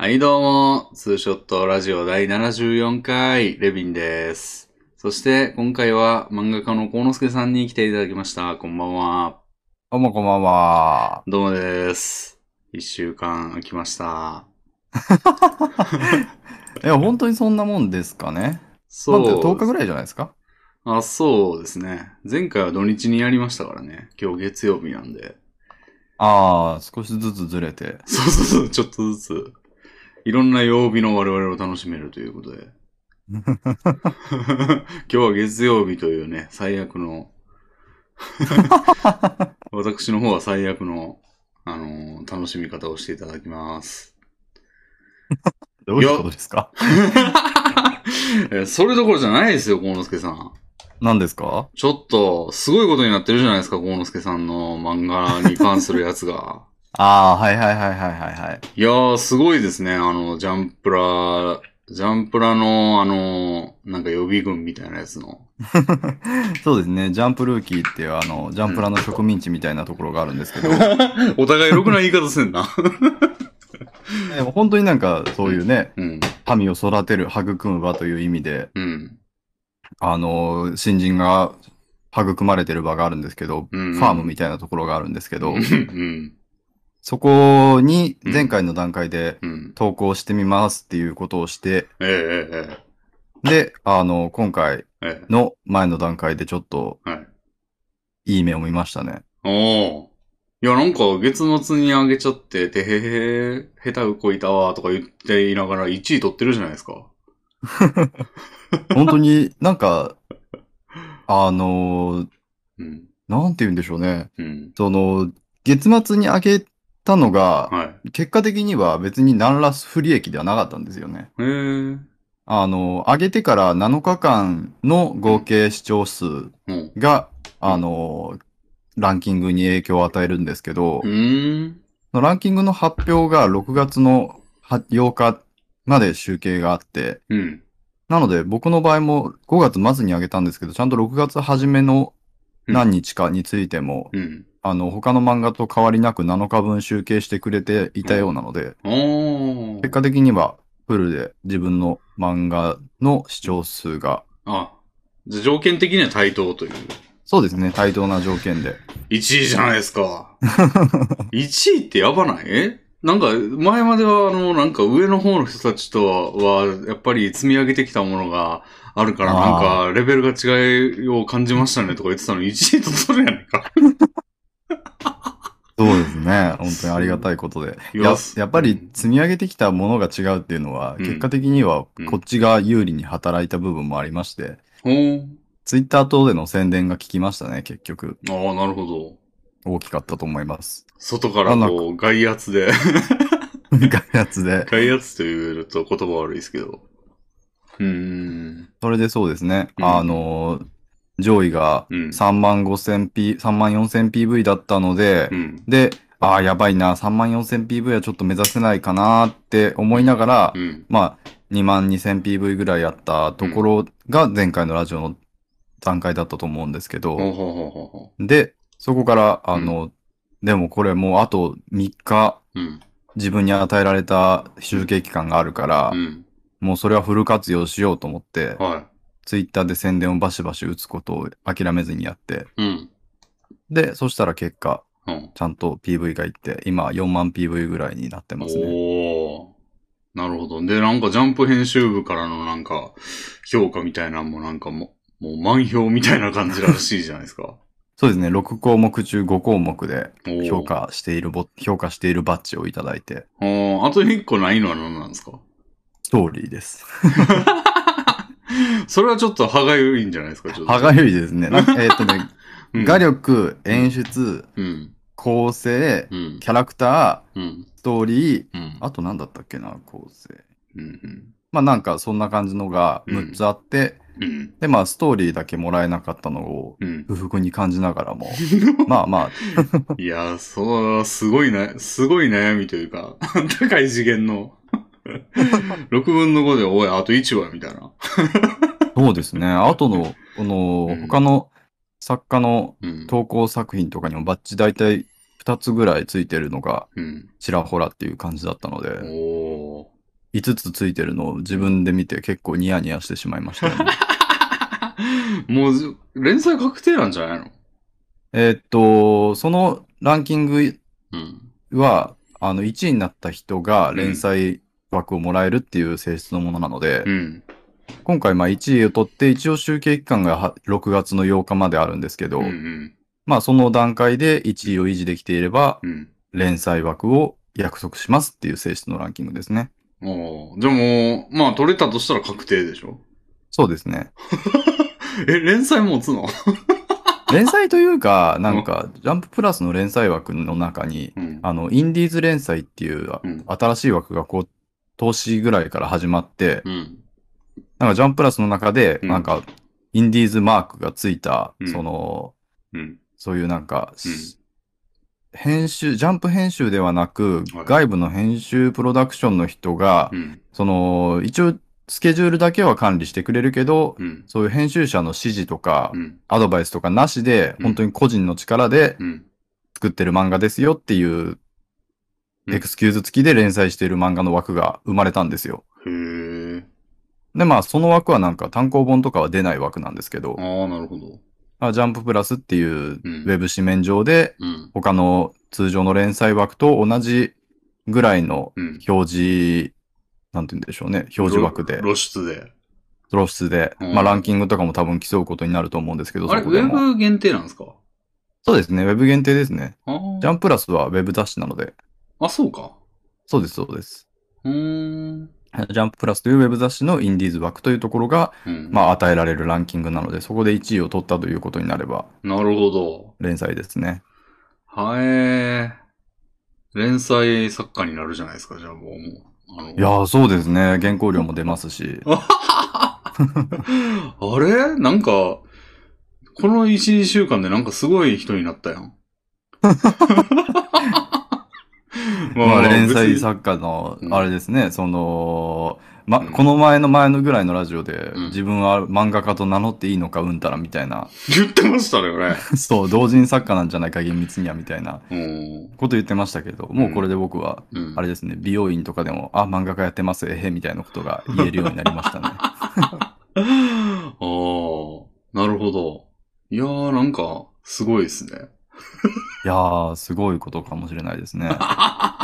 はい、どうも、ツーショットラジオ第74回、レビンです。そして、今回は漫画家の幸之助さんに来ていただきました。こんばんは。どうもこんばんは。どうもです。一週間空きました。いや、本当にそんなもんですかね？そう。まだ10日ぐらいじゃないですか？あ、そうですね。前回は土日にやりましたからね。今日月曜日なんで。ああ、少しずつずれて。そうそうそう、ちょっとずつ。いろんな曜日の我々を楽しめるということで。今日は月曜日というね、最悪の。私の方は最悪の、あのー楽しみ方をしていただきます。どういうことですか？え それどころじゃないですよ、幸之助さん。何ですか？ちょっと、すごいことになってるじゃないですか、幸之助さんの漫画に関するやつが。ああ、はいはいはいはいはいはい。いやー、すごいですね。あの、ジャンプラ、ジャンプラの、あの、なんか予備軍みたいなやつの。そうですね。ジャンプルーキーっていう、あの、ジャンプラの植民地みたいなところがあるんですけど、お互いろくな言い方すんな。でも本当になんかそういうね、うん。民を育てる、育む場という意味で、うん。あの、新人が育まれてる場があるんですけど、うんファームみたいなところがあるんですけど、うん。そこに前回の段階でうん。投稿してみますっていうことをして、えええで、あの、今回えええの前の段階でちょっとはい。いい目を見ましたね。おお。いや、なんか、月末にあげちゃって、てへへ、下手うこいたわ、とか言っていながら1位取ってるじゃないですか。本当になんか、あの、うん。なんて言うんでしょうね。うん。その、月末に上げたのが、はい。結果的には別に何ら不利益ではなかったんですよね。あの、上げてから7日間の合計視聴数うん。が、あの、ランキングに影響を与えるんですけど。ランキングの発表が6月のは8日まで集計があって、うん。なので僕の場合も5月末に上げたんですけど、ちゃんと6月初めの何日かについても、うん。あの、他の漫画と変わりなく7日分集計してくれていたようなので、おー結。果的にはフルで自分の漫画の視聴数が、あ、じゃあ条件的には対等という。そうですね、対等な条件で。1位じゃないですか。1位ってやばない？えなんか、前までは、あの、なんか上の方の人たちとは、やっぱり積み上げてきたものがあるから、なんか、レベルが違いを感じましたねとか言ってたのに、1位とそれやねんか。そうですね、本当にありがたいことで。いやややっぱり積み上げてきたものが違うっていうのは、うん結果的にはうんこっちが有利に働いた部分もありまして、ほー。ツイッター等での宣伝が効きましたね、結局。ああ、なるほど。大きかったと思います。外からこう、外圧で、ガヤツで。外圧というと言葉悪いですけど。うーん。それでそうですね、うんあの、上位がうん。3万5000 P、3万4000 PV だったので、うん。で、ああ、やばいな、3万4000 PV はちょっと目指せないかなって思いながら、うん。まあ、2万2000 PV ぐらいやったところが前回のラジオの段階だったと思うんですけど、で、そこから、あの、でもこれもうあと3日。自分に与えられた集計期間があるから、うん。もうそれはフル活用しようと思って、はツイッターで宣伝をバシバシ打つことを諦めずにやって、い。うん。で、そしたら結果、うん。ちゃんと PV がいって、今4万 PV ぐらいになってますね。おー。なるほど。で、なんかジャンプ編集部からのなんか、評価みたいなのもなんかもう、もう満票みたいな感じらしいじゃないですか。そうですね、6項目中5項目でおー評。価しているボ、評価しているバッジをいただいて、おーあと一個ないのは何なんですか？ストーリーです。それはちょっと歯がゆいんじゃないですかちょっと。歯がゆいですね。えーっとね、うん画力、演出、うん。構成、うん。キャラクター、うん。ストーリー、うん。あと何だったっけな、構成。うん。まあなんかそんな感じのが6つあって、うん。でまあストーリーだけもらえなかったのをうん。不服に感じながらも、まあまあ、いやー、そう、すごいな、すごい悩みというか、高い次元の、6分の5で、おい、あと1話、みたいな。そうですね。あとの、このうん他の作家のうん。投稿作品とかにもバッチ大体2つぐらいついてるのがうん。ちらほらっていう感じだったので、おー。5つついてるのを自分で見て結構ニヤニヤしてしまいました、ね。もうず、連載確定なんじゃないの？えーっと、そのランキングうん。は、あの、1位になった人が連載枠をもらえるっていう性質のものなので、うん。今回まあ1位を取って、一応集計期間がは6月の8日まであるんですけど、うんうん。まあその段階で1位を維持できていれば、うん。連載枠を約束しますっていう性質のランキングですね。おー。じゃあもう、まあ取れたとしたら確定でしょ？そうですね。え、連載持つの？連載というか、なんか、ジャンププラスの連載枠の中に、うん。あの、インディーズ連載っていううん。新しい枠がこう、投資ぐらいから始まって、うん。なんかジャンププラスの中で、うんなんか、インディーズマークがついた、うんその、うん。そういうなんか、うん編集、ジャンプ編集ではなく、はい外部の編集プロダクションの人が、うん。その、一応、スケジュールだけは管理してくれるけど、うん。そういう編集者の指示とか、うん。アドバイスとかなしで、うん本当に個人の力でうん。作ってる漫画ですよっていう、うんエクスキューズ付きで連載している漫画の枠が生まれたんですよ。へえ。で、まあ、その枠はなんか単行本とかは出ない枠なんですけど、ああ、なるほど。まあ、ジャンププラスっていうウうんェブ紙面上で、うん。他の通常の連載枠と同じぐらいのうん。表示、なんて言うんでしょうね、表示枠で、露出で。露出で、うんまあランキングとかも多分競うことになると思うんですけど、あれ、ウこでも。ブ限定なんですか？そうですね、ウェブ限定ですね。ジャンプラスはウェブ雑誌なので、あ、そうか。そうです、そうです。うーん。ジャンププラスというウェブ雑誌のインディーズ枠というところが、うん。まあ与えられるランキングなので、そこで1位を取ったということになれば、なるほど。連載ですね。はえー。連載作家になるじゃないですか、じゃあもう。あのいやー、そうですね。原稿料も出ますし。あれ？なんか、この1、2週間でなんかすごい人になったやん。まあ、連載作家のう、んあれですね、その、ま、うんこの前の前のぐらいのラジオで、うん自分は漫画家と名乗っていいのかうんたらみたいな、言ってましたね、俺。そう、同人作家なんじゃないか厳密にはみたいなうん。こと言ってましたけど、もうこれで僕は、うん。あれですね、美容院とかでも、あ、漫画家やってます、えへ、みたいなことが言えるようになりましたね。ああ、なるほど。いやー、なんか、すごいですね。いやー、すごいことかもしれないですね。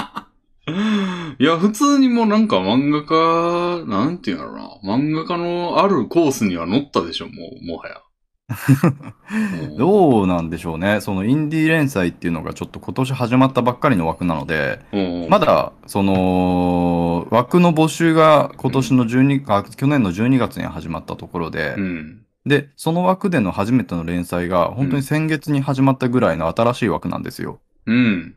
いや、普通にもうなんか漫画家、なんていうんやろな。漫画家のあるコースには乗ったでしょ、もう、もはや。うどうなんでしょうね。そのインディー連載っていうのがちょっと今年始まったばっかりの枠なので、んま、だ、その、枠の募集が今年の12、あ、去年の12月に始まったところで、うん。で、その枠での初めての連載が、本当に先月に始まったぐらいの新しい枠なんですよ。うん。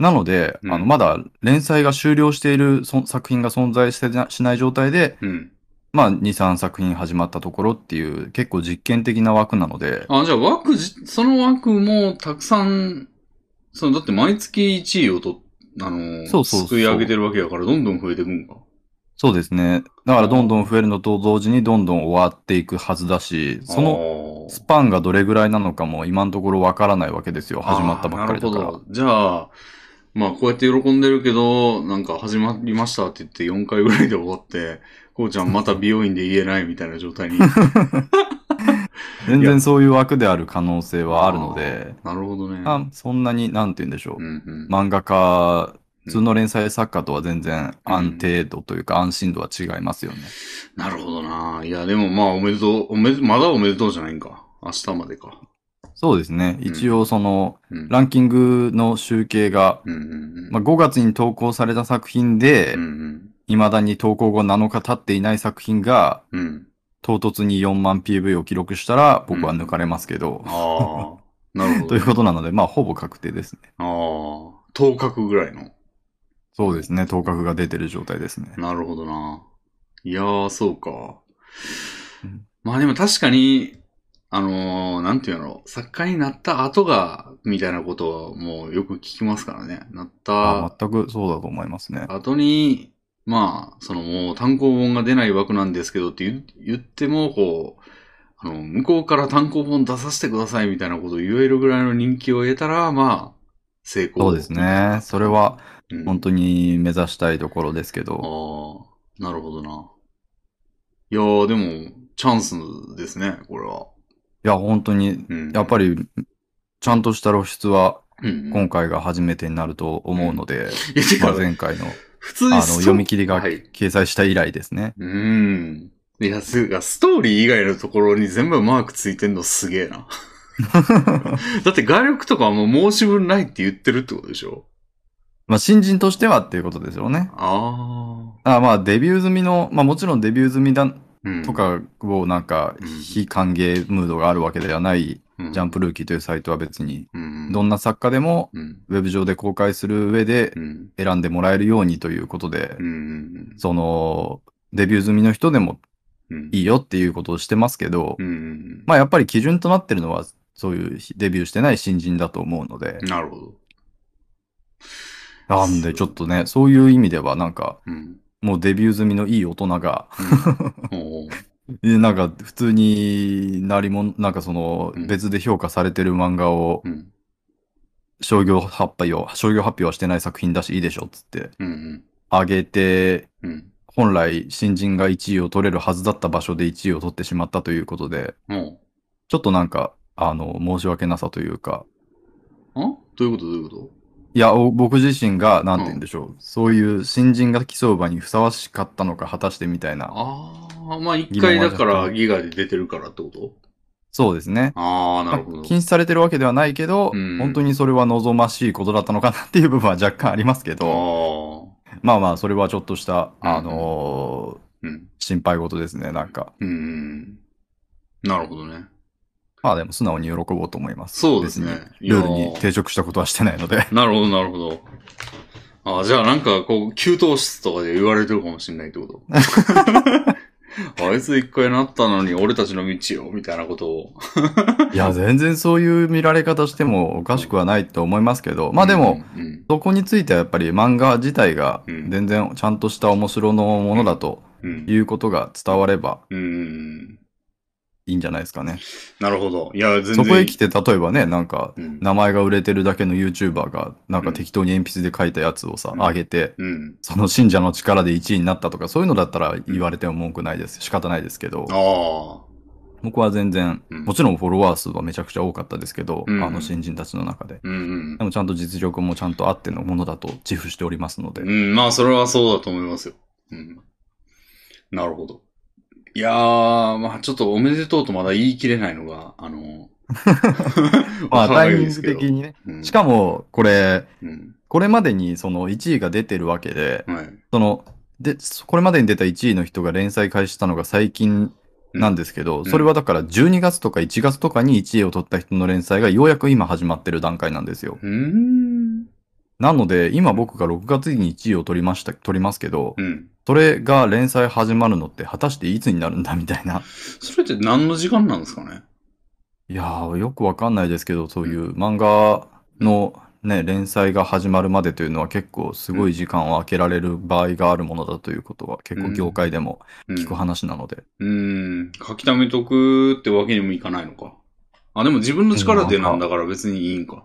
なので、うんあの、まだ連載が終了しているそ作品が存在してなしない状態で、うん。まあ、2、3作品始まったところっていう、結構実験的な枠なので、あ、じゃあ枠じ、その枠もたくさん、その、だって毎月1位をと、あのーそうそうそうすくい上げてるわけやから、どんどん増えていくんか？そうですね。だからどんどん増えるのと同時にどんどん終わっていくはずだし、そののスパンがどれぐらいなのかも今のところわからないわけですよ。始まったばっかりだかなるほ。ど。じゃあ、まあ、こうやって喜んでるけど、なんか始まりましたって言って4回ぐらいで終わって、こうちゃんまた美容院で言えないみたいな状態に。全然そういう枠である可能性はあるので、なるほどね。あそんなに、なんて言うんでしょう。うんうん。漫画家、普通の連載作家とは全然安定度というか安心度は違いますよね。なるほどな。いや、でもまあ、おめでとう、おめで、まだおめでとうじゃないんか。明日までか。そうですね。うん一応その、うん。ランキングの集計が、うん。まあ、5月に投稿された作品でうん、うん。未だに投稿後7日経っていない作品が、うん。唐突に4万 PV を記録したら、僕は抜かれますけど、ああ。なるほど。ということなので、まあ、ほぼ確定ですね。ああ。頭角ぐらいの。そうですね。頭角が出てる状態ですね。なるほどな。いやー、そうか。うんまあでも確かに、あのーなんていうの、作家になった後が、みたいなことはもうよく聞きますからね。なったあ全くそうだと思いますね。後に、まあ、そのもう単行本が出ない枠なんですけどって言言っても、こう、あの、向こうから単行本出させてくださいみたいなことを言えるぐらいの人気を得たら、まあ、成功。そうですね。それはうん、本当に目指したいところですけど。ああ、なるほどな。いやー、でも、チャンスですね、これは。いや、本当に、うん。やっぱり、ちゃんとした露出はうん、今回が初めてになると思うので、前回の普通にあの読み切りがはい。掲載した以来ですね。うん。いや、すストーリー以外のところに全部マークついてんのすげえな。だって画力とかはもう申し分ないって言ってるってことでしょ？まあ新人としてはっていうことですよね。ああまあデビュー済みの、まあもちろんデビュー済みだ。とかをなんかうん非歓迎ムードがあるわけではないうん、ジャンプルーキーというサイトは別に、うん、どんな作家でもうん。ウェブ上で公開する上でうん。選んでもらえるようにということでう、ん。そのデビュー済みの人でもうん。いいよっていうことをしてますけどう、ん。まあやっぱり基準となってるのはそういうデビューしてない新人だと思うので、なるほど。なんでちょっとね、そういう意味ではなんかうん。もうデビュー済みのいい大人が、なんか普通になりもん、なんかそのうん。別で評価されてる漫画をうん。商業発表を、商業発表はしてない作品だしいいでしょっつってうん。あげて、うん。本来新人が1位を取れるはずだった場所で1位を取ってしまったということで、もちょっとなんか、あの、申し訳なさというか、う、んどういうこと？どういうこいや、お僕自身が、なんて言うんでしょう、そういう新人が競う場にふさわしかったのか果たしてみたいとな、ああ、まあ一回だからギガで出てるからってこと？そうですね。ああ、なるほど。禁止されてるわけではないけど、うん本当にそれは望ましいことだったのかなっていう部分は若干ありますけど、ああ。まあまあ、それはちょっとした、うんあのーうん。心配事ですね、なんか。うん。なるほどね。まあでも素直に喜ぼうと思います。そうですねルールに抵触したことはしてないので。なるほど、なるほど。ああ、じゃあなんかこう、給湯室とかで言われてるかもしれないってこと？あいつ一回なったのに俺たちの道よ、みたいなことを。いや、全然そういう見られ方してもおかしくはないと思いますけど、まあでも、うん、うんそこについてはやっぱり漫画自体がうん全然ちゃんとした面白のものだとうん。いうことが伝わればうん。うん。いいんじゃないですかね。なるほど。いや、全然。そこへ来て例えばね、なんかうん。名前が売れてるだけの YouTuber がなんか適当に鉛筆で書いたやつをさ、うん上げて、うん。その信者の力で1位になったとかそういうのだったら言われても文句ないです。仕方ないですけど、ああ。僕は全然、うんもちろんフォロワー数はめちゃくちゃ多かったですけど、うんあの新人たちの中で。うんうんで。もちゃんと実力もちゃんとあってのものだと自負しておりますので。うん、まあ、それはそうだと思いますよ。うん。なるほど。いやー、まあ、ちょっとおめでとうとまだ言い切れないのが、あの、まあタイミング的にね。うんしかも、これ、うん。これまでにその1位が出てるわけで、はい。その、で、これまでに出た1位の人が連載開始したのが最近なんですけど、んそれはだから12月とか1月とかに1位を取った人の連載がようやく今始まってる段階なんですよ。うーん。なので、今僕が6月に1位を取りました、取りますけど、うん。それが連載始まるのって果たしていつになるんだみたいな。それって何の時間なんですかね？いやー、よくわかんないですけど、そういう漫画のね、連載が始まるまでというのは結構すごい時間を空けられる場合があるものだということは結構業界でもうん聞く話なので。うーん。書き溜めとくってわけにもいかないのか。あ、でも自分の力でなんだから別にいいんか。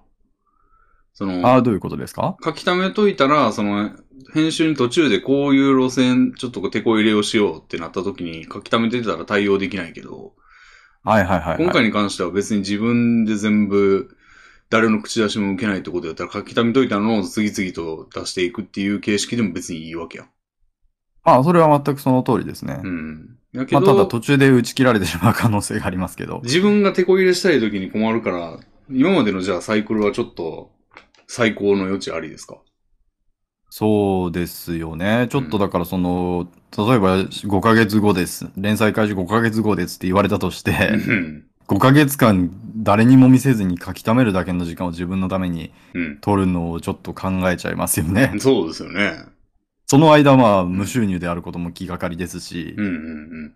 その、ああ、どういうことですか？書き溜めといたら、その、編集に途中でこういう路線、ちょっと手こ入れをしようってなった時に書き溜めてたら対応できないけど、はいはいはい、はい。今回に関しては別に自分で全部、誰の口出しも受けないってことだったら書き溜めといたのを次々と出していくっていう形式でも別にいいわけや。まあ、それは全くその通りですね。うん。やけまあ、ど、ただ途中で打ち切られてしまう可能性がありますけど。自分が手こ入れしたい時に困るから、今までのじゃあサイクルはちょっと最高の余地ありですか？そうですよね。ちょっとだからその、例えば5ヶ月後です。連載開始5ヶ月後ですって言われたとして、うん。5ヶ月間誰にも見せずに書き溜めるだけの時間を自分のためにうん。取るのをちょっと考えちゃいますよね。そうですよね。その間まあ無収入であることも気がかりですし、うんうん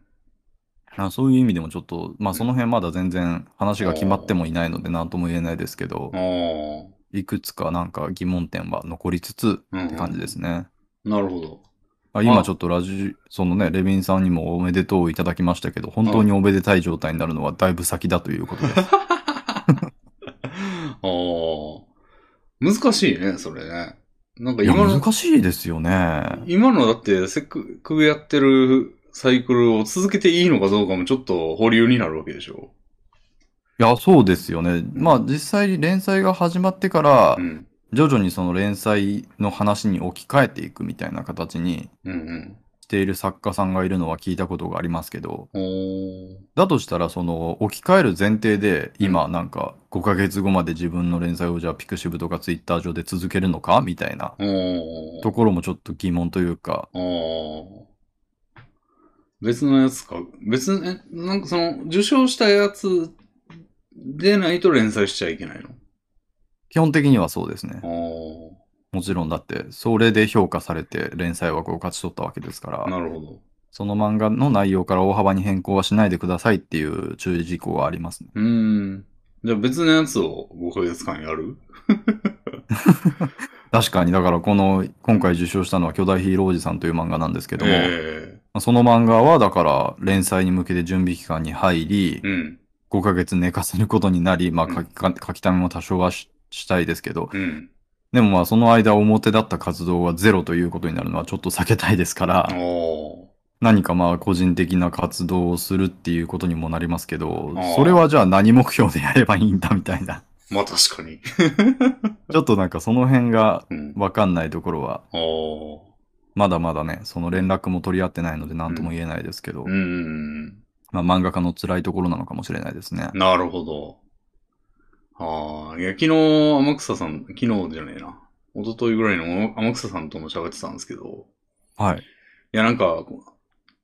あそういう意味でもちょっと、まあその辺まだ全然話が決まってもいないので何とも言えないですけど。いくつかなんか疑問点は残りつつうんって感じですね。なるほど。あ今ちょっとラジ、そのね、レビンさんにもおめでとういただきましたけど、本当におめでたい状態になるのはだいぶ先だということです。ああ。難しいね、それね。なんか今の、難しいですよね。今のだって、せっかくやってるサイクルを続けていいのかどうかもちょっと保留になるわけでしょ。いや、そうですよね。まあ、実際連載が始まってからう、ん。徐々にその連載の話に置き換えていくみたいな形に。している作家さんがいるのは聞いたことがありますけど。だとしたら、その置き換える前提で、今なんか5ヶ月後まで自分の連載をじゃあピクシブとかツイッター上で続けるのか？みたいな。ところもちょっと疑問というか。別のやつか。別の、え、なんかその、受賞したやつでないと連載しちゃいけないの？基本的にはそうですね。おもちろんだって、それで評価されて連載枠を勝ち取ったわけですかー。ら、なるほど。その漫画の内容から大幅に変更はしないでくださいっていう注意事項はありますね。うーん。じゃあ別のやつを5ヶ月間やる？確かに、だからこの、今回受賞したのは巨大ヒーローおじさんという漫画なんですけども、えその漫画はだから連載に向けて準備期間に入りえ、うん。5ヶ月寝かせることになり、まあうん書きか書き溜めも多少はししたいですけど、うん。でもまあその間表だった活動はゼロということになるのはちょっと避けたいですから。何かまあ個人的な活動をするっていうことにもなりますけどそれはじゃあ何目標でやればいいんだみたいな。まあ確かに。ちょっとなんかその辺がうん。わかんないところは、おー。まだまだね、その連絡も取り合ってないので何とも言えないですけど、うんうんまあ漫画家の辛いところなのかもしれないですねうん。。なるほど。ああ、いや、昨日、天草さん、昨日じゃねえな。一昨日ぐらいの天草さんとも喋ってたんですけど、はい。いや、なんか、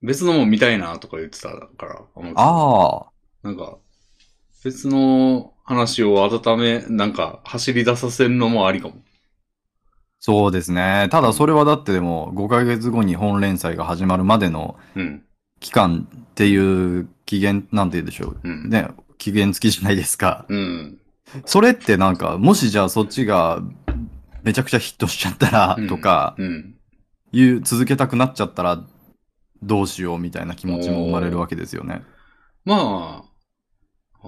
別のもん見たいなとか言ってたから、ああ、なんか、別の話を温め、なんか、走り出させるのもありかも。そうですね。ただそれはだってでも5ヶ月後に本連載が始まるまでのうん。期間っていう期限、なんて言うでしょう。うん。ね、期限付きじゃないですか。うん。それってなんか、もしじゃあそっちがめちゃくちゃヒットしちゃったらうんとか、うん。いう、続けたくなっちゃったらどうしようみたいな気持ちも生まれるわけですよね。まあ、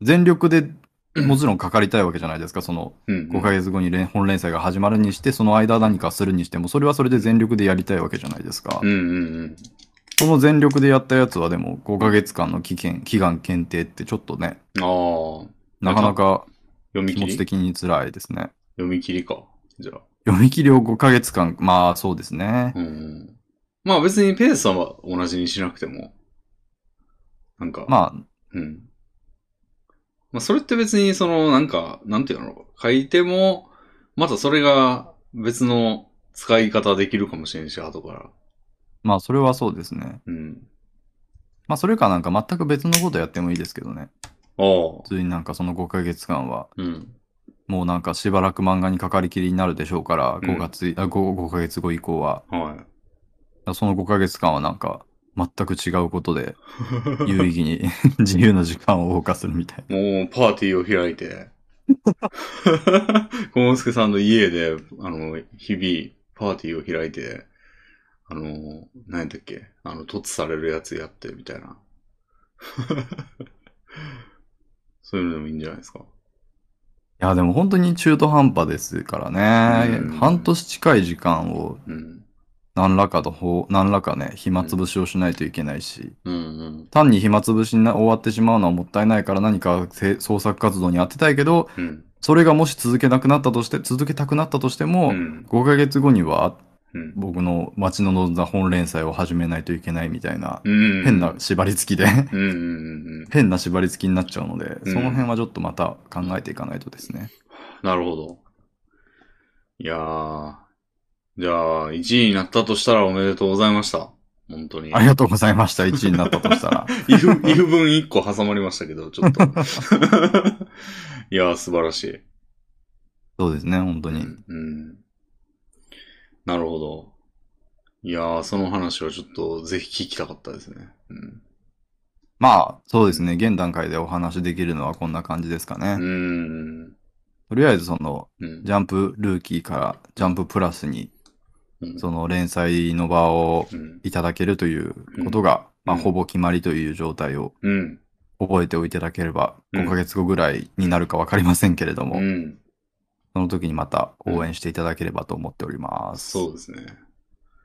全力でもちろんかかりたいわけじゃないですか。そのうん。5ヶ月後に連本連載が始まるにして、その間何かするにしても、それはそれで全力でやりたいわけじゃないですか。うんうんうん。その全力でやったやつはでも5ヶ月間の期限、期間検定ってちょっとね、ああ、なかなか読み気持ち的に辛いですね。読み切りか。じゃあ。読み切りを5ヶ月間、まあそうですね。うん。まあ別にペースは同じにしなくても。なんか、まあ、うん。まあそれって別にその、なんか、なんていうの？書いても、またそれが別の使い方できるかもしれんし、後から。まあそれはそうですね。うん。まあそれかなんか全く別のことやってもいいですけどね。ああ。普通になんかその5ヶ月間は、うん。もうなんかしばらく漫画にかかりきりになるでしょうから、うん5月、あ 5, 5ヶ月後以降は。はい。その5ヶ月間はなんか、全く違うことで、有意義に 自由な時間を謳歌するみたいな。もう、パーティーを開いて、小之助さんの家で、あの、日々、パーティーを開いて、あの、何やったっけ？あの、突されるやつやって、みたいな。そういうのでもいいんじゃないですか？いや、でも本当に中途半端ですからね。うん半年近い時間をうん。何らかとほう、何らかね、暇つぶしをしないといけないし、うんうん。単に暇つぶしにな終わってしまうのはもったいないから何かせ創作活動に当てたいけど、うん。それがもし続けなくなったとして、続けたくなったとしても、うん。5ヶ月後にはうん。僕の待ち望んだ本連載を始めないといけないみたいな、うん。変な縛り付きで。変な縛り付きになっちゃうので、うんその辺はちょっとまた考えていかないとですね。なるほど。いやー。じゃあ、1位になったとしたらおめでとうございました。本当に。ありがとうございました。1位になったとしたら。イフ、イフ分1個挟まりましたけど、ちょっと。いやー、素晴らしい。そうですね、本当に。うん。うんなるほど。いやー、その話はちょっとぜひ聞きたかったですね。うん。まあ、そうですね。現段階でお話できるのはこんな感じですかね。うーん。とりあえずその、うんジャンプルーキーからジャンププラスに、うんその連載の場をうん。いただけるということが、まあ、うんほぼ決まりという状態をうん。覚えておいていただければ、うん5ヶ月後ぐらいになるかわかりませんけれども、うん。その時にまた応援していただければと思っております。そうですね。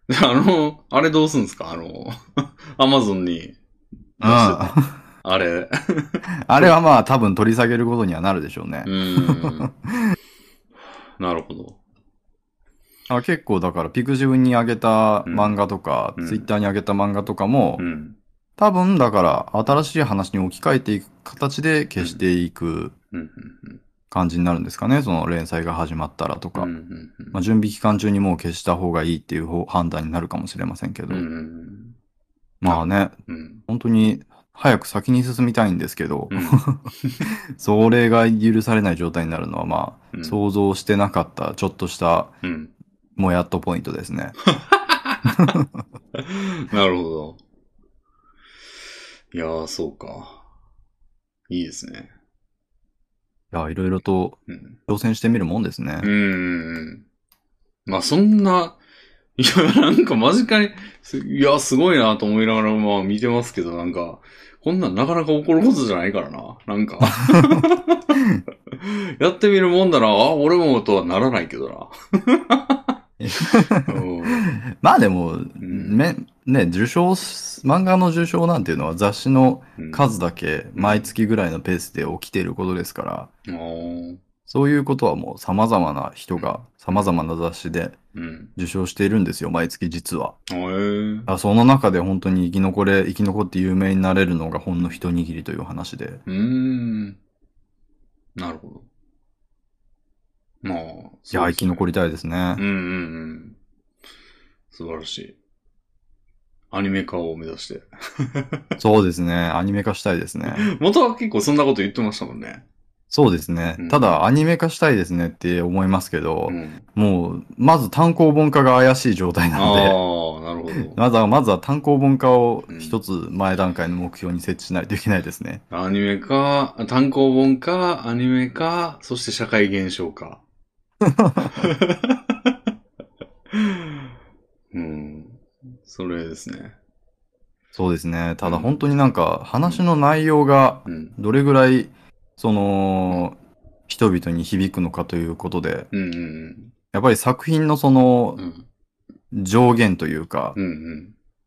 であの、あれどうすんですか？あの、アマゾンに出してうん。た。あれ。あれはまあ多分取り下げることにはなるでしょうねう。ーん。なるほど。あ結構だからピクシブに上げた漫画とか、うんツイッターに上げた漫画とかも、うん。多分だから新しい話に置き換えていく形で消していく。感じになるんですかね？その連載が始まったらとか。うん。うん。まあ、準備期間中にもう消した方がいいっていう方判断になるかもしれませんけど。うん。まあね、うん。本当に早く先に進みたいんですけど、うん。それが許されない状態になるのはまあ、うん想像してなかったちょっとしたうん。もやっとポイントですね。なるほど。いやー、そうか。いいですね。いや、いろいろとうん。挑戦してみるもんですね。うーん。まあ、そんな、いや、なんか間近に、すいや、すごいなと思いながら、まあ見てますけど、なんか、こんなんなかなか起こることじゃないからな。なんか。やってみるもんだな。あ、俺もとはならないけどな。うんまあでも、んめね、受賞、漫画の受賞なんていうのは雑誌のうん数だけ毎月ぐらいのペースで起きていることですから、あーそういうことはもう様々な人が様々な雑誌でうん。受賞しているんですよ、毎月実は。あその中で本当に生き残れ、生き残って有名になれるのがほんの一握りという話で。うーん。なるほど。まあ、いいや、生き残りたいですねうん。うんうん。素晴らしい。アニメ化を目指して。そうですね。アニメ化したいですね。元は結構そんなこと言ってましたもんね。そうですねうん。ただ、アニメ化したいですねって思いますけど、うん。もう、まず単行本化が怪しい状態なので、ああ、なるほど。まずは、まずは単行本化を一つ前段階の目標に設置しないといけないですね。アニメ化、単行本化、アニメ化、そして社会現象化。うん。それですね。そうですね。ただうん本当になんか話の内容がうん。どれぐらい、その、人々に響くのかということで、やっぱり作品のその。上限というか。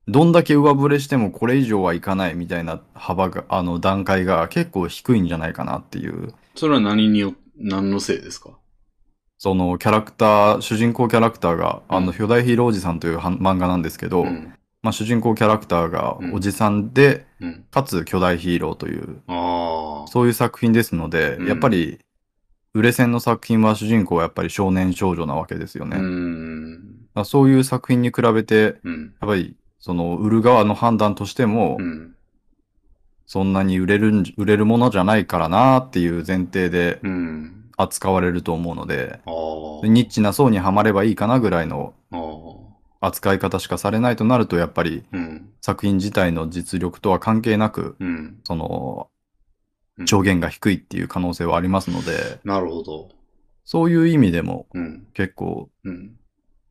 どんだけ上振れしてもこれ以上はいかないみたいな幅が、あの段階が結構低いんじゃないかなっていう、それは何によ、何のせいですか？そのキャラクター、主人公キャラクターが、あうんの、巨大ヒーローおじさんというは漫画なんですけど、うん。まあ主人公キャラクターがうんおじさんで、うん。かつ巨大ヒーローという、ああ。そういう作品ですので、うんやっぱり、売れ線の作品は主人公はやっぱり少年少女なわけですよね。うそういう作品に比べて、うん。やっぱり、その、売る側の判断としてもう、ん。そんなに売れるん、売れるものじゃないからなっていう前提でうん。扱われると思うので。ニッチな層にはまればいいかなぐらいの。扱い方しかされないとなると、やっぱりうん。作品自体の実力とは関係なく、うん。そのう、ん上限が低いっていう可能性はありますので、なるほど。そういう意味でもうん。結構うん。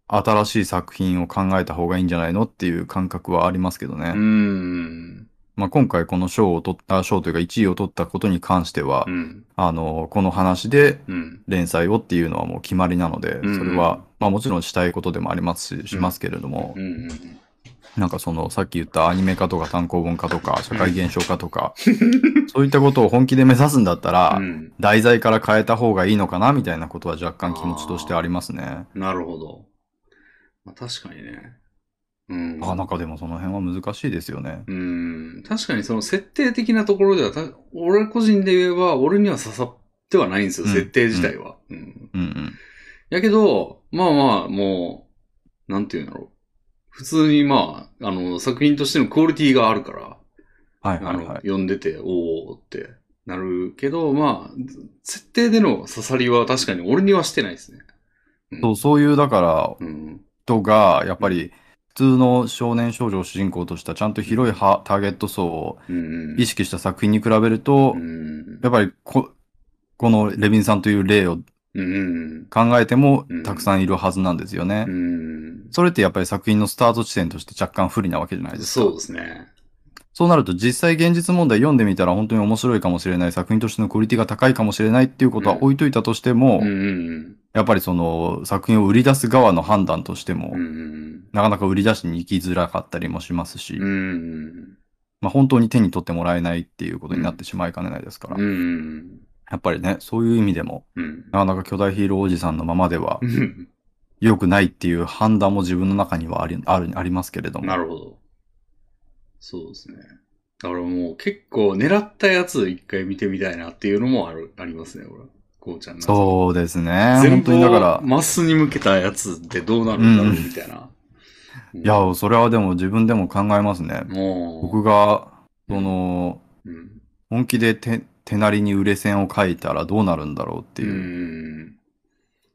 新しい作品を考えた方がいいんじゃないのっていう感覚はありますけどね。うん。まあ、今回この賞を取った、賞というか1位を取ったことに関しては、うん。あの、この話でうん。連載をっていうのはもう決まりなので、うんそれは、まあもちろんしたいことでもありますし、しますけれどもう、ん。なんかその、さっき言ったアニメ化とか単行本化とか、社会現象化とか、そういったことを本気で目指すんだったらう、ん。題材から変えた方がいいのかなみたいなことは若干気持ちとしてありますね。なるほど。まあ、確かにね。うん。あ、なんかでもその辺は難しいですよね。うん。確かにその設定的なところではた、俺個人で言えば、俺には刺さってはないんですよ、うん設定自体は。うん。うんうん。やけど、まあまあ、もう、なんていうんだろう。普通にまあ、あの、作品としてのクオリティがあるから、はいあの、はいはい。読んでて、おーってなるけど、まあ、設定での刺さりは確かに俺にはしてないですね。うんそう、そういう、だから、うん。人が、やっぱり、普通の少年少女を主人公としたちゃんと広いはターゲット層を。意識した作品に比べると、うん。やっぱりこ、このレビンさんという例をうん。考えてもうん、たくさんいるはずなんですよね。うん。それってやっぱり作品のスタート地点として若干不利なわけじゃないですか。そうですね。そうなると実際現実問題読んでみたら本当に面白いかもしれない作品としてのクオリティが高いかもしれないっていうことは置いといたとしても、うんうんやっぱりその作品を売り出す側の判断としても、うん。うんなかなか売り出しに行きづらかったりもしますし、うん。うんまあ、本当に手に取ってもらえないっていうことになってしまいかねないですから、やっぱりね、そういう意味でも、うん。なかなか巨大ヒーローおじさんのままではうん。良くないっていう判断も自分の中にはありあるありますけれども。なるほど。そうですね。だからもう結構狙ったやつ一回見てみたいなっていうのもある、ありますね、俺。こうちゃんの。そうですね。全本当にだから部、マスに向けたやつってどうなるんだろうみたいな。いや、それはでも自分でも考えますね。もう、僕が、その、うん、本気で手手なりに売れ線を書いたらどうなるんだろうってういう。ん。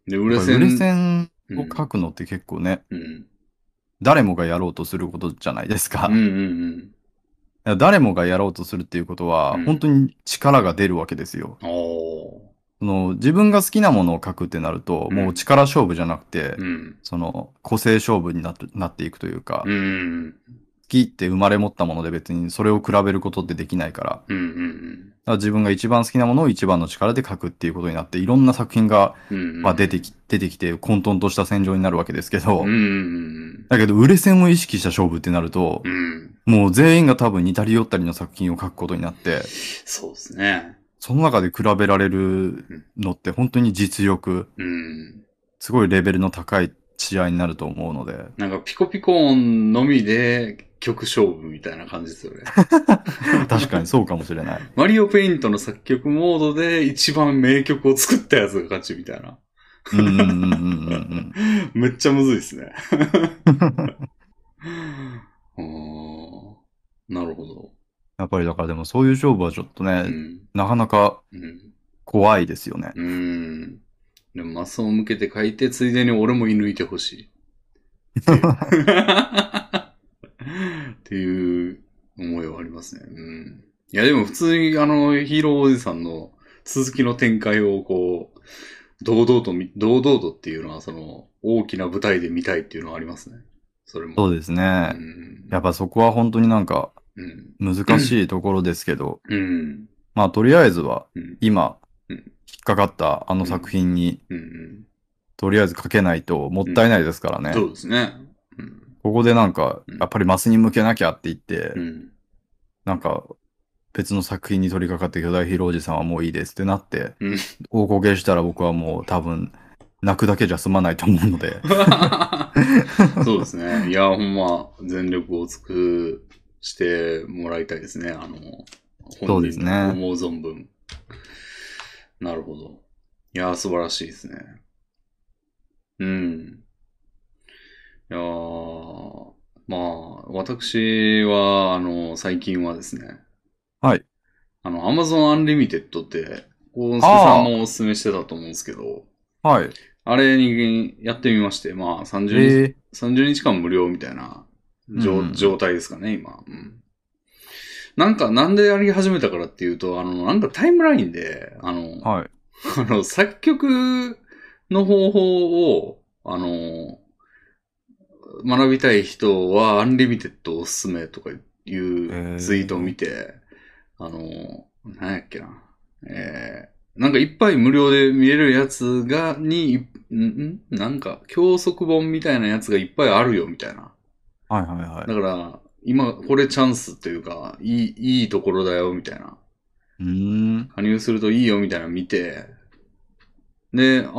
で、売れ売線。れ線を書くのって結構ね、うん。誰もがやろうとすることじゃないですか。うんうんいや誰もがやろうとするっていうことは、うん本当に力が出るわけですよ。その自分が好きなものを書くってなると、うんもう力勝負じゃなくて、ー。うん。その個性勝負になってなっていくというか、好うん。きって生まれ持ったもので別にそれを比べることってできないから、うんうんだから自分が一番好きなものを一番の力で書くっていうことになって、いろんな作品が、うん。まあ、出てき、出てきて混沌とした戦場になるわけですけど、うんうんだけど売れ線を意識した勝負ってなるとう、ん。もう全員が多分似たり寄ったりの作品を書くことになって、そうですね。その中で比べられるのって本当に実力、うん。すごいレベルの高い試合になると思うので、なんかピコピコ音のみで曲勝負みたいな感じですよね。確かにそうかもしれない。マリオペイントの作曲モードで一番名曲を作ったやつが勝ちみたいな。めっちゃむずいですね。なるほど。やっぱりだからでもそういう勝負はちょっとね、うん。なかなかうん。怖いですよね。うん。でもマスを向けて書いて、ついでに俺も射抜いてほしい。っていう思いはありますね。うん。いや、でも普通にあの、ヒーローおじさんの続きの展開をこう、堂々と見、堂々とっていうのは、その、大きな舞台で見たいっていうのはありますね。それも。そうですね。うん。やっぱそこは本当になんかうん。難しいところですけど、うん。まあとりあえずはうん。今うん引っかかったあの作品にうん。とりあえず書けないともったいないですからね。そうですね。うん。ここでなんかうんやっぱりマスに向けなきゃって言って、うん。なんか別の作品に取り掛かって巨大ヒーローおじさんはもういいですってなって、うん大こけしたら僕はもう多分泣くだけじゃ済まないと思うので。そうですね。いや、ほんま、全力を尽くしてもらいたいですね。あの、そうですね思う存分。なるほど。いや、素晴らしいですね。うん。いやーまあ、私は、あの、最近はですね。はい。あの、Amazon Unlimited って、大介さんもおすすめしてたと思うんですけど、はい。あれにやってみまして、まあ30日、えー、30日間無料みたいな状,、うん状態ですかね、今、うん。なんか、なんでやり始めたからっていうと、あの、なんかタイムラインで、あの、はい。あの、作曲の方法を、あの、学びたい人は、アンリミテッドおすすめとかいうツイートを見て、あの、なんやっけな。えー、なんかいっぱい無料で見れるやつが、に、んん？なんか、教則本みたいなやつがいっぱいあるよ、みたいな。はいはいはい。だから、今、これチャンスっていうか、いい、いいところだよ、みたいな。うーん。加入するといいよみたいなの見て、で、ああ、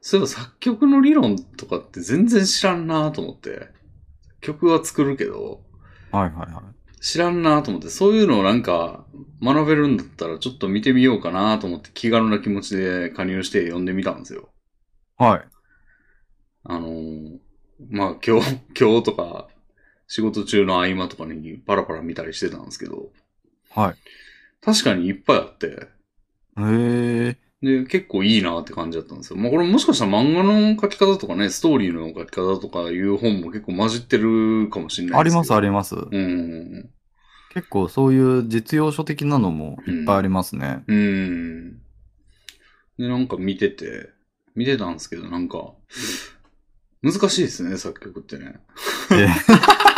そういえば作曲の理論とかって全然知らんなと思って、曲は作るけど、はいはいはい。知らんなと思って、そういうのをなんか学べるんだったらちょっと見てみようかなと思って気軽な気持ちで加入して読んでみたんですよ。はい。あのーまあ今日、今日とか仕事中の合間とかにパラパラ見たりしてたんですけど、はい。確かにいっぱいあって、へえ。で、結構いいなって感じだったんですよ。まあこれもしかしたら漫画の書き方とかね、ストーリーの書き方とかいう本も結構混じってるかもしれないありますありります。うん。結構そういう実用書的なのもいっぱいありますね。うん。で、なんか見てて、見てたんですけど、なんか、難しいですね、作曲ってね。で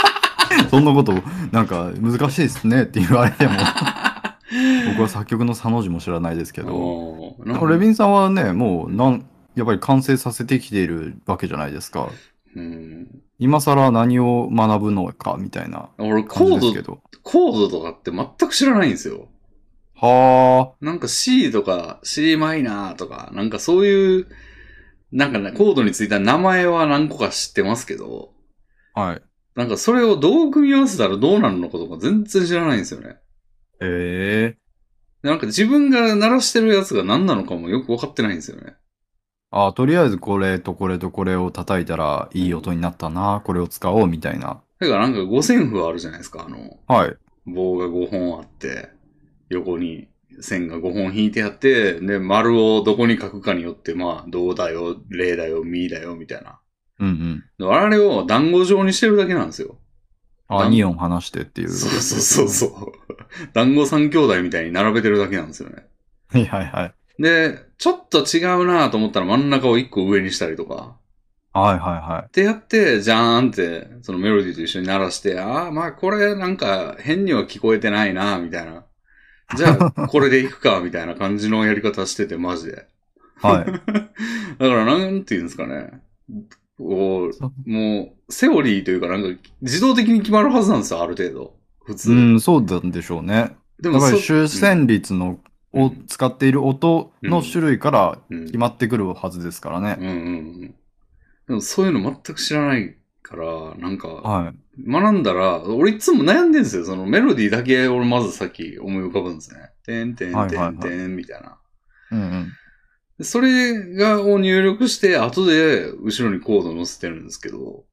そんなこと、なんか難しいですねって言われても、僕は作曲の佐の字も知らないですけど、おーなんかレビンさんはね、もうなん、やっぱり完成させてきているわけじゃないですか。うん。今更何を学ぶのかみたいな俺、コード。コードとかって全く知らないんですよ。はなんか C とか C マイナーとか、なんかそういう、なんかね、コードについた名前は何個か知ってますけど、あ。はい。なんかそれをどう組み合わせたらどうなるのかとか全然知らないんですよね。ええなんか自分が鳴らしてるやつが何なのかもよくわかってないんですよね。あとりあえずこれとこれとこれを叩いたらいい音になったな、これを使おうみたいな。だからなんか五線譜あるじゃないですか。あの、はい。棒が5本あって、横に線が5本引いてあって、で、丸をどこに書くかによって、まあ、どだよ、れだよ、みだよ、みたいな。うんうん。あれを団子状にしてるだけなんですよ。あ、なん2音離してっていう。そうそうそうそう。団子三兄弟みたいに並べてるだけなんですよね。はいはいはい。で、ちょっと違うなと思ったら真ん中を一個上にしたりとか。はいはいはい。ってやって、じゃーんって、そのメロディーと一緒に鳴らして、ああ、まあこれなんか変には聞こえてないなみたいな。じゃあ、これでいくか、みたいな感じのやり方してて、マジで。はい。だから、なんていうんですかね。こそうう、もう、セオリーというか、なんか、自動的に決まるはずなんですよ、ある程度。普通。うん、そうなんでしょうね。でそやっぱり主旋律の、うんを使っている音の種類からうん決まってくるはずですからね。うんうんうん。でもそういうの全く知らないから、なんか、はい。学んだら、俺いつも悩んでんですよ。そのメロディーだけ俺まずさっき思い浮かぶんですね。てんてんてんてんみたいな。うんうん。でそれが、を入力して、後で後ろにコード載せてるんですけど、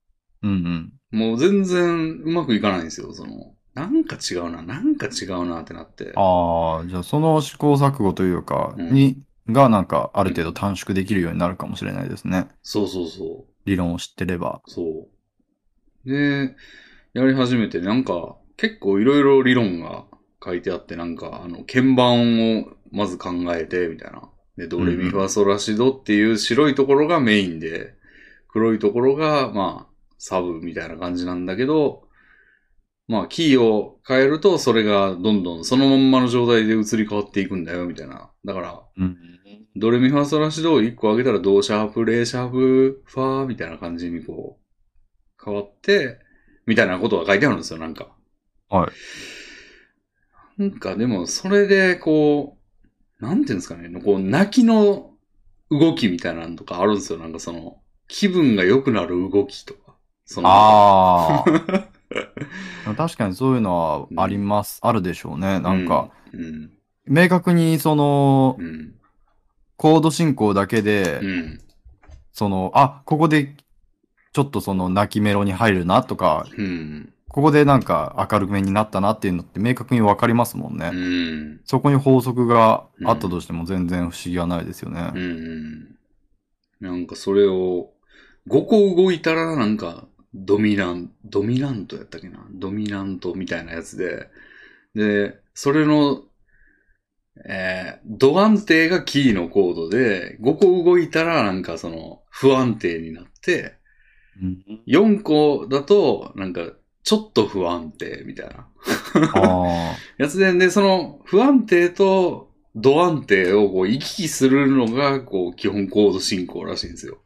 うんうん。もう全然うまくいかないんですよ。その、なんか違うな、なんか違うなってなって。ああ、じゃあその試行錯誤というか、うんに、がなんかある程度短縮できるようになるかもしれないですね。そうそうそう。理論を知ってれば。そう。で、やり始めて、なんか、結構いろいろ理論が書いてあって、なんか、あの、鍵盤をまず考えて、みたいな。で、ドレミファソラシドっていう白いところがメインで、黒いところが、まあ、サブみたいな感じなんだけど、まあ、キーを変えると、それがどんどんそのまんまの状態で移り変わっていくんだよ、みたいな。だから、うん。ドレミファソラシドを1個上げたらドシャープ、レシャープ、ファーみたいな感じにこう、変わって、みたいなことが書いてあるんですよ、なんか。はい。なんかでも、それでこう、なんていうんですかね、こう、泣きの動きみたいなのとかあるんですよ、なんかその、気分が良くなる動きとか。そのああ。確かにそういうのはあります。あるでしょうね。なんか、、うん、明確にそのう、ん、コード進行だけで、うん、その、あ、ここで、ちょっとその泣きメロに入るなとか、うん、ここでなんか明るめになったなっていうのって明確にわかりますもんね。うん、そこに法則があったとしても全然不思議はないですよね。うん。なんかそれを、5個動いたらなんか、ドミナン、ドミナントやったっけな？ドミナントみたいなやつで、で、それの、えー、ド安定がキーのコードで、5個動いたらなんかその、不安定になって、うん4個だと、なんか、ちょっと不安定みたいな。あやつで、で、その、不安定と、ド安定をこう行き来するのが、こう、基本コード進行らしいんですよ。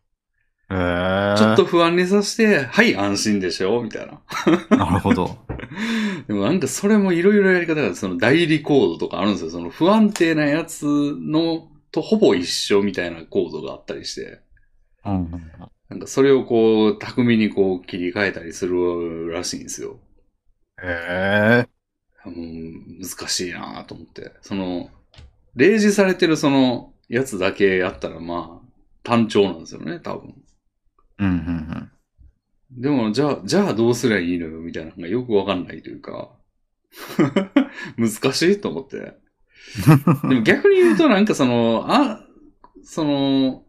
え。ちょっと不安にさせて、はい、安心でしょみたいな。なるほど。でもなんかそれもいろいろやり方がその代理コードとかあるんですよ。その不安定なやつの、とほぼ一緒みたいなコードがあったりして。うんうんなんかそれをこう、巧みにこう切り替えたりするらしいんですよ。へえ。うん、難しいなと思って。その、例示されてるそのやつだけやったらまあ、単調なんですよね、多分。うんうんでも、じゃあ、じゃあどうすりゃいいのよ、みたいなのがよくわかんないというか、難しいと思って。でも逆に言うとなんかその、あ、その、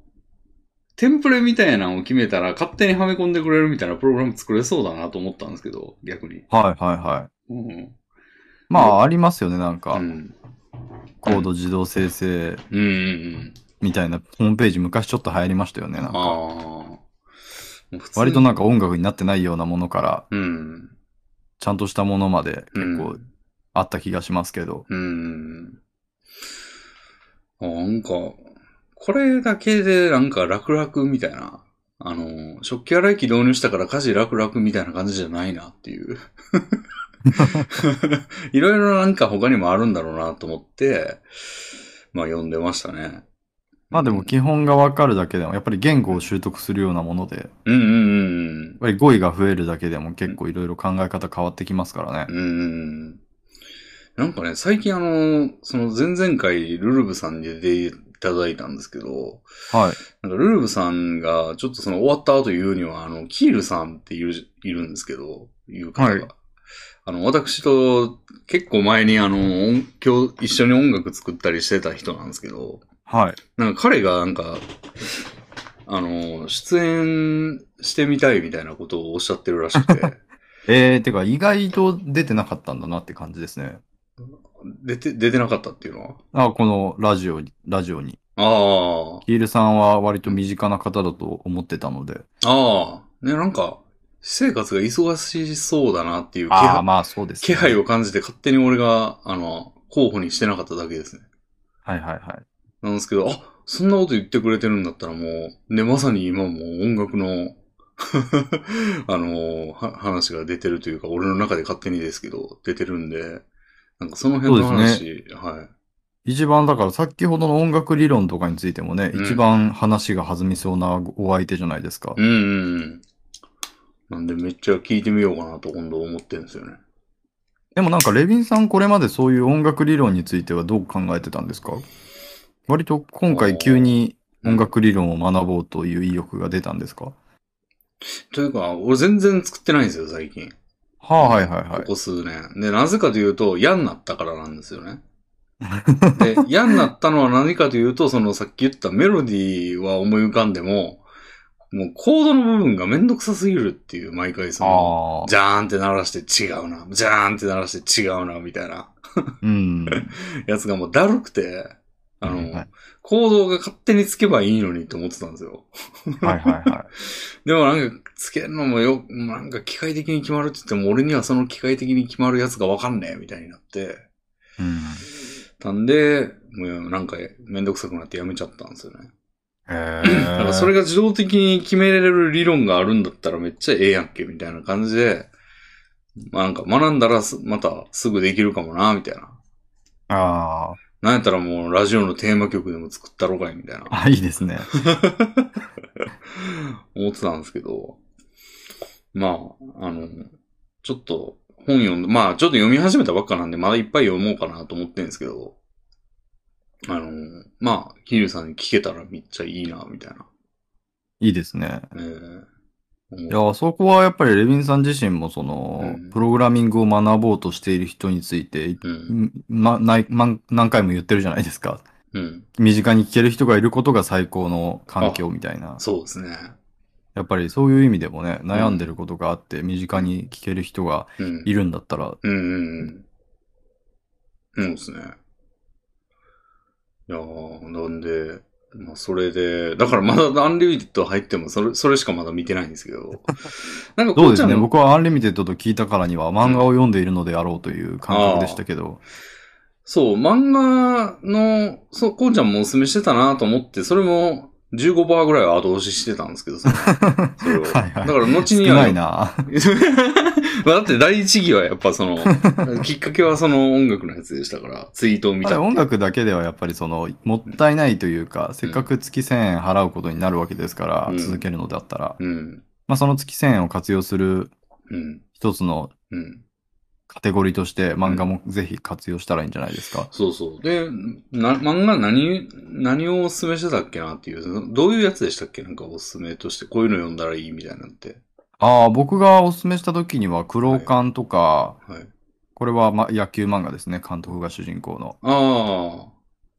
テンプレみたいなのを決めたら勝手にはめ込んでくれるみたいなプログラム作れそうだなと思ったんですけど、逆に。うん。はいはいはい。うん。まあ、ありますよね。なんかう、ん。コード自動生成うんうんうん。みたいなホームページ昔ちょっと流行りましたよね。なんか、割となんか音楽になってないようなものから、うん。ちゃんとしたものまで結構うんあった気がしますけど。うん。あなんか、これだけでなんか楽々みたいな。あの、食器洗い機導入したから家事楽々みたいな感じじゃないなっていう。いろいろなんか他にもあるんだろうなと思って、まあ読んでましたね。まあでも基本がわかるだけでも、やっぱり言語を習得するようなもので、やっうんうんうんぱり語彙が増えるだけでも結構いろいろ考え方変わってきますからね。うん。うん。なんかね、最近あの、その前々回ルルブさんに出ていただいたんですけど、はい。なんかルルブさんがちょっとその終わった後言うには、あの、キールさんっている、いるんですけど、いう方が。はいあの、私と結構前にあの、音今日一緒に音楽作ったりしてた人なんですけど、はい。なんか彼がなんか、あの、出演してみたいみたいなことをおっしゃってるらしくて、えー、てか意外と出てなかったんだなって感じですね。出て、出てなかったっていうのは？あ、このラジオに、ラジオに。あヒールさんは割と身近な方だと思ってたので。あ、ああ、ね、なんか、私生活が忙しそうだなっていう気ああ、配まあそうです、気配を感じて勝手に俺が、あの、候補にしてなかっただけですね。はいはいはい。なんですけど、あ、そんなこと言ってくれてるんだったらもう、ね、まさに今もう音楽の、あの、は話が出てるというか、俺の中で勝手にですけど、出てるんで、なんかその辺の話、はい。一番だから先ほどの音楽理論とかについてもね、うん一番話が弾みそうなお相手じゃないですか。うんうんうん。なんでめっちゃ聞いてみようかなと今度思ってるんですよね。でもなんかレビンさんこれまでそういう音楽理論についてはどう考えてたんですか？割と今回急に音楽理論を学ぼうという意欲が出たんですか？というか、俺全然作ってないんですよ、最近。はあ、はいはいはい。ここ数年。で、なぜかというと、嫌になったからなんですよね。で、嫌になったのは何かというと、そのさっき言ったメロディーは思い浮かんでも、もうコードの部分がめんどくさすぎるっていう、毎回その、ああ。ジャーンって鳴らして違うな、ジャーンって鳴らして違うな、みたいなうん。やつがもうだるくて、あの、はいコードが勝手につけばいいのにと思ってたんですよ。はいはいは でもなんか、つけるのもよ、なんか機械的に決まるって言っても、俺にはその機械的に決まるやつがわかんねえ、みたいになって。い。うん。たんで、もうなんかめんどくさくなってやめちゃったんですよね。へだからそれが自動的に決めれる理論があるんだったらめっちゃええやんけ、みたいな感じで、まあなんか学んだらすまたすぐできるかもな、みたいな。あなんやったらもうラジオのテーマ曲でも作ったろかい、みたいな。あ。あ、いいですね。思ってたんですけど、まあ、あの、ちょっと本読んで、まあちょっと読み始めたばっかなんで、まだいっぱい読もうかなと思ってるんですけど、あの、まあ、ヒルさんに聞けたらめっちゃいいな、みたいな。いいですね。えーいや、そこはやっぱりレビンさん自身もその、うんプログラミングを学ぼうとしている人について、うん。ま、ない、ま、何回も言ってるじゃないですか。うん。身近に聞ける人がいることが最高の環境みたいな。そうですね。やっぱりそういう意味でもね、悩んでることがあって、身近に聞ける人がうん。いるんだったら、うんうんうん。そうですね。いやー、なんで、まあ、それで、だからまだアンリミテッド入っても、それ、それしかまだ見てないんですけど。なんか、そうですね。僕はアンリミテッドと聞いたからには漫画を読んでいるのであろうという感覚でしたけど、そう、漫画の、そう、こうちゃんもおすすめしてたなと思って、それも15%ぐらいは後押ししてたんですけど、その それを。はいはいだから後少にはないな。まあだって第一義はやっぱその、きっかけはその音楽のやつでしたから、ツイートを見た。音楽だけではやっぱりその、もったいないというか、せっかく月1000円払うことになるわけですから、うん続けるのだったら、うん。まあその月1000円を活用するうん。一つのうん。カテゴリーとして漫画もぜひ活用したらいいんじゃないですか。そうそう。で、な、漫画何、何をおすすめしてたっけなっていう、どういうやつでしたっけ？なんかおすすめとして、こういうの読んだらいいみたいなんて。ああ、僕がお勧めした時には、黒監とか、はい。これは、ま、野球漫画ですね。監督が主人公の。あ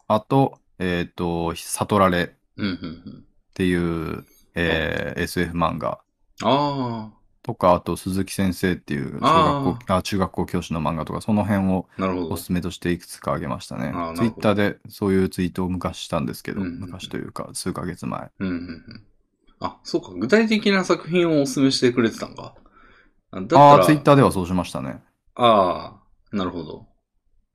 あ。あと、えっ、と、悟られっうん、うん、うん。ていう、えー SF 漫画あとか、あと、鈴木先生っていう小学校あ中学校教師の漫画とか、その辺を。おすすめとしていくつかあげましたねツイッターでそういうツイートを昔したんですけど、うんうんうん昔というか、数ヶ月前。うん、うん、うん。あ、そうか。具体的な作品をおすすめしてくれてたんか。だったら、ああ、ツイッターではそうしましたね。ああ、なるほど。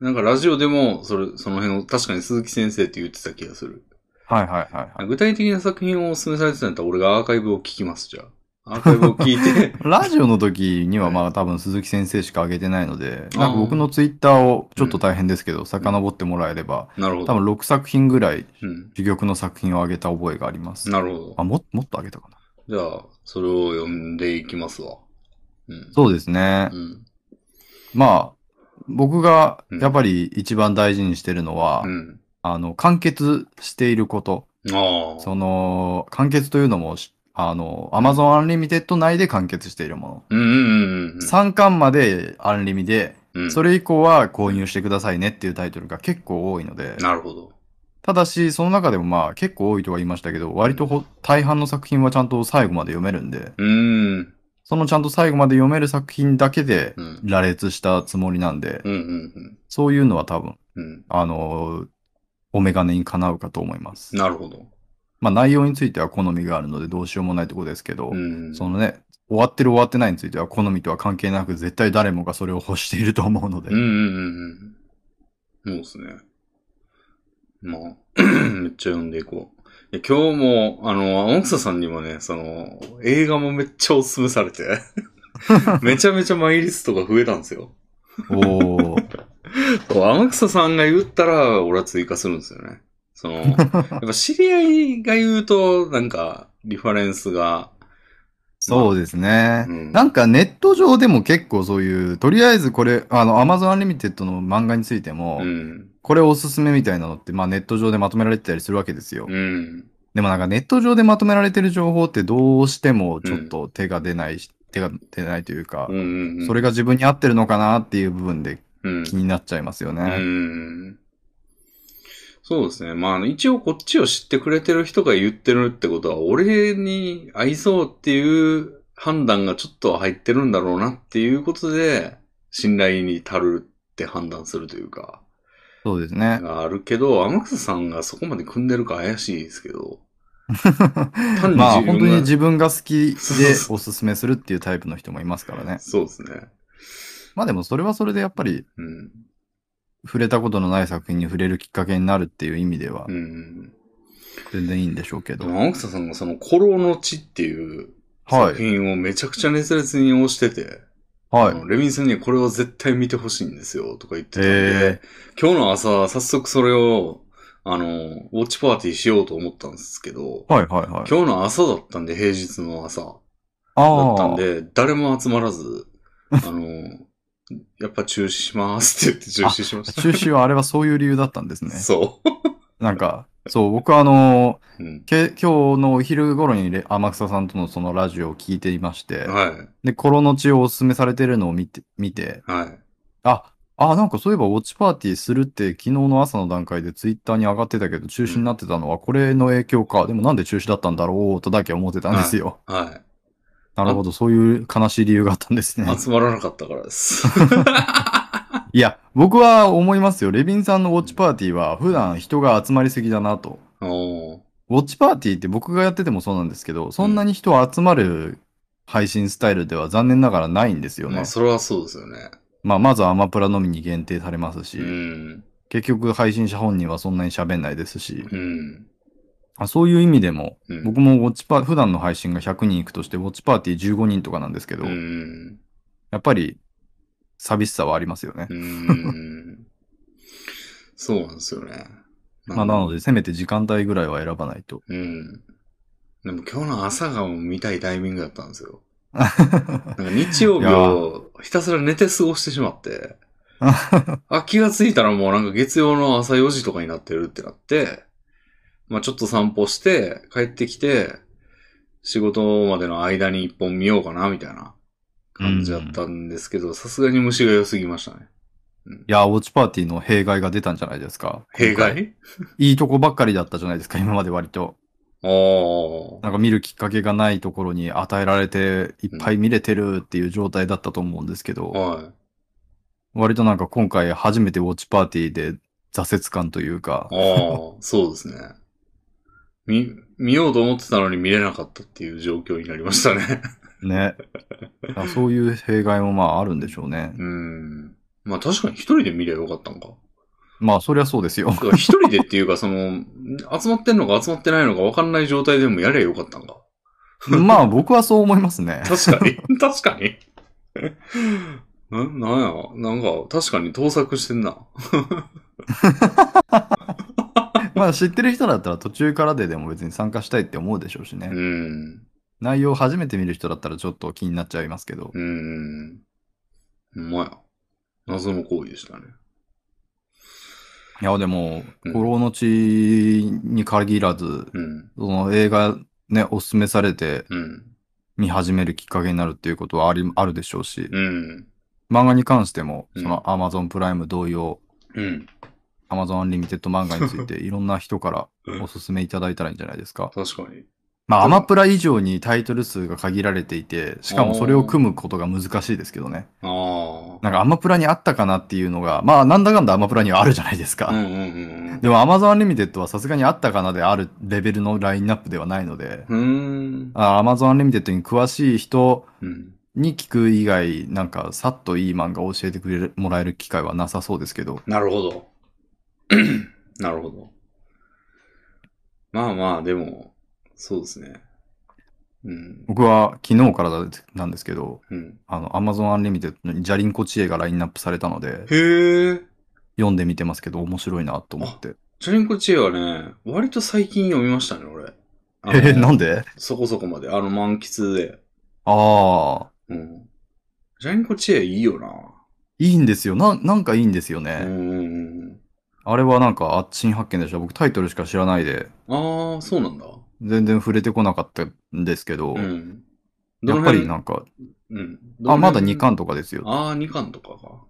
なんかラジオでも、それ、その辺を確かに鈴木先生って言ってた気がする。はいはいはい、はい。具体的な作品をお勧めされてたんだったら俺がアーカイブを聞きます、じゃあ。アーカイブを聞いて、ラジオの時にはまあ多分鈴木先生しか上げてないので、なんか僕のツイッターをちょっと大変ですけど、遡ってもらえれば、なるほど。多分6作品ぐらいうん。珠玉の作品を上げた覚えがあります。なるほどあ、。も、もっと上げたかな。じゃあ、それを読んでいきますわ。うん。そうですね。うん。まあ、僕がうんやっぱり一番大事にしてるのは、うん。あの、完結していること。その、完結というのも、しあの、Amazon Unlimited 内で完結しているもうんうんうんの。3巻までアンリミで、うん。それ以降は購入してくださいねっていうタイトルが結構多いので、なるほど。ただし、その中でもまあ結構多いとは言いましたけど、割とほ大半の作品はちゃんと最後まで読めるんで、うーん。そのちゃんと最後まで読める作品だけでうん。羅列したつもりなんで、うんうんそういうのは多分、うん。うん。あの、お眼鏡にかなうかと思います。なるほど。まあ内容については好みがあるのでどうしようもないところですけど、うん。そのね、終わってる終わってないについては好みとは関係なく絶対誰もがそれを欲していると思うので、うんうんうんうん。そうですね。まあ、めっちゃ読んでいこう。いや今日も、あの、天草さんにもね、その、映画もめっちゃおすすめされて、めちゃめちゃマイリストが増えたんですよ。おー、天草さんが言ったら、俺は追加するんですよね。その、やっぱ知り合いが言うと、なんか、リファレンスが、そうですね。うんなんかネット上でも結構そういう、とりあえずこれ、あの、Amazon Unlimited の漫画についても、うん。これおすすめみたいなのって、まあネット上でまとめられてたりするわけですよ。うん。でもなんかネット上でまとめられてる情報ってどうしてもちょっと手が出ないし、手が出ないというか、うんうんうん。それが自分に合ってるのかなっていう部分でうん、気になっちゃいますようね。ん。そうですね。まああの、一応こっちを知ってくれてる人が言ってるってことは、俺に合いそうっていう判断がちょっと入ってるんだろうなっていうことで、信頼に足るって判断するというか、そうですね。があるけど、天草さんがそこまで組んでるか怪しいですけど、単にまあ本当に自分が好きでおすすめするっていうタイプの人もいますからね。そうですね。まあでもそれはそれでやっぱりうん。触れたことのない作品に触れるきっかけになるっていう意味ではうん。全然いいんでしょうけど。青草さんがその、コロの地っていうはい作品をめちゃくちゃ熱烈に推してて、はい。レビンさんにはこれを絶対見てほしいんですよ、とか言ってたんでへ、今日の朝、早速それを、あの、ウォッチパーティーしようと思ったんですけど、はいはいはい。今日の朝だったんで、平日の朝だ。ったんで、誰も集まらず、あの、やっぱ中止しますって言って中止しました。中止はあれはそういう理由だったんですね。そなんか、そう、僕はあの、う。うん。け今日のお昼頃にレ天草さんとのそのラジオを聞いていまして、はい。で、コロの血をおすすめされてるのを見て、見て、はい。あ、あ、なんかそういえばウォッチパーティーするって昨日の朝の段階でツイッターに上がってたけど中止になってたのはこれの影響か。でもなんで中止だったんだろうとだけ思ってたんですよ。はなるほど、そういう悲しい理由があったんですねい。。集まらなかったからです。いや、僕は思いますよ。レビンさんのウォッチパーティーは普段人が集まりすぎだなと。ウォッチパーティーって僕がやっててもそうなんですけど、そんなに人集まる配信スタイルでは残念ながらないんですよね。まあ、それはそうですよね。まあ、まずアマプラのみに限定されますし、うん。結局配信者本人はそんなに喋んないですし、うん。あそういう意味でも、うん僕もウォッチパー、普段の配信が100人いくとして、ウォッチパーティー15人とかなんですけど、うん。やっぱり寂しさはありますよね。うん。そうなんですよね。まあ、なので、せめて時間帯ぐらいは選ばないと。うん。でも今日の朝が見たいタイミングだったんですよ。なんか日曜日をひたすら寝て過ごしてしまって、あ、気がついたらもうなんか月曜の朝4時とかになってるってなって、まあちょっと散歩して、帰ってきて、仕事までの間に一本見ようかな、みたいな感じだったんですけど、さすがに虫が良すぎましたね。いや、ウォッチパーティーの弊害が出たんじゃないですか。弊害？いいとこばっかりだったじゃないですか、今まで割と。ああ。なんか見るきっかけがないところに与えられて、いっぱい見れてるっていう状態だったと思うんですけど、は割となんか今回初めてウォッチパーティーで挫折感というかい。、ああ、そうですね。見、見ようと思ってたのに見れなかったっていう状況になりましたね。ね。そういう弊害もまああるんでしょうね。うん。まあ確かに一人で見りゃよかったんか。まあ、そりゃそうですよ 一人でっていうか、その、集まってんのか集まってないのか分かんない状態でもやりゃよかったんか。まあ、僕はそう思いますね。確かに。確かに。な、なんや、なんか、確かに盗作してんな。まあ、知ってる人だったら途中からででも別に参加したいって思うでしょうしね。うん。内容を初めて見る人だったらちょっと気になっちゃいますけど。うん。ほんまや。謎の行為でしたね。いや、でもうん、コロの地に限らず、うん。その映画ね、おすすめされてうん。見始めるきっかけになるっていうことはあり、あるでしょうし、うん。漫画に関しても、うんその Amazon プライム同様、うん。Amazon Unlimited 漫画について いろんな人からうんおすすめいただいたらいいんじゃないですか。確かに。まあ、うんアマプラ以上にタイトル数が限られていて、しかもそれを組むことが難しいですけどね。ああ。なんかアマプラにあったかなっていうのが、まあなんだかんだアマプラにはあるじゃないですか。うんうんうんでも Amazon Unlimited はさすがにあったかなであるレベルのラインナップではないので、うん。うーん。あ Amazon Unlimited に詳しい人うん。に聞く以外、なんかさっといい漫画を教えてくれるもらえる機会はなさそうですけど。なるほど。なるほど。まあまあ、でも、そうですね。うん。僕は昨日からだなんですけど、うん。あの Amazon Unlimited にジャリンコ知恵がラインナップされたので、へえ。読んでみてますけど面白いなと思って。チャリンコ知恵はね、割と最近読みましたね、俺。えー、なんで？そこそこまで。あの、満喫で。ああ、うん。チャリンコ知恵いいよな。いいんですよ。な、なんかいいんですよね。うんうんうん。あれはなんか、あ、新発見でした。僕タイトルしか知らないで、ああ、そうなんだ。全然触れてこなかったんですけど、うん。やっぱりななんか、うん。あ、まだ2巻。巻とかですよ。ああ、2巻とかか。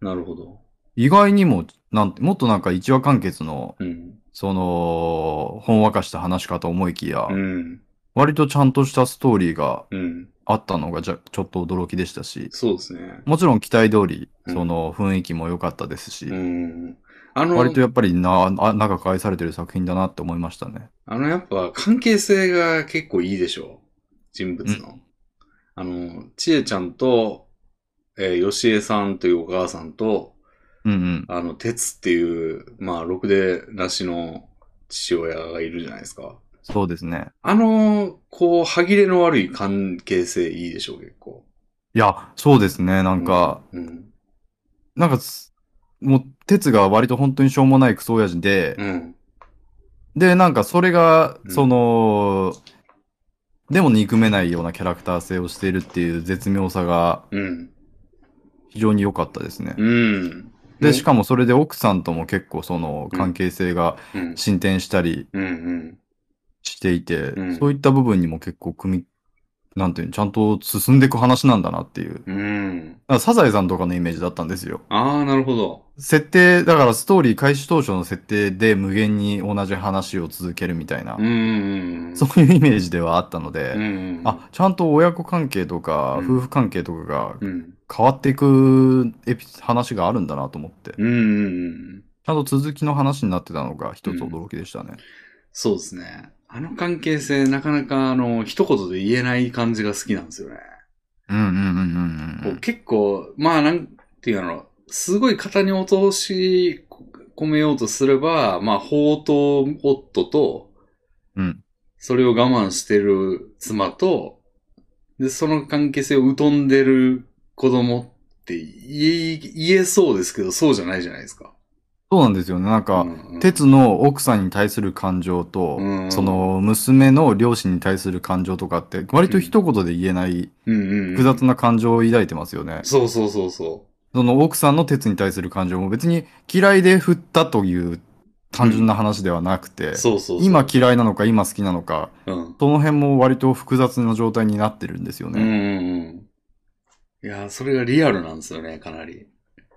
なるほど。意外にも、なんて、もっとなんか一話完結の、うん。その、ほんわかした話かと思いきや、うん。割とちゃんとしたストーリーがうん。あったのがじゃ、ちょっと驚きでしたし、そうですね。もちろん期待通り、うんその雰囲気も良かったですし、うん。あの、割とやっぱりな、あ長く愛されてる作品だなって思いましたね。あの、やっぱ関係性が結構いいでしょう。人物の。あの、ちえちゃんと、えー、よしえさんというお母さんと、うんうん。あの、てつっていう、まあ、ろくでなしの父親がいるじゃないですか。そうですね。あの、こう、歯切れの悪い関係性いいでしょう、結構。いや、そうですね。なんか、うん。なんかす、もう、鉄が割と本当にしょうもないクソ親父で、うん。で、なんかそれが、うんその、でも憎めないようなキャラクター性をしているっていう絶妙さがうん。非常に良かったですね。うん。で、しかもそれで奥さんとも結構その関係性がうん。進展したりうん。うん。していて、うんそういった部分にも結構組み、なんていうの、ちゃんと進んでいく話なんだなっていう。うん。サザエさんとかのイメージだったんですよ。ああ、なるほど。設定、だからストーリー開始当初の設定で無限に同じ話を続けるみたいな、うん。そういうイメージではあったので、うんうん。あ、ちゃんと親子関係とか、うん夫婦関係とかがうん。変わっていくエピ話があるんだなと思って、うん。ちゃんと続きの話になってたのが一つ驚きでしたね。そうですね。あの関係性、なかなか、あの、一言で言えない感じが好きなんですよね。うんうんうんうんこう結構、まあ、なんていうの、すごい型に落とし込めようとすれば、まあ、法と夫と、うん。それを我慢してる妻と、で、その関係性を疎んでる子供って言い言えそうですけど、そうじゃないじゃないですか。そうなんですよね。なんか、うん鉄の奥さんに対する感情と、うんその娘の両親に対する感情とかって、割と一言で言えない複雑な感情を抱いてますよね。そうそうそうそその奥さんの鉄に対する感情も別に嫌いで振ったという単純な話ではなくて。今嫌いなのか今好きなのか、うん。その辺も割と複雑な状態になってるんですよね。うんうんうん。いやー、それがリアルなんですよね、かなり。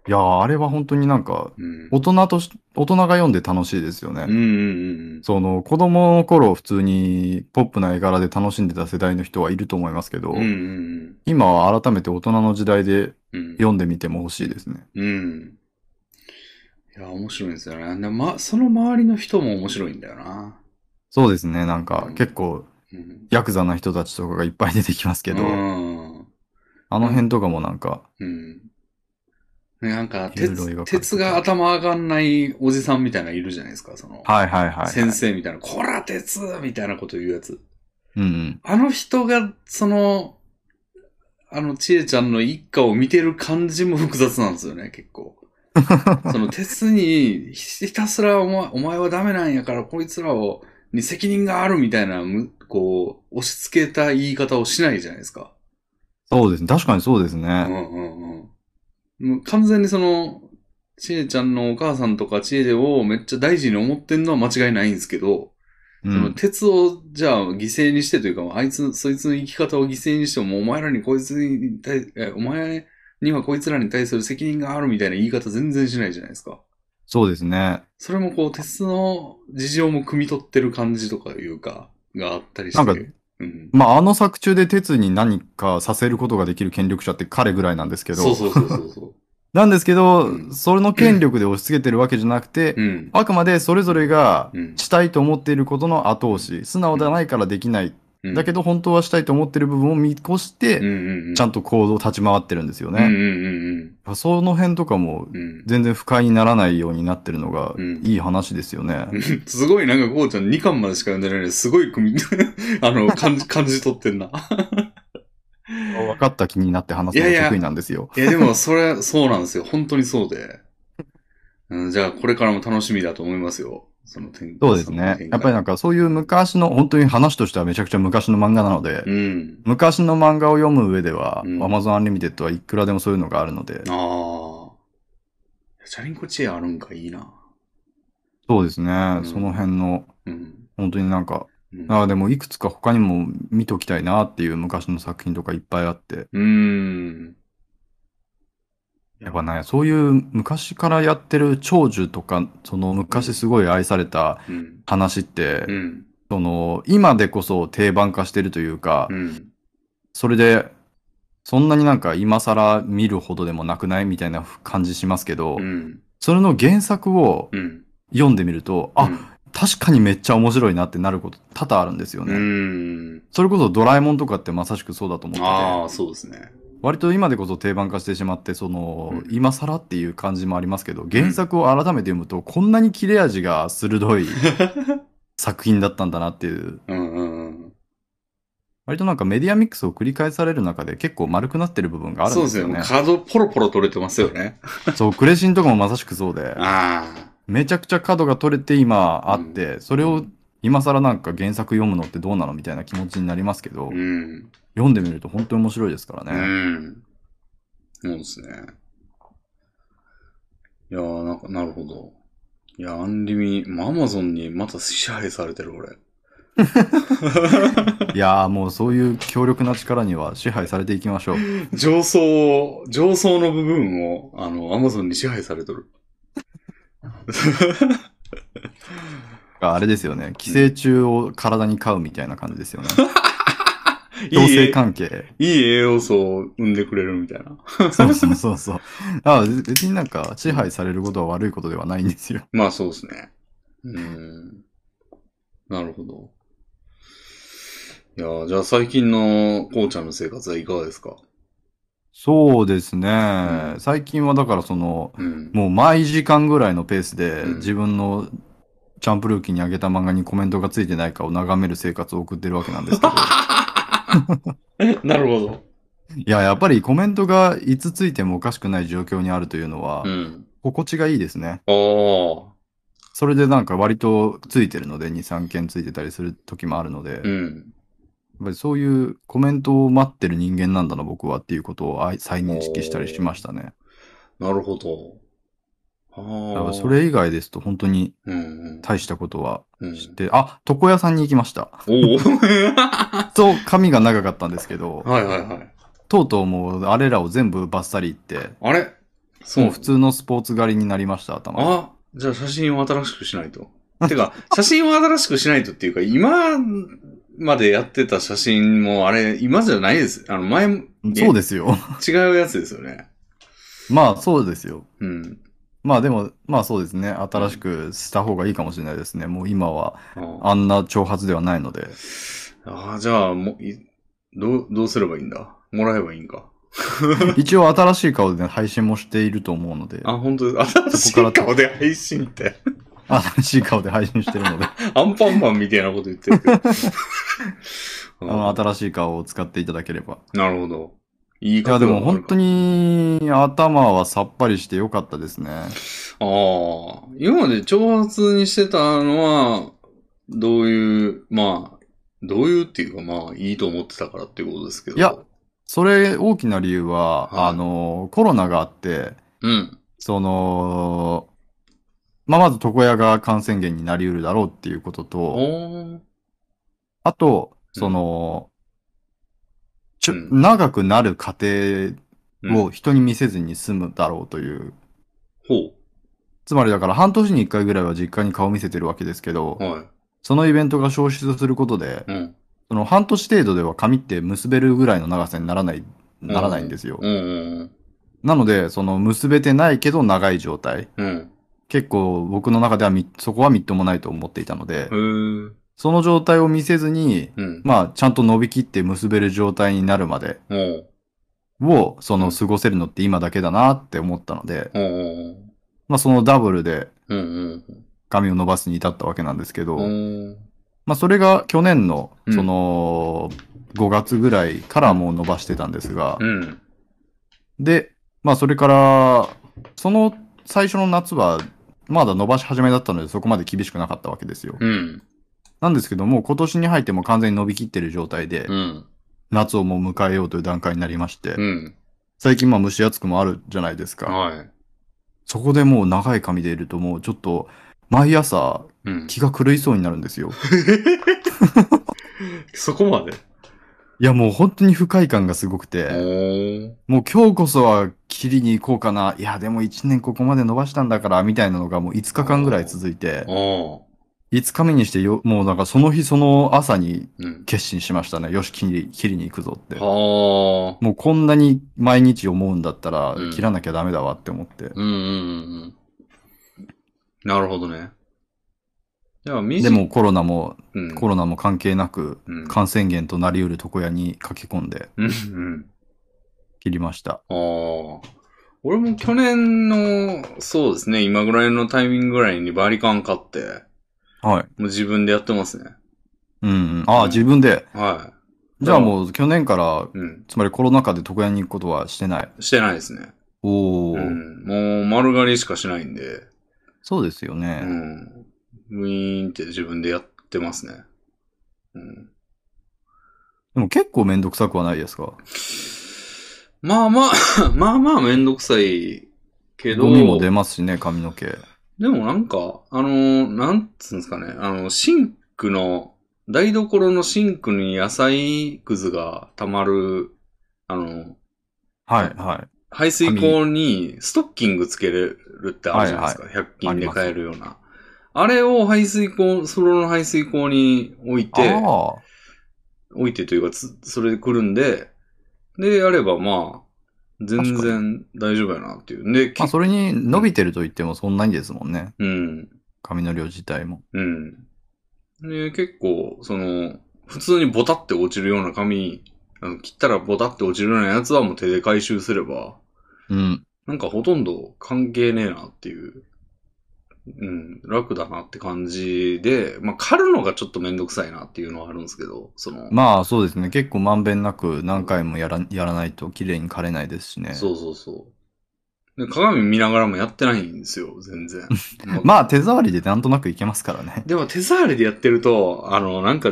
いやー、あれは本当になんか、うん。大人とし、大人が読んで楽しいですよね。うんうんうんその、子供の頃普通にポップな絵柄で楽しんでた世代の人はいると思いますけど、うん。うんうん今は改めて大人の時代でうん。読んでみても欲しいですね。うん。いや、面白いんですよね。でま、その周りの人も面白いんだよな。そうですね、なんかうん結構うん。ヤクザな人たちとかがいっぱい出てきますけど、うん。あの辺とかもなんか、うん。ねなんか、鉄、鉄が頭上がんないおじさんみたいなのいるじゃないですか、その。はいはいはい、はい。先生みたいな、こら鉄みたいなこと言うやつ。うんうん。あの人が、その、あの、ちえちゃんの一家を見てる感じも複雑なんですよね、結構。その鉄にひたすらお前お前はダメなんやからこいつらをに責任があるみたいな、むこう、押し付けた言い方をしないじゃないですか。そうですね。確かにそうですうんね。うんうん。もう完全にその、ちえちゃんのお母さんとかちえをめっちゃ大事に思ってんのは間違いないんですけど、うそのん。鉄をじゃあ犠牲にしてというか、あいつ、そいつの生き方を犠牲にしても、お前らにこいつに対、えお前にはこいつらに対する責任があるみたいな言い方全然しないじゃないですか。そうですね。それもこう、鉄の事情も汲み取ってる感じとかいうか、があったりして。なんかうん。まあ、あの作中で鉄に何かさせることができる権力者って彼ぐらいなんですけど、そうそうそうそうそ なんですけど、うんそれの権力で押し付けてるわけじゃなくて、う。うん。あくまでそれぞれがうん。したいと思っていることの後押し、素直ではないからできない。うんだけど本当はしたいと思ってる部分を見越しうんて。ちゃんと行動立ち回ってるんですよね。うんその辺とかも。全然不快にならないようになってるのがうんいい話ですよね。すごいなんかこうちゃん2巻までしか読んでないのに、すごい組み、あの、感じ、感じ取ってんな。分かった気になって話すのが得意なんですよ。いや、でも、それ、そうなんですよ。本当にそうで。うん、じゃあ、これからも楽しみだと思いますよ。その展そうですね。やっぱりなんかそういう昔の、本当に話としてはめちゃくちゃ昔の漫画なので、うん。昔の漫画を読む上では、うん Amazon Unlimited はいくらでもそういうのがあるので、ああ。チャリンコチェアあるんかいいな。そうですね、んその辺の、うん。本当になんか、うんああ、でもいくつか他にも見ときたいなっていう昔の作品とかいっぱいあって、うーん。やっぱね、そういう昔からやってる長寿とか、その昔すごい愛されたうん。話って、うん。その、今でこそ定番化してるというか、うん。それで、そんなになんか今更見るほどでもなくない？みたいな感じしますけど、うん。それの原作をうん。読んでみると、あ、うん確かにめっちゃ面白いなってなること多々あるんですようね。ん。それこそドラえもんとかってまさしくそうだと思ってああ、て、そうですね。割と今でこそ定番化してしまって、その、うん今更っていう感じもありますけど、原作を改めて読むと、こんなに切れ味が鋭い 作品だったんだなっていう、うんうんうん。割となんかメディアミックスを繰り返される中で結構丸くなってる部分があるんそうでよねですすよね。。角ポロポロ取れてますよね。そう、クレシンとかもまさしくそうで、あめちゃくちゃ角が取れて今あって、それを今更なんか原作読むのってどうなのみたいな気持ちになりますけど、あ。うん。読んでみると本当に面白いですからうね。ん。そうですね。いやー、なんか、なるほど。いや、アンリミ、まあアマゾンにまた支配されてる、俺。いやーもうそういう強力な力には支配されていきましょう。上層、上層の部分を、あの、アマゾンに支配されてる。あれですよね。寄生虫を体に飼うみたいな感じですよね。い共生い、関係。いい栄養素を生んでくれるみたいな。そうそうそうそう。あ別になんか支配されることは悪いことではないんですよ。まあそうですね。うん。なるほど。いやーじゃあ最近のこうちゃんの生活はいかがですか？そうですね。最近はだからその、うん。もう毎時間ぐらいのペースでうん自分のチャンプルーキーにあげた漫画にコメントがついてないかを眺める生活を送ってるわけなんですけど。なるほど。いや、やっぱりコメントがいつついてもおかしくない状況にあるというのはう、ん。心地がいいですね。ああ。それでなんか割とついてるので、2、3件ついてたりする時もあるので、やっうん。ぱりそういうコメントを待ってる人間なんだな、僕はっていうことを再認識したりしましたね。なるほど。だからそれ以外ですと本当にうんうん。大したことはうん。して、あ、床屋さんに行きました。おお そう、髪が長かったんですけど、はいはいはい。とうとうもうあれらを全部バッサリいって、あれ？そう。もう普通のスポーツ狩りになりました、頭が。あ、じゃあ写真を新しくしないと。てか、写真を新しくしないとっていうか、今までやってた写真もあれ、今じゃないです。あの、前、そうですよ。違うやつですよね。まあそうですよ。うん。まあでも、まあそうですね。新しくした方がいいかもしれないですね。もう今はああんな挑発ではないので。ああ、じゃあ、もう、いどう、どうすればいいんだ？もらえばいいんか？一応新しい顔で、ね、配信もしていると思うので、あ、本当です。新しいそこから顔で配信って？新しい顔で配信してるので、アンパンマンみたいなこと言ってるけど。あの、新しい顔を使っていただければ。なるほど。いいいや、でも本当に。に頭はさっぱりしてよかったですね。ああ。今まで挑発にしてたのは、どういう、まあ、どういうっていうかまあ、いいと思ってたからっていうことですけど。いや、それ大きな理由は、はいあの、コロナがあって、うん。その、まあ、まず床屋が感染源になり得るだろうっていうことおと、ー。あと、うんその、ちょ、うん長くなる過程うんを人に見せずに済むだろうという。ほつまりだから半年に一回ぐらいは実家に顔見せてるわけですけどう。、はい。そのイベントが消失することで、うん。その半年程度では髪って結べるぐらいの長さにならない、ならないんですよ。うんうんなので、その結べてないけど長い状態。結構僕の中ではみそこはみっともないと思っていたので。その状態を見せずに、うん。まあちゃんと伸びきって結べる状態になるまでを、その過ごせるのって今だけだなって思ったので、まあそのダブルで髪を伸ばすに至ったわけなんですけど、まあそれが去年のうん、その、5月ぐらいからもう伸ばしてたんですが、うん。で、まあそれから、その最初の夏は、まだ伸ばし始めだったのでそこまで厳しくなかったわけですよ。うん。なんですけども、今年に入っても完全に伸びきってる状態で、うん。夏をもう迎えようという段階になりまして、うん。最近まあ蒸し暑くもあるじゃないですか。はい。そこでもう長い髪でいるともうちょっと、毎朝うん。気が狂いそうになるんですよ。そこまで？いやもう本当に不快感がすごくおて、ー。もう今日こそは切りに行こうかな。いやでも1年ここまで伸ばしたんだから、みたいなのがもう5日間ぐらい続いて、お5日目にしてよ、もうなんかその日その朝にー。うん。決心しましたね。よし、切り、切りに行くぞって。はもうこんなに毎日思うんだったらうん、切らなきゃダメだわって思って。ー。うんうんうんうん。なるほどね。でも、コロナも、うん。コロナも関係なく、うん。感染源となり得る床屋に駆け込んでうんうん。切りました。ああ。俺も去年の、そうですね、今ぐらいのタイミングぐらいにバリカン買って、はい。もう自分でやってますね。うんうん。ああ、うん自分で。はじゃあもう去年から、い。うん。つまりコロナ禍で床屋に行くことはしてない。してないですね。おお、うん。もう丸刈りしかしないんで、そうですよね。うん。ウィーンって自分でやってますね。うん。でも結構めんどくさくはないですか？まあまあ、まあまあめんどくさいけど、ゴミも出ますしね、髪の毛。でもなんか、あのーなんつうんですかね、あの、シンクの、台所のシンクに野菜くずが溜まる、あの、はい、はい。排水口にストッキングつけれるってあるじゃないですか。100均であります買えるような。あれを排水口、その排水口に置いて、あ置いてというかつ、それでくるんで、で、やればまあ、全確然大丈夫やなっていう。で、あ。まあ、きそれに伸びてると言ってもそんなにですもんね。うん。髪の量自体も。うん。で、結構、その、普通にボタって落ちるような髪、あの切ったらボタって落ちるようなやつはもう手で回収すれば、うん。なんかほとんど関係ねえなっていう。うん、楽だなって感じで、まあ、刈るのがちょっとめんどくさいなっていうのはあるんですけど、その、まあそうですね。結構まんべんなく何回もやらやらないと綺麗に枯れないですしね。そうそうそう。で、鏡見ながらもやってないんですよ、全然。まあまあ手触りでなんとなくいけますからね。でも手触りでやってると、あの、なんか、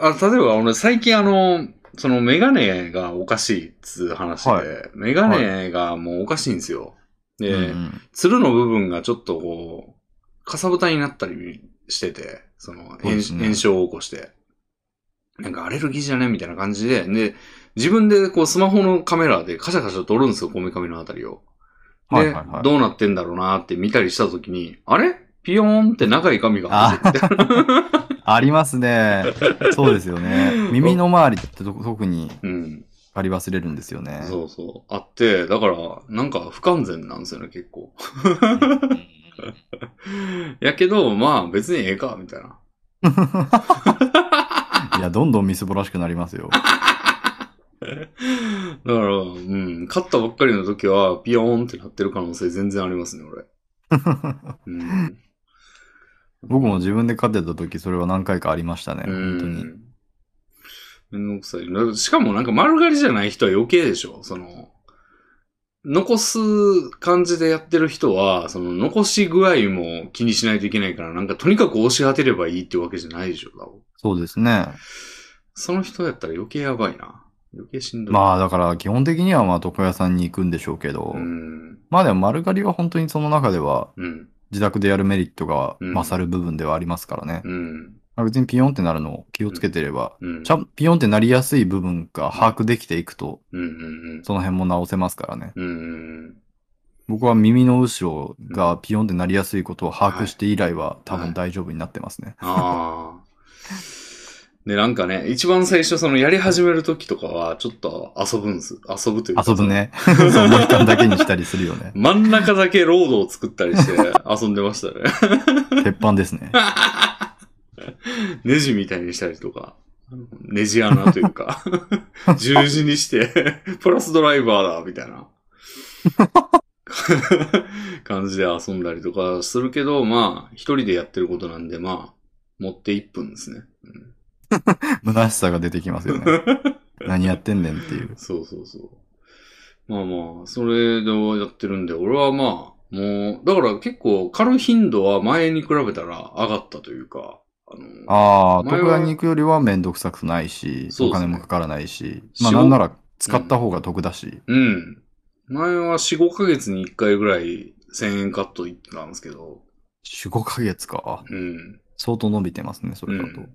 あ例えば俺最近あの、そのメガネがおかしいっつう話で、はいメガネがもうおかしいんですよ。で、うんうんつるの部分がちょっとこう、かさぶたになったりしてて、その炎,、ね炎症を起こして。なんかアレルギーじゃねみたいな感じで、で、自分でこうスマホのカメラでカシャカシャ撮るんですよ、こめかみのあたりを。で、はいはいはいどうなってんだろうなって見たりしたときに、あれ？ピヨーンって長い髪が走ってて。ありますね。そうですよね。耳の周りってと特にうん。あり忘れるんですよね。そうそう。あって、だから、なんか不完全なんですよね、結構。やけど、まあ別にええか、みたいな。いや、どんどんみすぼらしくなりますよ。だから、うん、勝ったばっかりの時は、ピヨーンってなってる可能性全然ありますね、俺。うん。僕も自分で飼ってた時、それは何回かありましたね。う本当に。ん。めんどくさい。なしかもなんか丸刈りじゃない人は余計でしょその、残す感じでやってる人は、その残し具合も気にしないといけないから、なんかとにかく押し当てればいいってわけじゃないでしょ多分そうですね。その人やったら余計やばいな。余計しんどい。まあだから基本的にはまあ床屋さんに行くんでしょうけど、うん。まあでも丸刈りは本当にその中ではうん。自宅でやるメリットがうん勝る部分ではありますからね。うん。まあ別にピヨンってなるのを気をつけてれば、うん。ちゃんピヨンってなりやすい部分が把握できていくと、うんうんその辺も直せますからね。うん。うん。僕は耳の後ろがピヨンってなりやすいことを把握して以来は多分大丈夫になってますね。ああ。で、なんかね、一番最初そのやり始める時とかは、ちょっと遊ぶんです。遊ぶというか。遊ぶ。ね。そう、モヒカンだけにしたりするよね。真ん中だけロードを作ったりして遊んでましたね。鉄板ですね。ネジみたいにしたりとか。ネジ穴というか。十字にして、プラスドライバーだ、みたいな。感じで遊んだりとかするけど、まあ、一人でやってることなんで、まあ、持って1分ですね。うん虚しさが出てきますよね。何やってんねんっていう。そうそうそう。まあまあ、それでやってるんで、俺はまあ、もう、だから結構狩る頻度は前に比べたら上がったというか、あの、ああ、前は床屋に行くよりはめんどくさくないし、お金もかからないし、まあなんなら使った方が得だし。うん。前は4、5ヶ月に1回ぐらい1000円カット行ってたんですけど、4、5ヶ月か。うん。相当伸びてますね、それだと。うん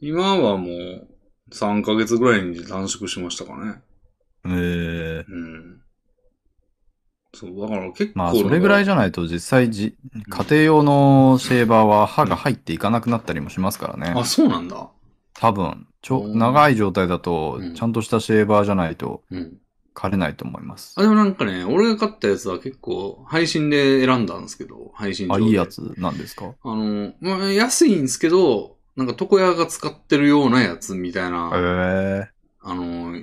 今はもう3ヶ月ぐらいに短縮しましたかね。ええうん。そう、だから結構。まあ、それぐらいじゃないと実際じ、家庭用のシェーバーは刃が入っていかなくなったりもしますからね。あ、そうなんだ。多分、ちょ、うん長い状態だとうん、ちゃんとしたシェーバーじゃないとうん。枯れないと思いますあ、。でもなんかね、俺が買ったやつは結構配信で選んだんですけど、配信上あ、でいいやつなんですか？あの、まあ、安いんですけど、なんか床屋が使ってるようなやつみたいな、へえ。あの、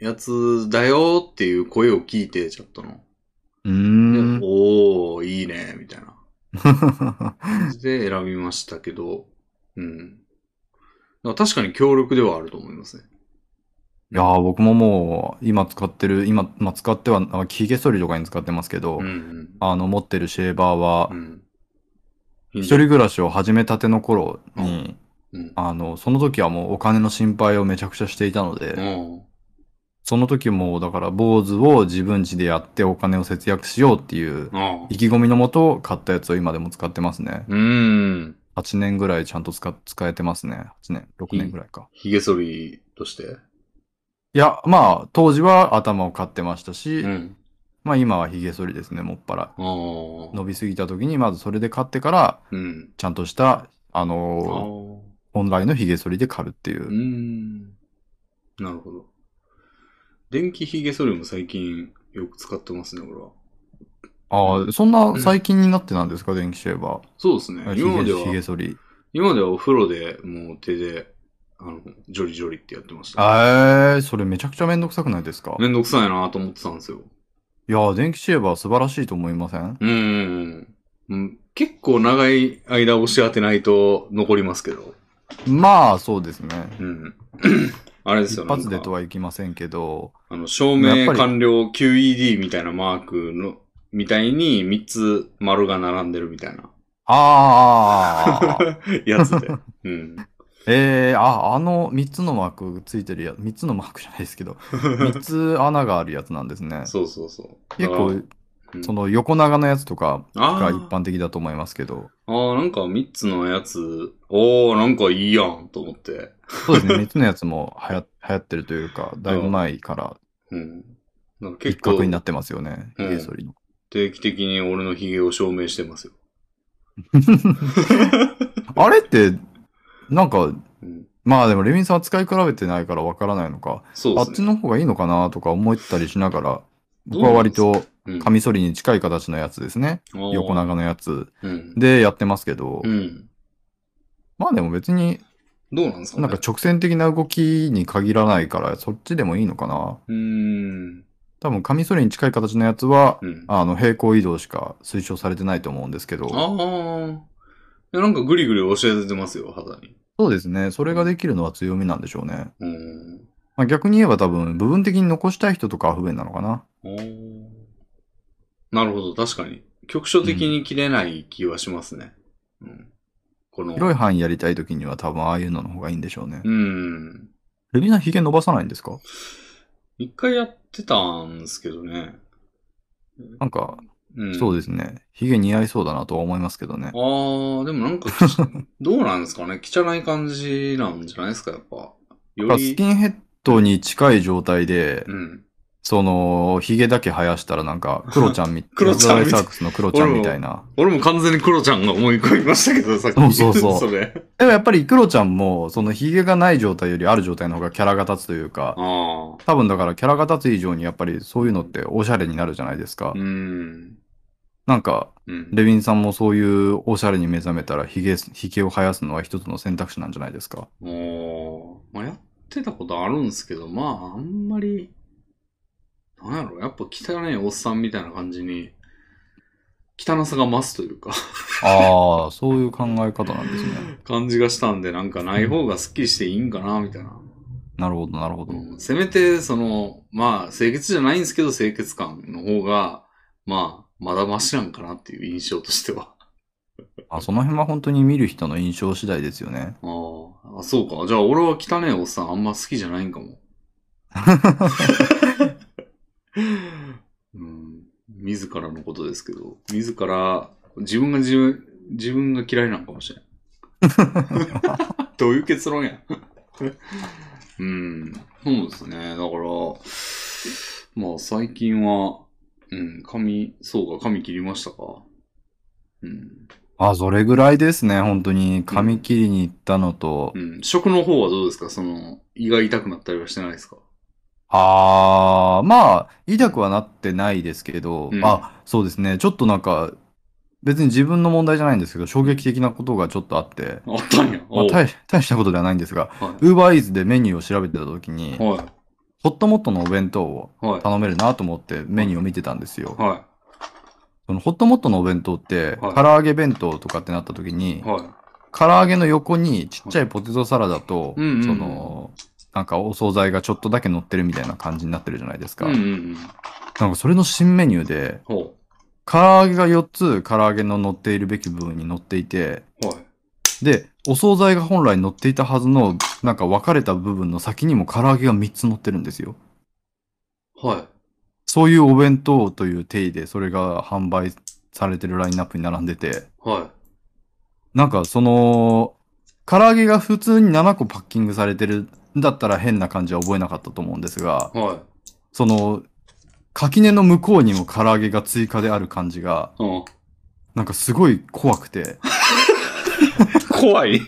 やつだよっていう声を聞いて、チャットの。うーん。でおー、いいね、みたいな 感じで選びましたけど、うん。だから確かに強力ではあると思いますね。いやー、僕ももう、今使ってる、今、まあ、使っては、あ髭剃りとかに使ってますけど、うんうん。あの、持ってるシェーバーはう、ん。一人暮らしを始めたての頃に、うん。あの、その時はもうお金の心配をめちゃくちゃしていたので、うん。その時も、だから、坊主を自分家でやってお金を節約しようっていう、あ意気込みのもと買ったやつを今でも使ってますね。うーん。8年ぐらいちゃんと使、使えてますね。8年、6年ぐらいか。髭剃りとして？いや、まあ、当時は頭を買ってましたし、うん。まあ今は髭剃りですね、もっぱら。伸びすぎた時に、まずそれで買ってから、うん。ちゃんとした、あ。のー本来の髭剃りで刈るっていうう。ーん。なるほど。電気髭剃りも最近よく使ってますね、俺は。ああ、そんな最近になってなんですか、電気シェーバそうですね。ー。今まで髭髭は、剃り。今まではお風呂でもう手で、あの、ジョリジョリってやってました。ええー、それめちゃくちゃめんどくさくないですか？めんどくさいなと思ってたんですよ。いやー、電気シェーバー素晴らしいと思いません？うーん。うん、結構長い間押し当てないと残りますけど。まあ、そうですね。うん。あれですよ一発でとは。はいきませんけど、あの、照明完了 QED みたいなマークの、みたいに3つ丸が並んでるみたいなああ、やつで。うん。え えー、あ、あの3つのマークついてるや、3つのマークじゃないですけど、3つ穴があるやつなんですね。そうそうそう。結構、うんその横長のやつとかが一般的だと思いますけど、ああ、なんか3つのやつ、おー、なんかいいやん、と思って。そうですね、3つのやつもはや流行ってるというか、だいぶ前からうん。なんか一結構角になってますよね、うん髭剃りの。定期的に俺の髭を証明してますよ。あれって、なんか、うん、まあでもレミンさんは使い比べてないからわからないのか、あっちそうですね。の方がいいのかなとか思ったりしながら、僕は割とうんカミソリに近い形のやつですね。あー横長のやつうん。でやってますけど、うん。まあでも別にどうなんですかね？なんか直線的な動きに限らないから、そっちでもいいのかなうーん。多分、カミソリに近い形のやつは、うん。あの、平行移動しか推奨されてないと思うんですけど、ああ。なんかグリグリ教えてますよ、肌に。そうですね。それができるのは強みなんでしょうね。うん。まあ、逆に言えば多分、部分的に残したい人とかは不便なのかな。なるほど、確かに。局所的に切れない気はしますね。うん。この。広い範囲やりたい時には多分、ああいうのの方がいいんでしょうね。うん。レビナヒゲ伸ばさないんですか？一回やってたんですけどね。なんか、うん。そうでですね。ヒゲ似合いそうだなとは思いますけどね。ああ、でもなんか、どうなんですかね？汚い感じなんじゃないですか、やっぱ。よスりキ。ンヘッドに近い状態で、うん。その、ヒゲだけ生やしたらなんか、クロちゃんみ クロちゃんサークスのクロちゃんみたいな。俺も完全にクロちゃんが思い浮かびましたけど、さっき。そうそうそう。でもやっぱりクロちゃんも、そのヒゲがない状態よりある状態の方がキャラが立つというか、ああ。多分だからキャラが立つ以上にやっぱりそういうのっておしゃれになるじゃないですか。うん。なんか、うん。レビンさんもそういうおしゃれに目覚めたらヒゲ、ヒゲを生やすのは一つの選択肢なんじゃないですか。おーまあ、やってたことあるんですけど、まあ、あんまり、なんやろ、やっぱ汚いおっさんみたいな感じに、汚さが増すというか、ああ、そういう考え方なんですね。感じがしたんで、なんかない方がスッキリしていいんかな、みたいな。なるほど、なるほど。うんせめて、その、まあ、清潔じゃないんですけど、清潔感の方が、まあ、まだマシなんかなっていう印象としては。あその辺は本当に見る人の印象次第ですよね。あーあ、そうか。じゃあ、俺は汚いおっさんあんま好きじゃないんかも。うん、自らのことですけど、自ら、自分が自分、自分が嫌いなんかもしれん。どういう結論や。うん、そうですね。だから、まあ最近は、うん、髪、そうか、髪切りましたか。うん。あ、それぐらいですね、本当に。髪切りに行ったのと、うん。食の方はどうですか？その、胃が痛くなったりはしてないですか？あー、まあ、痛くはなってないですけど、うんあ、そうですね、ちょっとなんか、別に自分の問題じゃないんですけど、衝撃的なことがちょっとあって、あったんや。まあ、おう大 大したことではないんですが、はウーバーイーツでメニューを調べてた時に、い。はホットモットのお弁当をい。はい。頼めるなと思ってメニューを見てたんですよ。はそのホットモットのお弁当って、はい唐揚げ弁当とかってなった時にい。、はい。唐揚げの横にちっちゃいポテトサラダと、うんうんうんその、なんかお惣菜がちょっとだけ乗ってるみたいな感じになってるじゃないですか。うんうんうん。なんかそれの新メニューで、ほ唐揚げが4つ唐揚げの乗っているべき部分に乗っていて。で、お惣菜が本来乗っていたはずの、なんか分かれた部分の先にも唐揚げが3つ乗ってるんですよ。はい。そういうお弁当という定義でそれが販売されてるラインナップに並んでて、はなんかその、唐揚げが普通に7個パッキングされてるんだったら変な感じは覚えなかったと思うんですが、い。はい。その、垣根の向こうにも唐揚げが追加である感じが、うん。なんかすごい怖くて。怖い？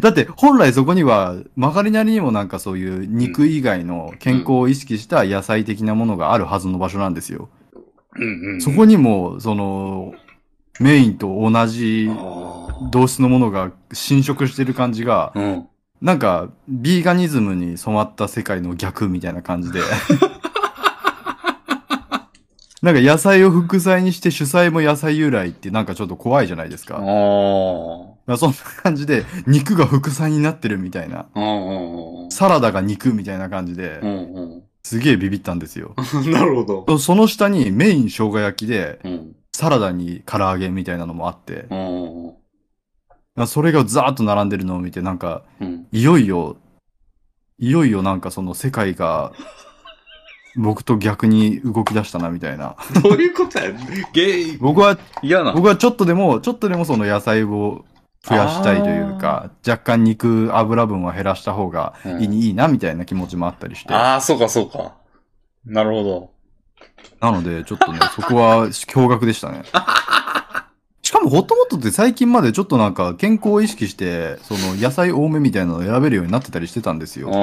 だって本来そこには曲がりなりにもなんかそういう肉以外の健康を意識した野菜的なものがあるはずの場所なんですよ。うんうん。そこにも、その、メインと同じあ同質のものが侵食してる感じがあ。、うん。なんか、ビーガニズムに染まった世界の逆みたいな感じで。なんか野菜を副菜にして主菜も野菜由来ってなんかちょっと怖いじゃないですか。あそんな感じで肉が副菜になってるみたいな。うんうんサラダが肉みたいな感じでう、ん。すげえビビったんですよ。うん。なるほど。その下にメイン生姜焼きで、うん。サラダに唐揚げみたいなのもあって、うん。それがザーッと並んでるのを見て、なんか、うん。いよいよ、いよいよなんかその世界が、僕と逆に動き出したなみたいな。どういうことやゲイ、僕は、嫌な。僕はちょっとでも、ちょっとでもその野菜を増やしたいというか、若干肉、油分は減らした方がいい,、うんいいなみたいな気持ちもあったりして。ああ、そうかそうか。なるほど。なので、ちょっとね、そこは 驚愕でしたね。しかも、ホットモットって最近までちょっとなんか健康を意識して、その野菜多めみたいなのを選べるようになってたりしてたんですよ。あ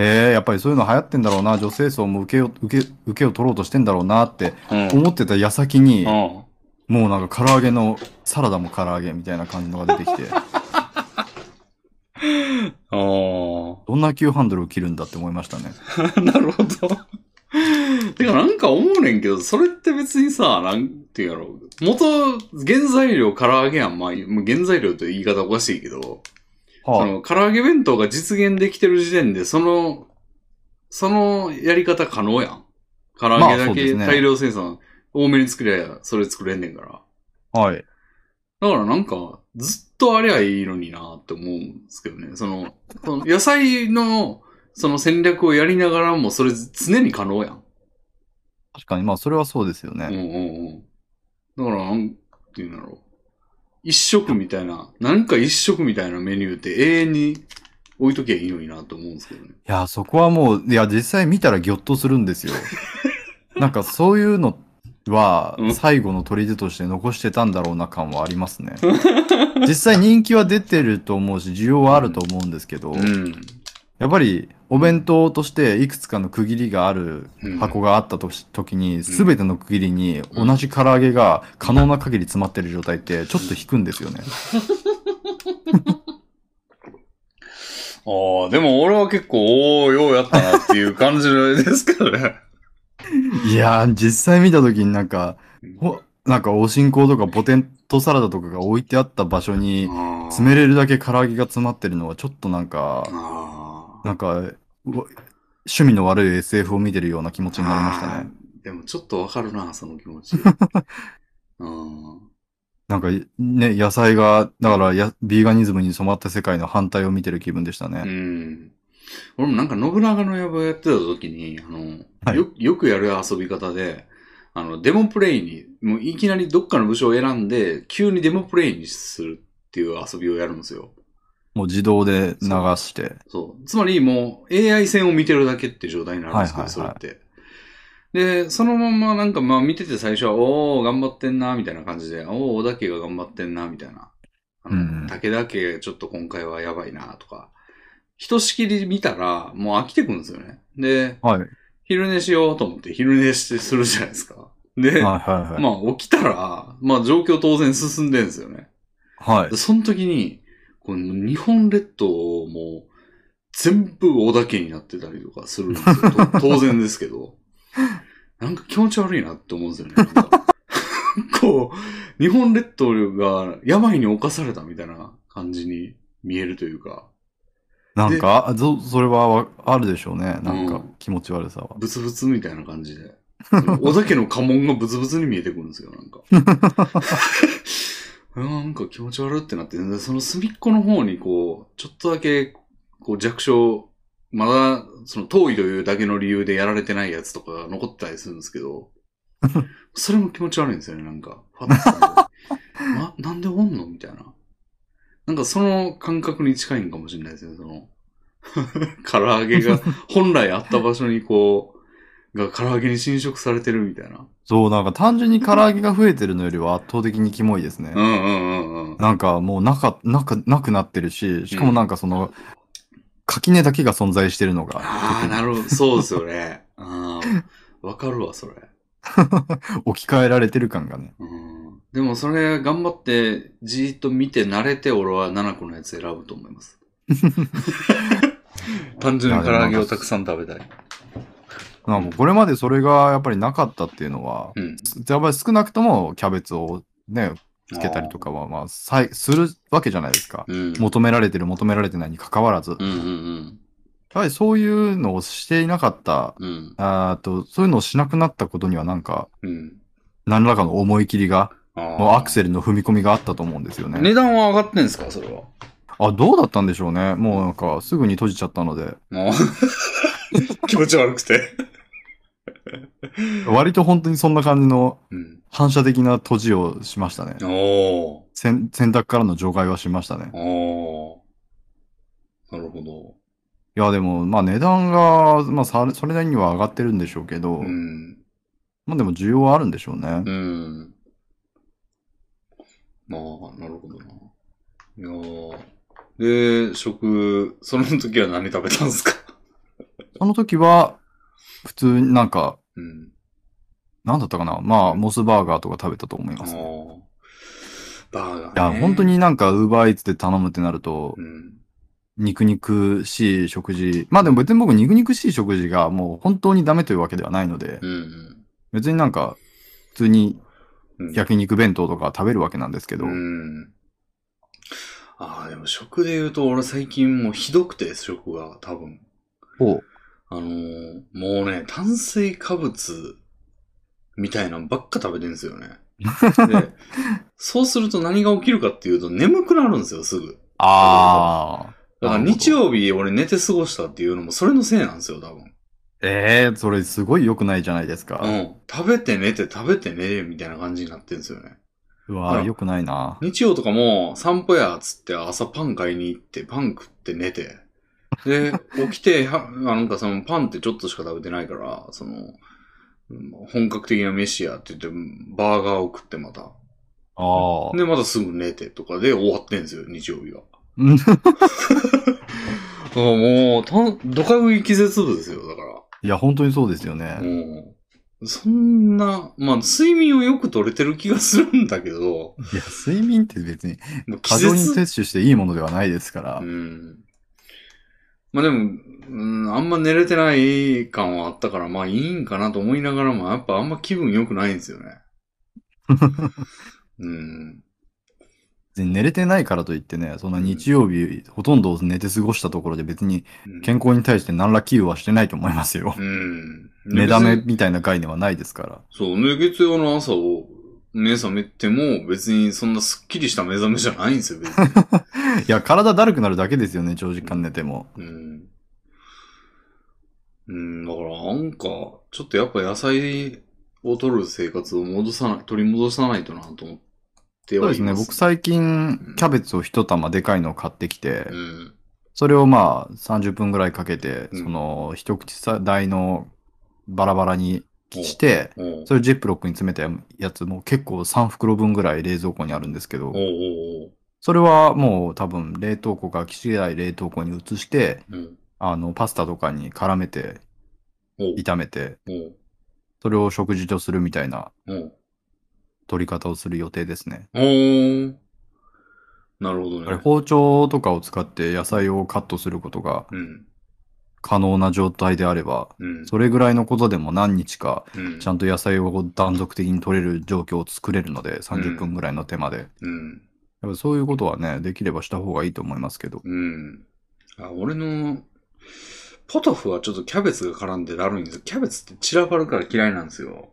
へえ、やっぱりそういうの流行ってんだろうな、女性層も受けを、受け、受けを取ろうとしてんだろうなって。思ってた矢先に、うん。もうなんか唐揚げの、サラダも唐揚げみたいな感じのが出てきて。あどんな急ハンドルを切るんだって思いましたね。あ。なるほど。てかなんか思うねんけど、それって別にさ、なんていうやろ。元、原材料唐揚げやん。まあ、原材料という言い方おかしいけど、そはの唐揚げ弁当が実現できてる時点で、その、そのやり方可能やん。唐揚まげだけ大量生産、多めに作りゃやそれ作れんねんから。あ、はい。だからなんか、ずっとありゃいいのになって思うんですけどね。その、その野菜の、その戦略をやりながらも、それ常に可能やん。確かに、まあ、それはそうですようんね。うんうん。だから、なんていうんだろう。一食みたいな、なんか一食みたいなメニューって永遠に置いときゃいいのになと思うんですけどね。いや、そこはもう、いや、実際見たらギョッとするんですよ。なんか、そういうのはう、ん最後の砦として残してたんだろうな感はありますね。実際人気は出てると思うし、需要はあると思うんですけど、うん。やっぱり、お弁当としていくつかの区切りがあるうん。箱があったとし時に、すべての区切りに同じ唐揚げが可能な限り詰まってる状態って、ちょっと引くんですよね。ああ、でも俺は結構、おー、ようやったなっていう感じですからね。いやー、実際見た時になんか、ほなんかお新香とかポテトサラダとかが置いてあった場所に、詰詰めれるだけ唐揚げが詰まってるのはちょっとなんか、なんか、趣味の悪い SF を見てるような気持ちになりましたね。でもちょっとわかるな、その気持ち。うん。なんかね、野菜が、だからや、ビーガニズムに染まった世界の反対を見てる気分でしたうね。ん。俺もなんか信長の野望やってた時に、あの、はいよ、よくやる遊び方で、あの、デモプレイに、もういきなりどっかの武将を選んで、急にデモプレイにするっていう遊びをやるんですよ。もう自動で流して。そう。つまりもう AI 戦を見てるだけって状態になるんですけど、それって。で、そのままなんかまあ見てて最初は、おー、頑張ってんな、みたいな感じで、おー、小田家が頑張ってんな、みたいな。うんうん武田家ちょっと今回はやばいな、とか。ひとしきり見たら、もう飽きてくるんですよね。で、はい。昼寝しようと思って昼寝してするじゃないですか。で、はいはいはい。まあ起きたら、まあ状況当然進んでんですよね。はいで。その時に、この日本列島も全部小田家になってたりとかするんですよ。と 当然ですけど。なんか気持ち悪いなって思うんですよね。こう、日本列島が病に侵されたみたいな感じに見えるというか、なんか、あそそれはわあるでしょうね。なんかうん気持ち悪さは。ブツブツみたいな感じで。小田家の家紋がブツブツに見えてくるんですよ、なんか。なんか気持ち悪ってなって、でその隅っこの方にこう、ちょっとだけ、こう弱小、まだ、その遠いというだけの理由でやられてないやつとかが残ってたりするんですけど、それも気持ち悪いんですよね、なんか。な、なんでおんのみたいな。なんかその感覚に近いんかもしれないですね、その。唐揚げが本来あった場所にこう、が唐揚げに侵食されてるみたいな。そう、なんか単純に唐揚げが増えてるのよりは圧倒的にキモいですね。うんうんうんうん。なんかもうなか、なか、なくなってるし、しかもなんかその、垣根だけが存在してるのが、ああ、なるほど。そうですよね。ああ、わかるわ、それ。置き換えられてる感がね。うん。でもそれ頑張ってじーっと見て慣れて俺は7個のやつ選ぶと思います。単純に唐揚げをたくさん食べたい。なんかこれまでそれがやっぱりなかったっていうのは、うん。やっぱり少なくともキャベツをね、つけたりとかは、まあ、さいするわけじゃないですか。うん。求められてる、求められてないに関わらず。やっうんうんぱりそういうのをしていなかった、うん。うん。あーと、そういうのをしなくなったことにはなんか、うん。何らかの思い切りが、アクセルの踏み込みがあったと思うんですよね。値段は上がってんですかそれは？あ、どうだったんでしょうね。もうなんか、すぐに閉じちゃったので、気持ち悪くて。割と本当にそんな感じのうん。反射的な閉じをしましたね。おー。洗洗濯からの除外はしましたね。おー。なるほど。いや、でも、まあ値段が、まあさそれなりには上がってるんでしょうけど、うん。まあでも需要はあるんでしょうね。うん。まあ、なるほどな。いやーで、食、その時は何食べたんですか？その時は、普通になんか、うん。なんだったかな？まあ、モスバーガーとか食べたと思いあます。いーバーガー、ね。や、本当。になんか、ウーバーイーツで頼むってなるとう、ん。肉肉しい食事。まあでも別に僕肉肉しい食事がもう本当にダメというわけではないので、うん別になんか普通にうん。焼肉弁当とか食べるわけなんですけど、うん。ああ、でも食で言うと俺最近もうひどくて、食が多分。ほうあのーもうね、炭水化物みたいなのばっか食べてんですよね。で、そうすると何が起きるかっていうと眠くなるんですよ、すぐ。ああ。だから日曜日俺寝て過ごしたっていうのもそれのせいなんですよ、多分。ええそれすごい良くないじゃないですか。うん。食べて寝て食べて寝てみたいな感じになってんですよね。うわうん良くないな。日曜とかも散歩やっつって朝パン買いに行ってパン食って寝て。で、起きて、はなんかそのパンってちょっとしか食べてないから、その、うん本格的な飯やって言って、バーガーを食ってまた。ああ。で、またすぐ寝てとかで終わってんですよ、日曜日は。うんあ もう、たドカ食い気絶部ですよ、だから。いや、本当にそうですよね。もう、そんな、まあ、睡眠をよく取れてる気がするんだけど、いや、睡眠って別に過剰に絶摂取していいものではないですから。うん。まあでも、うん、あんま寝れてない感はあったから、まあいいんかなと思いながらも、やっぱあんま気分良くないんですよね。うん。寝れてないからといってね、そんな日曜日、ほとんど寝て過ごしたところで別にうん健康に対して何ら寄与はしてないと思いますよ。うん。寝だめみたいな概念はないですから。そう、ね、月曜の朝を目覚めても、別にそんなスッキリした目覚めじゃないんですよ、別に。いや、体だるくなるだけですよね、長時間寝ても。うん。うん、だからなんか、ちょっとやっぱ野菜を取る生活を戻さない、取り戻さないとなと思ってはいます。そうですね、僕最近、キャベツを一玉でかいのを買ってきて、うん。それをまあ30分ぐらいかけて、うんその一口大のバラバラにして、それジップロックに詰めたやつも結構3袋分ぐらい冷蔵庫にあるんですけどそれはもう多分冷凍庫からき違い冷凍庫に移して、うん。あの、パスタとかに絡めて、炒めて、それを食事とするみたいな取り方をする予定ですね。なるほどね。包丁とかを使って野菜をカットすることがうん。可能な状態であれば、うん。それぐらいのことでも何日かうん。ちゃんと野菜を断続的に取れる状況を作れるので、30分ぐらいの手間で。うん。やっぱそういうことはね、できればした方がいいと思いますけど。うん。あ、俺の、ポトフはちょっとキャベツが絡んでだるいんですよ。キャベツって散らばるから嫌いなんですよ。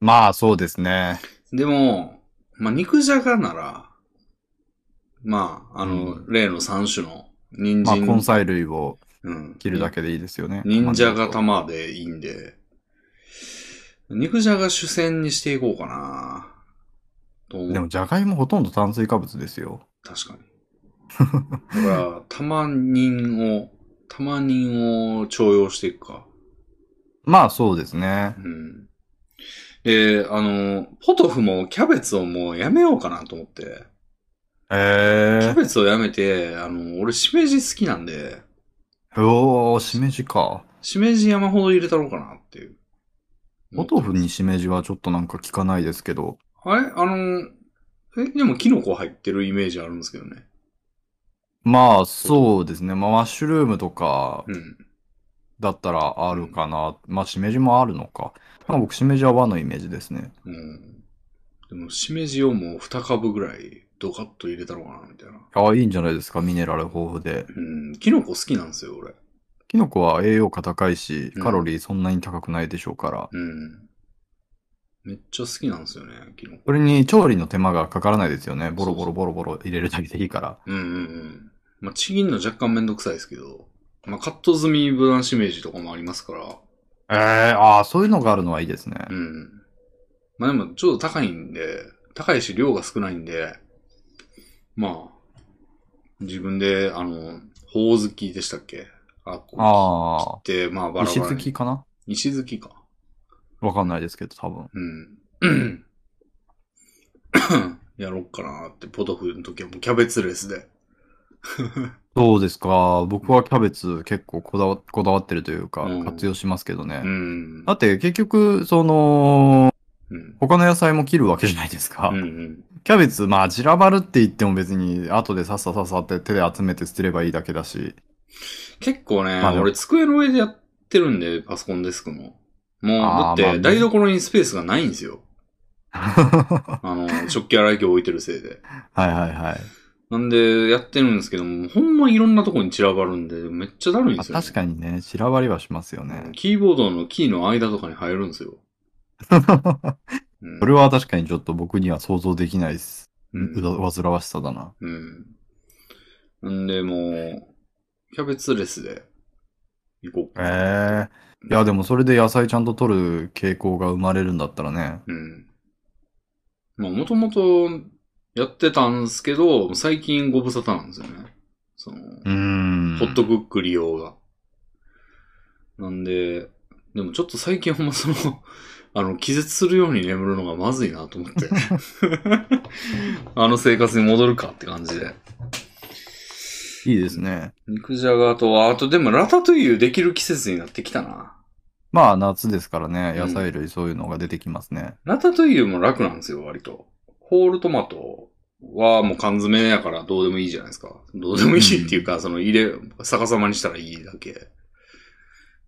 まあそうですね。でも、まあ、肉じゃがなら、まあ、あの、う例の3種の、人まあ参、根菜類をうん、切るだけでいいですよね。忍者が玉でいいんで、肉じゃが主戦にしていこうかな。でもじゃがいもほとんど炭水化物ですよ。確かに。だから、玉人を、玉人を徴用していくか。まあそうですね。うん。で、あの、ポトフもキャベツをもうやめようかなと思って。キえャベツをやめて、あの、俺、しめじ好きなんで、ー。おー、しめじか。しめじ山ほど入れたろうかなっていう。ポトフにしめじはちょっとなんか聞かないですけど。あれ？あの、え、でもキノコ入ってるイメージあるんですけどね。まあそうですね。まあマッシュルームとかうん。だったらあるかな。まあしめじもあるのか。まあ僕しめじは和のイメージですね。うん。でも、しめじをもう2株ぐらいドカッと入れたろうかな、みたいな。ああ、いいんじゃないですか。ミネラル豊富で。うん。キノコ好きなんですよ、俺。キノコは栄養価高いしうん、カロリーそんなに高くないでしょうから。うん。めっちゃ好きなんですよね、キノコ。それに調理の手間がかからないですよね。ボロボロボロボロ入れるだけでいいから。うんうんうん。まあ、ちぎんの若干めんどくさいですけど、まあ、カット済みブランシメージとかもありますから、ええああ、そういうのがあるのはいいですね。うん。まあでも、ちょっと高いんで、高いし量が少ないんで、まあ、自分で、あの、ほおずきでしたっけ？あ、こう切って、まあ、バラバラ石に。突きかな？石突きか。わかんないですけど、多分。うん。やろっかなって、ポトフの時はもうキャベツレスで。そうですか。僕はキャベツ結構こだわこだわってるというか、うん活用しますけどね。うん。だって結局、その、うん。他の野菜も切るわけじゃないですか。うんうん。キャベツ、まあ散らばるって言っても別に後でさっささっさって手で集めて捨てればいいだけだし。結構ね、まあ俺机の上でやってるんで、パソコンデスクも。もう、だって、台所にスペースがないんですよ。は あの、食器洗い機置いてるせいで。いはいはい。なんで、やってるんですけども、ほんまいろんなとこに散らばるんで、めっちゃだるいんですよ、あ確かにね、散らばりはしますよね。キーボードのキーの間とかに入るんですよ。うんそれは確かにちょっと僕には想像できないです。うん煩わしさだな。うん。なんで、もう、キャベツレスで行こうかな。ええいや、でもそれで野菜ちゃんと取る傾向が生まれるんだったらね。うん。まあ、もともとやってたんですけど、最近ご無沙汰なんですよね。その、うーん。ホットクック利用が。なんで、でもちょっと最近ほんまその、あの、気絶するように眠るのがまずいなと思って。あの生活に戻るかって感じで。いいですね。肉じゃがと、あとでもラタトゥイユできる季節になってきたな。まあ夏ですからね、うん野菜類そういうのが出てきますね。ラタトゥイユも楽なんですよ、割と。ホールトマトはもう缶詰やからどうでもいいじゃないですか。どうでもいいっていうか、その入れ、逆さまにしたらいいだけ。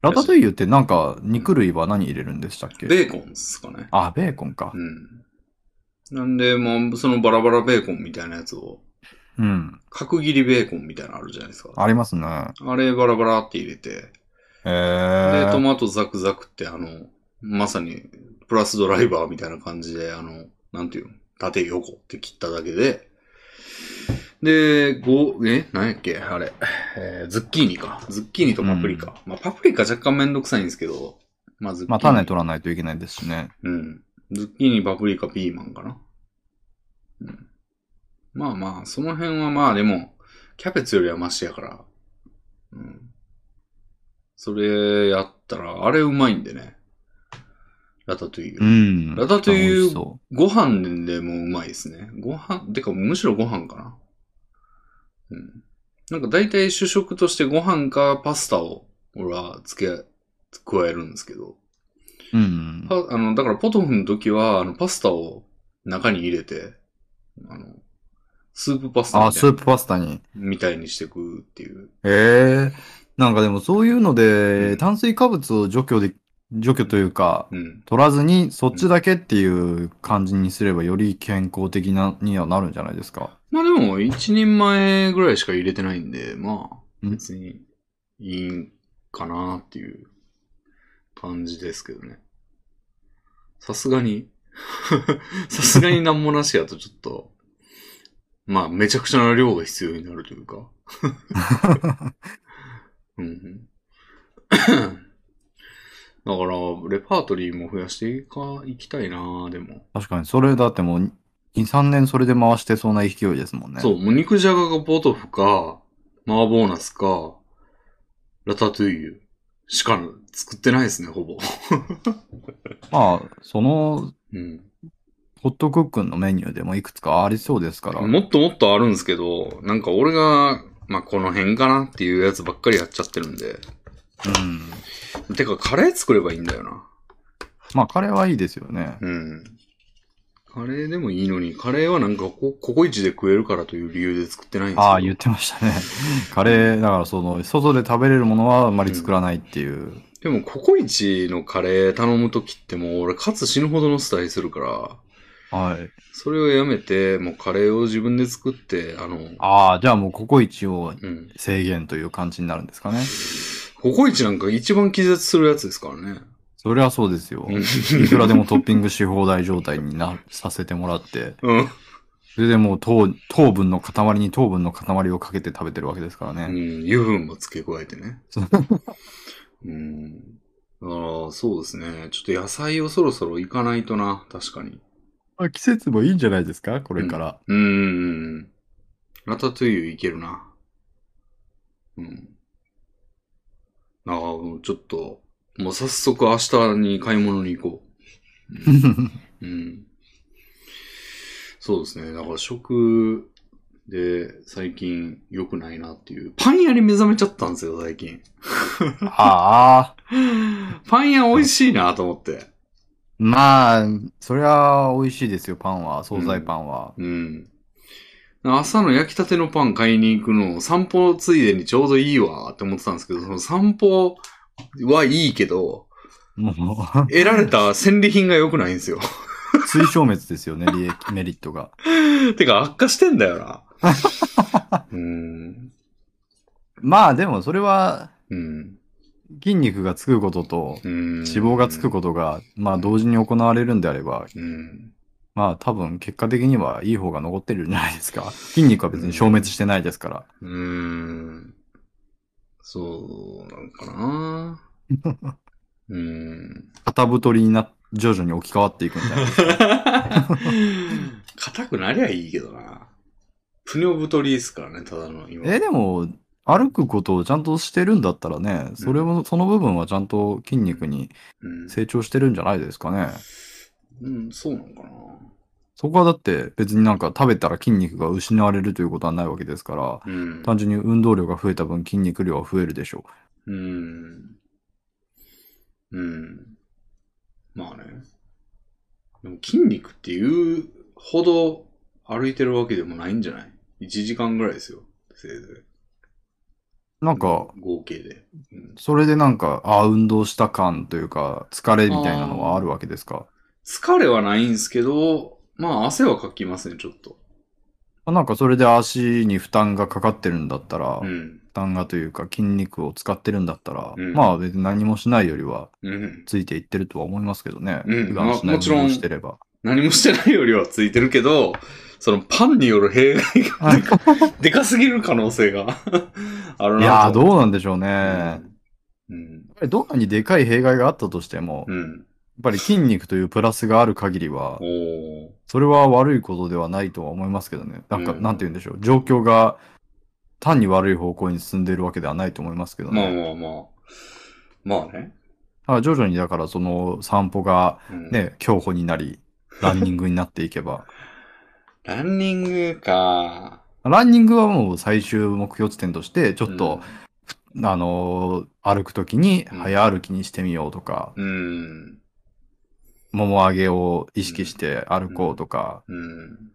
ラタトゥイユってなんか肉類は何入れるんでしたっけ？ベーコンですかね。あ、ベーコンかう。ん。なんで、もう、そのバラバラベーコンみたいなやつを、うん。角切りベーコンみたいなのあるじゃないですか。ありますね。あれバラバラって入れて、えで、トー。マトザクザクってあの、まさに、プラスドライバーみたいな感じで、あの、なんていうの、縦横って切っただけで、で、ご、え何やっけあれ、えーズッキーニか。ズッキーニとパプリカ。まあ、パプリカ若干めんどくさいんですけど、まあ、ズッキーニ。まあ種取らないといけないですしね。うん。ズッキーニ、パプリカ、ピーマンかな。うん。まあまあ、その辺はまあでも、キャベツよりはマシやから。うん。それやったら、あれうまいんでね。ラタトゥイユ。うん。ラタトゥイユご飯でもうまいですね。ご飯、てかむしろご飯かな。うん。なんか大体主食としてご飯かパスタを俺は付け、加えるんですけど。う。うん。パあの、だからポトフの時は、あの、パスタを中に入れて、あの、スープパスタみあ、スープパスタに。みたいにしていくっていう。ええなんかでもそういうのうで、ん炭水化物を除去で、除去というか、うん。取らずにそっちだけっていう感じにすればより健康的な、にはなるんじゃないですか。まあでも、一人前ぐらいしか入れてないんで、まあ、うん別にいいんかなっていう感じですけどね。さすがに、さすがになんもなしやとちょっと、まあ、めちゃくちゃな量が必要になるというか。うんうんだから、レパートリーも増やしていか、いきたいなでも。確かに、それだってもう、2、3年それで回してそうな勢いですもんね。そう、もう肉じゃががポトフか、麻婆ナスか、ラタトゥイユしか作ってないですね、ほぼ。まあ、その、うん。ホットクックンのメニューでもいくつかありそうですから。もっともっとあるんですけど、なんか俺が、まあ、この辺かなっていうやつばっかりやっちゃってるんで。うん。てか、カレー作ればいいんだよな。まあ、カレーはいいですよね。うん。カレーでもいいのに、カレーはなんかこ、ココイチで食えるからという理由で作ってないんですよ。ああ、言ってましたね。カレー、だからその、外で食べれるものはあまり作らないっていう。でも、ココイチのカレー頼むときってもう俺、カツ死ぬほどのスタイするから、はい。それをやめて、もうカレーを自分で作って、あの、ああ、じゃあもうココイチをうん。制限という感じになるんですかね。ココイチなんか一番気絶するやつですからね。それはそうですよ。うんいくらでもトッピングし放題状態にな、させてもらって、うん。それでもう糖糖分の塊に糖分の塊をかけて食べてるわけですからうね。ん。油分も付け加えてね。そ ううん。だから、そうですね。ちょっと野菜をそろそろ行かないとな。確かに。まあ季節もいいんじゃないですか？これから。うーん。ラタトゥイユいけるな。うん。ああ、ちょっと、もう早速明日に買い物に行こう。うん。うんそうですね。だから食で最近良くないなっていう。パン屋に目覚めちゃったんですよ、最近。ああ、パン屋美味しいなと思って。まあ、そりゃ美味しいですよ、パンは、惣菜パンは。うん。朝の焼きたてのパン買いに行くの、散歩ついでにちょうどいいわって思ってたんですけど、その散歩はいいけど、もう、得られた戦利品が良くないんですよ。追消滅ですよね、利益、メリットが。てか悪化してんだよな。うん。まあ、でもそれは、うん。筋肉がつくことと、うん。脂肪がつくことが、まあ、同時に行われるんであれば、うん。まあ、多分、結果的にはいい方が残ってるんじゃないですか。筋肉は別に消滅してないですから。うーん。そう、なんかな。うん。肩太りにな、徐々に置き換わっていくんじゃないですか。硬くなりゃいいけどな。プニョ太りですからね、ただの今。え、でも、歩くことをちゃんとしてるんだったらね、それも、その部分はちゃんと筋肉にうん、成長してるんじゃないですかね。うん、そうなのかな。そこはだって別になんか食べたら筋肉が失われるということはないわけですから、うん。単純に運動量が増えた分筋肉量は増えるでしょうん。うん。まあね。でも筋肉っていうほど歩いてるわけでもないんじゃない ?1 時間ぐらいですよ。せいぜう。なんか、い。合計で。うん、それでなんか、ああ、運動した感というか、疲れみたいなのはあるわけですか？疲れはないんですけど、まあ汗はかきますね、ちょっと。なんかそれで足に負担がかかってるんだったら、負うん。担がというか筋肉を使ってるんだったら、うんまあ別に何もしないよりはうん。ついていってるとは思いますけどね。うん普段しないまあもちろん運動してれば。何もしてないよりはついてるけど、そのパンによる弊害がでかでかすぎる可能性が あるなと。いやー、どうなんでしょううね。やっん。うん。ぱりどんなにでかい弊害があったとしても、やっうん。ぱり筋肉というプラスがある限りは。それは悪いことではないとは思いますけどね。なんか、うんなんて言うんでしょう。状況が単に悪い方向に進んでいるわけではないと思いますけどまあね。まあまあ。まあね。だから徐々にだからその散歩がうん、ね、競歩になり、ランニングになっていけば。ランニングか。ランニングはもう最終目標地点として、ちょっと、あのー歩くときにうん早歩きにしてみようとか、うん。もも上げを意識して歩こうとか、うん。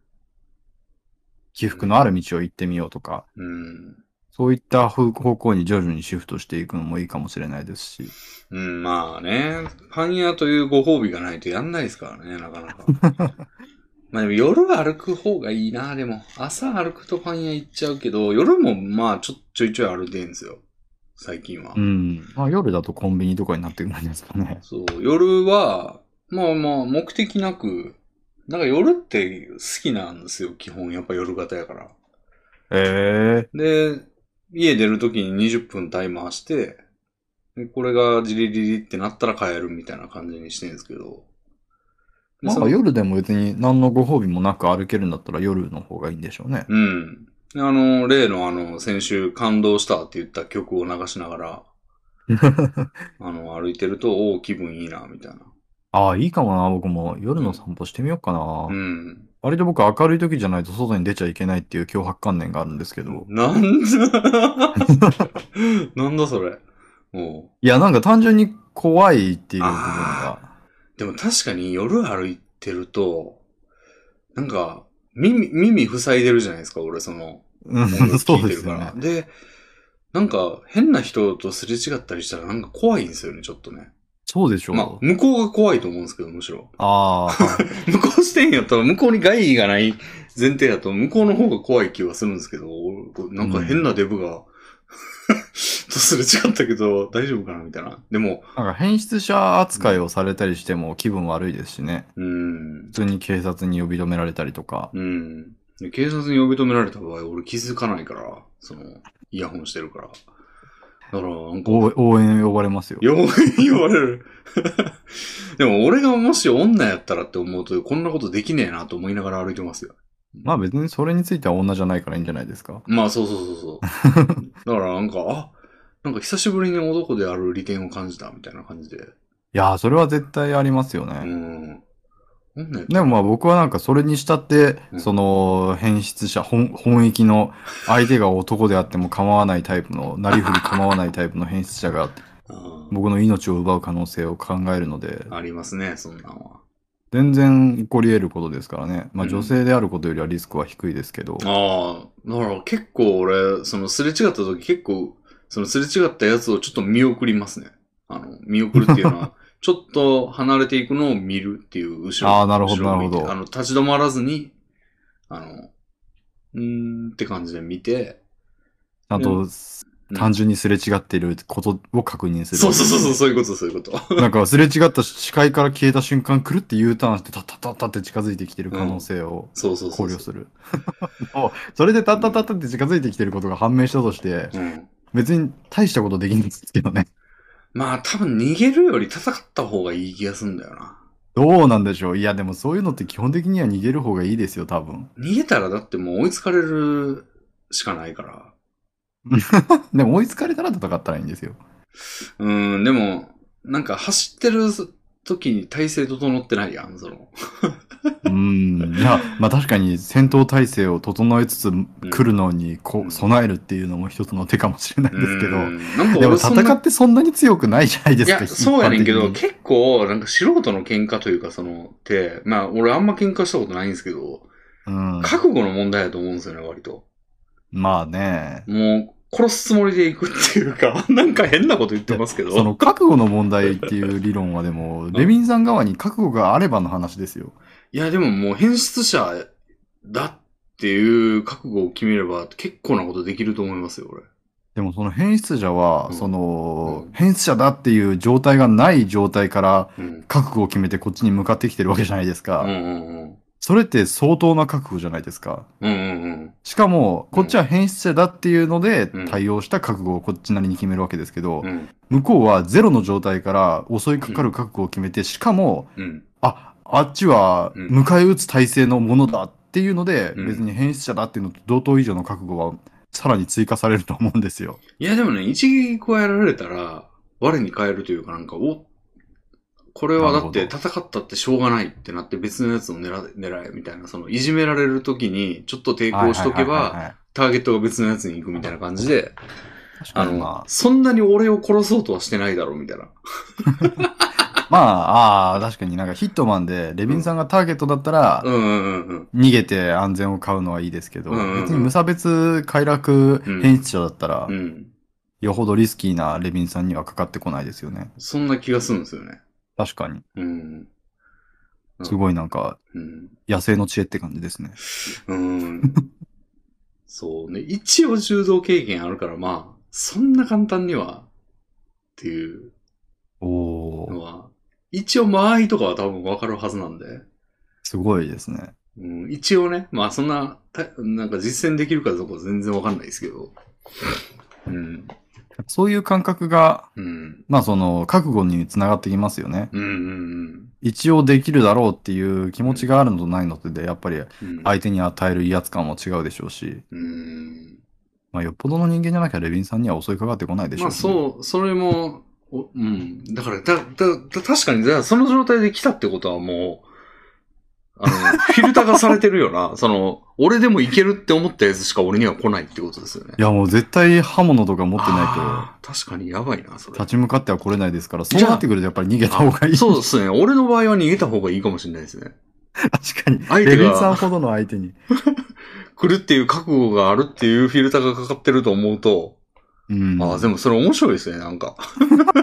起伏のある道を行ってみようとか、うん。そういった方向に徐々にシフトしていくのもいいかもしれないですし。うん、まあね。パン屋というご褒美がないとやんないですからね、なかなか。まあでも夜歩く方がいいな、でも。朝歩くとパン屋行っちゃうけど、夜もまあちょちょいちょい歩いてんですよ。最近は。うん。まあ夜だとコンビニとかになってくるんですかね。そう、夜は、まあまあ目的なく、なんか夜って好きなんですよ、基本。やっぱ夜型やから。ええで、家出るときに20分タイマーして、でこれがジリリリってなったら帰るみたいな感じにしてるんですけど。でまあ夜でも別に何のご褒美もなく歩けるんだったら夜の方がいいんでしょうね。うん。であの、例のあの、先週感動したって言った曲を流しながら、あの、歩いてると、おお、気分いいな、みたいな。ああ、いいかもな、僕も夜の散歩してみようかな。うん。割と僕明るい時じゃないと外に出ちゃいけないっていう脅迫観念があるんですけど。なんだなんだそれ。おういや、なんか単純に怖いっていう部分が。でも確かに夜歩いてると、なんか、耳、耳塞いでるじゃないですか、俺、その、うんそうてるから。ですよね。で、なんか、変な人とすれ違ったりしたらなんか怖いんですよね、ちょっとね。そうでしょう。まあ、向こうが怖いと思うんですけど、むしろ。ああ、は い向こう視点やったら、向こうに害がない前提だと、向こうの方が怖い気はするんですけど、俺なんか変なデブが、とすれ違ったけど、大丈夫かなみたいな。でも、なんか変質者扱いをされたりしても気分悪いですしね。うーん普、通に警察に呼び止められたりとか。うん。で警察に呼び止められた場合、俺気づかないから、その、イヤホンしてるから。だから、なんか、応応援呼ばれますよ。よ言われる。でも、俺がもし女やったらって思うと、こんなことできねえなと思いながら歩いてますよ。まあ別にそれについては女じゃないからいいんじゃないですか。まあ、そうそうそうそう。だから、なんか、あ、なんか久しぶりに男である利点を感じたみたいな感じで。いやー、それは絶対ありますようね。ん。でもまあ僕はなんかそれにしたって、うんその変質者、本本域の相手が男であっても構わないタイプの、なりふり構わないタイプの変質者があ僕の命を奪う可能性を考えるので、ありますね、そんなんは。全然起こり得ることですからね。まあうん女性であることよりはリスクは低いですけど。ああ、だから結構俺、そのすれ違った時結構、そのすれ違ったやつをちょっと見送りますね。あの、見送るっていうのは、ちょっと離れていくのを見るっていう後ろあーなるほどなるほどあの、立ち止まらずに、あの、うーんって感じで見て、ちゃんとうん単純にすれ違っていることを確認する。そうそうそうそう、そういうこと、そういうこと。なんかすれ違った視界から消えた瞬間、くるって U ターンして、タッタッタッタって近づいてきてる可能性を。考慮する。それでタッタッタッタって近づいてきてることが判明したとして、うん。別に大したことできんですけどね。まあ多分逃げるより戦った方がいい気がするんだよな。どうなんでしょう？いや、でもそういうのって基本的には逃げる方がいいですよ、多分。逃げたらだってもう追いつかれるしかないから。でも追いつかれたら戦ったらいいんですよ。うん、でも、なんか走ってる時に体勢整ってないやん、その。うん。いや、まあ確かに戦闘態勢を整えつつ来るのにこう備えるっていうのも一つの手かもしれないですけど。うんなんかでも戦ってそんなに強くないじゃないですか。いや、そうやねんけど、結構、なんか素人の喧嘩というか、その、って、まあ、俺あんま喧嘩したことないんですけど、うん。覚悟の問題だと思うんですよね、割と。まあね。もう、殺すつもりでいくっていうか、なんか変なこと言ってますけど。その覚悟の問題っていう理論はでも、レビンさん側に覚悟があればの話ですよ。いや、でももう変質者だっていう覚悟を決めれば結構なことできると思いますよ、俺。でもその変質者は、うんそのうん、変質者だっていう状態がない状態からうん。覚悟を決めてこっちに向かってきてるわけじゃないですか。うんうんうん。それって相当な覚悟じゃないですか。うんうんうん。しかも、こっちは変質者だっていうのでうん対応した覚悟をこっちなりに決めるわけですけど、うん。向こうはゼロの状態から襲いかかる覚悟を決めて、しかも、うん。あ、あっちはうん迎え撃つ体制のものだっていうので、うん別に変質者だっていうのと同等以上の覚悟はさらに追加されると思うんですよ。いや、でもね、一撃加えられたら、我に返るというかなんか、お、これはだって戦ったってしょうがないってなって別のやつを狙え、狙えみたいな、その、いじめられる時にちょっと抵抗しとけば、ターゲットが別のやつに行くみたいな感じで、確あの、そんなに俺を殺そうとはしてないだろうみたいな。あ、まあ、ああ、確かになんかヒットマンでレビンさんがターゲットだったら。逃げて安全を買うのはいいですけど、別に無差別快楽変質者だったら、うん。よほどリスキーなレビンさんにはかかってこないですよね。そんな気がするんですよね。確かに。うん。すごいなんか、うん。野生の知恵って感じですね。うん。そうね。一応柔道経験あるから、まあ、そんな簡単には、っていうのは、一応間合いとかは多分わかるはずなんで、すごいですね。うん、一応ね、まあそんな、たなんか実践できるかどうかは全然わかんないですけど、うん、そういう感覚が、うん、まあその、覚悟につながってきますよね。うん、うん、一応できるだろうっていう気持ちがあるのとないのとで、やっぱりうん、相手に与える威圧感も違うでしょうし、うん。まあよっぽどの人間じゃなきゃレビンさんには襲いかかってこないでしょまあうし、そう、それも、おうん。だから、だ、だ、だ確かに、じゃあその状態で来たってことはもう、あの、フィルターがされてるよな。その、俺でもいけるって思ったやつしか俺には来ないってことですよね。いやもう絶対刃物とか持ってないあー確かにやばいな、そと、れ。立ち向かっては来れないですから、そうなってくるとやっぱり逃げた方がいい。そうですね。俺の場合は逃げた方がいいかもしれないですね。確かに。相手レビンさんがほどの相手に。来るっていう覚悟があるっていうフィルターがかかってると思うと、うん。ああ、でもそれ面白いですね、なんか。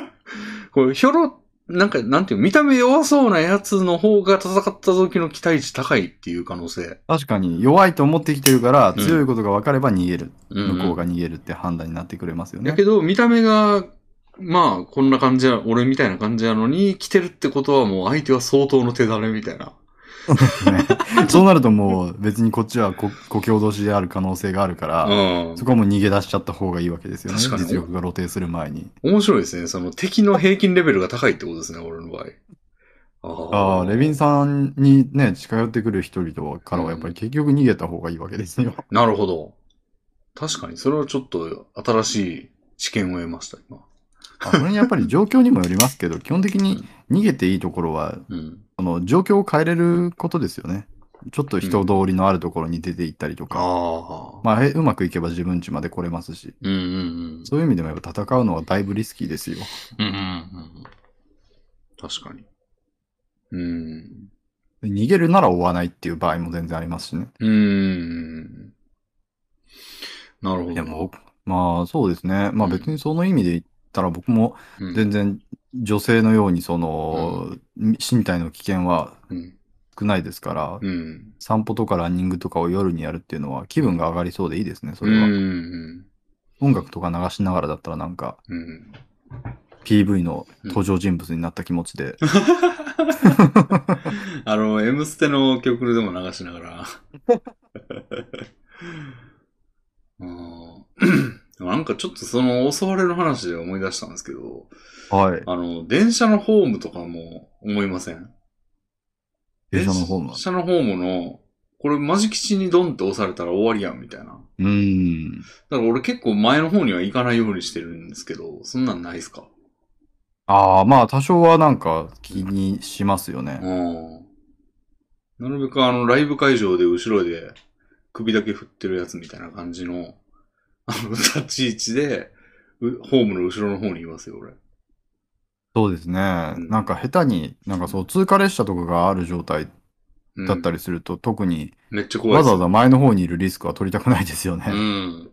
これ、ひょろ、なんか、なんていう、見た目弱そうなやつの方が戦った時の期待値高いっていう可能性。確かに弱いと思ってきてるから、うん強いことが分かれば逃げる。うん向こうが逃げるって判断になってくれますよね。だけど、見た目が、まあ、こんな感じや、俺みたいな感じなのに、来てるってことはもう相手は相当の手だれみたいな。ね そうなるともう別にこっちはこ故郷同士である可能性があるから、うんそ。こはもう逃げ出しちゃった方がいいわけですよね。確かに実力が露呈する前に。面白いですね。その敵の平均レベルが高いってことですね、俺の場合。あああ、レビンさんにね、近寄ってくる人々からはやっぱり結局逃げた方がいいわけですよ。なるほど。確かに、それはちょっと新しい知見を得ました、今。あそれにやっぱり状況にもよりますけど、基本的に逃げていいところは、うん。その状況を変えれることですよね。ちょっと人通りのあるところに出て行ったりとか。ああ。まあ、へうまくいけば自分家まで来れますし。うんうんうん。そういう意味でもやっぱ戦うのはだいぶリスキーですよ。うんうんうん。確かに。うん。逃げるなら追わないっていう場合も全然ありますしね。うーん。なるほど。でも、まあそうですね。まあうん別にその意味で言ったら僕もうん、全然女性のようにその、身体の危険はうん。少ないですから、うん。散歩とかランニングとかを夜にやるっていうのは気分が上がりそうでいいですね、そうん。れは。うん。音楽とか流しながらだったらなんかうん。PV の登場人物になった気持ちで、あの、M ステの曲でも流しながら。うん なんかちょっとその襲われる話で思い出したんですけど、はい。あの、電車のホームとかも思いません？電車のホーム電。車のホームの、これマジ吉にドンって押されたら終わりやんみたいな。うーん。だから俺結構前の方には行かないようにしてるんですけど、そんなんないですか？ああ、まあ多少はなんか気にしますよね。うん。なるべくあの、ライブ会場で後ろで首だけ振ってるやつみたいな感じの、あの、立ち位置で、うホームの後ろの方にいますよ、俺。そうですね。うんなんか下手に、なんかそう通過列車とかがある状態うんだったりすると、特にめっちゃ怖いですわざわざ前の方にいるリスクは取りたくないですよね。うん。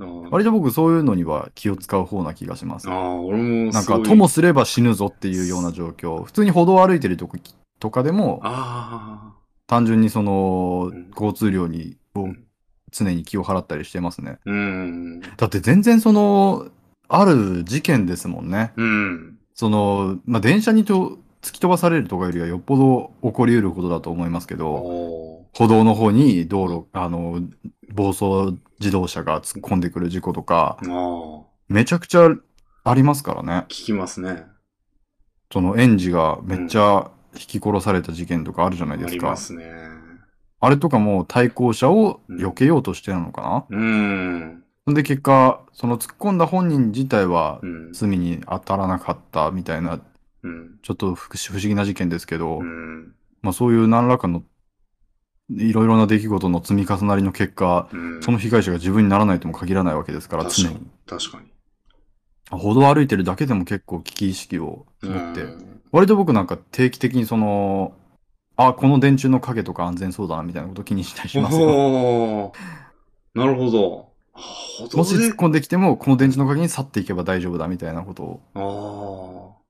あー割と僕そういうのには気を使う方な気がします。あー、俺もなんか、すごいともすれば死ぬぞっていうような状況。普通に歩道を歩いてるとことかでも、あ単純にそのうん、交通量に、をうん常に気を払ったりしてますね。あ、うん。だって全然その、ある事件ですもんね。うん。その、まあ、電車にと突き飛ばされるとかよりはよっぽど起こり得ることだと思いますけど、お歩道の方に道路、あの、暴走自動車が突っ込んでくる事故とか、めちゃくちゃありますからね。聞きますね。その園児がめっちゃ引き殺された事件とかあるじゃないですか。ありますね。あれとかも対向車を避けようとしてなのかな、うん。ん、で結果、その突っ込んだ本人自体はうん。罪に当たらなかったみたいな、うん。ちょっと不不思議な事件ですけど、うん。まあそういう何らかのいろいろな出来事の積み重なりの結果、うん。その被害者が自分にならないとも限らないわけですから、確かに常に。確かに。歩道を歩いてるだけでも結構危機意識を持って、うん割と僕なんか定期的にその、あ、この電柱の影とか安全そうだなみたいなこと気にしたりしますよ。おーなるほど。もし突っ込んできても、この電池の陰に去っていけば大丈夫だみたいなことを。ああ。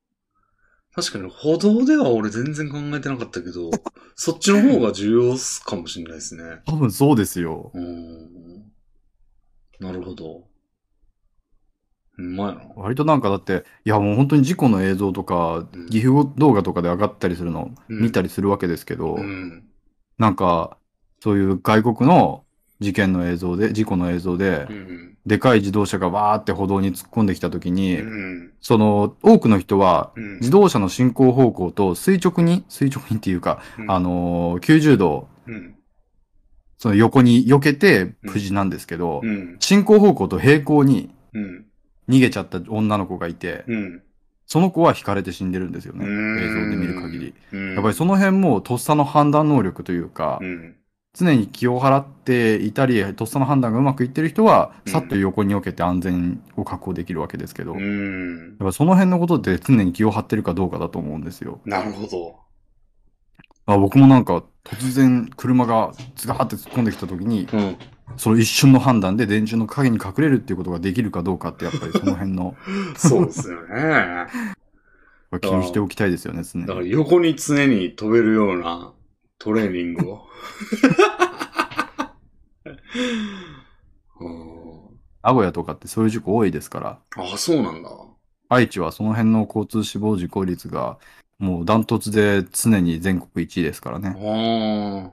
確かに歩道では俺全然考えてなかったけど、そっちの方が重要かもしれないですね。多分そうですよ。うん。なるほど。うまいな。割となんかだって、いやもう本当に事故の映像とかうん、岐阜動画とかで上がったりするのうん見たりするわけですけど、うん。なんか、そういう外国の事件の映像で、事故の映像でう、ん。でかい自動車がわーって歩道に突っ込んできた時に、うん。その、多くの人は、うん自動車の進行方向と垂直に、垂直にっていうか、うんあのー90度、うん。その横に避けて無事なんですけど、うん。進行方向と平行にうん。逃げちゃった女の子がいて、うん。その子は惹かれて死んでるんですよね。うん映像で見る限り。うん。やっぱりその辺もとっさの判断能力というか、うん。常に気を払っていたり、とっさの判断がうまくいってる人は、うんさっと横に避けて安全を確保できるわけですけど、うやっん。ぱその辺のことって常に気を張ってるかどうかだと思うんですよ。なるほど。あ僕もなんか突然車がズガーって突っ込んできた時に、うん。その一瞬の判断で電柱の影に隠れるっていうことができるかどうかってやっぱりその辺の そうですよね。気にしておきたいですよね、常にだから横に常に飛べるようなトレーニングを？うん名古屋とかってそういう事故多いですから、あ、そうなんだ。愛知はその辺の交通死亡事故率がもうダントツで常に全国1位ですからあね。あ。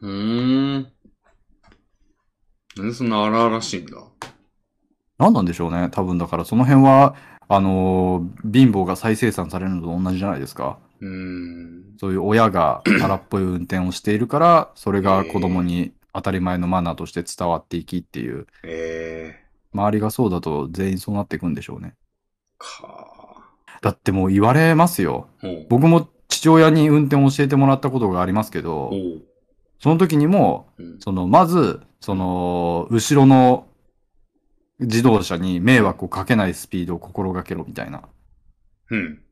うーん。なんでそんな荒々しいんだ？何なんでしょうね。多分だからその辺は、あのー貧乏が再生産されるのと同じじゃないですか。うーん。そういう親が荒っぽい運転をしているから、それが子供に当たり前のマナーとして伝わっていきっていう、ええ周りがそうだと全員そうなっていくんでしょうね。かだってもう言われますよ。ー。僕も父親に運転を教えてもらったことがありますけど。その時にも、うん。その、まず、その、後ろの自動車に迷惑をかけないスピードを心がけろみたいな。うん。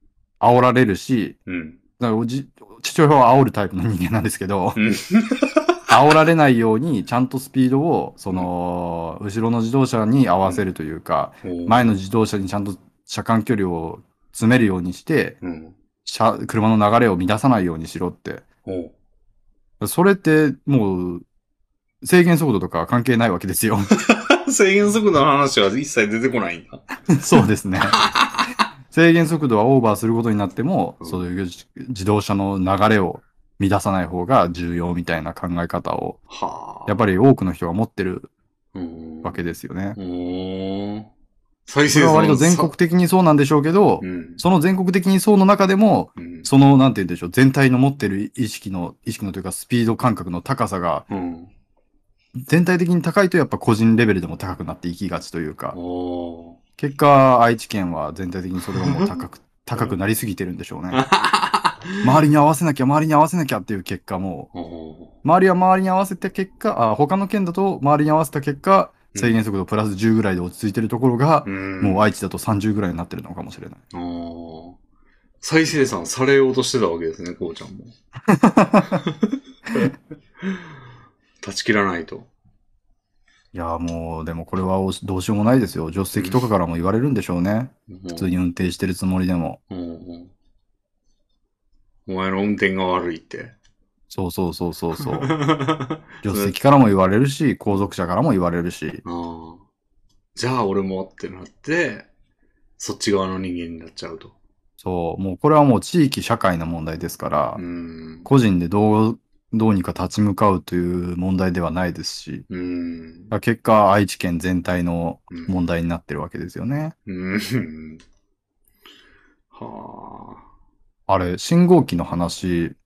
煽られるし、うん。だからおじ父親は煽るタイプの人間なんですけど、うん。煽られないようにちゃんとスピードを、その、後ろの自動車に合わせるというか、前の自動車にちゃんと車間距離を詰めるようにして、うん。車車の流れを乱さないようにしろって。それってもう制限速度とか関係ないわけですよ。制限速度の話は一切出てこないんだ。そうですね。制限速度はオーバーすることになっても、うんそういう自動車の流れを乱さない方が重要みたいな考え方を、はあ。やっぱり多くの人が持ってるうん。わけですよね。再それは生産割と全国的にそうなんでしょうけどう、ん。その全国的にそうの中でも、うん。その、なんて言うんでしょう、全体の持ってる意識の、意識のというかスピード感覚の高さが、うん。全体的に高いとやっぱ個人レベルでも高くなっていきがちというか、結果、愛知県は全体的にそれがもう高く、高くなりすぎてるんでしょうね。周りに合わせなきゃ、周りに合わせなきゃっていう結果も、お周りは周りに合わせた結果、あ他の県だと周りに合わせた結果、うん制限速度プラス10ぐらいで落ち着いてるところがー。、うん。もう愛知だと30ぐらいになってるのかもしれない。再生産されようとしてたわけですね、こうちゃんも。断ち切らないと。いや、もう、でもこれはどうしようもないですよ。助手席とかからも言われるんでしょうね。普通に運転してるつもりでも。うんうんお前の運転が悪いって。そうそうそうそうそう。助手席からも言われるし、後続車からも言われるし。ああじゃあ俺もってなって、そっち側の人間になっちゃうと。そう、もうこれはもう地域社会の問題ですから、うん。個人でどう、どうにか立ち向かうという問題ではないですし、うん。結果愛知県全体のうん問題になってるわけですよね。うん。はあれ、信号機の話、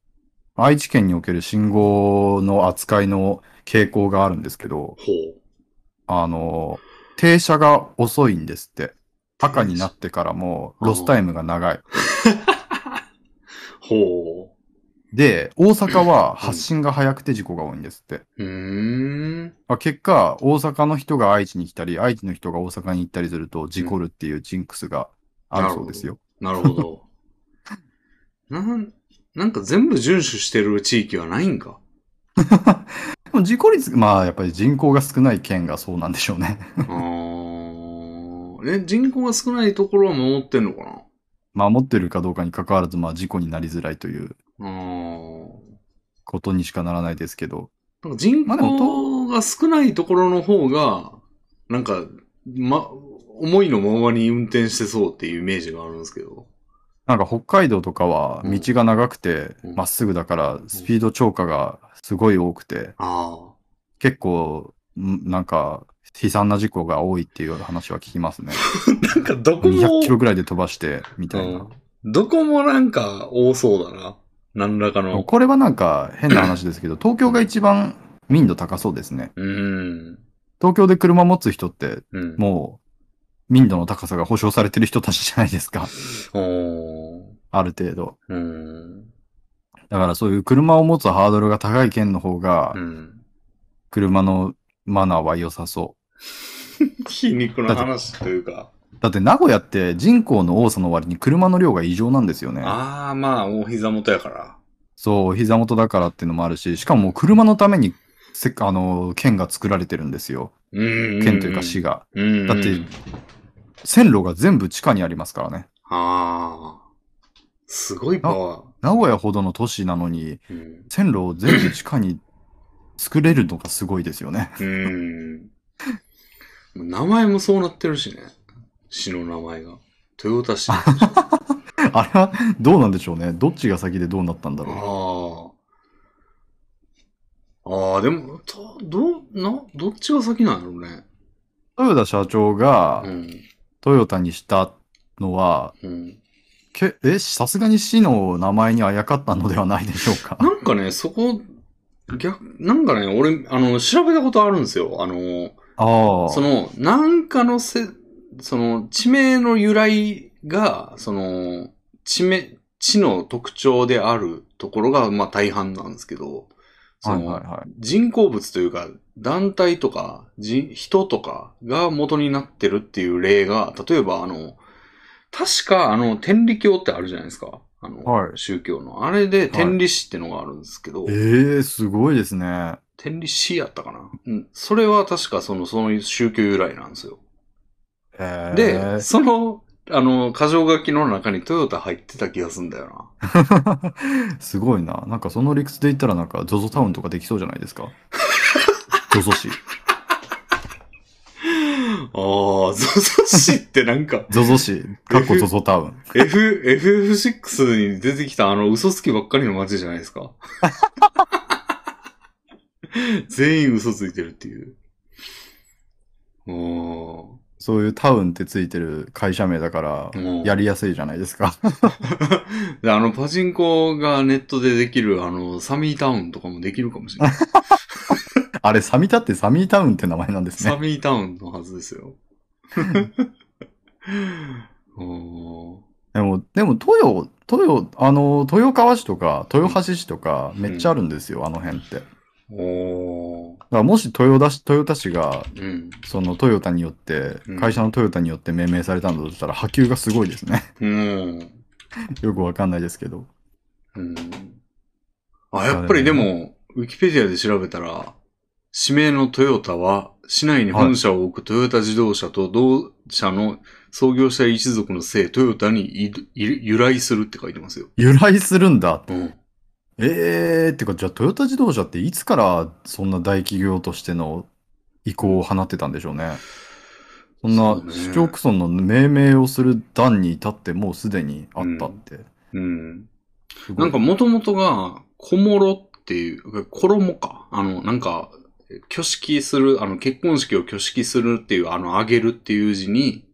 愛知県における信号の扱いの傾向があるんですけどあ。、ほあの、停車が遅いんですって。赤になってからもロスタイムが長い。う。ほで、大阪は発信が早くて事故が多いんですって。う。ん。あ結果、大阪の人が愛知に来たり、愛知の人が大阪に行ったりすると事故るっていうジンクスがあるそうですよ。なるほど。なん、なんか全部遵守してる地域はないんか？でも事故率、まあやっぱり人口が少ない県がそうなんでしょうね。あーえ、人口が少ないところは守ってんのかな？まあ持ってるかどうかに関わらず、まあ事故になりづらいということにしかならないですけど。なんか人口が少ないところの方が、なんか、ま、思いのままに運転してそうっていうイメージがあるんですけど。なんか北海道とかは道が長くてうんまっすぐだからスピード超過がすごい多くてあ結構んなんか悲惨な事故が多いっていう話は聞きますね。あ。なんかどこ200キロも、ぐらいで飛ばしてみたいな。うんどこもなんか多そうだな。何らかの。これはなんか変な話ですけど、東京が一番民度高そうですね。うん。東京で車持つ人ってうん。もう民度の高さが保証されてる人たちじゃないですか。おーある程度。うん。だからそういう車を持つハードルが高い県の方がうん。車のマナーは良さそう。皮肉の話というか。だって名古屋って人口の多さの割に車の量が異常なんですよね。ああ、まあ、もう膝元やから。そう、膝元だからっていうのもあるし、しかももう車のためにせあの、県が作られてるんですよ。うん。県というか市が。うん。だって線路が全部地下にありますからね。ああ。すごいパワー。名古屋ほどの都市なのに、うん。線路を全部地下に作れるのがすごいですよね。うん。名前もそうなってるしね。市の名前が。豊田市。あ あれはどうなんでしょうね。どっちが先でどうなったんだろあ。ああ、でも、とどう、な、どっちが先なんやろうね。う。豊田社長がうん。トヨタにしたのは、うん。けえ、さすがに市の名前にあやかったのではないでしょうか。なんかね、そこ、逆、なんかね、俺、あの、調べたことあるんですよ。あの、ああ。その、なんかのせ、その、地名の由来が、その、地名、地の特徴であるところが、まあ大半なんですけど、その、はいはいはい。人工物というか、団体とか、人人とかが元になってるっていう例が、例えばあの、確か、あの、天理教ってあるじゃないですか。あの、はい宗教の。あれで、天理師ってのがあるんですけど、ええー、すごいですね。天理師やったかな。うん。それは確かその、その宗教由来なんですよ。えー、で、その、あの、箇条書きの中にトヨタ入ってた気がするんだよな。すごいな。なんかその理屈で言ったらなんか ZOZO タウンとかできそうじゃないですか？ZOZO 市。ああ、ゾゾシってなんか、ZOZO 市。かっこ ZOZO タウン。F、FF6 に出てきたあの嘘つきばっかりの街じゃないですか？全員嘘ついてるっていう。おー。そういうタウンってついてる会社名だから、やりやすいじゃないですか。で、あの、パチンコがネットでできる、あの、サミータウンとかもできるかもしれない。あれ、サミタってサミータウンって名前なんですね。サミータウンのはずですよ。お ーでも、でも、豊、豊、あの、豊川市とか、豊橋市とか、めっちゃあるんですよ、あの辺って。だからもし豊田市、豊田市が、うん。そのトヨタによってうん、会社のトヨタによって命名されたんだとしたら、波及がすごいですね。うん。よくわかんないですけど。うん。あ、やっぱりでも、ウィキペディアで調べたら、指名のトヨタは、市内に本社を置くトヨタ自動車と同社の創業者一族の姓トヨタに由来するって書いてますよ。由来するんだ。うん。ええー、ってか、じゃあトヨタ自動車っていつからそんな大企業としての意向を放ってたんでしょうね。そんな市町区村の命名をする段に至ってもうすでにあったって。うん。すごいなんか元々が、小諸っていう、衣か。あの、なんか、挙式する、あの、結婚式を挙式するっていう、あの、あげるっていう字に、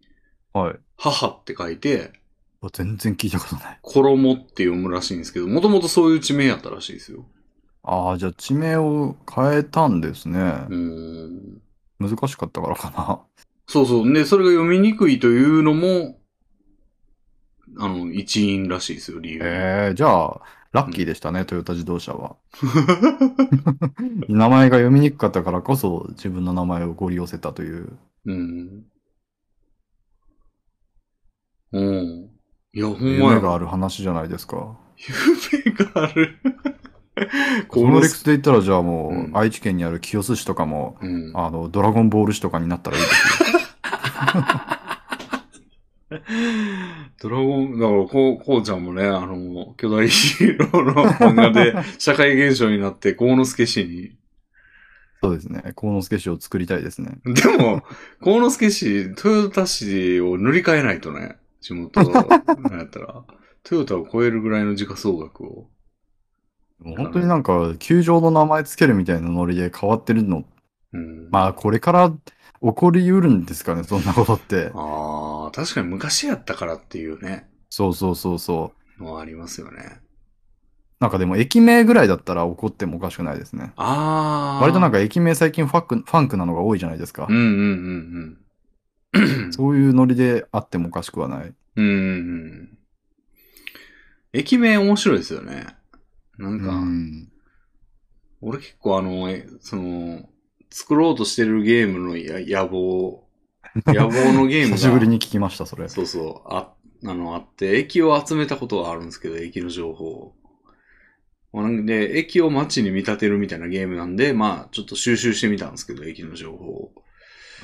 はい。母って書いて、全然聞いたことない。衣って読むらしいんですけど、もともとそういう地名やったらしいですよ。ああ、じゃあ地名を変えたんですね。うーん。難しかったからかな。そうそう。で、それが読みにくいというのも、あの、一因らしいですよ、理由。ええー、じゃあ、ラッキーでしたね、トヨタ自動車は。名前が読みにくかったからこそ自分の名前をご利用せたという。うん。うん。いや、ほんま夢や。がある話じゃないですか。夢がある。この理屈で言ったらじゃあもう、うん愛知県にある清須市とかも、うん。あの、ドラゴンボール市とかになったらいいですよ。ドラゴン、だから、こう、こうちゃんもね、あの、巨大ヒーローの漫画で 社会現象になって、幸之助氏に。そうですね。幸之助市を作りたいですね。でも、幸之助氏、豊田市を塗り替えないとね、地元、なんやったら、トヨタを超えるぐらいの時価総額を。もう本当になんか、球場の名前つけるみたいなノリで変わってるの。うん。まあ、これから起こりうるんですかね、そんなことって。ああ、確かに昔やったからっていうね、そうそうそうそう。のはありますよね。なんかでも駅名ぐらいだったら起こってもおかしくないですね。ああ。割となんか駅名最近ファック、ファンクなのが多いじゃないですかうん。うんうんうん。そういうノリであってもおかしくはない。うんうんうん。駅名面白いですよね。なんか、うん。俺結構あの、えその、作ろうとしてるゲームのや野望、野望のゲームが。久しぶりに聞きました、それ。そうそう、あ、あの、あって、駅を集めたことがあるんですけど、駅の情報なんで、駅を街に見立てるみたいなゲームなんで、まあ、ちょっと収集してみたんですけど、駅の情報を。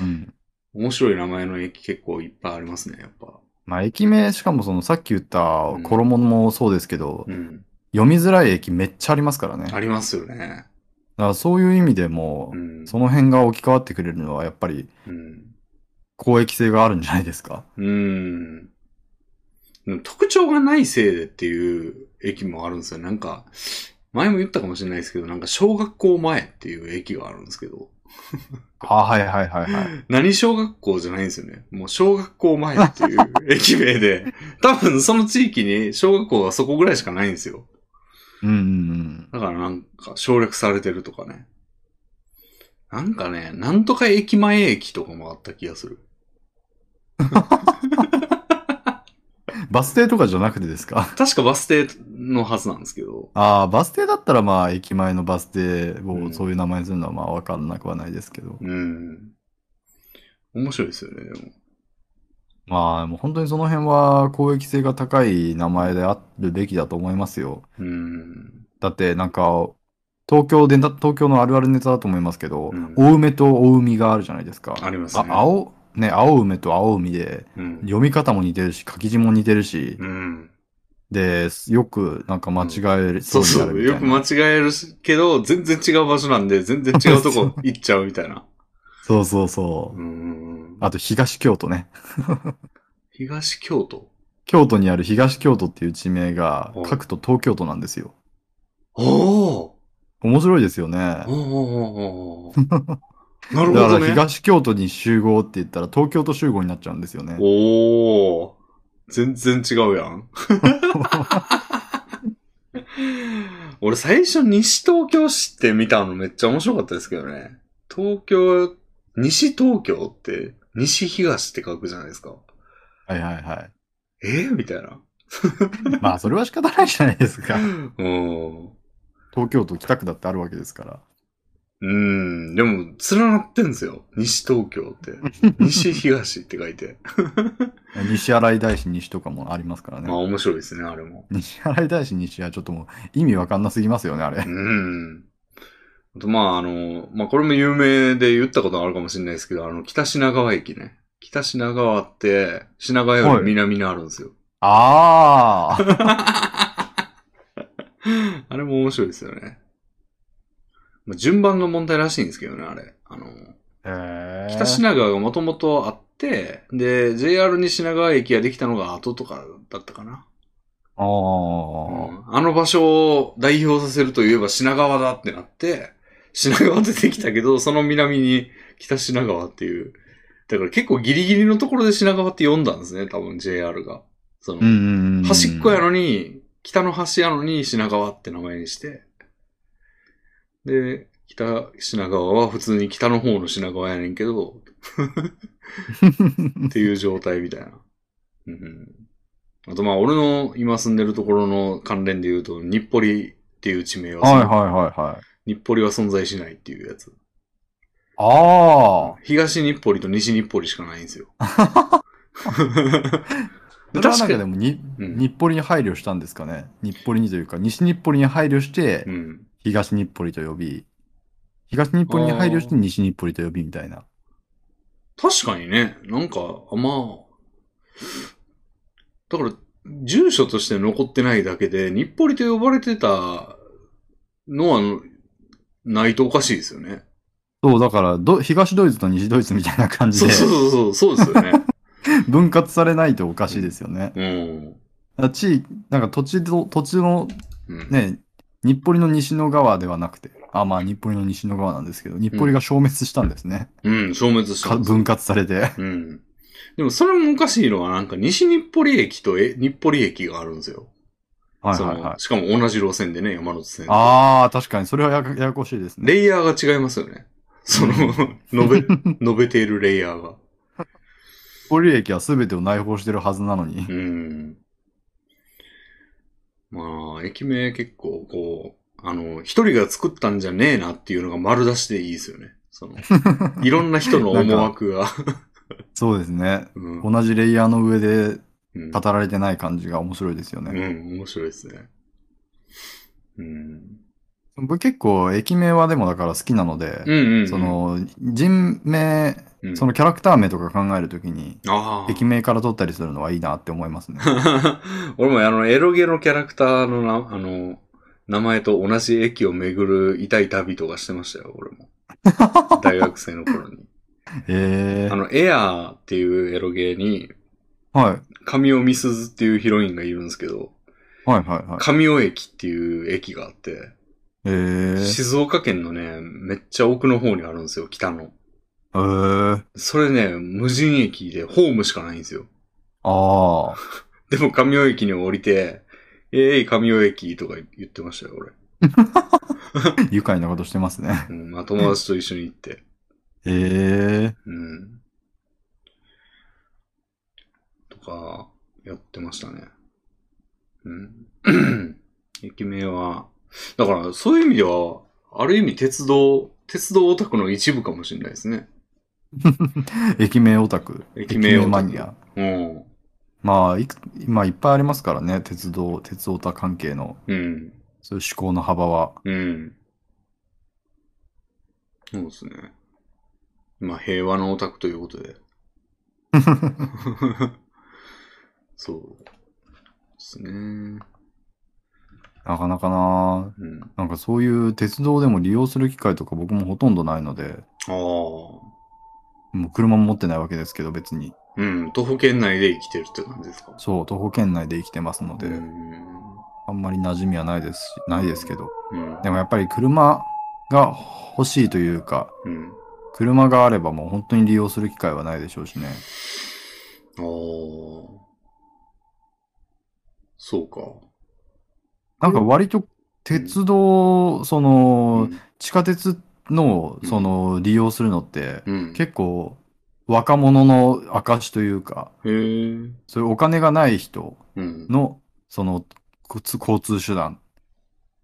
うん。面白い名前の駅結構いっぱいありますね、やっぱ。まあ、駅名、しかもそのさっき言ったうん衣もそうですけど、うん。読みづらい駅めっちゃありますからね。だかありますよね。らそういう意味でも、うん。その辺が置き換わってくれるのはやっぱりうん。公益性があるんじゃないですか。うん。特徴がないせいでっていう駅もあるんですよ。なんか、前も言ったかもしれないですけど、なんか小学校前っていう駅があるんですけど、あはいはいはいはい。何小学校じゃないんですよね。もう小学校前っていう駅名で、多分その地域に小学校がそこぐらいしかないんですよ。うんうんうん。だからなんか省略されてるとかね。なんかね、なんとか駅前駅とかもあった気がする。バス停とかじゃなくてですか？確かバス停のはずなんですけど。ああ、バス停だったらまあ、駅前のバス停うんをそういう名前にするのはまあ、わかんなくはないですけど。うん。面白いですよね、でも。まあ、もう本当にその辺は公益性が高い名前であるべきだと思いますよ。うん。だってなんか、東京でな、東京のあるあるネタだと思いますけど、うん青梅と青海があるじゃないですか。ありますねあ青、ね、青梅と青海で、うん。読み方も似てるし、書き字も似てるし、うん。で、よくなんか間違える、そうそう。よく間違えるけど、全然違う場所なんで、全然違うとこ 行っちゃうみたいな。そうそうそうう。ん。あと東京都ね。東京都？京都にある東京都っていう地名がはい書くと東京都なんですよ。おー面白いですよね。おーおーおー なるほだからどね。東京都に集合って言ったら東京都集合になっちゃうんですよね。おー全然違うやん。俺最初西東京市って見たのめっちゃ面白かったですけどね。東京、西東京って西東って書くじゃないですか。はいはいはい。えみたいな。まあそれは仕方ないじゃないですか。うん。東京都北区だってあるわけですから。うん。でも、連なってんすよ。西東京って。西東って書いて。西新井大師西とかもありますからまあね。面白いですね、あれも。西新井大師西はちょっともう意味わかんなすぎますよね、あれ。うん。あと、まあ、あの、まあ、これも有名で言ったことあるかもしれないですけど、あの、北品川駅ね。北品川って、品川より南にあるんですよ。ああ あれも面白いですよね。まあ、順番の問題らしいんですけどね、あれ。あの、へえ。北品川がもともとあって、で、JR に品川駅ができたのが後とかだったかな。ああ、うんあの場所を代表させるといえば品川だってなって、品川ってできたけど、その南に北品川っていう。だから結構ギリギリのところで品川って呼んだんですね、多分 JR が。その。端っこやのに、北の端やのに品川って名前にして、で、北品川は普通に北の方の品川やねんけど、っていう状態みたいな。うん、あとまあ、俺の今住んでるところの関連で言うと、日暮里っていう地名は、はいはいはいはい。日暮里は存在しないっていうやつ。ああ。東日暮里と西日暮里しかないんですよ。それはなんかでもに、うん日暮里に配慮したんですかね。日暮里にというか、西日暮里に配慮してう、ん。東日暮里と呼び、東日暮里に配慮して西日暮里と呼びみたいな。確かにね、なんか、まあ、だから、住所として残ってないだけで、日暮里と呼ばれてたのは、ないとおかしいですよね。そう、だからど、東ドイツと西ドイツみたいな感じで、そうそうそう、そうですよね。分割されないとおかしいですよね。うん。地域、なんか土地と、土地のうん、ね、日暮里の西の側ではなくて、あ、まあ日暮里の西の側なんですけど、日暮里が消滅したんですね。うん、消滅したんですよか分割されて。うん。でもそれもおかしいのは、なんか西日暮里駅とえ日暮里駅があるんですよ。はいはいはい。しかも同じ路線でね、山手線。ああ、確かに、それはやややこしいですね。レイヤーが違いますよね。その、述べ、述べているレイヤーが。日駅は全てを内包してるはずなのに。うん。まあ、駅名結構、こう、あの、一人が作ったんじゃねえなっていうのが丸出しでいいですよね。その、いろんな人の思惑が。そうですね。うん。同じレイヤーの上でうん語られてない感じが面白いですようね。ん、面白いですね。うん。僕結構駅名はでもだから好きなので、うんうん、うん。そ、の人名、うん、そのキャラクター名とか考えるときに、ああ。駅名から取ったりするのはいいなって思いますね。俺もあの、エロゲのキャラクターのな、あの、名前と同じ駅を巡る痛い旅とかしてましたよ、俺も。大学生の頃に。ええあの、エアーっていうエロゲーに、はい。神尾美鈴っていうヒロインがいるんですけど、はいはいはい。神尾駅っていう駅があって、ええ静岡県のね、めっちゃ奥の方にあるんですよ、北の。えー、それね、無人駅でホームしかないんですよ。ああ。でも神尾駅に降りて、えい、神尾駅とか言ってましたよ、俺。愉快なことしてますね。うん、まあ友達と一緒に行って。ええうん。とか、やってましたね。うん。駅名は、だからそういう意味では、ある意味鉄道、鉄道オタクの一部かもしれないですね。駅名オタク。駅名オタクマニア。うん。まあ、いく、まあ、いっぱいありますからね。鉄道、鉄オタ関係の、うん。そういう思考の幅は。うん。そうですね。まあ、平和のオタクということで。そう。ですね。なかなかなうん。なんかそういう鉄道でも利用する機会とか僕もほとんどないので、ああ。もう車も持ってないわけですけど別に。うん。徒歩圏内で生きてるって感じですか？そう、徒歩圏内で生きてますので、うん。あんまり馴染みはないですし、ないですけど。うん。でもやっぱり車が欲しいというか、うん。車があればもう本当に利用する機会はないでしょうしね。ああ。そうか。なんか割と鉄道、その、地下鉄の、その、利用するのって、うん。結構若者の証というか。そういうお金がない人うん。の、その、交通交通手段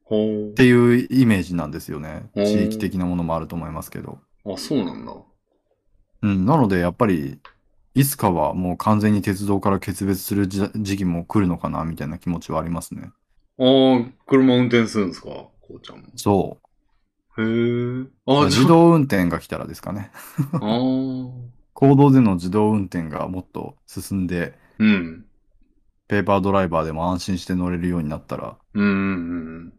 ほっていうイメージなんですよね。うん地域的なものもあると思いますけど。う。あ、そうなんだ。うん、なのでやっぱり、いつかはもう完全に鉄道から決別する時時期も来るのかな、みたいな気持ちはありますね。ああ、車運転するんですか？こうちゃんも。そへえ。う。あ、自動運転が来たらですかね。あ。ああ。公道での自動運転がもっと進んで、うん。ペーパードライバーでも安心して乗れるようになったら、うんうんうん。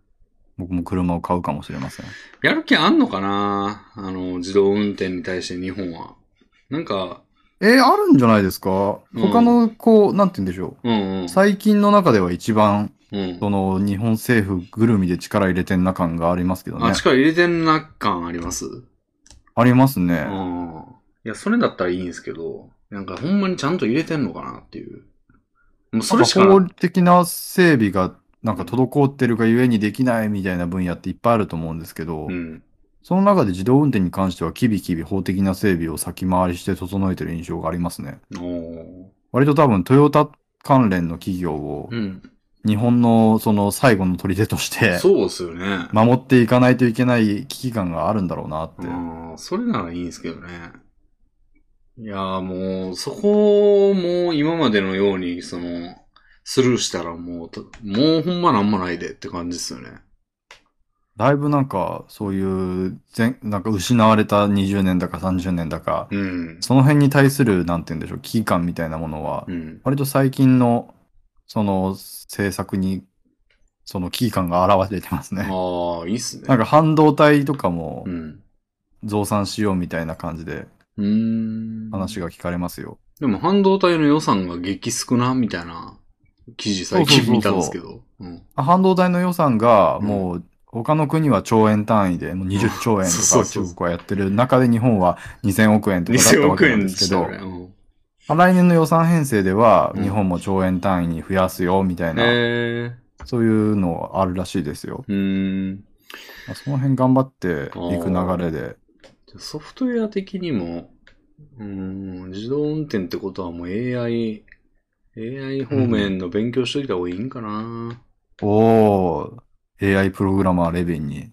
僕も車を買うかもしれません。やる気あんのかな？あの、自動運転に対して日本は。なんか、えーあるんじゃないですか？うん他の、こう、なんて言うんでしょうんうんう。。最近の中では一番、うん。その、日本政府ぐるみで力入れてんな感がありますけどねあ、。力入れてんな感あります？ありますね。うん。いや、それだったらいいんですけど、なんかほんまにちゃんと入れてんのかなっていう。もうそれしか法な的な整備がなんか滞ってるがゆえにできないみたいな分野っていっぱいあると思うんですけど、うん。その中で自動運転に関してはキビキビ法的な整備を先回りして整えてる印象がありますね。割と多分トヨタ関連の企業をうん。日本のその最後の砦としてそうですよね。守っていかないといけない危機感があるんだろうなって。うん、それならいいんですけどね。いやーもう、そこをもう今までのように、その、スルーしたらもうと、もうほんまなんもないでって感じですよね。だいぶなんかそういう全なんか失われた20年だか30年だか、うん。その辺に対するなんて言うんでしょう、危機感みたいなものは、うん。割と最近の、その政策に、その危機感が現れてますね。ああ、いいっすね。なんか半導体とかもうん。増産しようみたいな感じで。話が聞かれますよ。でも半導体の予算が激少なみたいな記事最近見たんですけど。うん。半導体の予算がうんもう他の国は兆円単位でもう20兆円とか中国はやってる中で日本は2000億円とかだった2000わけな億円でんですけど、来年の予算編成ではうん日本も兆円単位に増やすよみたいな、へそういうのあるらしいですよ。え。うーん。まあその辺頑張っていく流れで。ソフトウェア的にも、うーん、自動運転ってことはもう AI、AI 方面の勉強しといた方がいいんかな、おー、AI プログラマーレベンに。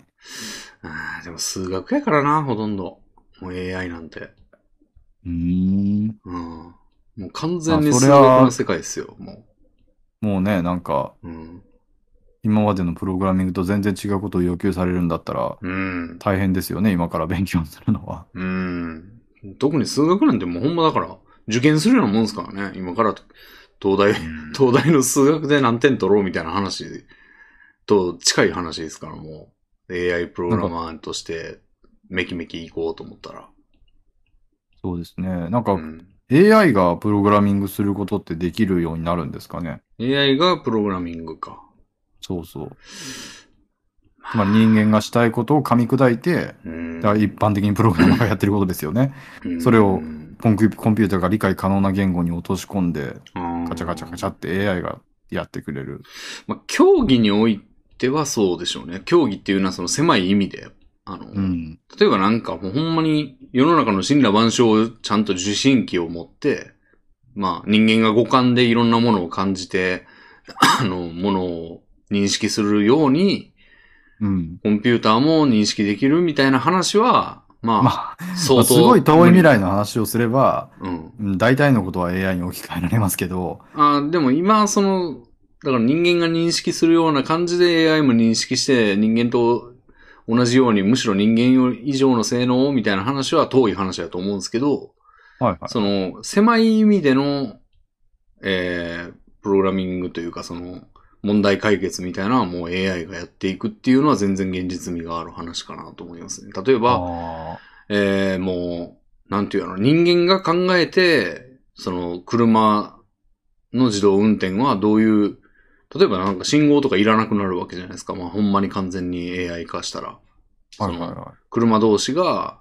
あーでも数学やからな、ほとんど。もう AI なんて。うーん。うん。もう完全に数学の世界ですよ、ももうね、なんか、う。うん。今までのプログラミングと全然違うことを要求されるんだったら、うん。大変ですよね、今から勉強するのは。うん。特に数学なんてもうほんまだから、受験するようなもんですからね。今から東大、東大の数学で何点取ろうみたいな話と近い話ですからもう AI プログラマーとしてメキメキ行こうと思ったら。そうですね。なんか、うん AI がプログラミングすることってできるようになるんですかね？AI がプログラミングか。そうそう。つまり人間がしたいことを噛み砕いて、うんだから一般的にプログラマーがやってることですよね。それをうんコンピューターが理解可能な言語に落とし込んで、うんガチャガチャガチャって AI がやってくれる。まあ、競技においてはそうでしょうね。競技っていうのはその狭い意味で。あの、うん。例えばなんかもうほんまに世の中の神羅万象をちゃんと受信機を持って、まあ人間が五感でいろんなものを感じて、あの、ものを認識するように、うん。コンピューターも認識できるみたいな話は、まあ、まあ、ま相当。あすごい遠い未来の話をすれば、うん。うん大体のことは AI に置き換えられますけど、あでも今、その、だから人間が認識するような感じで AI も認識して人間と同じように、むしろ人間より以上の性能みたいな話は遠い話だと思うんですけど、はいはい。その、狭い意味での、えー、プログラミングというか、その、問題解決みたいなのはもう AI がやっていくっていうのは全然現実味がある話かなと思いますね。例えば、あえー、もう、なんていうの、人間が考えて、その、車の自動運転はどういう、例えばなんか信号とかいらなくなるわけじゃないですか。まあ、ほんまに完全に AI 化したら。ーはいはいは車同士が、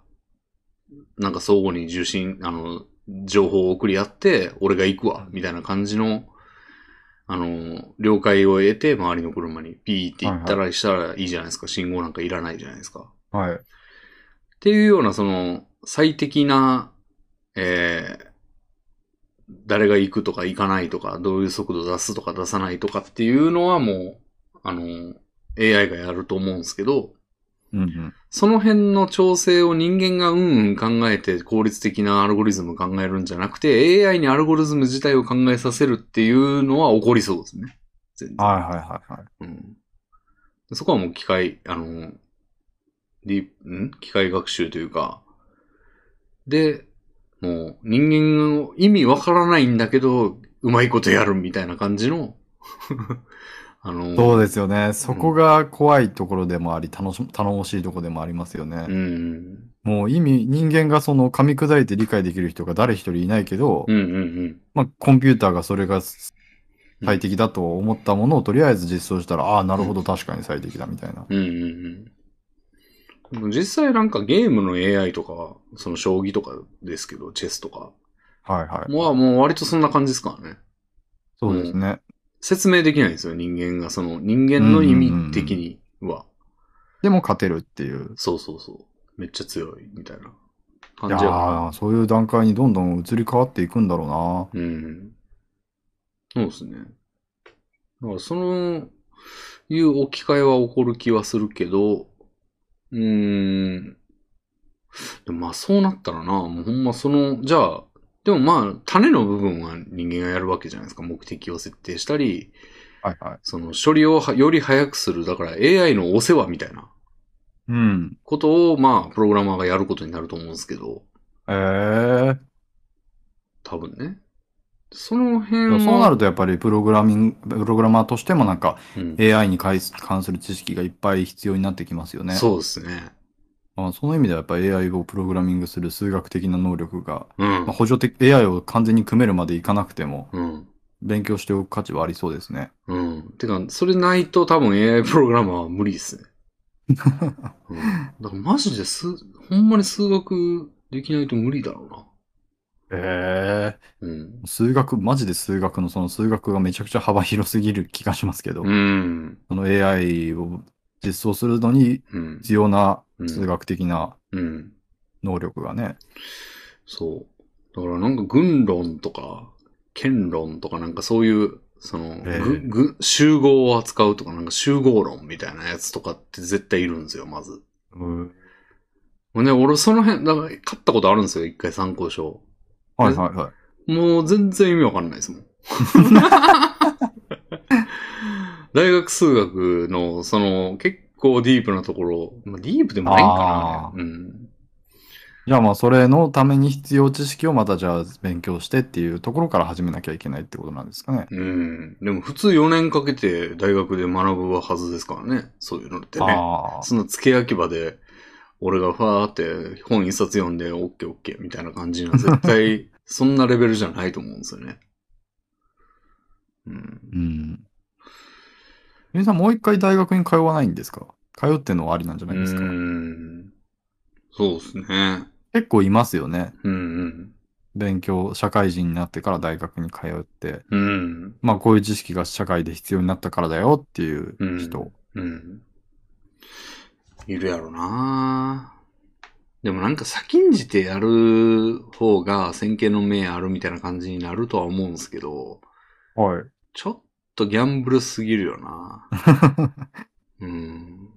なんか相互に受信、あの、情報を送り合って、俺が行くわ、みたいな感じの、あの、了解を得て、周りの車にピーって言ったらしたらいいじゃないですか。信号なんかいらないじゃないですか。い。はい。っていうような、その、最適な、えー、誰が行くとか行かないとか、どういう速度出すとか出さないとかっていうのはもう、あの、AI がやると思うんですけど、うんうん。その辺の調整を人間がうんうん考えて効率的なアルゴリズムを考えるんじゃなくて、AI にアルゴリズム自体を考えさせるっていうのは起こりそうですね。全然。はいはいはいはい。うん。そこはもう機械、あの、ディープ、ん？機械学習というか、で、もう人間の意味わからないんだけど、うまいことやるみたいな感じの、あの、そうですよね。そこが怖いところでもあり、楽し、頼もしいところでもありますよね。うん。もう意味、人間がその噛み砕いて理解できる人が誰一人いないけど、うんうんうん。まあコンピューターがそれが最適だと思ったものをとりあえず実装したら、ああ、なるほど、確かに最適だみたいな。うんうんうん。実際なんかゲームの AI とか、その将棋とかですけど、チェスとか。はいはい。まあもう割とそんな感じですからね。そうですね。説明できないんですよ、人間が。その人間の意味的には。でも勝てるっていう。そうそうそう。めっちゃ強い、みたいない感やじやそういう段階にどんどん移り変わっていくんだろうな。うん。そうですね。だからその、いう置き換えは起こる気はするけど、うーん。でもまあそうなったらな、もうほんまその、じゃあ、でもまあ種の部分は人間がやるわけじゃないですか。目的を設定したり、はいはい。その処理をはより早くする、だから AI のお世話みたいなうん。ことを、まあ、プログラマーがやることになると思うんですけど、ええ多分ね。その辺ー。は。そうなるとやっぱりプログラミング、プログラマーとしてもなんかうん、AI に関する知識がいっぱい必要になってきますよね。そうですね。まあその意味ではやっぱり AI をプログラミングする数学的な能力が、うんまあ、。補助的、AI を完全に組めるまでいかなくても、うん。勉強しておく価値はありそうですね。うん。てか、それないと多分 AI プログラマーは無理ですね。うん。だからマジで数、ほんまに数学できないと無理だろうな。ええうん。数学、マジで数学のその数学がめちゃくちゃ幅広すぎる気がしますけど、うん。その AI を実装するのにうん。必要なうん数学的なうん。能力がね。そう。だからなんか軍論とか、剣論とかなんかそういう、その、ええぐ、ぐ、集合を扱うとかなんか集合論みたいなやつとかって絶対いるんですよ、まず。うんもうね、俺その辺、だから買ったことあるんですよ、一回参考書。はいはいはい。もう全然意味わかんないですもん。大学数学の、その、結構ディープなところ、まあ、ディープでもないんかあな。うん。じゃあまあそれのために必要知識をまたじゃあ勉強してっていうところから始めなきゃいけないってことなんですかね。うん。でも普通4年かけて大学で学ぶはずですからね。そういうのってね。ああ。その付け焼き場で、俺がファーって本一冊読んで、オッケーオッケーみたいな感じには絶対、そんなレベルじゃないと思うんですよね。うん。うん。皆さんもう一回大学に通わないんですか？通ってんのはありなんじゃないですか？うーん。そうですね。結構いますよね。うんうん。勉強、社会人になってから大学に通って、うん。まあこういう知識が社会で必要になったからだよっていう人。うん。いるやろなでもなんか先んじてやる方が先見の明あるみたいな感じになるとは思うんですけど、はい。ちょっとギャンブルすぎるよな うん。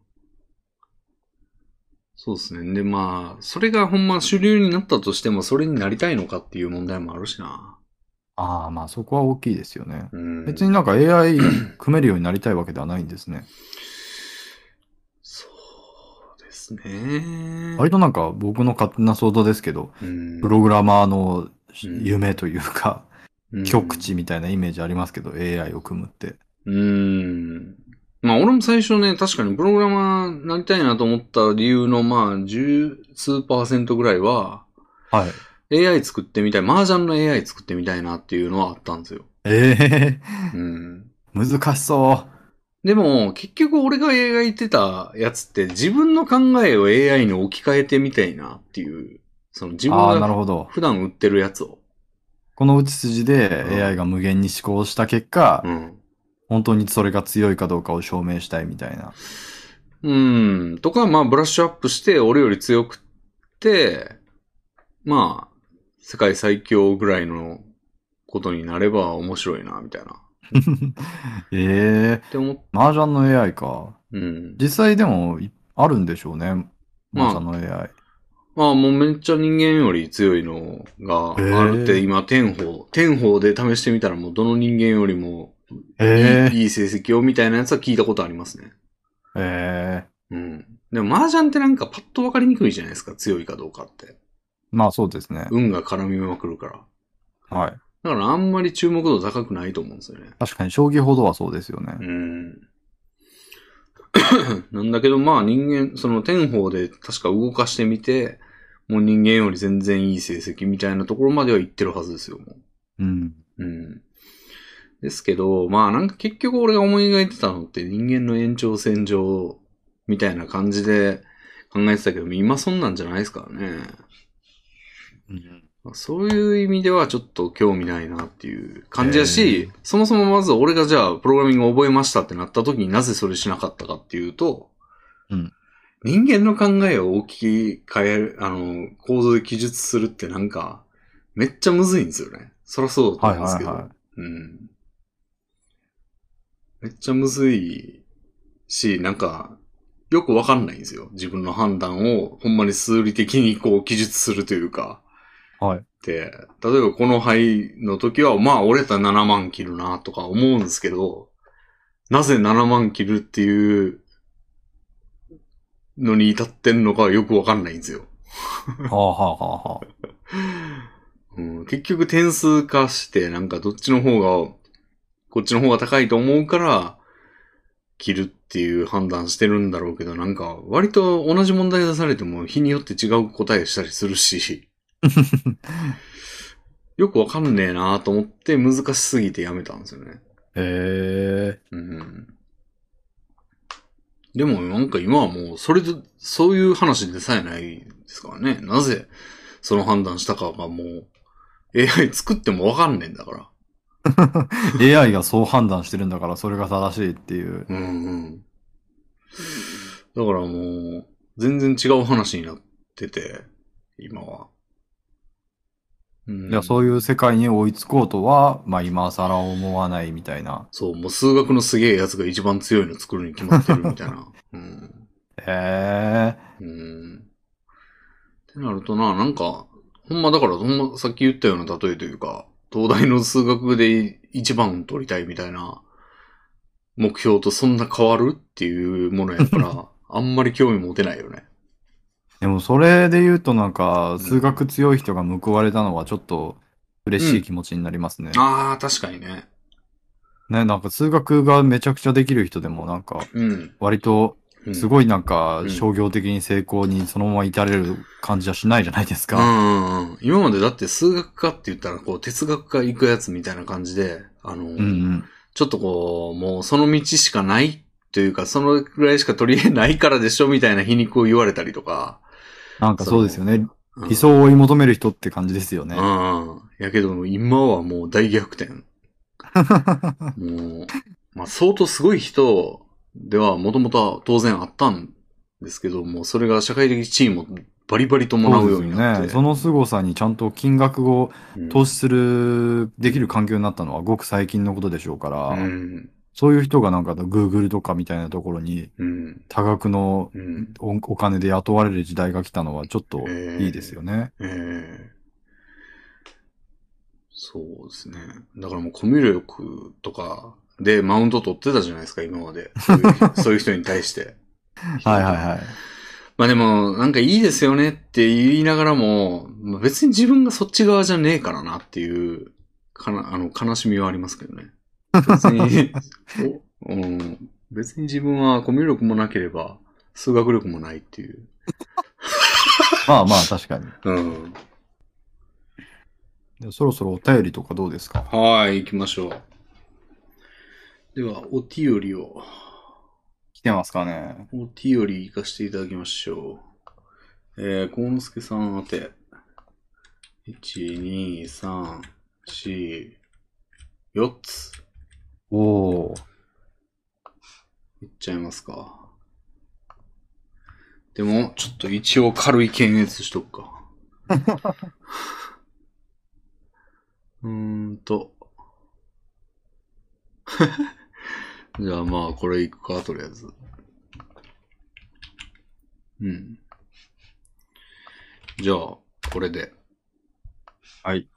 そうですね。で、まあ、それがほんま主流になったとしても、それになりたいのかっていう問題もあるしな。ああ、まあそこは大きいですよね。うん。別になんか AI 組めるようになりたいわけではないんですね。ですね。割となんか僕の勝手な想像ですけど、うんプログラマーのうん夢というか、うん極地みたいなイメージありますけど、AI を組むって。うーん。まあ俺も最初ね、確かにプログラマーになりたいなと思った理由のまあ十数パーセントぐらいは、はい。AI 作ってみたい、麻雀の AI 作ってみたいなっていうのはあったんですよ。ええうん。難しそう。でも、結局俺が描いてたやつって自分の考えを AI に置き換えてみたいなっていう、その自分なるがほど。普段売ってるやつを。この打ち筋でうん AI が無限に思考した結果、うん。本当にそれが強いかどうかを証明したいみたいな。うん。とか、まあ、ブラッシュアップして、俺より強くって、まあ、世界最強ぐらいのことになれば面白いな、みたいな。っええて思っ麻雀の AI か。うん。実際でもいあるんでしょうね。まあ麻雀の AI。まあ、もうめっちゃ人間より強いのがあるって、今、天宝。天宝で試してみたら、もうどの人間よりもいい,、ええいい成績をみたいなやつは聞いたことありますね。ええうん。でも、麻雀ってなんかパッとわかりにくいじゃないですか、強いかどうかって。まあそうですね。運が絡みまくるから。はい。だからあんまり注目度高くないと思うんですよね。確かに将棋ほどはそうですよね。うん。なんだけど、まあ人間、その天宝で確か動かしてみて、もう人間より全然いい成績みたいなところまでは行ってるはずですよ、もうん。う。うん。ですけど、まあなんか結局俺が思い描いてたのって人間の延長線上みたいな感じで考えてたけど、今そんなんじゃないですからね。うんそういう意味ではちょっと興味ないなっていう感じだし、そもそもまず俺がじゃあプログラミングを覚えましたってなった時になぜそれしなかったかっていうと、うん人間の考えを置き換える、あの、構造で記述するってなんか、めっちゃむずいんですよね。そらそうだとはい思うんですけど。はいはうん。めっちゃむずいし、なんか、よくわかんないんですよ。自分の判断をほんまに数理的にこう記述するというか。い。はい。で、例えばこの牌の時は、まあ俺やったら7万切るなとか思うんですけど、なぜ7万切るっていうのに至ってんのかはよくわかんないんですよ。はあはあはあはあ。うん、結局点数化して、なんかどっちの方が、こっちの方が高いと思うから、切るっていう判断してるんだろうけど、なんか割と同じ問題出されても日によって違う答えしたりするし、よくわかんねえなと思って難しすぎてやめたんですよね。へえ。うん。でもなんか今はもうそれで、そういう話でさえないですからね。なぜその判断したかがもう AI 作ってもわかんねえんだから。AI がそう判断してるんだからそれが正しいっていう。うんうん。だからもう全然違う話になってて、今は。うんいや、そういう世界に追いつこうとは、まあ今更思わないみたいな。そう、もう数学のすげえやつが一番強いの作るに決まってるみたいな。うん。へえ。うん。ってなるとな、なんか、ほんまだから、ほんまさっき言ったような例えというか、東大の数学で一番取りたいみたいな目標とそんな変わるっていうものやから、あんまり興味持てないよね。でもそれで言うとなんか、数学強い人が報われたのはちょっと嬉しい気持ちになりますね。ああ、確かにね。ね、なんか数学がめちゃくちゃできる人でもなんか、うん。割とうんすごいなんかうん商業的に成功にそのまま至れる感じはしないじゃないですうか。んうんうん。今までだって数学科って言ったら、こう、哲学科行くやつみたいな感じで、あの、うんうん。ちょっとこう、もうその道しかないというか、そのくらいしか取り柄ないからでしょみたいな皮肉を言われたりとか。なんかそうですよね。うん理想を追い求める人って感じですよね。うん。やけど、今はもう大逆転。もう、まあ相当すごい人ではもともとは当然あったんですけど、もうそれが社会的地位もバリバリ伴うようになって。ね。その凄さにちゃんと金額をうん投資する、できる環境になったのはごく最近のことでしょうから、うん。そういう人がなんか Google とかみたいなところにうん。多額のうん。おお金で雇われる時代が来たのはちょっといいですよね。ええそうですね。だからもうコミュ力とかでマウント取ってたじゃないですか、今まで。そういうそういう人に対して。はいはいはい。まあでも、なんかいいですよねって言いながらも、まあ、別に自分がそっち側じゃねえからなっていう、かな、あの、悲しみはありますけどね。別に、おうん、別に自分はコミュ力もなければ、数学力もないっていう。まあまあ確かに。うん。でそろそろお便りとかどうですか？はい、行きましょう。では、お便りを、来てますかね？お便り行かせていただきましょう。えー、幸之助さん宛て。1、2、3、4、4つ。おー。いっちゃいますか。でも、ちょっと一応軽い検閲しとくか。うーんと。じゃあまあ、これいくか、とりあえず。うん。じゃあ、これで。はい。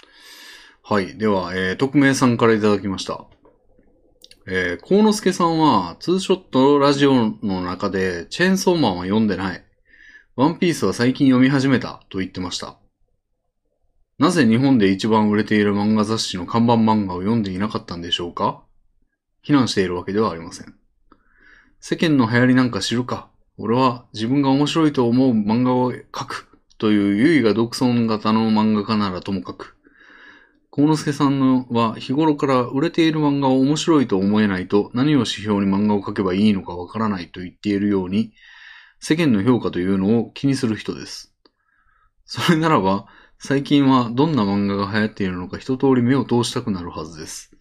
はい。では、えー、匿名さんからいただきました。えー、幸之助さんは、ツーショットラジオの中で、チェーンソーマンは読んでない。ワンピースは最近読み始めた、と言ってました。なぜ日本で一番売れている漫画雑誌の看板漫画を読んでいなかったんでしょうか？非難しているわけではありません。世間の流行りなんか知るか。俺は自分が面白いと思う漫画を描く。という優位が独尊型の漫画家ならともかく。幸之助さんのは日頃から売れている漫画を面白いと思えないと何を指標に漫画を描けばいいのかわからないと言っているように、世間の評価というのを気にする人です。それならば、最近はどんな漫画が流行っているのか一通り目を通したくなるはずです。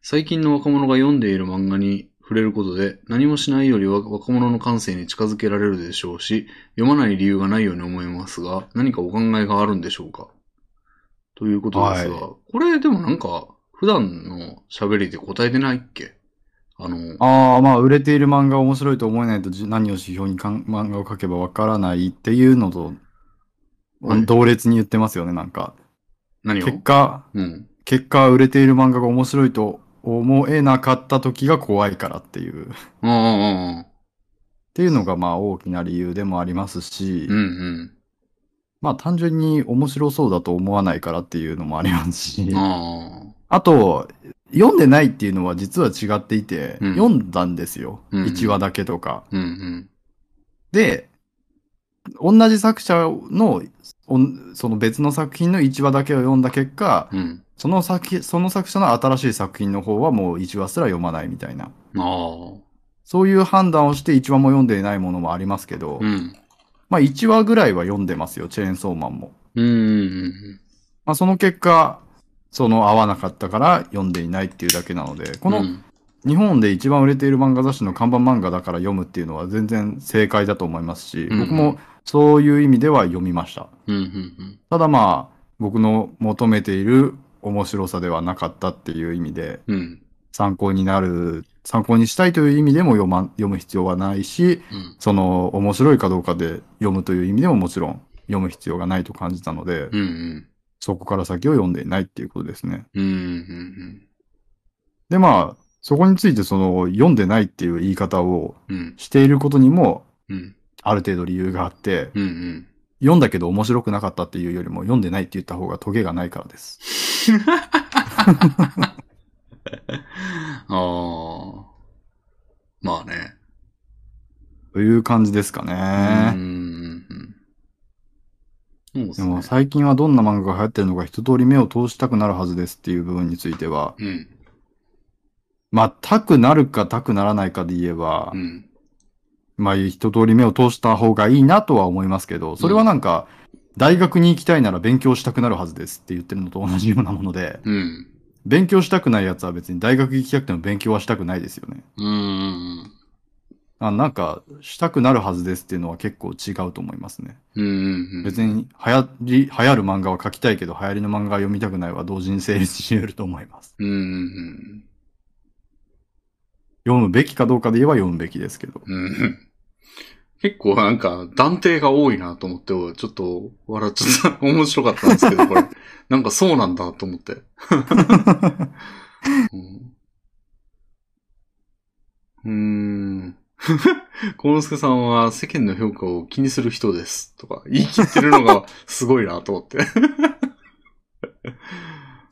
最近の若者が読んでいる漫画に触れることで何もしないよりは若者の感性に近づけられるでしょうし、読まない理由がないように思いますが、何かお考えがあるんでしょうか？ということですが、はこれでもなんか、普段の喋りで答えてないっけ？あの、ああ、まあ、売れている漫画を面白いと思えないとじ何を指標にかん漫画を描けばわからないっていうのと、はい同列に言ってますよね、なんか。何を？結果、うん。結果、売れている漫画が面白いと思えなかった時が怖いからっていう。っああ、ああ、ていうのがまあ大きな理由でもありますし、うんうん。まあ単純に面白そうだと思わないからっていうのもありますし、あと、読んでないっていうのは実は違っていて、うん読んだんですよ。うん1話だけとか。うんうん。で、同じ作者の、その別の作品の1話だけを読んだ結果、うん。その作品その作者の新しい作品の方はもう1話すら読まないみたいな。そういう判断をして1話も読んでいないものもありますけど、うん。まあ1話ぐらいは読んでますよ、チェーンソーマンも。うんうんまあその結果、その合わなかったから読んでいないっていうだけなので、このうん日本で一番売れている漫画雑誌の看板漫画だから読むっていうのは全然正解だと思いますし、うん僕もそういう意味では読みました。うんうんただまあ、僕の求めている面白さではなかったっていう意味で。参考になる、参考にしたいという意味でも読ま読む必要はないし、うん。その面白いかどうかで読むという意味でももちろん読む必要がないと感じたので、うんうん。そこから先を読んでいないっていうことですね。うんうんでまあ、そこについてその読んでないっていう言い方をうん。うん。していることにもうん。ある程度理由があって、うんうん。読んだけど面白くなかったっていうよりも読んでないって言った方がトゲがないからです。ああ。まあね。という感じですかうんね。うんうん。そうですでもね。最近はどんな漫画が流行ってるのか一通り目を通したくなるはずですっていう部分については、うん。まあ、たくなるかたくならないかで言えばう、ん。まあ、一通り目を通した方がいいなとは思いますけど、それはなんか、大学に行きたいなら勉強したくなるはずですって言ってるのと同じようなもので、うん。勉強したくないやつは別に大学行きたくても勉強はしたくないですよね。うんうんあなんか、したくなるはずですっていうのは結構違うと思いますね。うん。うんうん。別に流行り、流行る漫画は描きたいけど、流行りの漫画は読みたくないは同時に成立し得ると思います。うんうん読むべきかどうかで言えば読むべきですけど。うん。結構なんか断定が多いなと思って、ちょっと笑っちゃった。面白かったんですけど、これ。なんかそうなんだと思って。うんう。コノスケさんは世間の評価を気にする人です。とか、言い切ってるのがすごいなと思って。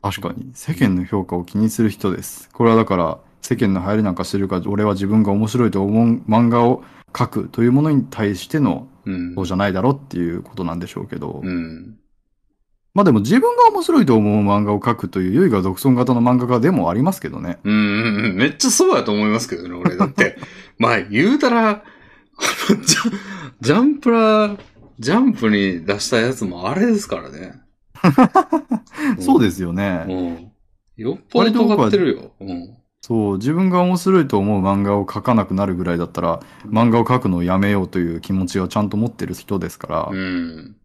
確かに、世間の評価を気にする人です。これはだから、世間の流行りなんかしてるから、俺は自分が面白いと思う漫画を描くというものに対しての、うんそう。じゃないだろっていうことなんでしょうけど、うん。まあでも自分が面白いと思う漫画を描くという、ゆいが独尊型の漫画家でもありますけどね。うんうんうん。めっちゃそうやと思いますけどね、俺。だって、まあ言うたら、ジャジャンプラ、ジャンプに出したやつもあれですからね。そうですよね。うん。よっぽど尖ってるよ。うん。そう、自分が面白いと思う漫画を描かなくなるぐらいだったら、漫画を描くのをやめようという気持ちはちゃんと持ってる人ですから、うん。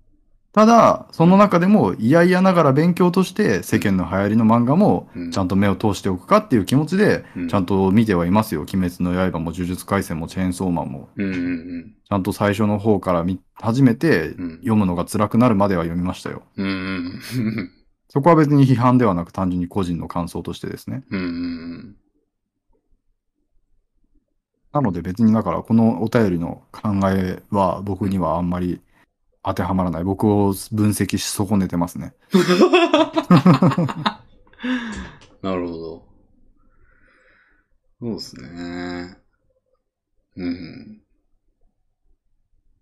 ただ、その中でも嫌々ながら勉強として世間の流行りの漫画もうんちゃんと目を通しておくかっていう気持ちでうんちゃんと見てはいますよ。鬼滅の刃も呪術廻戦もチェーンソーマンも。うんうんちゃんと最初の方から見始めてうん読むのが辛くなるまでは読みましたよ。うん。うんうん。そこは別に批判ではなく単純に個人の感想としてですね。うんうんなので別にだからこのお便りの考えは僕にはあんまり当てはまらない。僕を分析し損ねてますね。なるほど。そうですね。うん。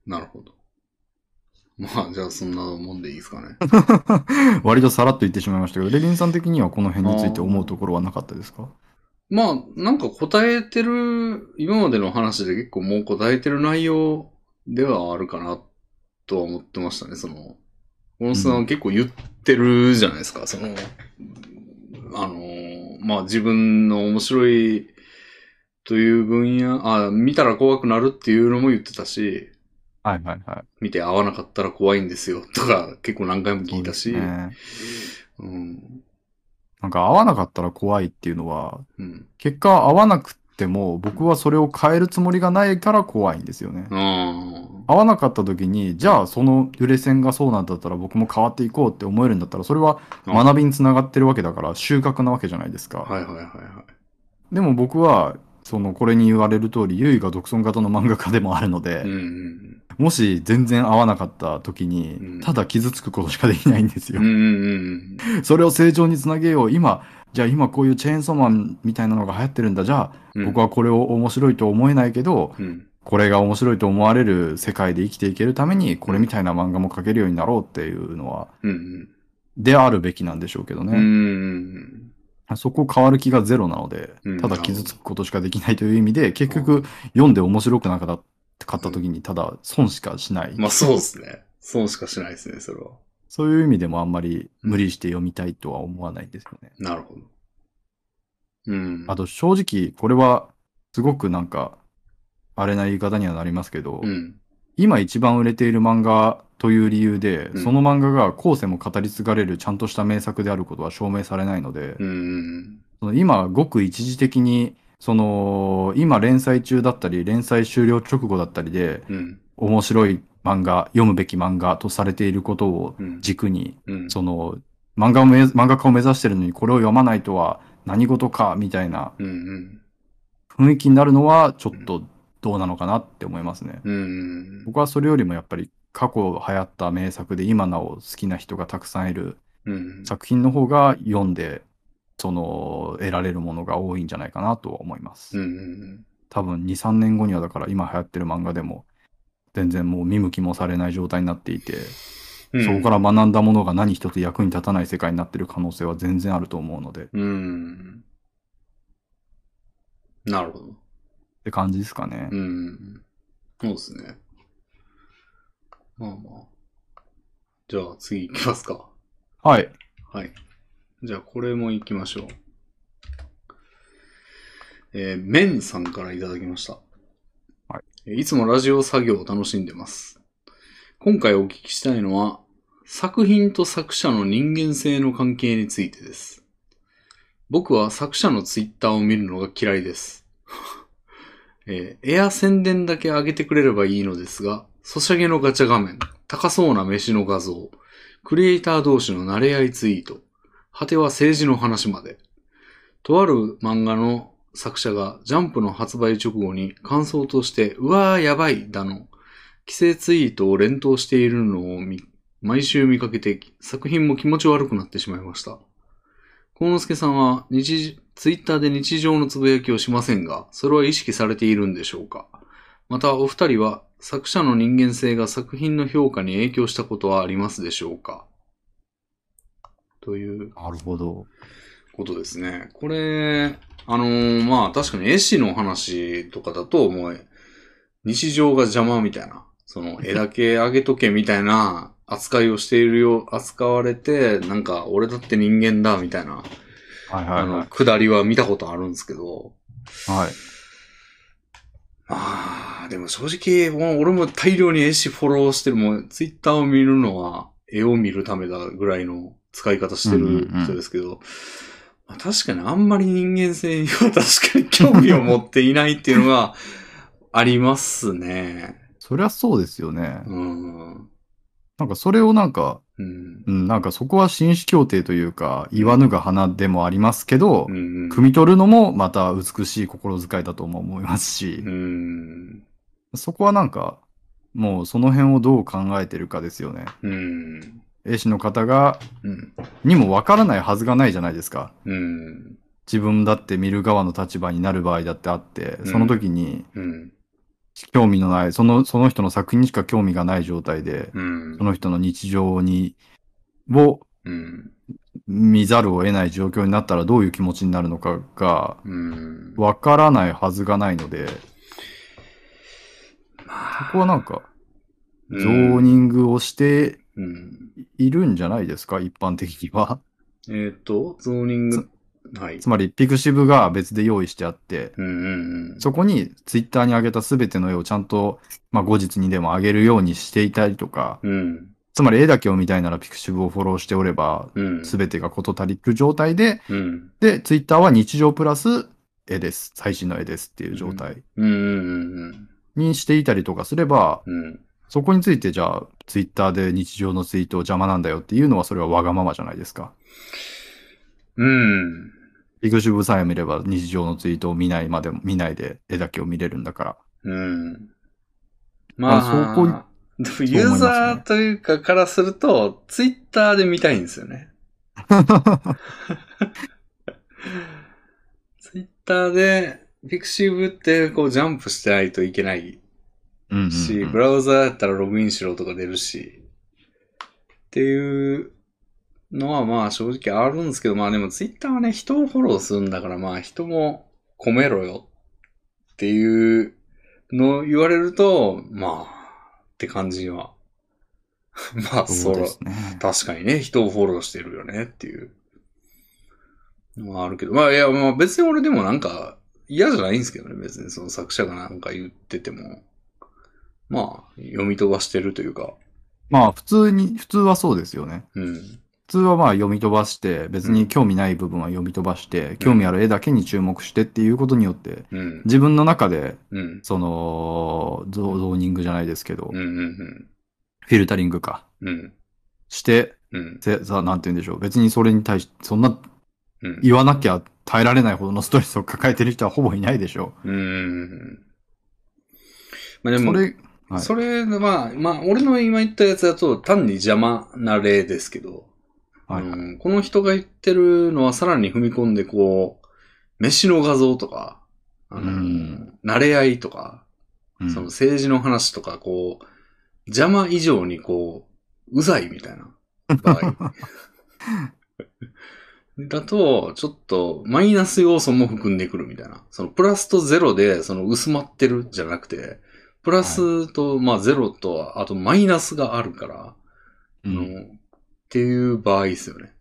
なるほど。まあ、じゃあそんなもんでいいですかね。割とさらっと言ってしまいましたけど、レビンさん的にはこの辺について思うところはなかったですか？まあ、なんか答えてる、今までの話で結構もう答えてる内容ではあるかなとは思ってましたね。その、小野さんは結構言ってるじゃないですか。その、あの、まあ自分の面白いという分野、あ、見たら怖くなるっていうのも言ってたし、はいはいはい。見て合わなかったら怖いんですよとか結構何回も聞いたし、そうねうん。なんか合わなかったら怖いっていうのは、うん。結果合わなくっても僕はそれを変えるつもりがないから怖いんですよね。あ合わなかった時に、じゃあその揺れ線がそうなんだったら僕も変わっていこうって思えるんだったら、それはあ。学びにつながってるわけだから収穫なわけじゃないですか。はいはいはいはい。でも僕は、そのこれに言われる通り、ゆいが独尊型の漫画家でもあるので、うんうんもし全然合わなかった時に、うんただ傷つくことしかできないんですようん。う。んうんうん。それを成長につなげよう。今、じゃあ今こういうチェーンソーマンみたいなのが流行ってるんだ。じゃあうん僕はこれを面白いと思えないけど、うん。これが面白いと思われる世界で生きていけるために、これみたいな漫画も描けるようになろうっていうのは、うんであるべきなんでしょうけどね。ん。そこ変わる気がゼロなのでうん、ただ傷つくことしかできないという意味で、結局読んで面白くなかった時に、ただ損しかしない。まあそうですね。そうしかしないですね、それは。そういう意味でもあんまり無理して読みたいとは思わないですよね。なるほど。うん。あと正直、これはすごくなんか、あれな言い方にはなりますけど、うん。今一番売れている漫画という理由で、うんその漫画が後世も語り継がれるちゃんとした名作であることは証明されないので、その今ごく一時的に、その今連載中だったり、連載終了直後だったりで。面白い漫画、読むべき漫画とされていることをうん。軸に、うん。その漫画をめ漫画家を目指してるのにこれを読まないとは何事かみたいな。雰囲気になるのはちょっとどうなのかなって思いますね。僕はそれよりもやっぱり過去流行った名作で今なお好きな人がたくさんいるうん。作品の方が読んで、その得られるものが多いんじゃないかなとは思います。多分2、3年後にはだから今流行ってる漫画でも全然もう見向きもされない状態になっていて、うんそこから学んだものが何一つ役に立たない世界になってる可能性は全然あると思うので、っうん。なるほど。て感じですかね。うん。そうですね。まあまあ。じゃあ次行きますか。はい。はい。じゃあこれも行きましょう。えー、メンさんからいただきました。。はいいつもラジオ作業を楽しんでます。今回お聞きしたいのは、作品と作者の人間性の関係についてです。僕は作者のツイッターを見るのが嫌いです。えーエア宣伝だけ上げてくれればいいのですが、ソシャゲのガチャ画面、高そうな飯の画像、クリエイター同士の慣れ合いツイート、果ては政治の話まで。とある漫画の作者がジャンプの発売直後に感想として、うわーやばいだの、規制ツイートを連投しているのを毎週見かけて、作品も気持ち悪くなってしまいました。幸之助さんは、ツイッターで日常のつぶやきをしませんが、それは意識されているんでしょうか？また、お二人は作者の人間性が作品の評価に影響したことはありますでしょうか？というなるほど。ことですね。これ、あのーまあ確かに絵師の話とかだと、もう、日常が邪魔みたいな、その 絵だけあげとけみたいな扱いをしているよ、扱われて、なんか俺だって人間だみたいな、はいはいはあの、くだりは見たことあるんですけど、い。はい。まあ、でも正直、もう俺も大量に絵師フォローしてる、もうツイッターを見るのは絵を見るためだぐらいの使い方してる人ですけど、まあ確かにあんまり人間性には確かに興味を持っていないっていうのが ありますね。そりゃそうですよね。うん。なんかそれをなんか、うん。うん、なんかそこは紳士協定というか、言わぬが花でもありますけど、うん。汲み取るのもまた美しい心遣いだとも思いますしう、ん。そこはなんか、もうその辺をどう考えてるかですよね。うん。絵師の方が、うん。にもわからないはずがないじゃないですか。うん。自分だって見る側の立場になる場合だってあって、その時にうん。興味のない、その、その人の作品にしか興味がない状態で、うんそ。の人の日常に、をうん。見ざるを得ない状況になったらどういう気持ちになるのかが、うん。わからないはずがないので、まここはなんか、ゾゾーニングをしてうん。いるんじゃないですか、一般的には。えっ、と、ゾーニング。はいつ。まり、ピクシブが別で用意してあって、うんうんうん。そこにツイッターに上げたすべての絵をちゃんと、まあ、後日にでも上げるようにしていたりとか、うん。つまり絵だけを見たいならピクシブをフォローしておれば、うん。すべてが事足りる状態で、うん。で、ツイッターは日常プラス絵です。最新の絵ですっていう状態うんうんうんにしていたりとかすれば、うん。うん。そこについてじゃあ、ツイッターで日常のツイートを邪魔なんだよっていうのはそれはわがままじゃないですか。うん。ピクシブさえ見れば日常のツイートを見ないまでも、見ないで絵だけを見れるんだから。うん。まあ、あそこユーザーというかからすると、ツイッターで見たいんですよね。ツイッターで、ピクシブってこうジャンプしてないといけないうんうんうんし、ブラウザーやったらログインしろとか出るし、っていうのはまあ正直あるんですけど、まあでもツイッターはね、人をフォローするんだからまあ人も込めろよっていうのを言われると、まあ、って感じは。まあ、そうで、すね。確かにね、人をフォローしてるよねっていうのはあるけど、まあいや、まあ別に俺でもなんか嫌じゃないんですけどね、別にその作者がなんか言ってても。まあ、読み飛ばしてるというか、まあ普通に、普通はそうですよね。うん。普通はまあ読み飛ばして、別に興味ない部分は読み飛ばして、興味ある絵だけに注目してっていうことによって、うん。自分の中で、うん。その、ゾゾーニングじゃないですけど、うん。うん。フィルタリングか、うん。して、さ、なんて言うんでしょう。別にそれに対して、そんなうん。言わなきゃ耐えられないほどのストレスを抱えてる人はほぼいないでしょうん。まあでう。そも、れ、はいそれがまあ、まあ、俺の今言ったやつだと単に邪魔な例ですけど、はいうん。この人が言ってるのはさらに踏み込んでこう、飯の画像とか、あのうん。慣れ合いとか、うん。その政治の話とか、こう、邪魔以上にこう、うざいみたいな場合。だと、ちょっとマイナス要素も含んでくるみたいな。そのプラスとゼロで、その薄まってるじゃなくて、プラスと、まあゼロと、あとマイナスがあるから、うん。うんっていう場合ですよね。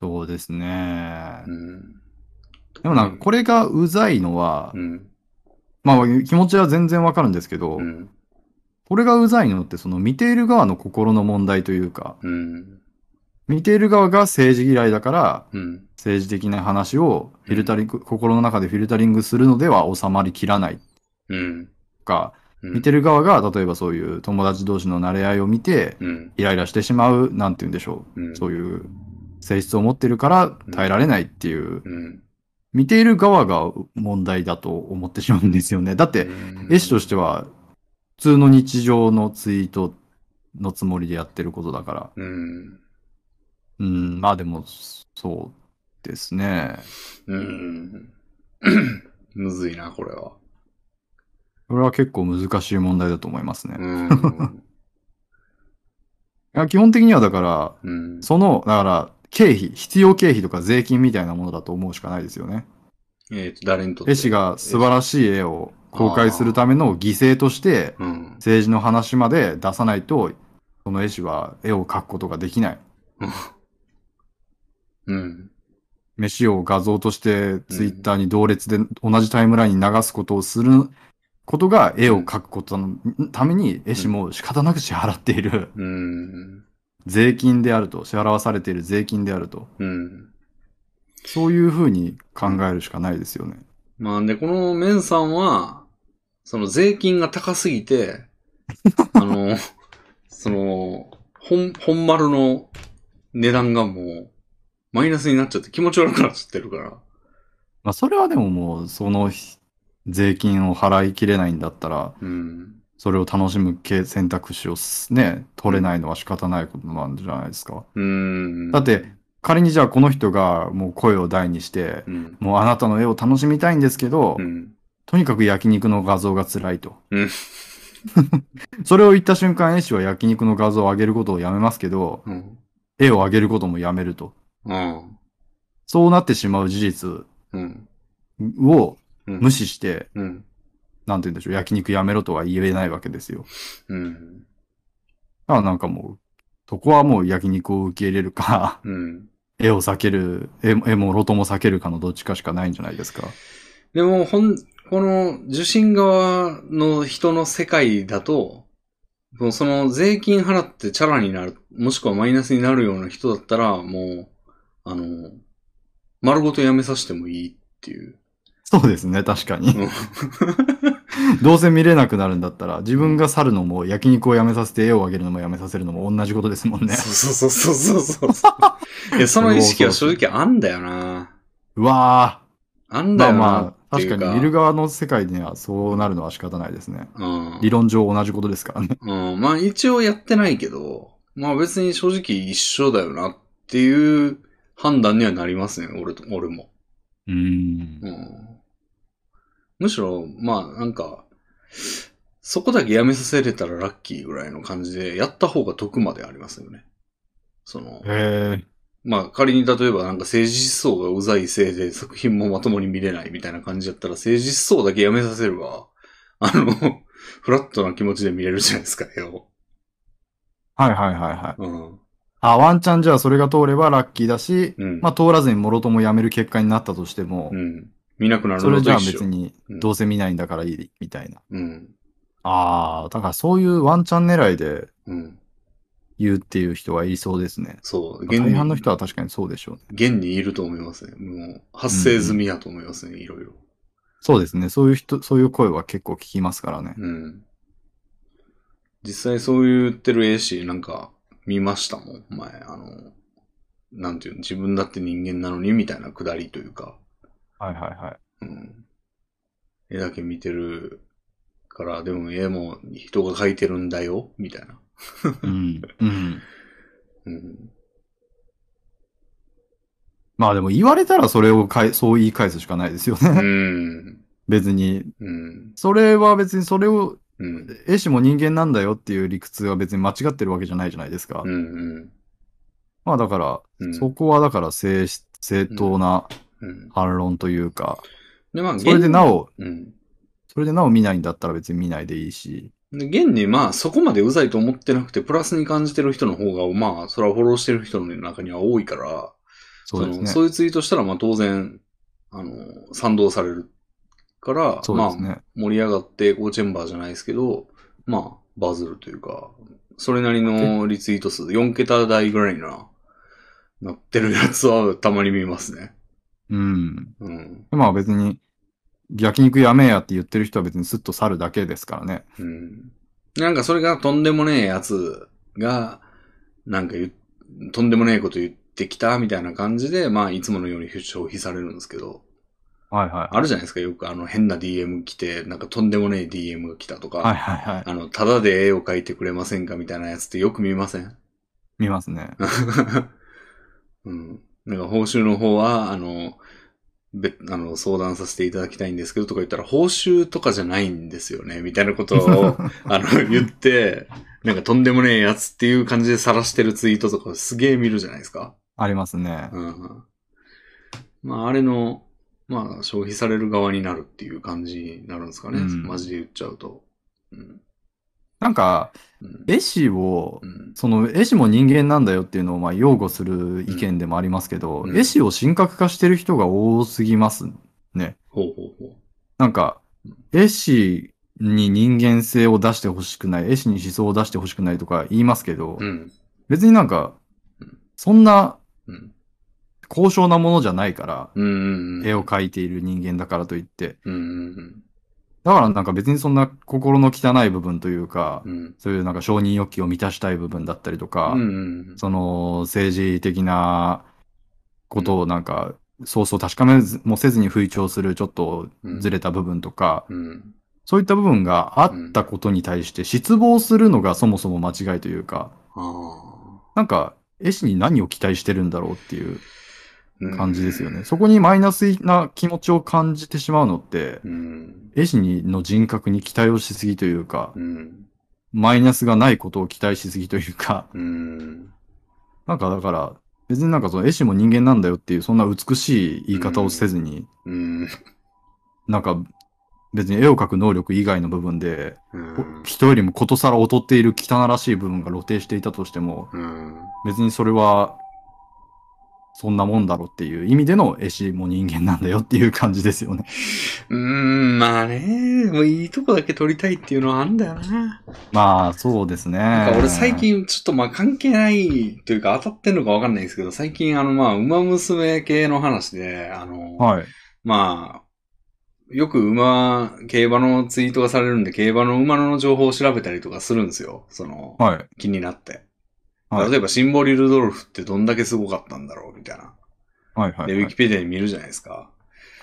そうですねう。ん。でもなんかこれがうざいのはう、ん。まあ気持ちは全然わかるんですけど、うん。これがうざいのってその見ている側の心の問題というか、うん。見ている側が政治嫌いだから、うん。政治的な話をフィルタリング、心の中でフィルタリングするのでは収まりきらないうん。とか、うん見てる側が例えばそういう友達同士の馴れ合いを見て、うん。イライラしてしまう、なんて言うんでしょう。うん。そういう性質を持ってるから耐えられないっていう、うん。見ている側が問題だと思ってしまうんですよね。だって、絵師としては普通の日常のツイートのつもりでやってることだから。うん。うん、まあでも、そうですね。うん。むずいな、これは。これは結構難しい問題だと思いますね。いうん。や基本的にはだから、うん。その、だから、経費、必要経費とか税金みたいなものだと思うしかないですよね。えっと、誰にとって？絵師が素晴らしい絵を公開するための犠牲として、うん。政治の話まで出さないと、その絵師は絵を描くことができない。うん。飯を画像としてツイッターに同列で同じタイムラインに流すことをすることが絵を描くことのために絵師も仕方なく支払っているうん。税金であると、支払わされている税金であると。うん。そういうふうに考えるしかないですよね。まあ、で、このメンさんは、その税金が高すぎて、あの、その、本、本丸の値段がもう、マイナスになっちゃって気持ち悪くなっちゃってるから。まあそれはでももうその税金を払いきれないんだったら、うん。それを楽しむ系選択肢をすね、取れないのは仕方ないことなんじゃないですか。うん。だって、仮にじゃあこの人がもう声を大にして、うん。もうあなたの絵を楽しみたいんですけど、うん。とにかく焼肉の画像が辛いと。うん それを言った瞬間、絵師は焼肉の画像を上げることをやめますけど、うん。絵を上げることもやめると。うん。そうなってしまう事実うん。をうん。無視して、うん。なんて言うんでしょう、焼肉やめろとは言えないわけですよ。うん。だからなんかもう、そこはもう焼肉を受け入れるか、うん。絵を避ける、絵絵もろとも避けるかのどっちかしかないんじゃないですか。でも、ほん、この受信側の人の世界だと、もうその税金払ってチャラになる、もしくはマイナスになるような人だったら、もう、あの、丸ごとやめさせてもいいっていう。そうですね、確かに。うん どうせ見れなくなるんだったら、自分が去るのも焼肉をやめさせて絵を上げるのもやめさせるのも同じことですもんね。そうそうそうそうそうそう。いや、その意識は正直あんだよな。うわあんー。だよなまあまあ。確かに見る側の世界にはそうなるのは仕方ないですね。うん。理論上同じことですからね。うん、まあ一応やってないけど、まあ別に正直一緒だよなっていう判断にはなりますね、俺と、俺も。うーんう。ん。むしろ、まあなんか、そこだけやめさせれたらラッキーぐらいの感じで、やった方が得までありますよね。その。まあ仮に例えばなんか政治思想がうざいせいで作品もまともに見れないみたいな感じだったら政治思想だけやめさせるわ。あの、フラットな気持ちで見れるじゃないですか、絵を。はいはいはいはい。うん。あ、ワンチャンじゃあそれが通ればラッキーだし、うん。まあ通らずにもろともやめる結果になったとしても、うん。見なくなるそれじゃあ。別にうんどうせ見ないんだからいいみたいな。うん。ああ、だからそういうワンチャン狙いでうん。言うっていう人はいそうですね。そう。大半のに人は確かにそうでしょうね。現にいると思いますね。もう、発生済みやと思いますね、いろいろ。そうですね。そういう人、そういう声は結構聞きますからね。うん。実際そう言ってる絵師なんか見ましたもん、前。あの、なんていうの、自分だって人間なのにみたいなくだりというか、はいはいはい。うん。絵だけ見てるから、でも絵も人が描いてるんだよ、みたいな。うん。うん。うん。まあでも言われたらそれをかい、そう言い返すしかないですようね。ん。別に。うん。それは別にそれを、うん。絵師も人間なんだよっていう理屈は別に間違ってるわけじゃないじゃないですか。うん。うん。まあだから、うん。そこはだから正し正当なうん。反論というか、で、まあ、それでなお、うん。それでなお見ないんだったら別に見ないでいいし。で、現にまあ、そこまでうざいと思ってなくて、プラスに感じてる人の方が、まあ、それはフォローしてる人の中には多いから、そうですね。のそういうツイートしたら、まあ当然、あの、賛同されるから、ね。まあ、盛り上がって、エコーチェンバーじゃないですけど、まあ、バズるというか、それなりのリツイート数、4桁台ぐらいななってるやつはたまに見ますね。うん。うん。まあ別に、焼肉やめえやって言ってる人は別にスッと去るだけですからね。うん。なんかそれがとんでもねえやつが、なんかとんでもねえこと言ってきたみたいな感じで、まあいつものように消費されるんですけど、はいはい。あるじゃないですか、よくあの変な DM 来て、なんかとんでもねえ DM が来たとか、はいはいはい。あの、ただで絵を描いてくれませんかみたいなやつってよく見ません？見ますね。うん。なんか報酬の方は、あの、べ、あの、相談させていただきたいんですけどとか言ったら、報酬とかじゃないんですよね、みたいなことを、あの、言って、なんかとんでもねえやつっていう感じで晒してるツイートとかすげえ見るじゃないですか。ありますね。うん。まあ、あれの、まあ、消費される側になるっていう感じになるんですかね。うんマジで言っちゃうと。うん。なんか、うん。絵師をう、ん。その絵師も人間なんだよっていうのをまあ擁護する意見でもありますけど、うん絵師を神格化してる人が多すぎますね。ほうほうほなんか、絵師に人間性を出してほしくない、絵師に思想を出してほしくないとか言いますけど、う。うん。別になんかうん、そんなうん。高尚なものじゃないから、うんうんうん。絵を描いている人間だからといって。うんうんだからなんか別にそんな心の汚い部分というか、うん。うん。そういうなんか承認欲求を満たしたい部分だったりとか、うんうんその政治的なことをなんか、そうそう確かめずもせずに吹聴するちょっとずれた部分とか、うん。そういった部分があったことに対して失望するのがそもそも間違いというか、あなんか、絵師に何を期待してるんだろうっていうあ。感じですよね。そこにマイナスな気持ちを感じてしまうのって、うん。絵師にの人格に期待をしすぎというか、うん。マイナスがないことを期待しすぎというか、うん。なんかだから、別になんかその絵師も人間なんだよっていう、そんな美しい言い方をせずに、うん。なんか別に絵を描く能力以外の部分で、うん。人よりもことさら劣っている汚らしい部分が露呈していたとしても、うん。別にそれは、そんなもんだろっていう意味での絵師も人間なんだよっていう感じですよね。うん、まあね、もういいとこだけ撮りたいっていうのはあんだよな。まあ、そうですね。なんか俺最近ちょっとまあ関係ないというか当たってんのかわかんないですけど、最近あのまあ馬娘系の話で、あの、はい。まあ、よく馬、競馬のツイートがされるんで、競馬の馬の情報を調べたりとかするんですよ。その、はい。気になって。はい例えばシンボリルドルフってどんだけすごかったんだろうみたいな。はい。はい。で、ウィキペディアに見るじゃないですか。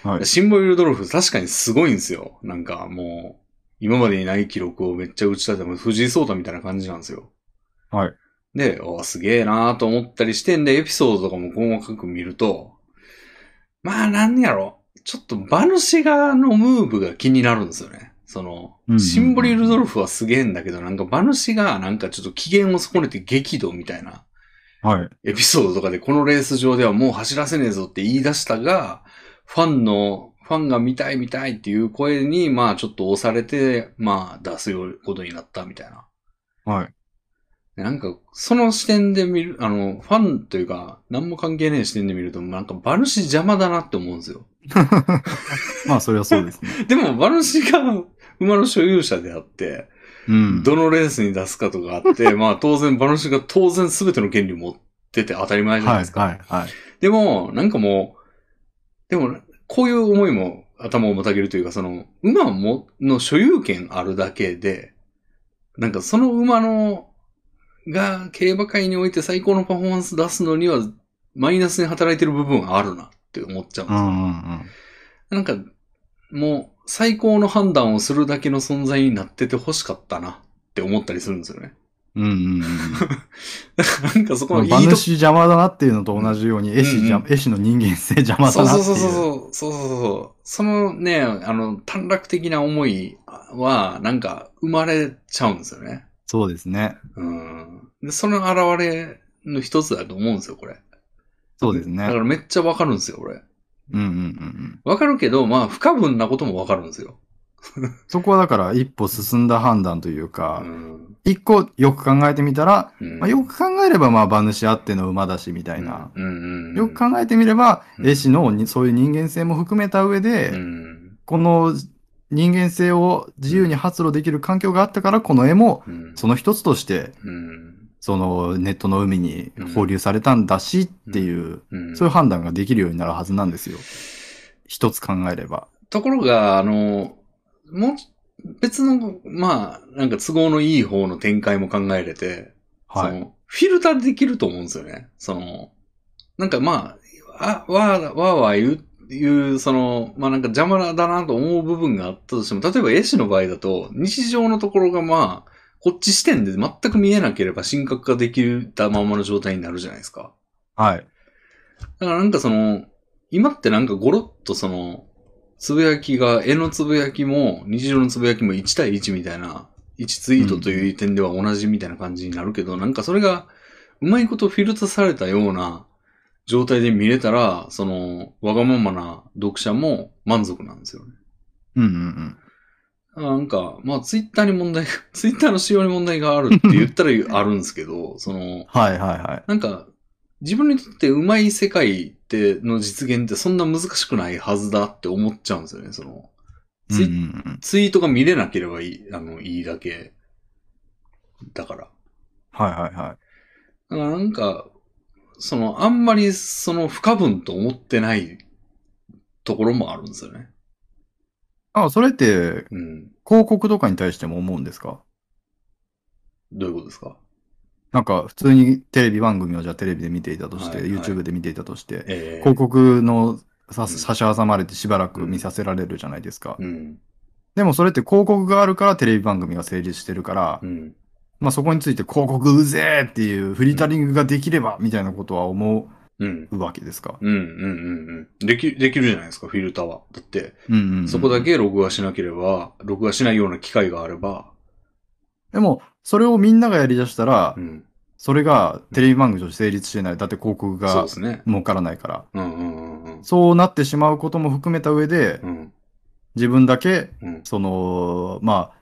はい。シンボリルドルフ確かにすごいんですよ。なんかもう、今までにない記録をめっちゃ打ち立てて、藤井聡太みたいな感じなんですよ。はい。で、おすげえなーと思ったりしてんで、エピソードとかも細かく見ると、まあなんやろ。ちょっと馬主側のムーブが気になるんですよね。そのうんうんう、んシンボリルドルフはすげえんだけど、なんか馬主がなんかちょっと機嫌を損ねて激怒みたいなはい。エピソードとかでこのレース上ではもう走らせねえぞって言い出したが、ファンの、ファンが見たい見たいっていう声に、まあちょっと押されて、まあ出すようことになったみたいな。はい。でなんか、その視点で見る、あの、ファンというか、何も関係ない視点で見ると、なんか馬主邪魔だなって思うんですよ。まあ、それはそうですね。でも馬主が馬の所有者であって、うん。どのレースに出すかとかあって、まあ当然馬主が当然全ての権利を持ってて当たり前じゃないはい。ですか。はい。はい。でも、なんかもう、でも、こういう思いも頭をもたげるというか、その、馬も、の所有権あるだけで、なんかその馬の、が競馬界において最高のパフォーマンス出すのには、マイナスに働いてる部分があるなって思っちゃうんですよ。うんうんうん。なんか、もう、最高の判断をするだけの存在になってて欲しかったなって思ったりするんですよね。うんうんうん。なんかそこのいい馬とこ主邪魔だなっていうのと同じように、絵師邪うん絵師の人間性邪魔そうだなっていう。そうそうそう。そうそうそう。そのね、あの、短絡的な思いは、なんか、生まれちゃうんですよね。そうですね。うん。で、その現れの一つだと思うんですよ、これ。そうですねだか。らめっちゃわかるんですよ、これ。うんうんうんうん。わかるけど、まあ、不可分なこともわかるんですよ。そこはだから一歩進んだ判断といううか、ん。一個よく考えてみたら、うんまあ、よく考えればまあ馬主あっての馬だしみたいな。よく考えてみれば、うん絵師のにそういう人間性も含めた上で、うん。この人間性を自由に発露できる環境があったから、この絵もうん。その一つとしてうん。そのネットの海に放流されたんだしっていう、うん。そういう判断ができるようになるはずなんですよ。一つ考えれば。ところが、あの、もう、別の、まあ、なんか都合のいい方の展開も考えれて、はい。その、フィルターできると思うんですよね。その、なんかまあ、あ、わーわーわー言う、言う、その、まあなんか邪魔だなと思う部分があったとしても、例えば絵師の場合だと、日常のところがまあ、こっち視点で全く見えなければ神格化できたままの状態になるじゃないですか。はい。だからなんかその、今ってなんかゴロッとその、つぶやきが、絵のつぶやきも、日常のつぶやきも1対1みたいな、1ツイートという点では同じみたいな感じになるけど、なんかそれが、うまいことフィルターされたような状態で見れたら、その、わがままな読者も満足なんですよね。うんうんうん。なんか、まあツイッターに問題が、ツイッターの仕様に問題があるって言ったら あるんですけど、その、はいはいはい。なんか、自分にとってうまい世界っての実現ってそんな難しくないはずだって思っちゃうんですよね、その。うんツイ。ツイートが見れなければいい、あの、いいだけ。だから。はいはいはい。だからなんか、その、あんまりその不可分と思ってないところもあるんですよね。あ、それって、うん。広告とかに対しても思うんですか？どういうことですか？なんか、普通にテレビ番組をじゃあテレビで見ていたとして、はいはい YouTube で見ていたとして、ええ広告のさうん差し挟まれてしばらく見させられるじゃないですか。うん。でもそれって広告があるからテレビ番組が成立してるから、うん。まあそこについて広告うぜーっていうフリータリングができればみたいなことは思うん。うわけですか？うん。うん。うん。うん。でき、できるじゃないですか、フィルターは。だって、うんうんうんそこだ。け録画しなければ、録画しないような機会があれば、でも、それをみんながやり出したらう、ん。それがテレビ番組として成立してない。だって広告が。儲からないから。うんうんうんうん。そうなってしまうことも含めた上で、うん。自分だけ、うん。その、まあ、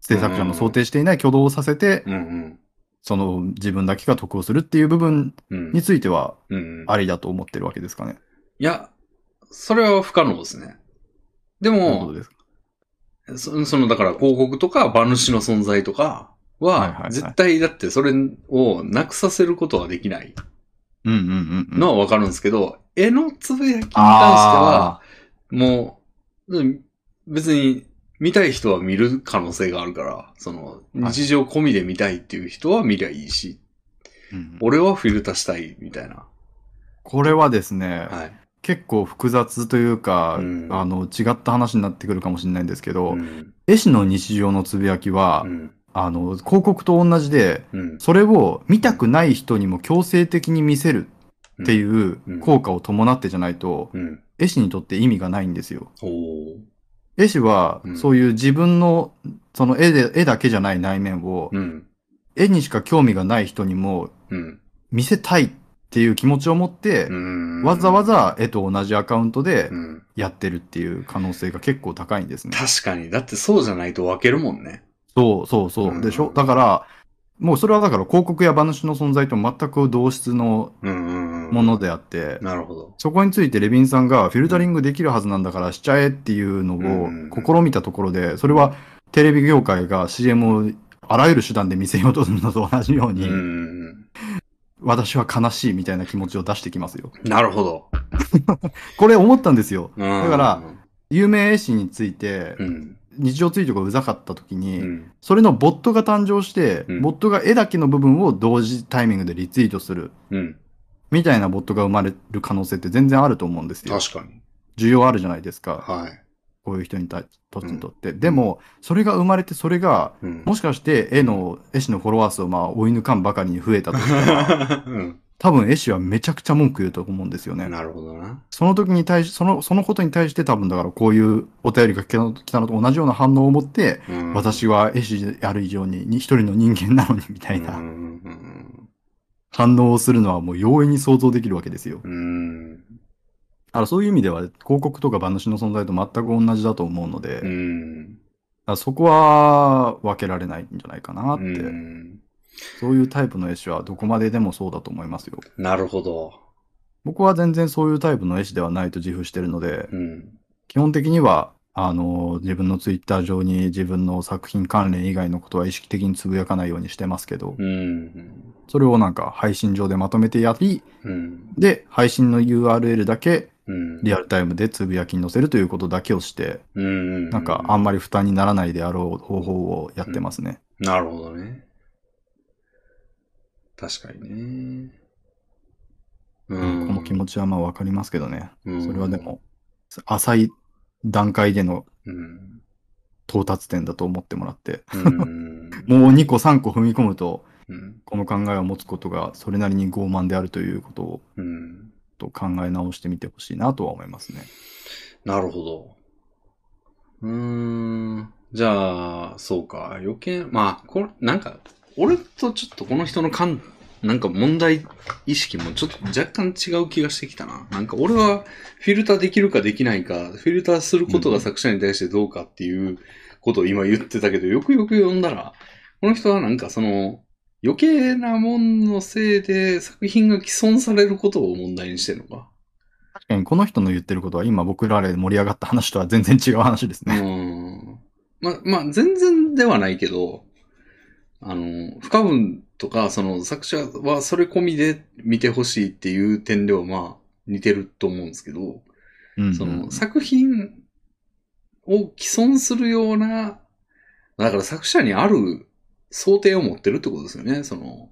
制作者の想定していない挙動をさせて、うんうん。その自分だけが得をするっていう部分うん。についてはうん。ありだと思ってるわけですかね。いや、それは不可能ですね。でも、でそその、だから広告とか馬主の存在とかは、絶対だってそれをなくさせることはできないうんうんうんうん。のはわかるんですけど、絵のつぶやきに関しては、あもう、うん別に見たい人は見る可能性があるから、その、日常込みで見たいっていう人は見りゃいいし、ーうん俺はフィルターしたいみたいな。これはですね、はい。結構複雑というか、うんあの、違った話になってくるかもしれないんですけど、うん。絵師の日常のつぶやきは、うん。あの、広告と同じで、うん。それを見たくない人にも強制的に見せるっていううん効果を伴ってじゃないと、うん。絵師にとって意味がないんですよ。絵師はう、んそういう自分の、その絵で、絵だけじゃない内面を、うん。絵にしか興味がない人にもうん。見せたいっていう気持ちを持って、うん。わざわざ絵と同じアカウントでうん。やってるっていう可能性が結構高いんですね。確かに。だってそうじゃないと分けるもんね。そうそうそうう。んでしょ？だから、もうそれはだから広告や馬主の存在と全く同質の。ものであって、なるほど。そこについてレビンさんがフィルタリングできるはずなんだからしちゃえっていうのうんを試みたところで、それはテレビ業界が CM をあらゆる手段で見せようとするのと同じように、私は悲しいみたいな気持ちを出してきますよ。うん。なるほど。これ思ったんですよ。だだから、有名絵師についてう、ん。日常ツイートがうざかった時に、うん。それのボットが誕生して、うんボットが絵だけの部分を同時タイミングでリツイートする、うん。みたいなボットが生まれる可能性って全然あると思うんですよ。確かに。需要あるじゃないですか。はい。こういう人にたとにとって。でも、それが生まれて、それが、うん。もしかして絵の、絵師のフォロワー数をまあ追い抜かんばかりに増えたとしたら、うん。多分絵師はめちゃくちゃ文句言うと思うんですよね。なるほどな。その時に対し、その、そのことに対して多分だからこういうお便りが来たのと同じような反応を持って、うん私は絵師である以上にに一人の人間なのにみたいな反応をするのはもう容易に想像できるわけですよ。うんうん。だからそういう意味では広告とか馬主の存在と全く同じだと思うので、うん。らそこは分けられないんじゃないかなって、うん。そういうタイプの絵師はどこまででもそうだと思いますよ。なるほど。僕は全然そういうタイプの絵師ではないと自負してるので、うん。基本的にはあの、自分のツイッター上に自分の作品関連以外のことは意識的につぶやかないようにしてますけど、うん。それをなんか配信上でまとめてやり、うん。で、配信の URL だけうん。リアルタイムでつぶやきに載せるということだけをして、うん。なんかあんまり負担にならないであろう方法をやってますね。なるほどね。確かにね。うこの気持ちはまあわかりますけどね。うんそれはでも、浅い段階でのうん。到達点だと思ってもらって、うん。もう2個3個踏み込むと、うん。この考えを持つことがそれなりに傲慢であるということをうん。と考え直してみてほしいなとは思いますね。なるほど。うーん。じゃあ、そうか。余計、まあ、これ、なんか、俺とちょっとこの人の感、なんか問題意識もちょっと若干違う気がしてきたな。なんか俺はフィルターできるかできないか、フィルターすることが作者に対してどうかっていうことを今言ってたけど、よくよく読んだら、この人はなんかその、余計なもんのせいで作品が既存されることを問題にしてるのか。確かにこの人の言ってることは今僕らで盛り上がった話とは全然違う話ですうね。ん。ま、まあ、全然ではないけど、あの、不可分とか、その作者はそれ込みで見てほしいっていう点ではまあ似てると思うんですけど、うんうんその作品を既存するような、だから作者にある想定を持ってるってことですよね。その、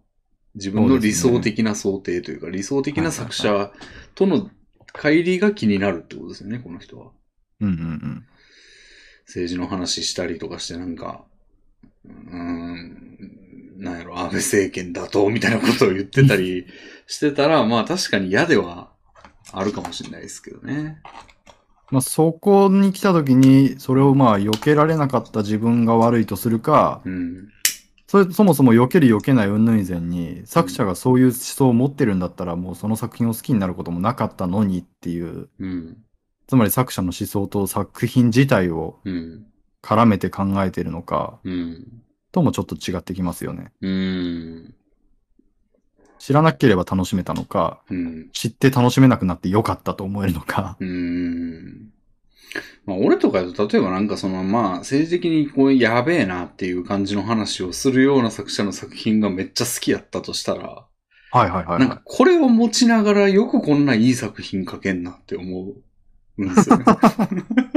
自分の理想的な想定というか、理想的な作者との乖離が気になるってことですよね、この人は。うんうんうん。政治の話したりとかしてなんか、うーん、なんやろ、安倍政権打倒みたいなことを言ってたりしてたら、まあ確かに嫌ではあるかもしれないですけどね。まあそこに来た時に、それをまあ避けられなかった自分が悪いとするか、うん。それそもそも避ける避けない云々以前に、作者がそういう思想を持ってるんだったら、もうその作品を好きになることもなかったのにっていう、うん。つまり作者の思想と作品自体をうん。絡めて考えてるのか、うん。ともちょっと違ってきますよね。うん。知らなければ楽しめたのか、うん。知って楽しめなくなってよかったと思えるのか。うん。まあ、俺とかだと、例えばなんかその、まあ、政治的にこう、やべえなっていう感じの話をするような作者の作品がめっちゃ好きやったとしたら、はいはいはい、はなんかこれを持ちながらよくこんないい作品書けんなって思うんですよね。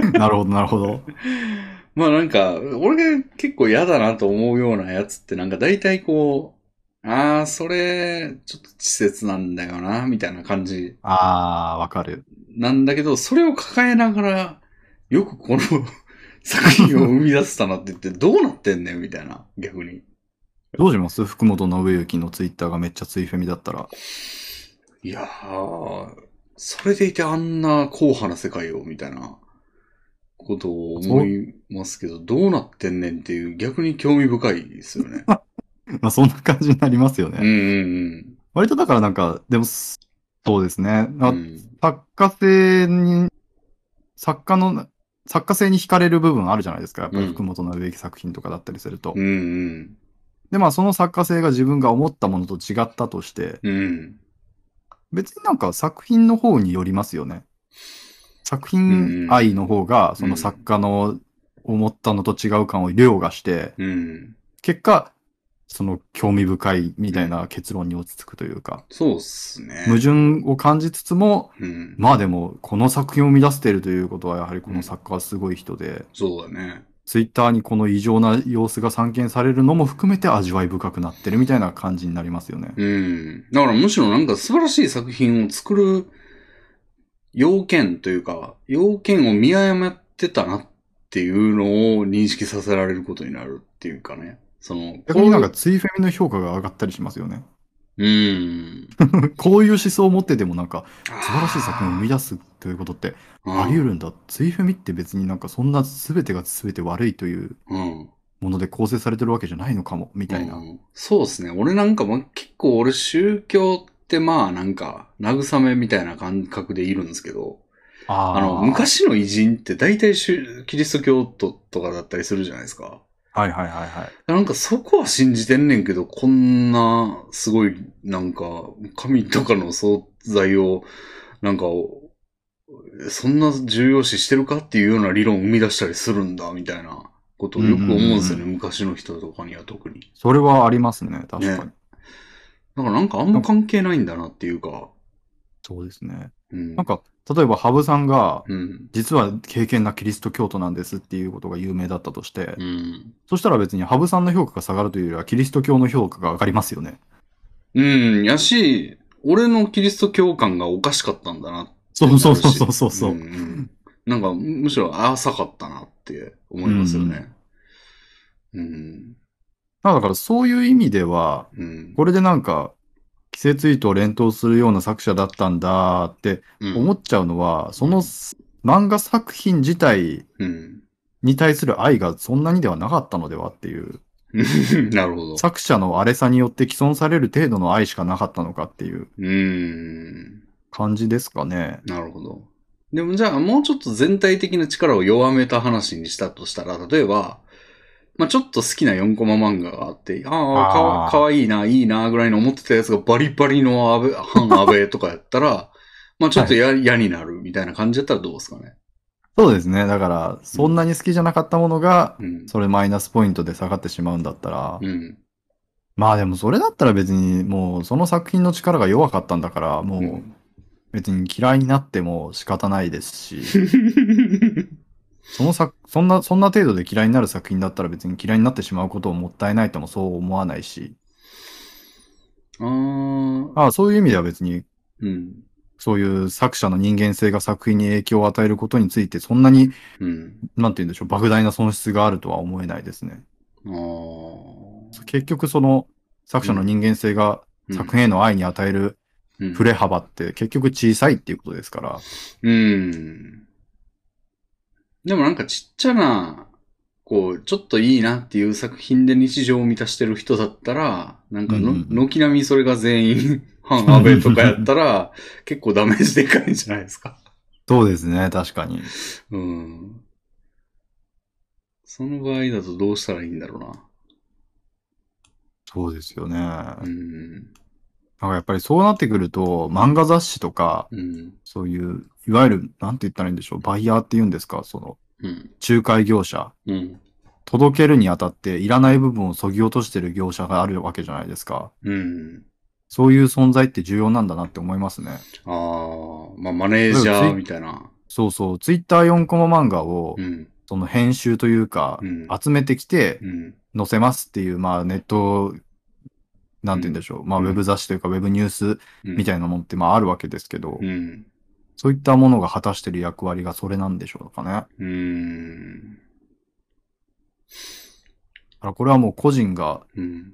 い。なるほどなるほど。まあなんか、俺が結構嫌だなと思うようなやつってなんか大体こう、ああ、それ、ちょっと稚拙なんだよな、みたいな感じあー、わかる。なんだけど、それを抱えながら、よくこの 作品を生み出したなって言って、どうなってんねん、みたいな、逆に。どうします？福本信之のツイッターがめっちゃツイフェミだったら。いやー、それでいてあんな硬派な世界を、みたいなことを思いますけど、どうなってんねんっていう逆に興味深いですよね。まあそんな感じになりますよね。うんうん割とだからなんか、でも、そうですね。うん。作家性に、作家の、作家性に惹かれる部分あるじゃないですか。やっぱりうん福本信之作品とかだったりすると。うんうん。で、まあその作家性が自分が思ったものと違ったとして、うん。別になんか作品の方によりますよね。作品愛の方が、その作家の思ったのと違う感を凌駕して、うん。結果、その興味深いみたいな結論に落ち着くというか、そうっすね。矛盾を感じつつも、うん。まあでも、この作品を生み出しているということは、やはりこの作家はすごい人で、そうだね。ツイッターにこの異常な様子が散見されるのも含めて味わい深くなってるみたいな感じになりますよね。うん。だからむしろなんか素晴らしい作品を作る要件というか、要件を見誤ってたなっていうのを認識させられることになるっていうかね。その、逆になんかこツイフェミの評価が上がったりしますよね。ううん。こういう思想を持っててもなんか、素晴らしい作品を生み出すということってあり得る。るんだ。ツイフェミって別になんかそんな全てが全て悪いといううん。もので構成されてるわけじゃないのかも、みたいな。うんそうですね。俺なんかも結構俺宗教ってまあなんか慰めみたいな感覚でいるんですけど、ああの、昔の偉人って大体宗キリスト教徒とかだったりするじゃないですか。はいはいはいはい。なんかそこは信じてんねんけど、こんな、すごい、なんか、神とかの存在を、なんか、そんな重要視してるかっていうような理論を生み出したりするんだ、みたいなことをよく思うんですよね、うん昔の人とかには特に。それはありますね、確かに。ねだからなんかあんま関係ないんだなっていうか、そうですね。うん。なんか、例えば、羽生さんが、うん。実は敬虔なキリスト教徒なんですっていうことが有名だったとして、うん。そしたら別に羽生さんの評価が下がるというよりは、キリスト教の評価が上がりますよね。うん。やし、俺のキリスト教感がおかしかったんだなってそうそうそうそうそうそう。んんなんか、むしろ浅かったなって思いますよね。うん。まあだからそういう意味では、うん。これでなんか、季節糸を連投するような作者だったんだってうん思っちゃうのは、その漫画作品自体うん。に対する愛がそんなにではなかったのではっていう、なるほど。作者の荒れさによって既存される程度の愛しかなかったのかっていううん。感じですかね。なるほど。でもじゃあもうちょっと全体的な力を弱めた話にしたとしたら、例えば、まあちょっと好きな4コマ漫画があって、ああ、かわいいな、いいな、ぐらいの思ってたやつがバリバリの安倍、反安倍とかやったら、まあちょっと嫌、嫌になるみたいな感じだったらどうですかね。そうですね。だから、そんなに好きじゃなかったものが、うん。それマイナスポイントで下がってしまうんだったら、うん。まあでもそれだったら別にもうその作品の力が弱かったんだから、もう別に嫌いになっても仕方ないですし、その作、そんな、そんな程度で嫌いになる作品だったら別に嫌いになってしまうことをもったいないともそう思わないし、あーああそういう意味では別にうん。そういう作者の人間性が作品に影響を与えることについてそんなに、うん。なんて言うんでしょう、莫大な損失があるとは思えないですね。ああ。結局その作者の人間性が作品への愛に与えるうん振れ幅って結局小さいっていうことですから。うん。でもなんかちっちゃな、こう、ちょっといいなっていう作品で日常を満たしてる人だったら、なんかの、うんうん軒並みそれが全員、反安倍とかやったら、結構ダメージでかいんじゃないですか。そうですね、確かに。うん。その場合だとどうしたらいいんだろうな。そうですよね。なうん。んかやっぱりそうなってくると、漫画雑誌とか、うん。そういう、いわゆる、なんて言ったらいいんでしょう、バイヤーって言うんですか、その、うん。仲介業者。うん。届けるにあたっていらない部分を削ぎ落としてる業者があるわけじゃないですか。うん。そういう存在って重要なんだなって思いますね。ああ、まあマネージャーみたいな。そうそう、ツイッター4コマ漫画をう、ん。その編集というかう、ん。集めてきてうん。載せますっていう、まあネット、なんて言うんでしょう、まあうんウェブ雑誌というかウェブニュースみたいなもんってまああるわけですけど、うん。そういったものが果たしてる役割がそれなんでしょうかね。うーん。らこれはもう個人がうん。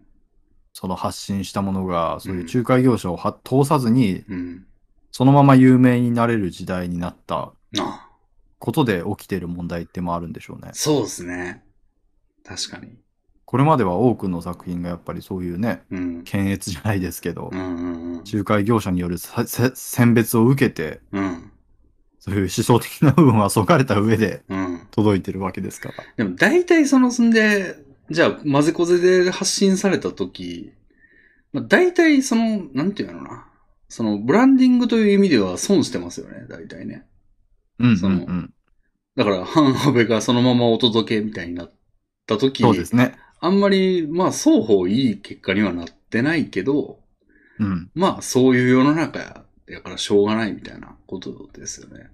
その発信したものが、そういう仲介業者をは通さずに、うん。そのまま有名になれる時代になったあことで起きている問題ってもあるんでしょうね。そうですね。確かに。これまでは多くの作品がやっぱりそういうね、うん。検閲じゃないですけどう、んうんうん。仲介業者による選別を受けて、うん。そういう思想的な部分はそがれた上でうん。届いてるわけですから。でも大体その、すんで、じゃあ、混ぜこぜで発信されたとき、まあ、大体その、なんていうのな。その、ブランディングという意味では損してますよね、大体ね。うんうんそのうん。だから、ハンアベがそのままお届けみたいになったとき、そうですね。あんまり、まあ、双方いい結果にはなってないけど、うん。まあ、そういう世の中や、やからしょうがないみたいなことですよね。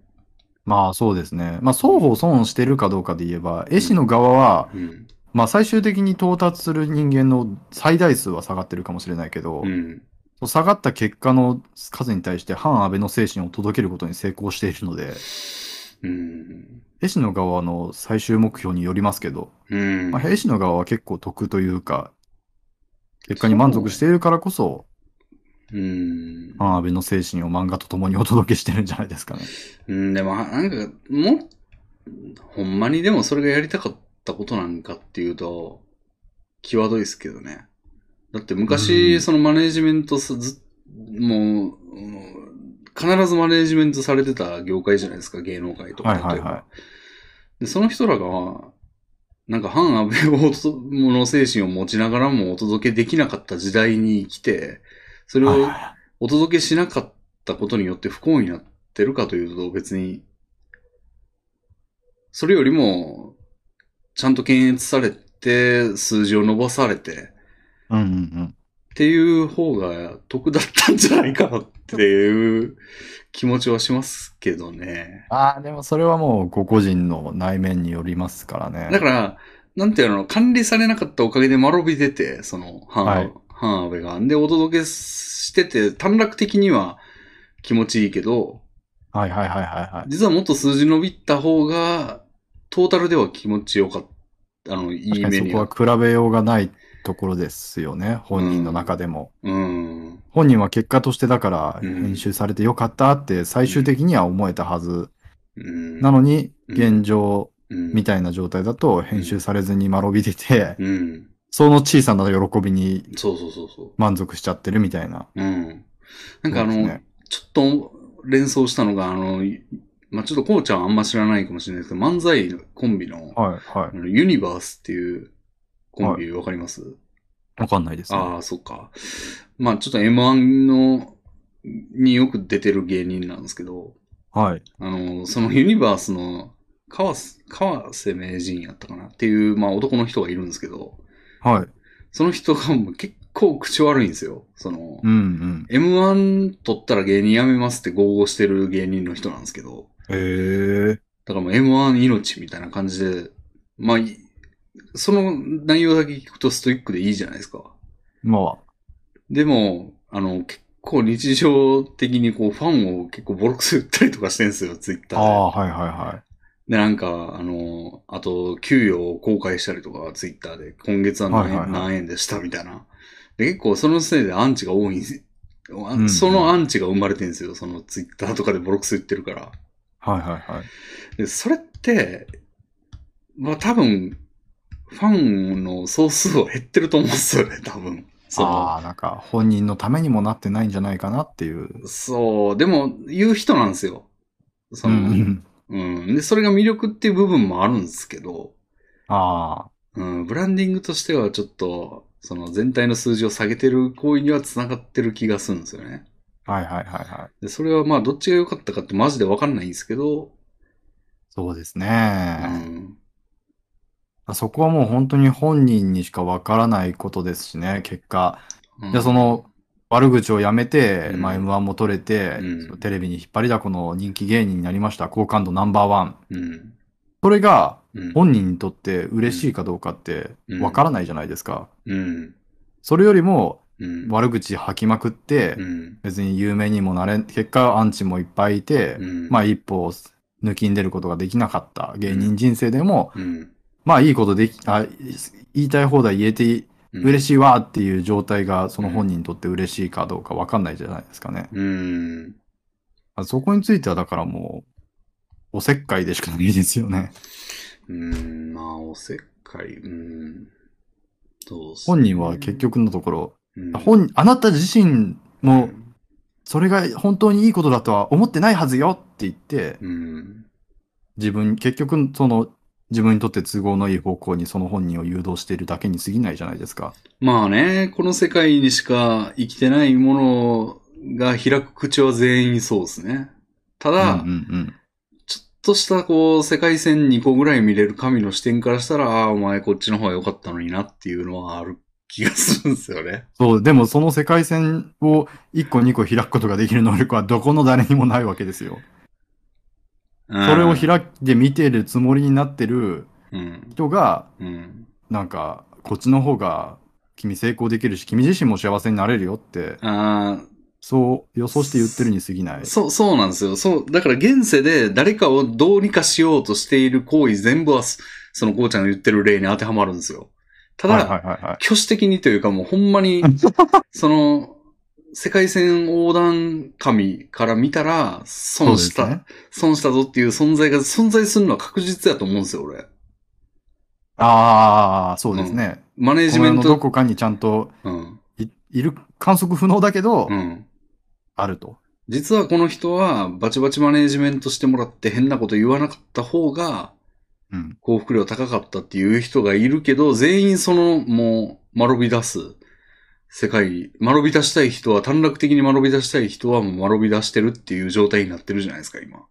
まあそうですね。まあ双方損してるかどうかで言えば、絵師の側は、うん。まあ最終的に到達する人間の最大数は下がってるかもしれないけど、うん。下がった結果の数に対して反安倍の精神を届けることに成功しているので、うん。絵師の側の最終目標によりますけど、うん。まあ、絵師の側は結構得というか、結果に満足しているからこそ、うん。反安倍の精神を漫画と共にお届けしてるんじゃないですかね。うん、でも、なんか、も、ほんまにでもそれがやりたかったことなんかっていうと、際どいですけどね。だってう昔、んそのマネージメントすず、もう、うん必ずマネージメントされてた業界じゃないですか、芸能界とか。はいはいはいで、その人らが、なんか反安倍をの精神を持ちながらもお届けできなかった時代に生きて、それをお届けしなかったことによって不幸になっってるかというと別に、それよりも、ちゃんと検閲されて、数字を伸ばされて、うんうんうん。っていう方が得だったんじゃないかなっていう気持ちはしますけどね。ああ、でもそれはもう個々人の内面によりますからね。だから、なんていうの、管理されなかったおかげで間延び出て、その、ハン、はいハンアベが。で、お届けしてて、短絡的には気持ちいいけど、はいはいはいはいはい。実はもっと数字伸びた方が、トータルでは気持ちよかった。あの、い確かにそこい目には。は比べようがないところですよね。本人の中でも。うん。本人は結果としてだからうん編集されてよかったって最終的には思えたはず。うん。なのに、うん現状うん、みたいな状態だと編集されずに間延び出て、うん。その小さな喜びに満足しちゃってるみたいな。なんかあの、ねちょっと連想したのが、あの、まあ、ちょっとこうちゃんあんま知らないかもしれないですけど、漫才コンビの、はいはあのユニバースっていうコンビわかります、い。わかんないですね。ああ、そっか。まあちょっと M1 の、によく出てる芸人なんですけど、はい。あの、そのユニバースの川瀬、川瀬名人やったかな？っていう、まあ男の人がいるんですけど、はい。その人がもう結構口悪いんですよ。その、うんうん。M1 取ったら芸人辞めますって豪語してる芸人の人なんですけど、へえ。だからもう M1 命みたいな感じで、まあ、いその内容だけ聞くとストイックでいいじゃないですか。までも、あの、結構日常的にこうファンを結構ボロクソ言ったりとかしてんすよ、ツイッあ。ターで。ああ、はいはいはい。で、なんか、あの、あと、給与を公開したりとか、ツイッターで、今月は何,、はいはいはい何円でしたみたいな。で、結構そのせいでアンチが多いんですあうんそのアンチが生まれてるんですよ、そのツイッターとかでボロクソ言ってるから。はいはいはい。で、それって、まあ多分、ファンの総数は減ってると思うんですよね、多分。ああ、なんか本人のためにもなってないんじゃないかなっていう。そう、でも、言う人なんですよ。その、うんうん。で、それが魅力っていう部分もあるんですけど、あうん、ブランディングとしてはちょっと、その全体の数字を下げてる行為には繋がってる気がするんですよね。あ、はいはいはいはい。で、それはまあ、どっちが良かったかってマジでわかんないんですけど、そうですうね。ん。そこはもう本当に本人にしかわからないことですしね、結果。うんじゃあその、悪口をやめて、うんまあ M1 も取れて、うんテレビに引っ張りだこの人気芸人になりました。好感度ナンバーワン。うん。それがうん。本人にとって嬉しいかどうかってうんわからないじゃないですか。うん。それよりもうん。悪口吐きまくって、うん。別に有名にもなれん、結果アンチもいっぱいいて、うん。まあ一歩抜きん出ることができなかった芸人人生でも、うん。まあいいことでき、あ言いたい放題言えて嬉しいわっていう状態がその本人にとって嬉しいかどうかわかんないじゃないですかね。うん。あそこについてはだからもう、おせっかいでしかないですよね。うん。まあ、おせっかい。うん。どうす本人は結、局のところ、うん本、あなた自身もそれが本当にいいことだとは思ってないはずよって言って、うん。自分、結局その自分にとって都合のいい方向にその本人を誘導しているだけに過ぎないじゃないですか。まあね、この世界にしか生きてないものが開く口は全員そうですね。ただ、うんうんうん。ちょっとしたこう、世界線2個ぐらい見れる神の視点からしたら、ああ、お前こっちの方が良かったのになっていうのはある気がするんですよね。そう、でもその世界線を1個2個開くことができる能力はどこの誰にもないわけですよ。そそれを開いて見てるつもりになってるうん。人が、うん。なんか、こっちの方が君成功できるし、君自身も幸せになれるよって、あそう予想して言ってるに過ぎないあ、。そう、そうなんですよ。そう、だから現世で誰かをどうにかしようとしている行為全部は、そのこうちゃんが言ってる例に当てはまるんですよ。ただ、はいはいはいはい。挙手的にというかもうほんまに、その、世界線横断神から見たら、損した、ね。損したぞっていう存在が存在するのは確実だと思うんですよ、俺。ああ、そうですね。マネージメント。こかにちゃんとうん。いいる、観測不能だけど、うん。あると。実はこの人はバチバチマネージメントしてもらって変なこと言わなかった方がうん。幸福量高かったっていう人がいるけど、全員そのもう、間延び出す世界、学び出したい人は、短絡的に学び出したい人はもう学び出してるっていう状態になってるじゃないですか、今。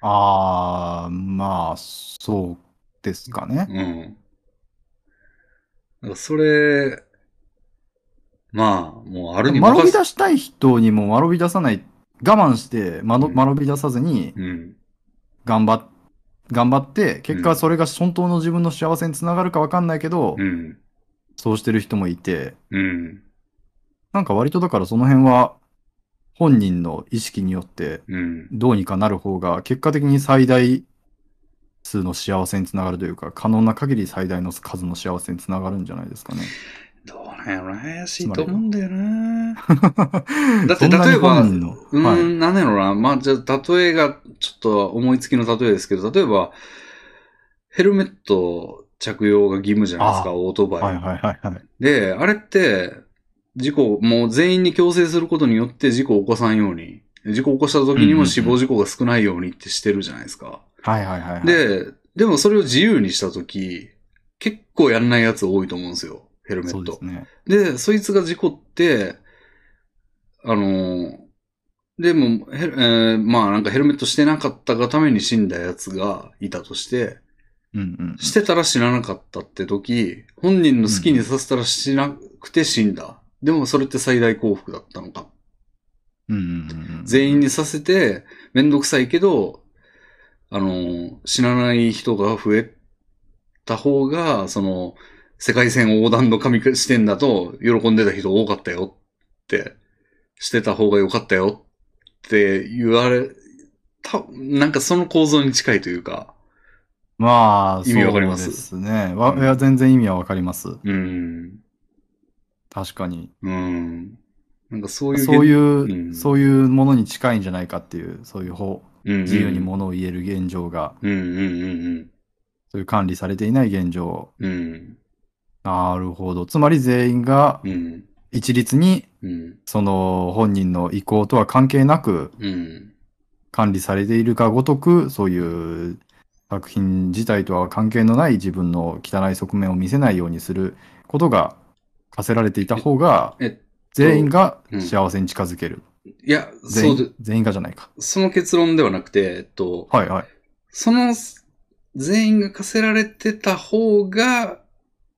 ああ、まあ、そうですかね。うん。だからそれ、まあ、もうあるに学び出したい人にも学び出さない、我慢して、まのうん学び出さずにうん。頑張っ、頑張って、結うん果それが本当の自分の幸せにつながるかわかんないけど、うん。そうしてる人もいて、うん。なんか割とだからその辺は本人の意識によってうん。どうにかなる方が結果的に最大数の幸せにつながるというか、可能な限り最大の数の幸せにつながるんじゃないですかね。どうなんやろな、怪しいと思うんだよな。だって例えばうーん、はいなんやろな。まあ、じゃあ、例えが、ちょっと思いつきの例えですけど、例えば、ヘルメット着用が義務じゃないですか、あオートバイ。はいはいはいはい。で、あれって、事故、もう全員に強制することによって事故を起こさんように、事故を起こした時にも死亡事故が少ないようにってしてるじゃないですか。はいはいはいはい。で、でもそれを自由にした時、結構やんないやつ多いと思うんですよ、ヘルメットそうです。ね。で、そいつが事故って、あのーでも、えーまあなんかヘルメットしてなかったがために死んだやつがいたとして、うんうん。してたら死ななかったって時、本人の好きにさせたら死なくて死んだ。でもそれって最大幸福だったのか。うんうんうんうん。全員にさせて、めんどくさいけど、あのー死なない人が増えた方が、その、世界線横断の神視点だと、喜んでた人多かったよって、してた方が良かったよって言われ、た、なんかその構造に近いというか、まあ、意味わかりますそうですね。わうんいや、全然意味はわかります。うん、確かに。うん。なんかそういう、そういう、うんそういうものに近いんじゃないかっていう、そういう方、うん、自由にものを言える現状が、うん、うん、うん、そういう管理されていない現状。うん、うん、なるほど。つまり全員がうん、一律に、うん、その本人の意向とは関係なくうん、管理されているかごとく、そういう作品自体とは関係のない自分の汚い側面を見せないようにすることが課せられていた方が、え、全員がうん幸せに近づける。いや、全そうで員、全員がじゃないか。その結論ではなくて、えっと、はいはい。その全員が課せられてた方が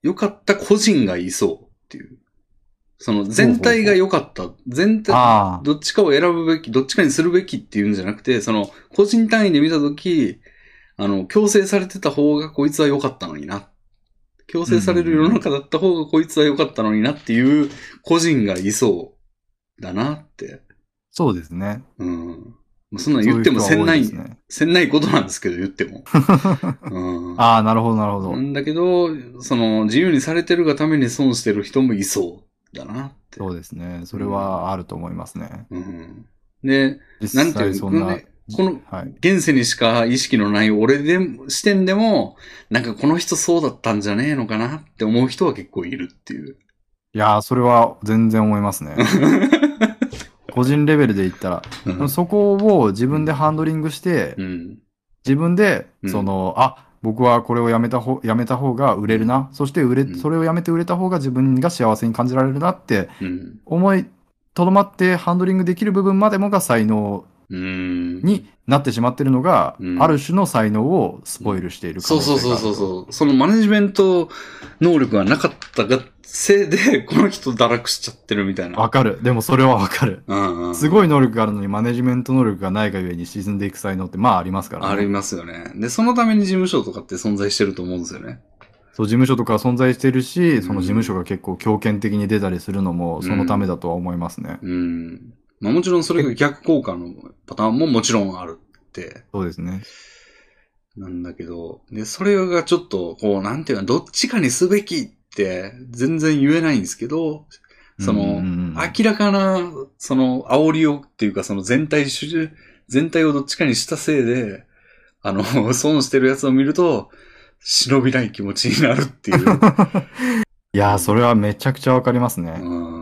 良かった個人がいそうっていう。その全体が良かった。全体、どっちかを選ぶべき、どっちかにするべきっていうんじゃなくて、その個人単位で見たとき、あの、強制されてた方がこいつは良かったのにな。強制される世の中だった方がこいつは良かったのになっていう個人がいそうだなって。そうですね。うん。そんなん言ってもせんない、ねせんないことなんですけど、言っても。うん。ああ、なるほど、なるほど。なんだけど、その、自由にされてるがために損してる人もいそうだなって。そうですね。それはあると思いますね。うん。で、実なんていう際そんな、ねこの、はい。現世にしか意識のない俺で、視点でも、なんかこの人そうだったんじゃねえのかなって思う人は結構いるっていう。いやー、それは全然思いますね。個人レベルで言ったら、うんそこを自分でハンドリングして、うん。自分で、うんその、あ、僕はこれをやめた方、やめた方が売れるな。そして売れ、うんそれをやめて売れた方が自分が幸せに感じられるなってうん。思い、とどまってハンドリングできる部分までもが才能うん。になってしまってるのが、うんある種の才能をスポイルしている可そうそうそうそうそう。そのマネジメント能力がなかったがせいで、この人堕落しちゃってるみたいな。わかる。でもそれはわかる。うんうん。すごい能力があるのにマネジメント能力がないがゆえに沈んでいく才能ってまあありますからね。ありますよね。で、そのために事務所とかって存在してると思うんですよね。そう、事務所とかは存在してるし、そのうん事務所が結構強権的に出たりするのもそのためだとは思いますね。うん。まあもちろんそれが逆効果のパターンももちろんあるって、そうですね。なんだけど、で、それがちょっと、こう、なんていうの、どっちかにすべきって全然言えないんですけど、その、明らかな、その、煽りをっていうか、その全体主、全体をどっちかにしたせいで、あの、損してるやつを見ると、忍びない気持ちになるっていう。いやー、それはめちゃくちゃわかりますね。うん。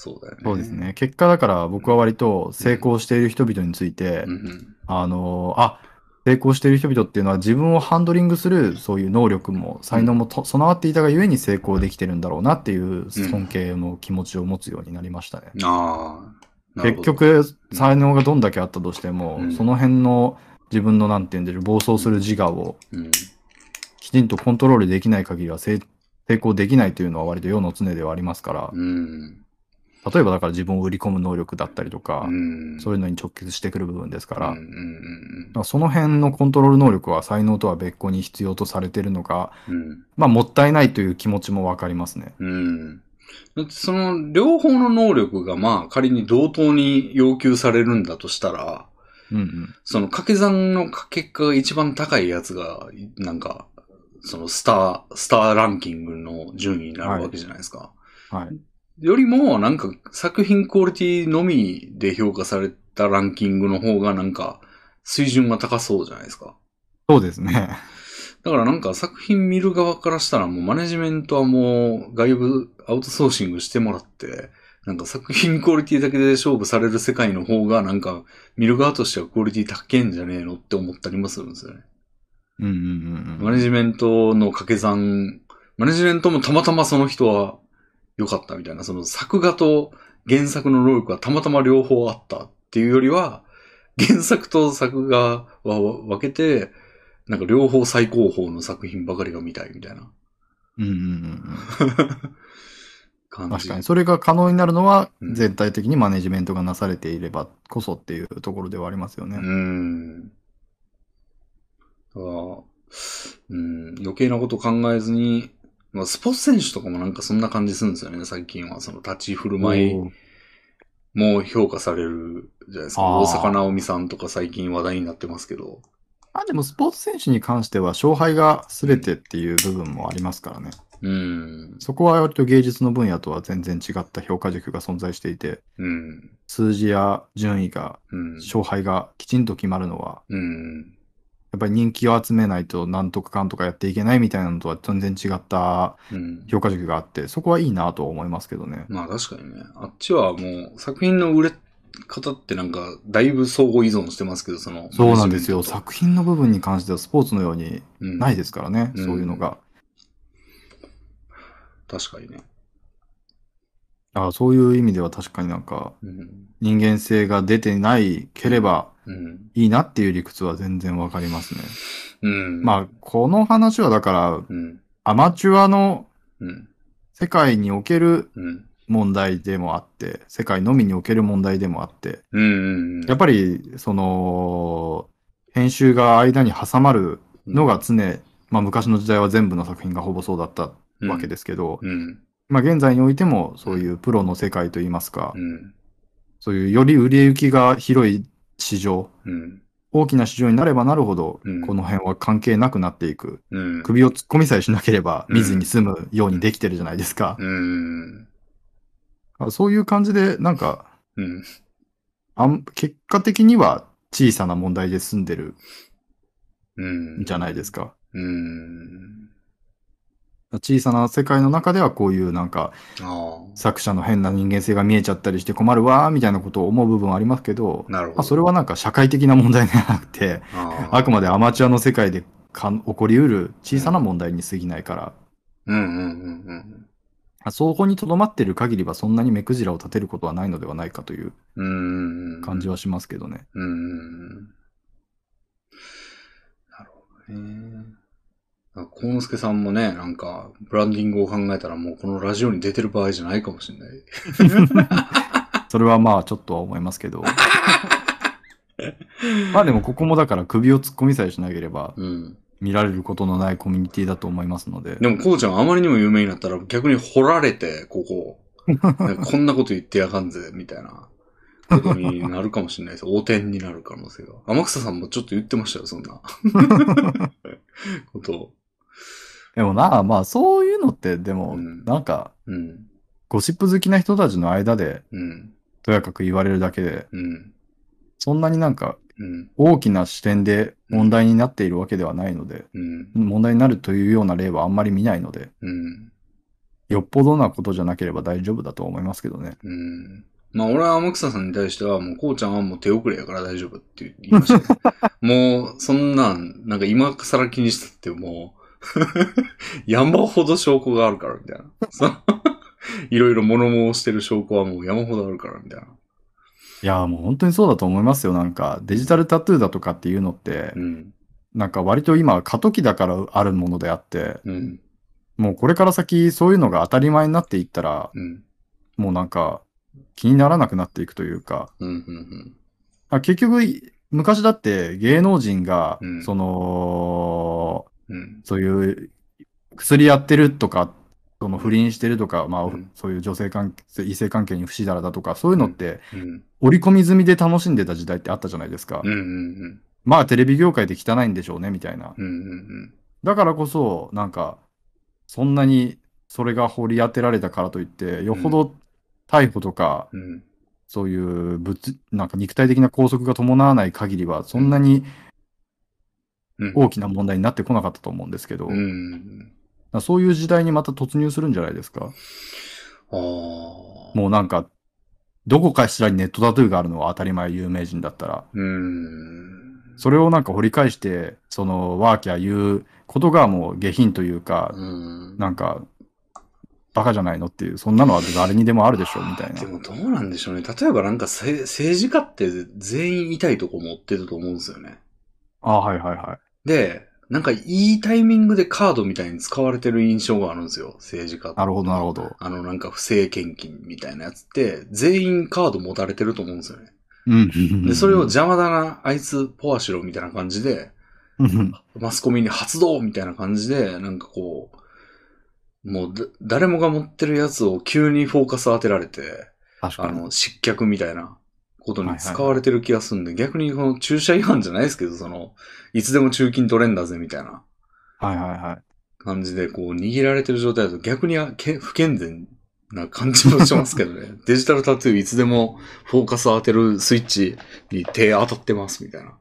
そうだよね。そうですね。結果だから僕は割と成功している人々について、うんうん。あのーあ、成功している人々っていうのは自分をハンドリングするそういう能力も才能もと備わっていたがゆえに成功できてるんだろうなっていう尊敬の気持ちを持つようになりましたね。ああ。なる結局、才能がどんだけあったとしても、うんその辺の自分のなんて言うんでしょう、暴走する自我をうん。きちんとコントロールできない限りは成成功できないというのは割と世の常ではありますから、うん。例えばだから自分を売り込む能力だったりとか、うん。そういうのに直結してくる部分ですから、うんうんだからその辺のコントロール能力は才能とは別個に必要とされてるのが、うんうん。まあもったいないという気持ちもわかりますね。うん。その両方の能力がまあ仮に同等に要求されるんだとしたら、うんうん。その掛け算の結果が一番高いやつが、なんか、そのスター、スターランキングの順位になるわけじゃないですか。はい。よりも、なんか作品クオリティのみで評価されたランキングの方がなんか水準が高そうじゃないですか。そうですね。だからなんか作品見る側からしたらもうマネジメントはもう外部アウトソーシングしてもらって、なんか作品クオリティだけで勝負される世界の方がなんか見る側としてはクオリティ高いんじゃねえのって思ったりもするんですよね。うんうんうんうん。マネジメントの掛け算、マネジメントもたまたまその人は良かったみたいな、その作画と原作の能力がたまたま両方あったっていうよりは、原作と作画は分けて、なんか両方最高峰の作品ばかりが見たいみたいなうんうんうんうん。感じ。確かに。それが可能になるのは、うん全体的にマネジメントがなされていればこそっていうところではありますよね。うーん。だから、うん、余計なこと考えずに、まあ、スポーツ選手とかもなんかそんな感じするんですよね、最近は。その立ち振る舞いも評価されるじゃないですか。大坂なおみさんとか最近話題になってますけど。あ、でもスポーツ選手に関しては勝敗が全てっていう部分もありますからね。うん。そこは割と芸術の分野とは全然違った評価軸が存在していて、うん。数字や順位が、うん。勝敗がきちんと決まるのは、うん。やっぱり人気を集めないとなんとかかんとかやっていけないみたいなのとは全然違ったうん。評価軸があって、そこはいいなとは思いますけどね。まあ確かにね。あっちはもう作品の売れ方ってなんかだいぶ相互依存してますけど、その。そうなんですよ。作品の部分に関してはスポーツのようにうんないですからね、うんそういうのが。確かにね。あそういう意味では確かになんかうん。人間性が出てないければうん。いいなっていう理屈は全然わかりますね。うん。まあ、この話はだから、うん。アマチュアのうん。世界におけるうん。問題でもあって、世界のみにおける問題でもあって、うん。やっぱり、その、編集が間に挟まるのが常、まあ昔の時代は全部の作品がほぼそうだったわけですけど、うん。まあ現在においてもそういうプロの世界といいますか、うん。そういうより売れ行きが広い市場、うん。大きな市場になればなるほどうん、この辺は関係なくなっていく。うん。首を突っ込みさえしなければうん見ずに済むようにできてるじゃないですか。うん。あそういう感じで、なんか、うん。あん結果的には小さな問題で済んでるじゃないですか。うん。小さな世界の中ではこういうなんかあ作者の変な人間性が見えちゃったりして困るわーみたいなことを思う部分はありますけど。まあ、それはなんか社会的な問題ではなくて、ああくまでアマチュアの世界でかん起こりうる小さな問題に過ぎないから、うんうんうんうん。そこに留まってる限りはそんなに目くじらを立てることはないのではないかといううん。感じはしますけどね。うん。なるほどね。幸之助さんもね、なんか、ブランディングを考えたらもうこのラジオに出てる場合じゃないかもしれない。それはまあちょっとは思いますけど。まあでもここもだから首を突っ込みさえしなければうん。見られることのないコミュニティだと思いますので。でも、こうちゃんあまりにも有名になったら逆に掘られて、ここ。こんなこと言ってやがんぜ、みたいなことになるかもしれないです。横転になる可能性が。天草さんもちょっと言ってましたよ、そんな。ことを。でもな、まあそういうのってでもうんなんかうん。ゴシップ好きな人たちの間でうん。とやかく言われるだけで、うん。そんなになんかうん。大きな視点で問題になっているわけではないので、うん。問題になるというような例はあんまり見ないので、うん。よっぽどなことじゃなければ大丈夫だと思いますけどね。うん。まあ俺は天草さんに対しては、もうこうちゃんはもう手遅れやから大丈夫って言いました、ね。もう、そんなん、なんか今更気にしたってもう、山ほど証拠があるからみたいな。そう いろいろ物申してる証拠はもう山ほどあるからみたいな。いや、もう本当にそうだと思いますよ。なんか、デジタルタトゥーだとかっていうのって、うん。なんか割と今過渡期だからあるものであって、うん。もうこれから先そういうのが当たり前になっていったら、うん。もうなんか気にならなくなっていくというか、うん。うん。あ結局、昔だって芸能人が、うんその、うん。そういう薬やってるとか、その不倫してるとか、まあ、うんそういう女性関係、異性関係に不死だらだとか、そういうのってうん。織り込み済みで楽しんでた時代ってあったじゃないですか。うん。うん。まあテレビ業界で汚いんでしょうね、みたいな。うん。うん。だからこそ、なんか、そんなにそれが掘り当てられたからといって、よほど逮捕とか、うん。そういう物、なんか肉体的な拘束が伴わない限りは、そんなにうん。大きな問題になってこなかったと思うんですけど、うん。そういう時代にまた突入するんじゃないですか？ああ。もうなんか、どこかしらにネットタトゥーがあるのは当たり前、有名人だったら。うん。それをなんか掘り返して、その、ワーキャー言うことがもう下品というか、うん。なんか、バカじゃないのっていう、そんなのは誰にでもあるでしょ、みたいなで。もどうなんでしょうね。例えばなんかせ政治家って全員痛いとこ持ってると思うんですよね。ああ、はいはいはい。で、なんかいいタイミングでカードみたいに使われてる印象があるんですよ。政治家なるほど、なるほど。あのなんか不正献金みたいなやつって全員カード持たれてると思うんですよね。うん。で、それを邪魔だな、あいつポアしろみたいな感じで、うんマスコミに発動みたいな感じで、なんかこう、もうだ誰もが持ってるやつを急にフォーカス当てられて。あの、失脚みたいなことに使われてる気がするんで、逆にこの駐車違反じゃないですけど、その、いつでも中金取れんだぜみたいなはいはいはい。感じで、こう、握られてる状態だと逆にあけ不健全な感じもしますけどね。デジタルタトゥーいつでもフォーカス当てるスイッチに手当たってますみたいな。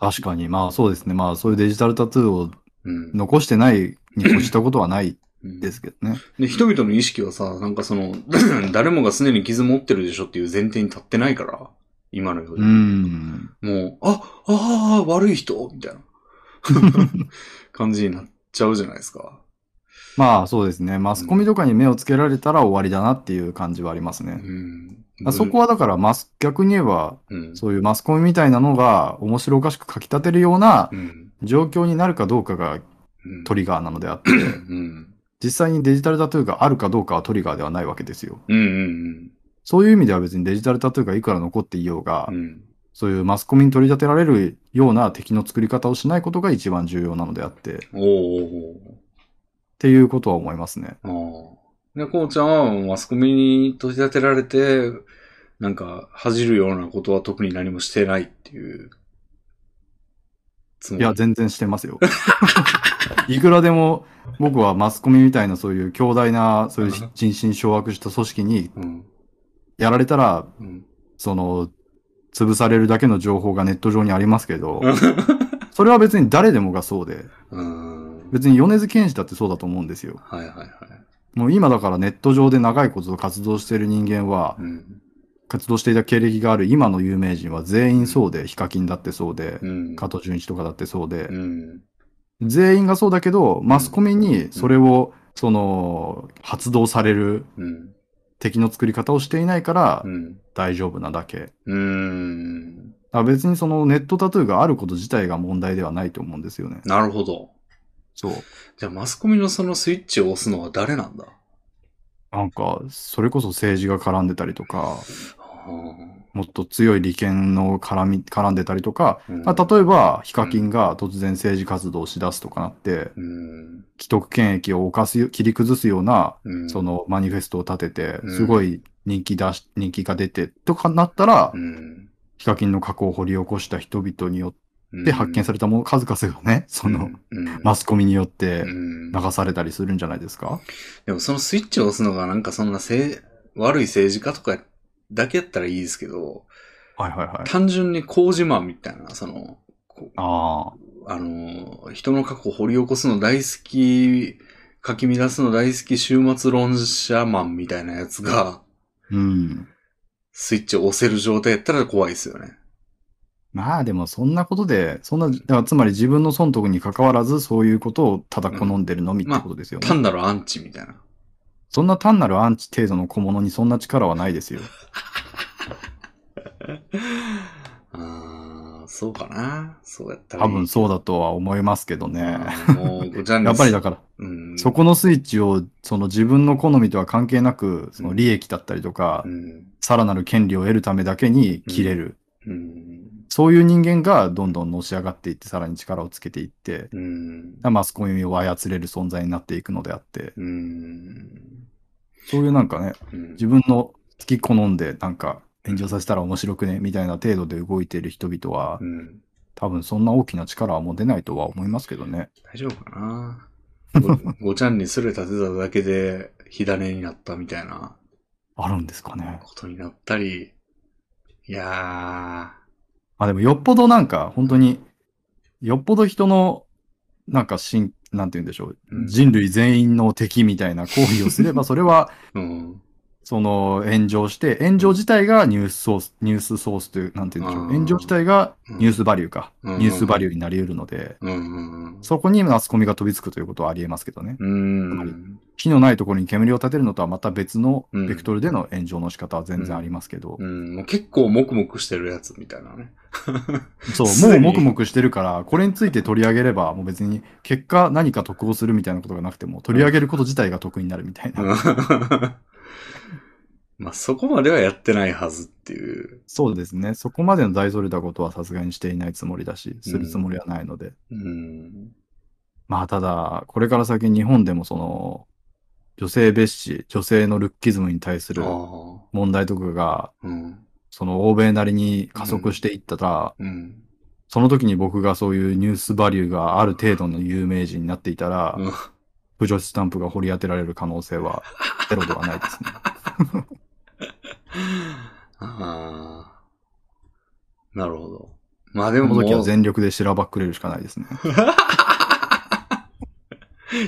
確かに。まあそうですね。まあそういうデジタルタトゥーをうん。残してないに越したことはないうんですけどね。で、人々の意識はさ、なんかその、誰もが常に傷持ってるでしょっていう前提に立ってないから、今のよううに。ん。もう、あ、ああ、悪い人みたいな 感じになっちゃうじゃないですか。まあそうですね。マスコミとかに目をつけられたら終わりだなっていう感じはありますうね。ん。あそこはだからマス、逆に言えば、うん。そういうマスコミみたいなのが面白おかしく書き立てるようなうん。状況になるかどうかがうん。トリガーなのであって、うん。実際にデジタルタトゥーがあるかどうかはトリガーではないわけですよ。うん。うん。そういう意味では別にデジタルタトゥーがいくら残っていようが、うん。そういうマスコミに取り立てられるような敵の作り方をしないことが一番重要なのであって、っおーおーおていうことは思いますね。ーああ。で、こうちゃんはマスコミに取り立てられて、なんか、恥じるようなことは特に何もしてないっていう。いや、全然してますよ。いくらでも 僕はマスコミみたいなそういう強大な、そういう人心掌握した組織にうん。やられたら、うん。その、潰されるだけの情報がネット上にありますけど、それは別に誰でもがそうで、うん。別に米津玄師だってそうだと思うんですよ。はいはいはい。もう今だからネット上で長いこと活動している人間は、うん。活動していた経歴がある今の有名人は全員そうで、ヒカキンだってそうで、うん。加藤純一とかだってそうでう、ん。全員がそうだけど、マスコミにそれを、その、発動されるうん。敵の作り方をしていないからうん。大丈夫なだけ。うん。別にそのネットタトゥーがあること自体が問題ではないと思うんですよね。なるほど。そう。じゃあマスコミのそのスイッチを押すのは誰なんだ？なんか、それこそ政治が絡んでたりとか、はもっと強い利権の絡み、絡んでたりとか、あうんまあ、例えば、ヒカキンが突然政治活動をしだすとかなって、うん。既得権益を犯すよ、切り崩すような、うん。そのマニフェストを立ててう、んすごい人気出し、人気が出て、とかなったらう、ん。ヒカキンの過去を掘り起こした人々にようん。って発見されたもの、数々がね、その、うん、マスコミによってうん流されたりするんじゃないですか？でもそのスイッチを押すのがなんかそんなせい悪い政治家とかだけやったらいいですけど、はいはいはい。単純に工事マンみたいな、その、こああ。あの、人の過去を掘り起こすの大好き、書き乱すの大好き終末論者マンみたいなやつが、うん。スイッチを押せる状態やったら怖いですよね。まあでもそんなことで、そんな、だからつまり自分の損得に関わらずそういうことをただ好んでるのみってことですよね。単なるアンチみたいな。そんな単なるアンチ程度の小物にそんな力はないですよ。ああ、そうかな。そうやったら。多分そうだとは思いますけどね。うんもう、やっぱりだから、うん。そこのスイッチを、その自分の好みとは関係なく、その利益だったりとかう、ん。さらなる権利を得るためだけに切れる。うん。そういう人間がどんどんのし上がっていって、さらに力をつけていって、うん。マスコミを操れる存在になっていくのであって、うん。そういうなんかね、うん自分の好き好んでなんか炎上させたら面白くね、みたいな程度で動いている人々はう、ん。多分そんな大きな力はもう出ないとは思いますけどね。大丈夫かな？ご ごちゃんにすれ立てただけで火種になったみたいなあるんですかね。ことになったり。いやあ、でもよっぽどなんか、本当に、よっぽど人の、なんかしん、なんて言うんでしょう、うん人類全員の敵みたいな行為をすれば、それは、ー。うん。その炎上して、炎上自体がニュースソース、ニュースソースという、なんて言うんでしょう、うん。炎上自体がうん。ニュースバリューか、うん。ニュースバリューになり得るので、うん。うん。うん。そこにマスコミが飛びつくということはあり得ますけどね。うん。火のないところに煙を立てるのとはまた別のうん。ベクトルでの炎上の仕方は全然ありますけど、うん。もう結構黙々してるやつみたいなね。そう、すでに。もう黙々してるから、これについて取り上げれば、もう別に結果何か得をするみたいなことがなくても、取り上げること自体が得になるみたいな。うんまあそこまではやってないはずっていう。そうですね。そこまでの大それたことはさすがにしていないつもりだし、するつもりはないので。うん。まあただ、これから先日本でもその、女性蔑視、女性のルッキズムに対する。問題とかが、うん。その欧米なりに加速していったら、うん。その時に僕がそういうニュースバリューがある程度の有名人になっていたら、うん不女子スタンプが掘り当てられる可能性はゼロではないですね。ああ。なるほど。まあでももう、この時は全力でしらばっくれるしかないですね。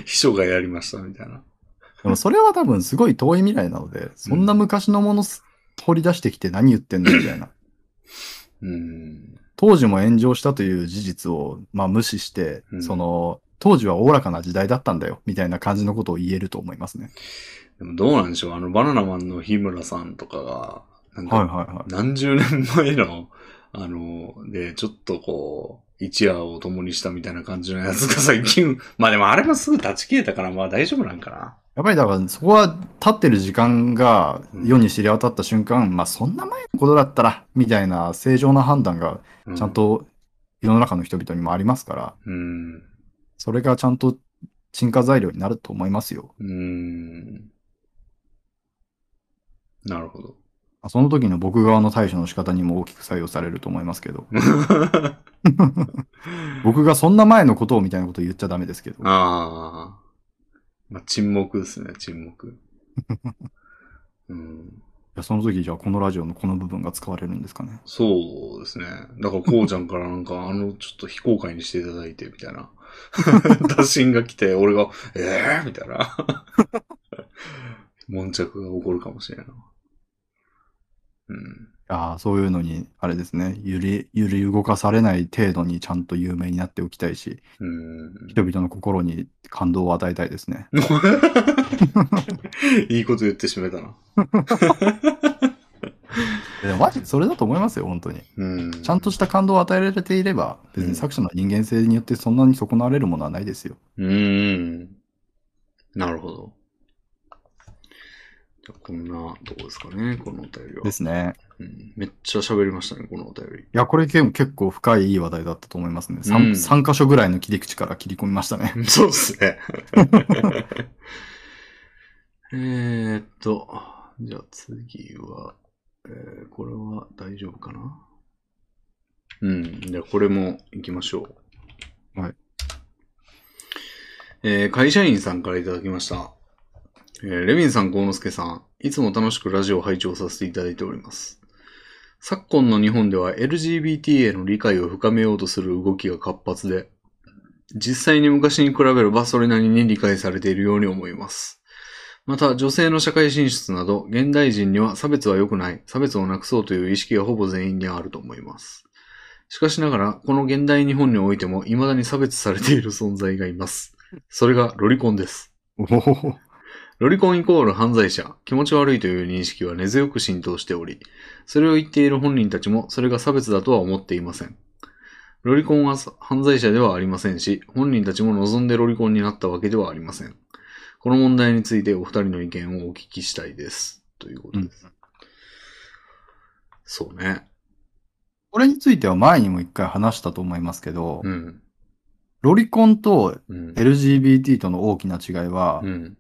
秘書がやりましたみたいな。でもそれは多分すごい遠い未来なので、そんな昔のものす掘り出してきて何言ってんのみたいな。うん。当時も炎上したという事実を、まあ、無視して、うんその、当時はおおらかな時代だったんだよ、みたいな感じのことを言えると思いますね。でもどうなんでしょうあの、バナナマンの日村さんとかが、なんはいか、はいはい。何十年前の、あの、で、ちょっとこう、一夜を共にしたみたいな感じのやつが 最近、まあでもあれもすぐ断ち切れたから、まあ大丈夫なんかな。やっぱりだからそこは立ってる時間がうん世に知れ渡った瞬間、まあそんな前のことだったら、みたいな正常な判断がうちゃん。と世の中の人々にもありますから、うん。それがちゃんと沈下材料になると思いますよ。うん。なるほど。その時の僕側の対処の仕方にも大きく作用されると思いますけど、僕がそんな前のことをみたいなことを言っちゃダメですけど。ああ。まあ、沈黙ですね、沈黙。うん。その時じゃあこのラジオのこの部分が使われるんですかね。そうですね。だから、こうちゃんからなんか、あの、ちょっと非公開にしていただいて、みたいな。打診が来て、俺が、ええー、みたいな。悶着が起こるかもしれないな。うん。ああ、そういうのに、あれですね、揺り、揺り動かされない程度にちゃんと有名になっておきたいし、うん。人々の心に感動を与えたいですね。いいこと言ってしめたな。でもマジそれだと思いますよ、本当に。うん。ちゃんとした感動を与えられていれば、別に作者の人間性によってそんなに損なわれるものはないですよ。うーん。なるほど。こんなとこですかね、このお便りは。ですね。うん、めっちゃ喋りましたね、このお便り。いや、これ結構深いいい話題だったと思いますね。うん 3, 三箇所ぐらいの切り口から切り込みましたね。そうですね。えーっと、じゃあ次は、えーこれは大丈夫かな？うん。じゃあこれも行きましょう。はい。えー会社員さんからいただきました。えーレミンさん、幸之助さん、いつも楽しくラジオを拝聴させていただいております。昨今の日本では LGBT への理解を深めようとする動きが活発で、実際に昔に比べればそれなりに理解されているように思います。また、女性の社会進出など、現代人には差別は良くない、差別をなくそうという意識がほぼ全員にあると思います。しかしながら、この現代日本においても未だに差別されている存在がいます。それがロリコンです。ロリコンイコール犯罪者、気持ち悪いという認識は根強く浸透しており、それを言っている本人たちもそれが差別だとは思っていません。ロリコンは犯罪者ではありませんし、本人たちも望んでロリコンになったわけではありません。この問題についてお二人の意見をお聞きしたいです。ということです。そうね。これについては前にも一回話したと思いますけど、うん。ロリコンとうん。LGBT との大きな違いは、うん。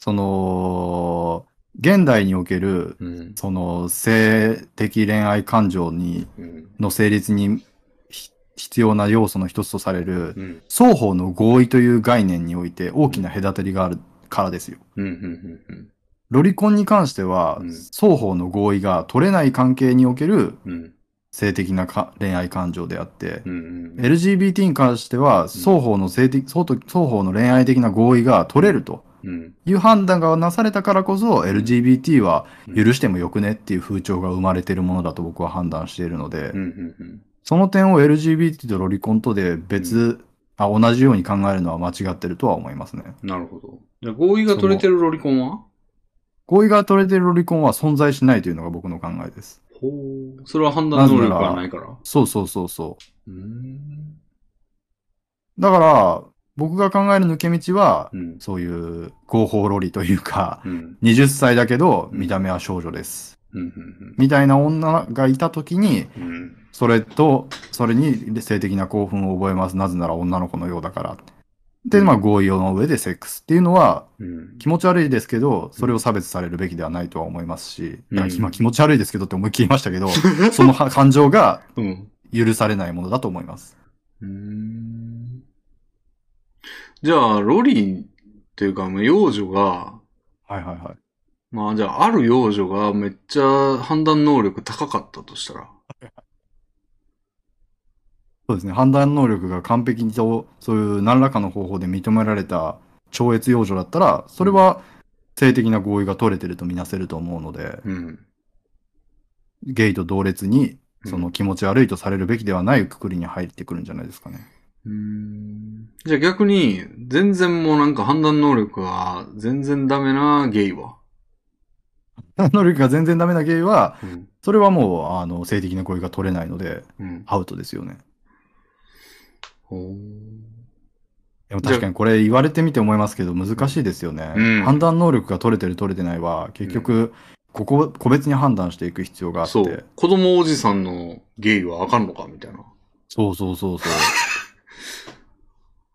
その、現代における、うん。その性的恋愛感情に、うん。の成立にひ必要な要素の一つとされる、うん。双方の合意という概念において大きな隔たりがあるからですよ。うん。うん。うん。ロリコンに関しては、うん双方の合意が取れない関係におけるうん。性的なか恋愛感情であって、うん。LGBT に関しては、双方の性的、双方の恋愛的な合意が取れるとうん。いう判断がなされたからこそ、LGBT は許してもよくねっていう風潮が生まれているものだと僕は判断しているので、うん。うん。その点を LGBT とロリコンとで別、あ同じように考えるのは間違ってるとは思いますね。なるほど。じゃあ合意が取れてるロリコンは？合意が取れているロリコンは存在しないというのが僕の考えです。ほう。それは判断能力がないから。そうそうそうそう。うーん。だから、僕が考える抜け道はう、ん。そういう合法ロリというか、うん。20歳だけど見た目は少女です。うん。みたいな女がいたときに、うん。それと、それに性的な興奮を覚えます。なぜなら女の子のようだから。で、まあ合意の上でセックスっていうのはうん。気持ち悪いですけど、それを差別されるべきではないとは思いますし、うん今気持ち悪いですけどって思いっきり言いましたけど、そのは感情がうん。許されないものだと思います。うーん。じゃあ、ロリっていうか、まあ幼女が、はいはいはい。まあじゃあ、ある幼女がめっちゃ判断能力高かったとしたら。そうですね。判断能力が完璧にと、そういう何らかの方法で認められた超越幼女だったら、それは性的な合意が取れてるとみなせると思うので、うん。ゲイと同列に、そうんの気持ち悪いとされるべきではないくくりに入ってくるんじゃないですかね。うーんじゃあ逆に、全然もうなんか判断能力が全然ダメなゲイは？判断能力が全然ダメなゲイは、うん。それはもう、あの、性的な合意が取れないので、うん。アウトですよね。ほーでも確かにこれ言われてみて思いますけど、難しいですよね。うん判断能力が取れてる取れてないは、結局、ここ、個別に判断していく必要があって。そう。子供おじさんのゲイはあかんのかみたいな。そうそうそうそう。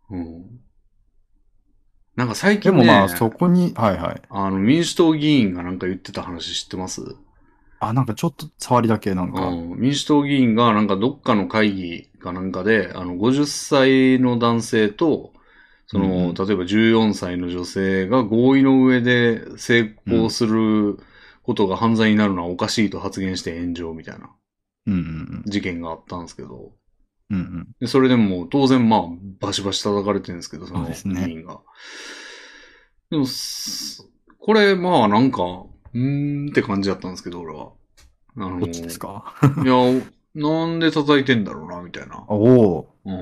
うん。なんか最で近ね、もまあ、そこに、はいはい。あの、民主党議員がなんか言ってた話知ってます？あ、なんかちょっと触りだけなんか。うん、民主党議員がなんかどっかの会議かなんかで、あの、50歳の男性と、その、うんうん例えば14歳の女性が合意の上で成功することが犯罪になるのはおかしいと発言して炎上みたいなうんうん事件があったんですけど、うん。うんうん。でそれでも当然まあ、バシバシ叩かれてるんですけど、その議員が。でも、すこれまあなんか、うーんって感じだったんですけど、俺は。あのどっちですか？いや、なんで叩いてんだろうな、みたいな。おおうん。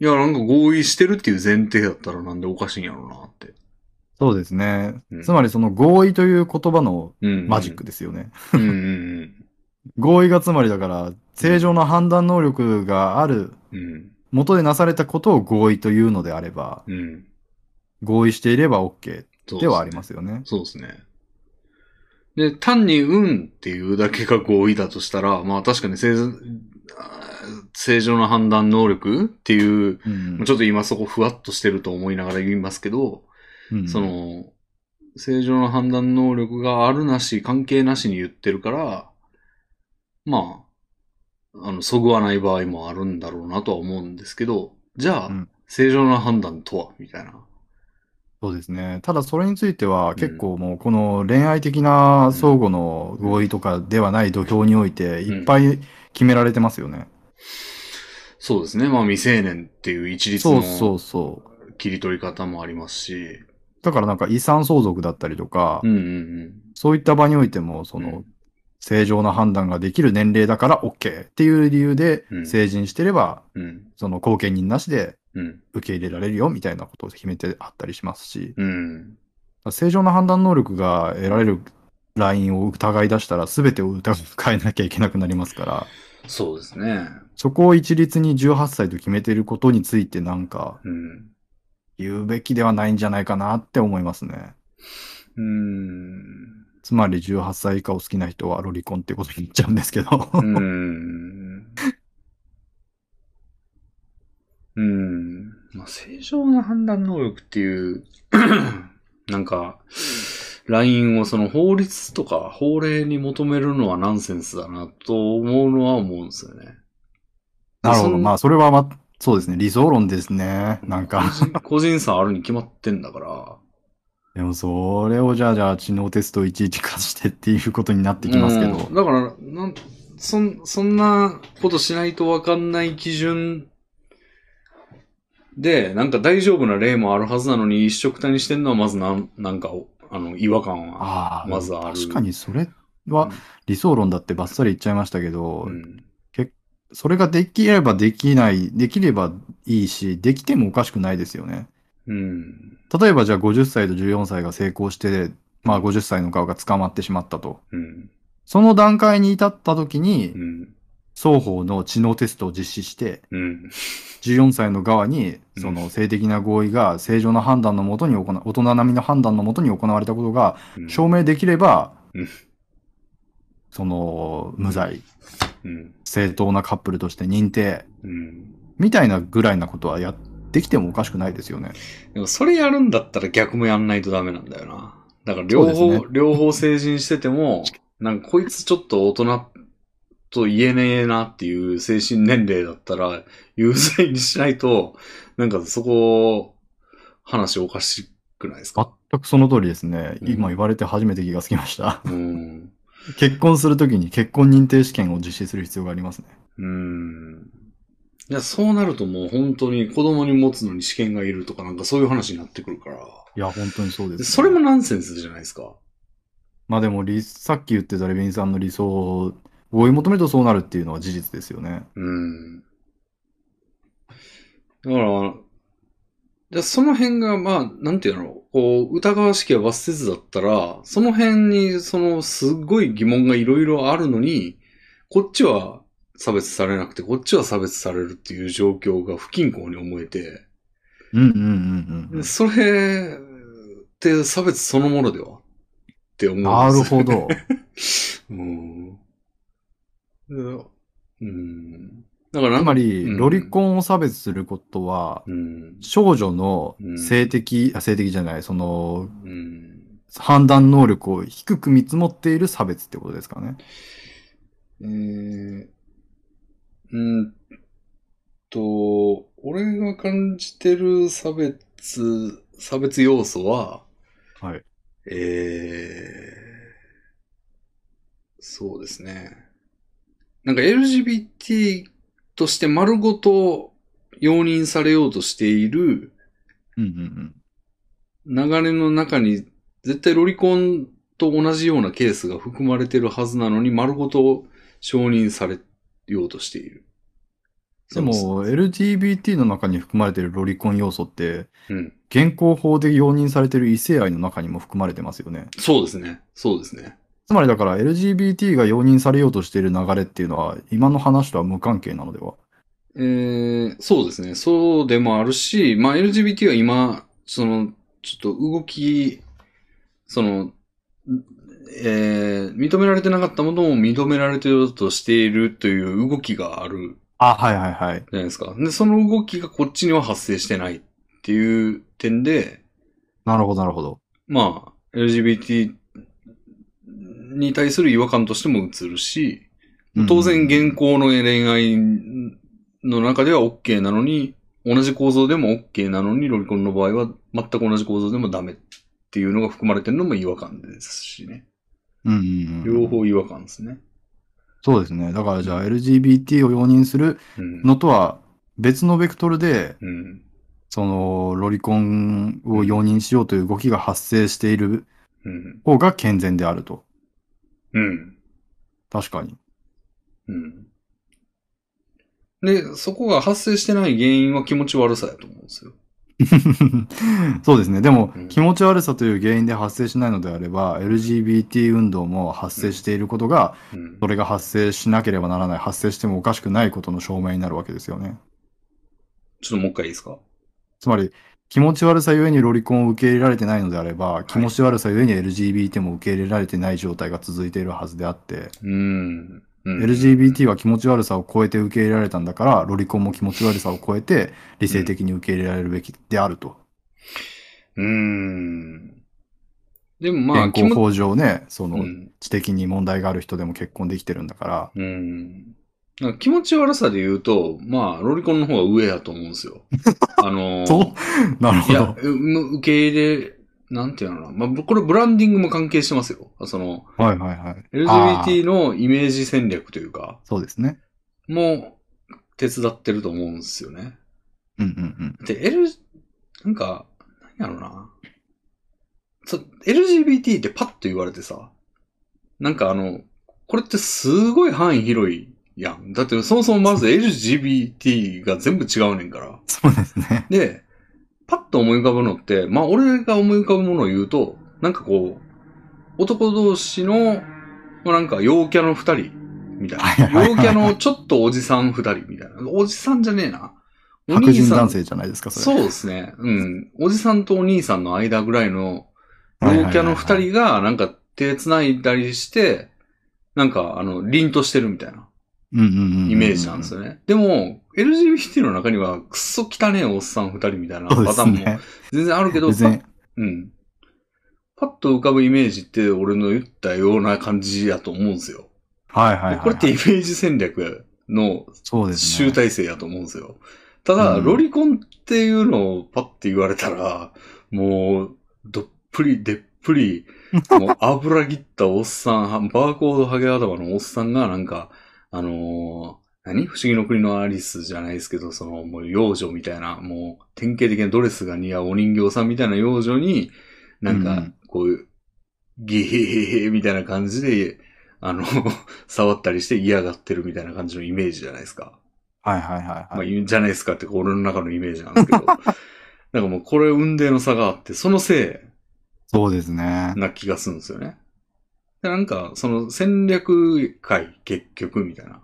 いや、なんか合意してるっていう前提だったらなんでおかしいんやろうなって。そうですね。うんつまりその合意という言葉のうん。マジックですよね。うんうん合意がつまりだから、正常な判断能力があるうん。うん。元でなされたことを合意というのであれば、うん。合意していれば OK ではありますよね。そうですね。で、単に運っていうだけが合意だとしたら、まあ確かに正正常な判断能力っていう、うんちょっと今そこふわっとしてると思いながら言いますけど、うんその、正常な判断能力があるなし、関係なしに言ってるから、まあ、あの、そぐわない場合もあるんだろうなとは思うんですけど、じゃあ、うん正常な判断とは？みたいな。そうですね。ただそれについては結構もうこの恋愛的な相互の合意とかではない土俵においていっぱい決められてますよね。そうですね。まあ、未成年っていう一律のそうそうそう。切り取り方もありますし、だからなんか遺産相続だったりとか、うんうんそういった場においても、その、うん正常な判断ができる年齢だから OK っていう理由でうん成人してれば、うん。うん。その後見人なしでうん。受け入れられるよみたいなことを決めてあったりしますし、うん。正常な判断能力が得られるラインを疑い出したら全てを疑えなきゃいけなくなりますから、そうですね。そこを一律に18歳と決めていることについてなんかうん。言うべきではないんじゃないかなって思いますね。うん。つまり18歳以下を好きな人はロリコンってことに言っちゃうんですけど。うん。うん。まあ、正常な判断能力っていう、なんか、ラインをその法律とか法令に求めるのはナンセンスだなと思うのは思うんですよね。なるほど。まあ、それはま、そうですね。理想論ですね。なんか。個人差あるに決まってんだから。でも、それをじゃあ、じゃあ、知能テストをいちいち化してっていうことになってきますけど。うんだから、なん、そん、そんなことしないとわかんない基準で、なんか大丈夫な例もあるはずなのに一色たにしてんのはまずなん、なんか、あの、違和感は。ああ、まずある確かにそれは理想論だってバッサリ言っちゃいましたけど、うん。それができればできない、できればいいし、できてもおかしくないですよね。うん。例えばじゃあ50歳と14歳が成功して、まあ50歳の側が捕まってしまったと。うん。その段階に至った時にう、ん。双方の知能テストを実施して、うん。14歳の側に、うんその性的な合意が正常な判断のもとに行う、大人並みの判断のもとに行われたことがうん。証明できればうん、その、無罪、うん。正当なカップルとして認定、うん。みたいなぐらいなことはやってきてもおかしくないですよね。でもそれやるんだったら逆もやんないとダメなんだよな。だから両方、ね両方成人してても、なんかこいつちょっと大人と言えねえなっていう精神年齢だったら、有罪にしないと、なんかそこ、話おかしくないですか？全くその通りですね。うん今言われて初めて気がつきました。うん。結婚するときに結婚認定試験を実施する必要がありますね。うん。いや、そうなるともう本当に子供に持つのに試験がいるとかなんかそういう話になってくるから。いや、本当にそうです、でそれもナンセンスじゃないですか。まあでも理、さっき言ってたレビンさんの理想を追い求めるとそうなるっていうのは事実ですよね。うん。だから、じゃあその辺が、まあ、なんていうの、こう、疑わしきは罰せずだったら、その辺に、その、すっごい疑問がいろいろあるのに、こっちは差別されなくて、こっちは差別されるっていう状況が不均衡に思えて、うんうんうんうん。それって差別そのものでは？って思うんですなるほど。うん。うん。だからつまり、うんロリコンを差別することは、うん。少女のうん性的、あ性的じゃない、その、うん。判断能力を低く見積もっている差別ってことですかね。えー、うんと、俺が感じてる差別、差別要素は、はい。えー、そうですね。なんか LGBT として丸ごと容認されようとしているうんうん流れの中に絶対ロリコンと同じようなケースが含まれてるはずなのに丸ごと承認されようとしている。でも、LGBT の中に含まれているロリコン要素って、うん。現行法で容認されている異性愛の中にも含まれてますよね。そうですね。そうですね。つまりだから LGBT が容認されようとしている流れっていうのは、今の話とは無関係なのでは？えー、そうですね。そうでもあるし、まあ LGBT は今、その、ちょっと動き、その、えー、認められてなかったものを認められてようとしているという動きがあるあ、はいはいはい。じゃないですか。で、その動きがこっちには発生してないっていう点で、なるほどなるほど。まあ、LGBT に対する違和感としても映るし、当然現行の恋愛の中では OK なのに、同じ構造でも OK なのに、ロリコンの場合は全く同じ構造でもダメっていうのが含まれてるのも違和感ですしね。うんうんうん。両方違和感ですね。そうですね。だからじゃあ LGBT を容認するうん。のとは別のベクトルで、うん。その、ロリコンを容認しようという動きが発生しているうん。方が健全であると。うん。確かに。うん。で、そこが発生してない原因は気持ち悪さやと思うんですよ。そうですね。でも、うん気持ち悪さという原因で発生しないのであれば、LGBT 運動も発生していることが、うんそ。れが発生しなければならない、発生してもおかしくないことの証明になるわけですよね。ちょっともう一回いいですか？つまり、気持ち悪さゆえにロリコンを受け入れられてないのであれば、気持ち悪さゆえに LGBT も受け入れられてない状態が続いているはずであって、うん。うん。LGBT は気持ち悪さを超えて受け入れられたんだから、ロリコンも気持ち悪さを超えて理性的に受け入れられるべきであると。うん。でもまあ、健康法上ね、その、うん。知的に問題がある人でも結婚できてるんだから、うん。気持ち悪さで言うと、まあ、ロリコンの方が上やと思うんですよ。あのーそう？なるほいや受け入れ、なんていうのかな。まあ、これブランディングも関係してますよ。その、はいはいはい。あ LGBT ーのイメージ戦略というか、そうですね。もう、手伝ってると思うんですよね。うんうんうん。で、L、なんか、なんやろな。そ LGBT ってパッと言われてさ、なんかあの、これってすごい範囲広いやん。だってそもそもまず LGBT が全部違うねんから。そうですね。で、パッと思い浮かぶのって、まあ俺が思い浮かぶものを言うと、なんかこう、男同士の、まあなんか陽キャの二人、みたいな。陽キャのちょっとおじさん二人、みたいな。おじさんじゃねえな。お白兄さん人男性じゃないですか、それ。そうですね。うん。おじさんとお兄さんの間ぐらいの、陽キャの二人が、なんか手繋いだりして、なんか、あの、凛としてるみたいな。イメージなんですよね。でも、LGBT の中には、くっそ汚ねえおっさん二人みたいなパターンもすね。全然あるけど、別にパッ、うん。パッと浮かぶイメージって、俺の言ったような感じやと思うんですよ。はいはいはいはい。これってイメージ戦略の。集大成やと思うんですよ。ただ、うんロリコンっていうのをパッて言われたら、もう、どっぷり、でっぷり、もう油切ったおっさん、バーコードハゲ頭のおっさんがなんか、あのー何？不思議の国のアリスじゃないですけど、その、もう幼女みたいな、もう、典型的なドレスが似合うお人形さんみたいな幼女に、なんかうん、こういう、ゲヘヘヘみたいな感じで、あの、触ったりして嫌がってるみたいな感じのイメージじゃないですか。はいはいはいまあ、はい。言うんじゃないですかって、俺の中のイメージなんですけど。なんかもうこれ運命の差があって、そのせそうですねい。な気がするんですよね。でなんか、その戦略会、結局、みたいな。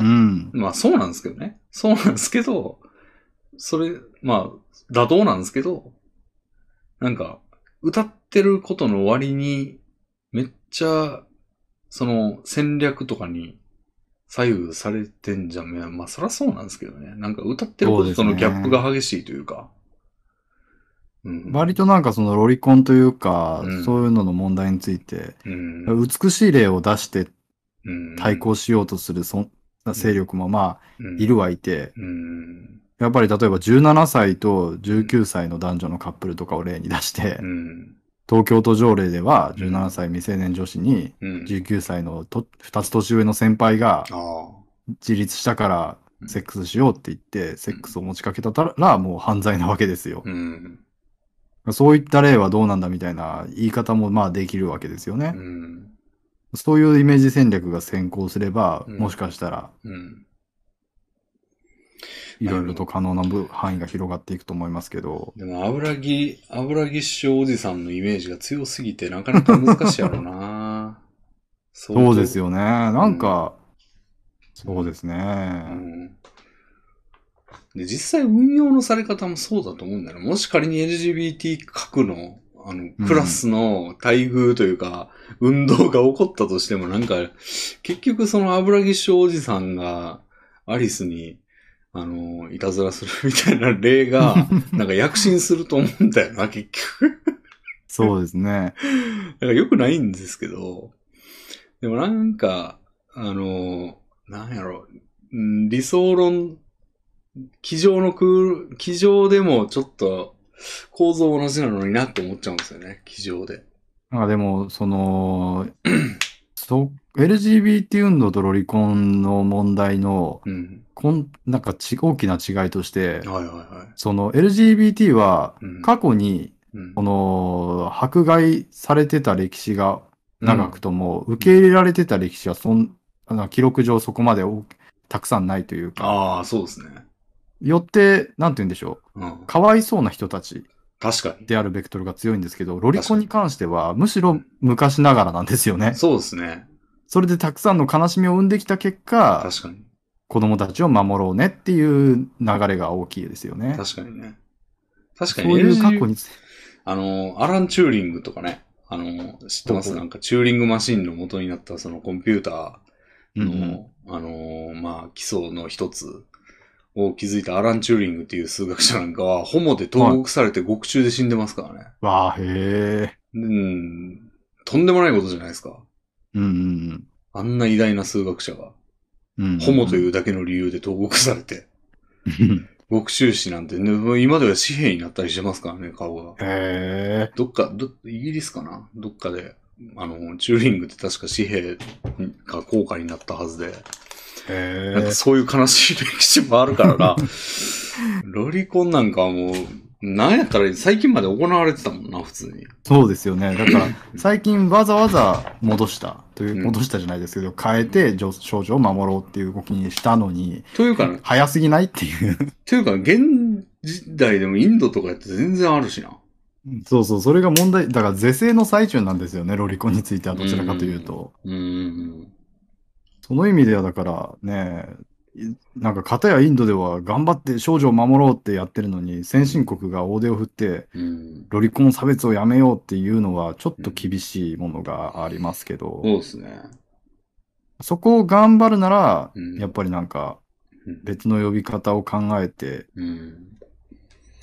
うん。まあそうなんですけどね。そうなんですけど、それ、まあ、妥当なんですけど、なんか、歌ってることの割に、めっちゃ、その戦略とかに左右されてんじゃん。まあそりゃそうなんですけどね。なんか歌ってることとのギャップが激しいというか。うん。割となんかそのロリコンというか、うんそういうのの問題について、うん、美しい例を出してうん対抗しようとするそん勢力もまあ、いるはいて、うん。やっぱり例えば17歳と19歳の男女のカップルとかを例に出してう、ん。東京都条例では17歳未成年女子にうん。19歳のと2つ年上の先輩が。自立したからセックスしようって言って、セックスを持ちかけたらもう犯罪なわけですよ。うん。そういった例はどうなんだみたいな言い方もまあできるわけですよねう。ん。そういうイメージ戦略が先行すれば、うんもしかしたらうん。いろいろと可能な部範囲が広がっていくと思いますけど、でも、油木、油木師匠おじさんのイメージが強すぎて、なかなか難しいやろなそうですよ。よね。なんか、そうですうね。ん。で、実際運用のされ方もそうだと思うんだよね。もし仮に LGBT 核の、あの、クラスの待遇というか、運動が起こったとしても、なんか、結局その油木師匠おじさんが、アリスに、あの、いたずらするみたいな例が、なんか躍進すると思うんだよな、結局。そうですね。だから良くないんですけど、でもなんか、あの、なんやろ、うん理想論、机上の空、机上でもちょっと構造同じなのになって思っちゃうんですよね、机上で。なんかでも、その、そ LGBT 運動とロリコンの問題の、うん。こんなんかち大きな違いとして、はいはいはい。その LGBT はうん過去にうんこの迫害されてた歴史が長くとも、受け入れられてた歴史はそん、記録上そこまで多たくさんないというか、ああ、そうですね。よって、なんて言うんでしょう、うん。かわいそうな人たち確かに。であるベクトルが強いんですけど、ロリコンに関してはむしろ昔ながらなんですよね。そうですね。それでたくさんの悲しみを生んできた結果、確かに。子供たちを守ろうねっていう流れが大きいですよね。確かにね。確かそに、ういう過去に、あの、アラン・チューリングとかね。あの、知ってます？なんか、チューリングマシンの元になったそのコンピューターうんの、うんあの、まあ、基礎の一つを築いたアラン・チューリングっていう数学者なんかは、ホモで投獄されて獄中で死んでますからね。わあ、へえ。うん。とんでもないことじゃないですか。うんうんあんな偉大な数学者が、うんうん。。ホモといううだけの理由で投獄されて、う ん獄中死なんて、ね、今では紙幣になったりしてますからね、顔が。へえ。どっか、ど、イギリスかな？どっかで、あの、チューリングって確か紙幣が高価になったはずで、なんか。そういう悲しい歴史もあるからな。ロリコンなんかはもう、なんやったら最近まで行われてたもんな、普通に。そうですよね。だから、最近わざわざ戻したというう、ん戻したじゃないですけど、変えて少少女を守ろうっていう動きにしたのに、というかね、早すぎないっていう。というか、現時代でもインドとかやって全然あるしな。そうそう、それが問題、だから是正の最中なんですよね、ロリコンについてはどちらかというと。うんうんその意味ではだからね、いなんか片やインドでは頑張って少女を守ろうってやってるのに、先進国が大手を振って。ロリコン差別をやめようっていうのはちょっと厳しいものがありますけど、そうですね。そこを頑張るなら、うんやっぱりなんかうん別の呼び方を考えて、うん。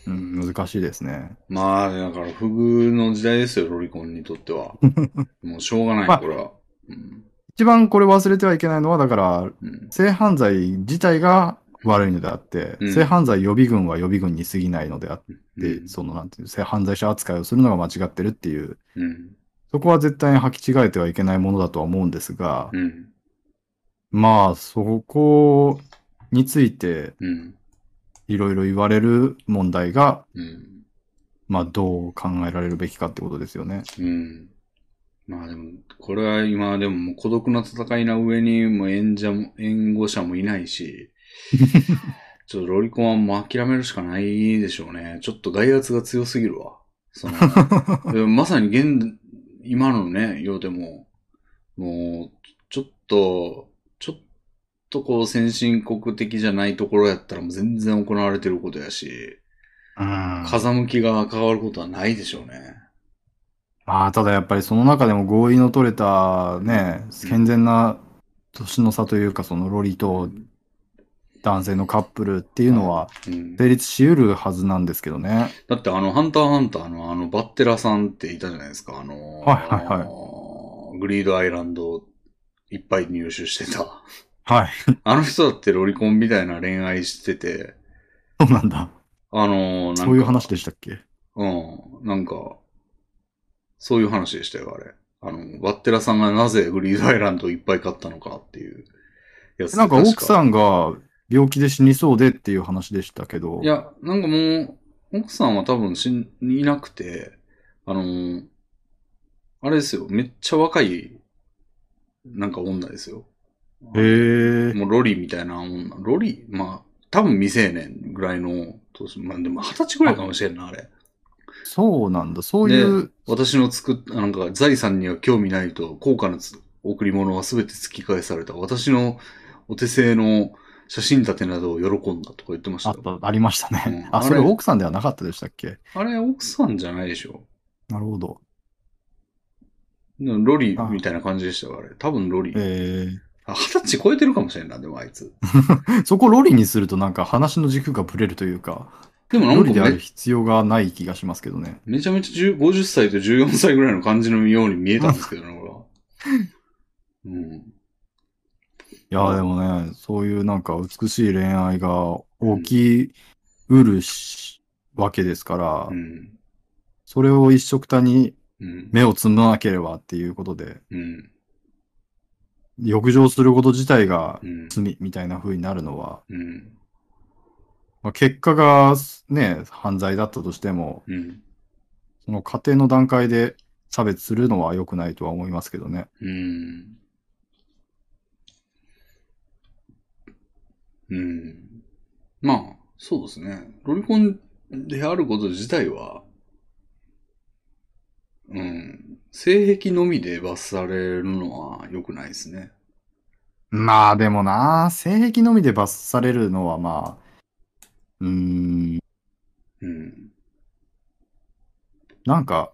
うん、難しいですね。まあ、だから、不遇の時代ですよ、ロリコンにとっては。もうしょうがない、まあこれは。うん。一番これ忘れてはいけないのは、だから、うん。性犯罪自体が悪いのであって、うん性犯罪予備軍は予備軍に過ぎないのであって、うんそのなんていう、性犯罪者扱いをするのが間違ってるっていう、うん。そこは絶対に履き違えてはいけないものだとは思うんですが、うん。まあ、そこについてうん。いろいろ言われる問題が、うん。まあ、どう考えられるべきかってことですよね。うん。まあでも、これは今でももう孤独な戦いな上に、もう援者も、援護者もいないし、ちょっとロリコンはもう諦めるしかないでしょうね。ちょっと外圧が強すぎるわ。その、まさに現、今のね、世でも、もう、ちょっと、ちょっとこう先進国的じゃないところやったらもう全然行われてることやし、うん風向きが変わることはないでしょうね。まあ、ただやっぱりその中でも合意の取れたね、健全な年の差というか、そのロリと男性のカップルっていうのはうん、成立し得るはずなんですけどね。だってあの、ハンターハンターのあの、バッテラさんっていたじゃないですか。あの、はいはいはいグリードアイランドいっぱい入手してた。はい。あの人だってロリコンみたいな恋愛してて、そうなんだ。あの、なんか。そういう話でしたっけ？うん。なんか、そういう話でしたよ、あれ。あの、バッテラさんがなぜグリードアイランドをいっぱい買ったのかっていうやつでなんか奥さんんが病気で死にそうでっていう話でしたけど。いや、なんかもう、奥さんは多分死んいなくて、あの、あれですよ、めっちゃ若い、なんか女ですよ。へえ。もうロリみたいな女。ロリまあ、多分未成年ぐらいの年、まあでも二十歳ぐらいかもしれんな、あれ。そうなんだ。そういう、私の作った、なんか財産には興味ないと、高価なつ贈り物は全て突き返された。私のお手製の写真立てなどを喜んだとか言ってましたよ。あった、ありましたね。あ、うんあれそれ奥さんではなかったでしたっけ？あれ、奥さんじゃないでしょ。なるほど。ロリみたいな感じでしたよ、あれ。多分ロリ。えあ二十歳超えてるかもしれんな、でもあいつ。ー、そこロリにするとなんか話の軸がぶれるというか、でもなんかロリであるめ必要がない気がしますけどね。めちゃめちゃ10 50歳と14歳ぐらいの感じのように見えたんですけどね、俺は。うん。いや、でもね、そういうなんか美しい恋愛が起きうるし、わけですから、うん。それを一緒くたにうん。目をつむなければっていうことで、うん。浴場すること自体がうん。罪みたいな風になるのは、うん。まあ、結果がね、犯罪だったとしても、うん。その過程の段階で差別するのは良くないとは思いますけどね。うん。うん。まあ、そうですね。ロリコンであること自体は、うん。性癖のみで罰されるのは良くないですね。まあでもな、性癖のみで罰されるのはまあ、うーん、うん。なんか、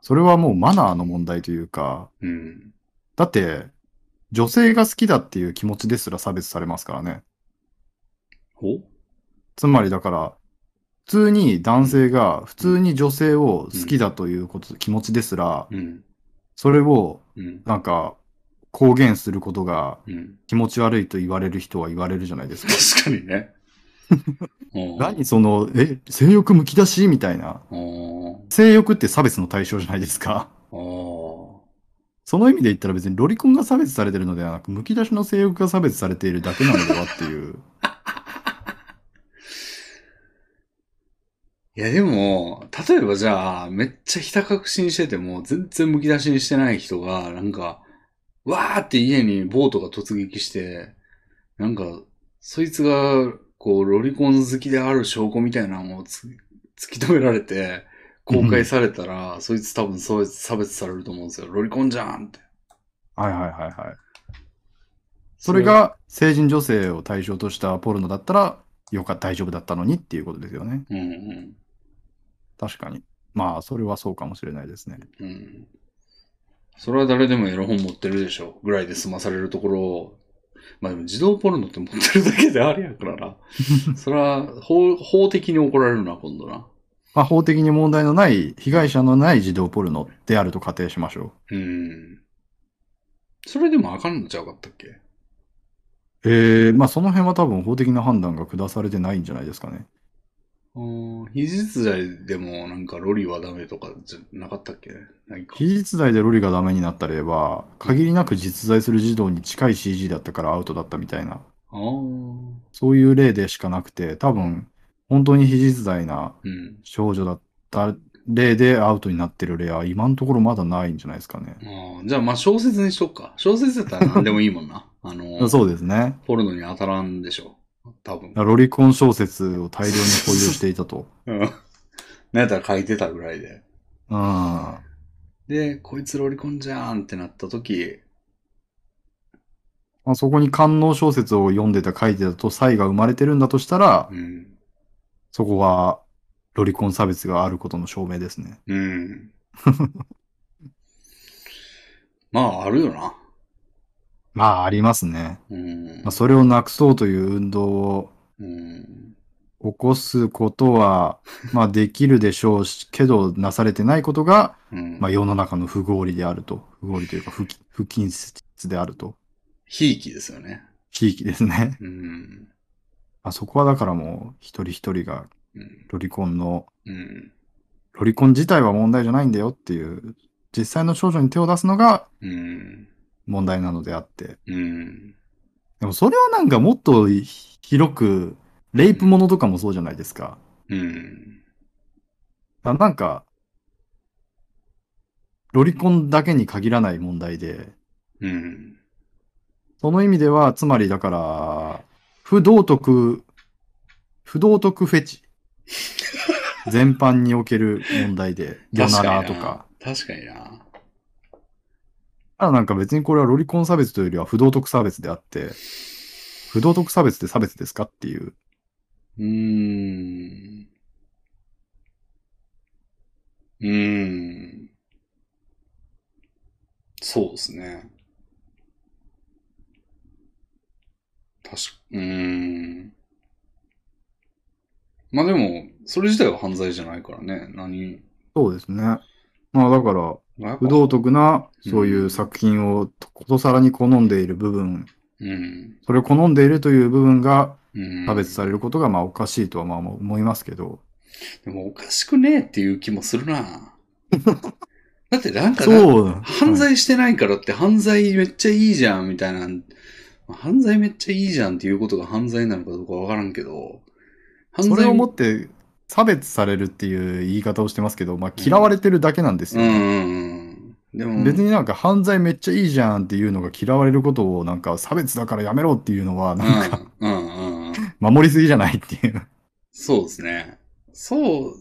それはもうマナーの問題というか、うん。だって、女性が好きだっていう気持ちですら差別されますからね。ほつまりだから、普通に男性が普通に女性を好きだということ、気持ちですら、うん。それをうん。なんか公言することがうん。気持ち悪いと言われる人は言われるじゃないですか。確かにね。うん何その、え、性欲むき出しみたいな。性欲って差別の対象じゃないですか。その意味で言ったら別にロリコンが差別されてるのではなく、むき出しの性欲が差別されているだけなのではっていう。いやでも、例えばじゃあ、めっちゃひた隠しにしてても、全然むき出しにしてない人が、なんか、わーって家にボートが突撃して、なんか、そいつが、こう、ロリコン好きである証拠みたいなのをつ 突き止められて、公開されたら、そいつ多分そう差別されると思うんですよ。ロリコンじゃんって。はいはいはいはい。それが成人女性を対象としたポルノだったら、よか大丈夫だったのにっていうことですよね。うんうん。確かに。まあ、それはそうかもしれないですね。うん。それは誰でもエロ本持ってるでしょ。ぐらいで済まされるところを。まあでも自動ポルノって持ってるだけでありやからな。それは法法的に怒られるな、今度な。まあ、法的に問題のない、被害者のない児童ポルノであると仮定しましょうん。それでもあかんのちゃうかったっけ？う。ええまあ、その辺は多分法的な判断が下されてないんじゃないですかね。うん。非実在でもなんかロリはダメとかじゃなかったっけ？か。非実在でロリがダメになった例は、限りなく実在する児童に近い CG だったからアウトだったみたいな、ああ。そういう例でしかなくて、多分、本当に非実在なうん。少女だった例でアウトになってる例は今のところまだないんじゃないですかね。ああじゃあまあ小説にしとくか。小説だったら何でもいいもんな。あの、そうですね。ポルノに当たらんでしょ。多分。ロリコン小説を大量に保有していたと。うん。なんやったら書いてたぐらいで。うん。まで、こいつロリコンじゃーんってなった時、あ、そこに官能小説を読んでた書いてたと差異が生まれてるんだとしたら、うん。そこはロリコン差別があることの証明ですね。うん。まあ、あるよな。まあ、ありますね。うんまあ、。それをなくそうという運動をうん。起こすことは、まあできるでしょうし、けどなされてないことが、うん。まあ世の中の不合理であると。不合理というか不不均質であると。ひいきですよね。地域ですね。うん。あそこはだからもう一人一人がうん。ロリコンの、うん。ロリコン自体は問題じゃないんだよっていう、実際の少女に手を出すのがうん。問題なのであって。うん。でもそれはなんかもっと広く、レイプものとかもそうじゃないですか。うん。あなんか、ロリコンだけに限らない問題で、うん。その意味では、つまりだから、不道徳、不道徳フェチ。全般における問題で、ギョナラとか。確かにな。ただなんか別にこれはロリコン差別というよりは不道徳差別であって、不道徳差別って差別ですかっていう。うーん。うーん。そうですね。確か、うーん。まあでも、それ自体は犯罪じゃないからね。何？そうですね。まあだから、不道徳なそういう作品をことさらに好んでいる部分、うん。それを好んでいるという部分がうん。差別されることがまあおかしいとはまあ思いますけど、でもおかしくねえっていう気もするな。だってなんか。犯罪してないからって犯罪めっちゃいいじゃんみたいな、犯罪めっちゃいいじゃんっていうことが犯罪なのかどうかわからんけど、犯罪それをもって差別されるっていう言い方をしてますけど、まあ嫌われてるだけなんですよね。うん。でも、別になんか犯罪めっちゃいいじゃんっていうのが嫌われることをなんか差別だからやめろっていうのはなんかうんうんうんうん。守りすぎじゃないっていう。そうですね。そう、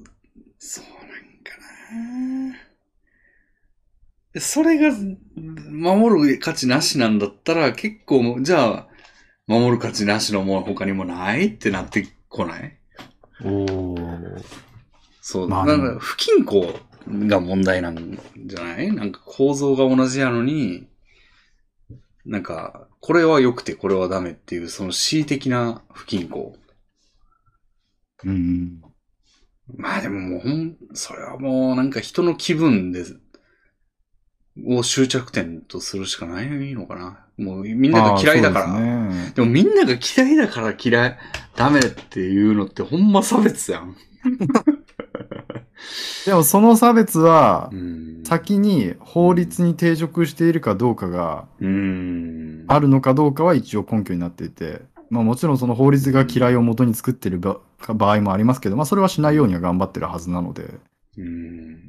そうなんかな。でそれが守る価値なしなんだったら結構、じゃあ、守る価値なしのもの他にもないってなってこない？おそう。まあなんか不均衡が問題なんじゃない？なんか構造が同じやのに、なんか、これは良くてこれはダメっていう、その恣意的な不均衡。うん。まあでももうほん、それはもうなんか人の気分で、を終着点とするしかないのかな。もうみんなが嫌いだから。ですねでもみんなが嫌いだから嫌い、ダメっていうのってほんま差別やん。でもその差別はうん。先に法律に抵触しているかどうかがうん。あるのかどうかは一応根拠になっていて、まあもちろんその法律が嫌いを元に作ってる場場合もありますけど、まあそれはしないようには頑張ってるはずなので、うん。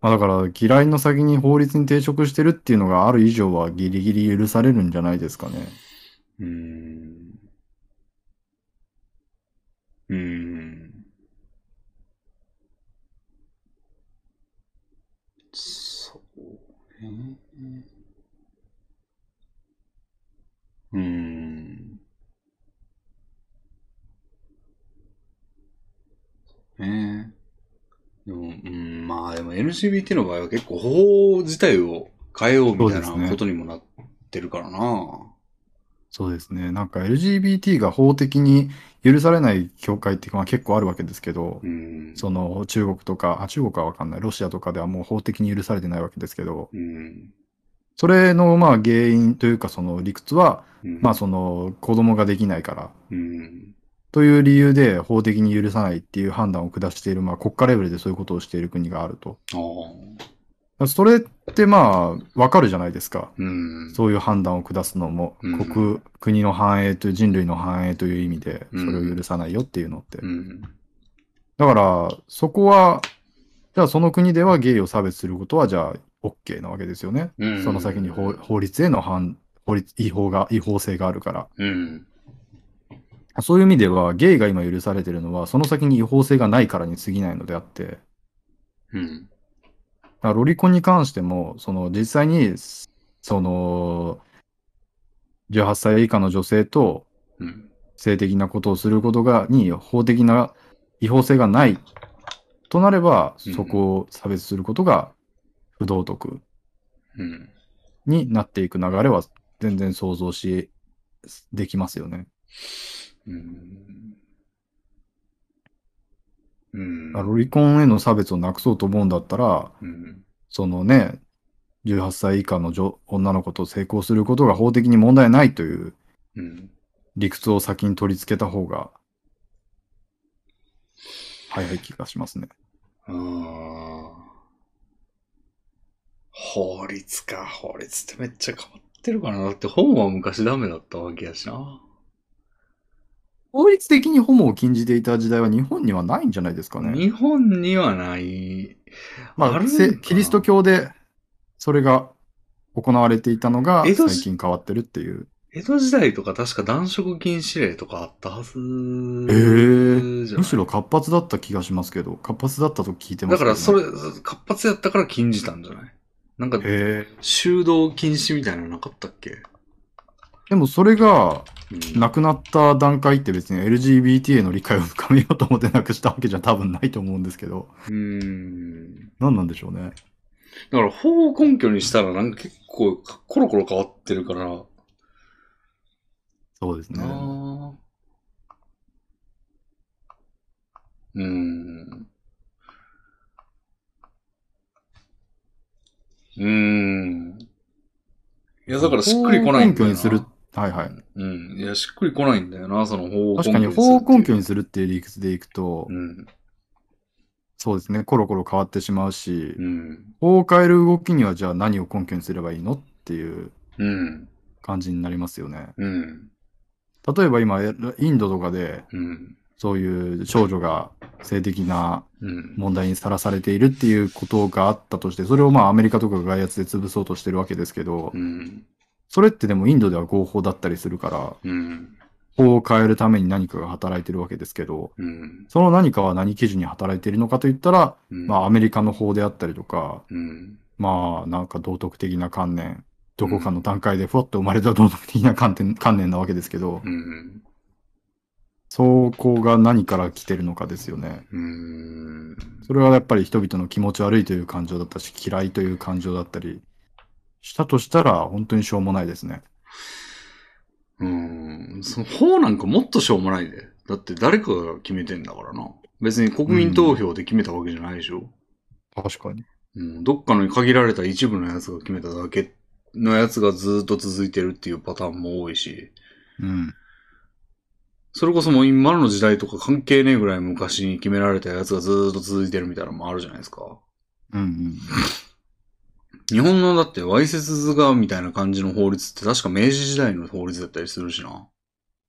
まあだから嫌いの先に法律に抵触してるっていうのがある以上はギリギリ許されるんじゃないですかね。うーん。うーん。そうね。うーん。ねでも、うん、まあでも LGBT の場合は結構法自体を変えようみたいなことにもなってるからな。そうですね。なんか LGBT が法的に許されない教会っていうかまあ結構あるわけですけど、うん。その中国とか、あ中国はわかんない。ロシアとかではもう法的に許されてないわけですけど、うん。それのまあ原因というかその理屈は、うんまあその子供ができないからうん。という理由で法的に許さないっていう判断を下している、まあ国家レベルでそういうことをしている国があると。それってまあわかるじゃないですか。うん。そういう判断を下すのも、うん国、国の繁栄という人類の繁栄という意味で、うんそれを許さないよっていうのって。うん。だから、そこは、じゃあその国ではゲイを差別することは、じゃあ OK なわけですよね。うんその先に法法律への反、法律、違法が、違法性があるから。うん。そういう意味では、ゲイが今許されてるのは、その先に違法性がないからに過ぎないのであって、うん。だからロリコンに関しても、その実際に、その、18歳以下の女性とうん。性的なことをすることが、に法的な違法性がないとなれば、うんそこを差別することが不道徳うん。になっていく流れは全然想像し、できますよね。うん。うん。ロリコンへの差別をなくそうと思うんだったら、うん。そのね、18歳以下の女女の子と性交することが法的に問題ないといううん。理屈を先に取り付けた方が早い気がしますね。ああ。法律か。法律ってめっちゃ変わってるからな。だって本は昔ダメだったわけやしな。法律的にホモを禁じていた時代は日本にはないんじゃないですかね。日本にはない。まあ、るんかせキリスト教でそれが行われていたのが最近変わってるっていう。江戸時代とか確か男色禁止令とかあったはず。ええじゃないむしろ活発だった気がしますけど、活発だったと聞いてますね、だからそれ、活発やったから禁じたんじゃない？なんか。修道禁止みたいなのなかったっけ？でもそれがうんなくなった段階って別に LGBT への理解を深めようと思ってなくしたわけじゃ多分ないと思うんですけど、うーん。何なんでしょうね。だから法を根拠にしたらなんか結構コロコロ変わってるから。そうですね。うーん。うーん。いや、だからしっくりこないんだよな。根拠にする。はいはい。うん。いや、しっくりこないんだよな、その法を根拠確かに法を根拠にするっていう理屈でいくとう、ん。そうですね、コロコロ変わってしまうし、うん。法を変える動きにはじゃあ何を根拠にすればいいのっていううん。感じになりますよね。うん。例えば今、インドとかで、うん。そういう少女が性的なうん。問題にさらされているっていうことがあったとして、それをまあアメリカとかが外圧で潰そうとしてるわけですけど、うん。それってでもインドでは合法だったりするから、うん。法を変えるために何かが働いてるわけですけど、うん。その何かは何基準に働いているのかといったら、うん。まあアメリカの法であったりとか、うん。まあなんか道徳的な観念、どこかの段階でふわっと生まれた道徳的な観点観念なわけですけど、うん。そこが何から来てるのかですよね。うん。それはやっぱり人々の気持ち悪いという感情だったし、嫌いという感情だったりしたとしたら、本当にしょうもないですね。うん。その法なんかもっとしょうもないで。だって誰かが決めてんだからな。別に国民投票で決めたわけじゃないでしょ。確かに。うん、どっかの限られた一部のやつが決めただけのやつがずっと続いてるっていうパターンも多いし。うん。それこそもう今の時代とか関係ねえぐらい昔に決められたやつがずっと続いてるみたいなのもあるじゃないですか。うんうん。日本のだってわいせつ図画みたいな感じの法律って確か明治時代の法律だったりするしな。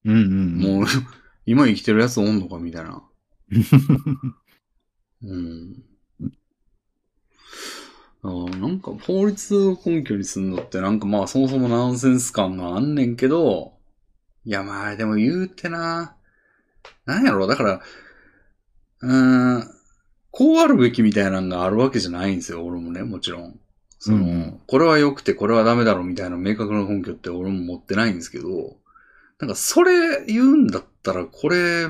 うんうん。もう、今生きてるやつおんのかみたいな。うん。あーなんか法律を根拠にすんのってなんかまあそもそもナンセンス感があんねんけど、いやまあでも言うてな、なんやろだから、うーん、こうあるべきみたいなのがあるわけじゃないんですよ、俺もね、もちろん。その、うんうんこれは良くてこれはダメだろみたいな明確な根拠って俺も持ってないんですけど、なんかそれ言うんだったらこれ、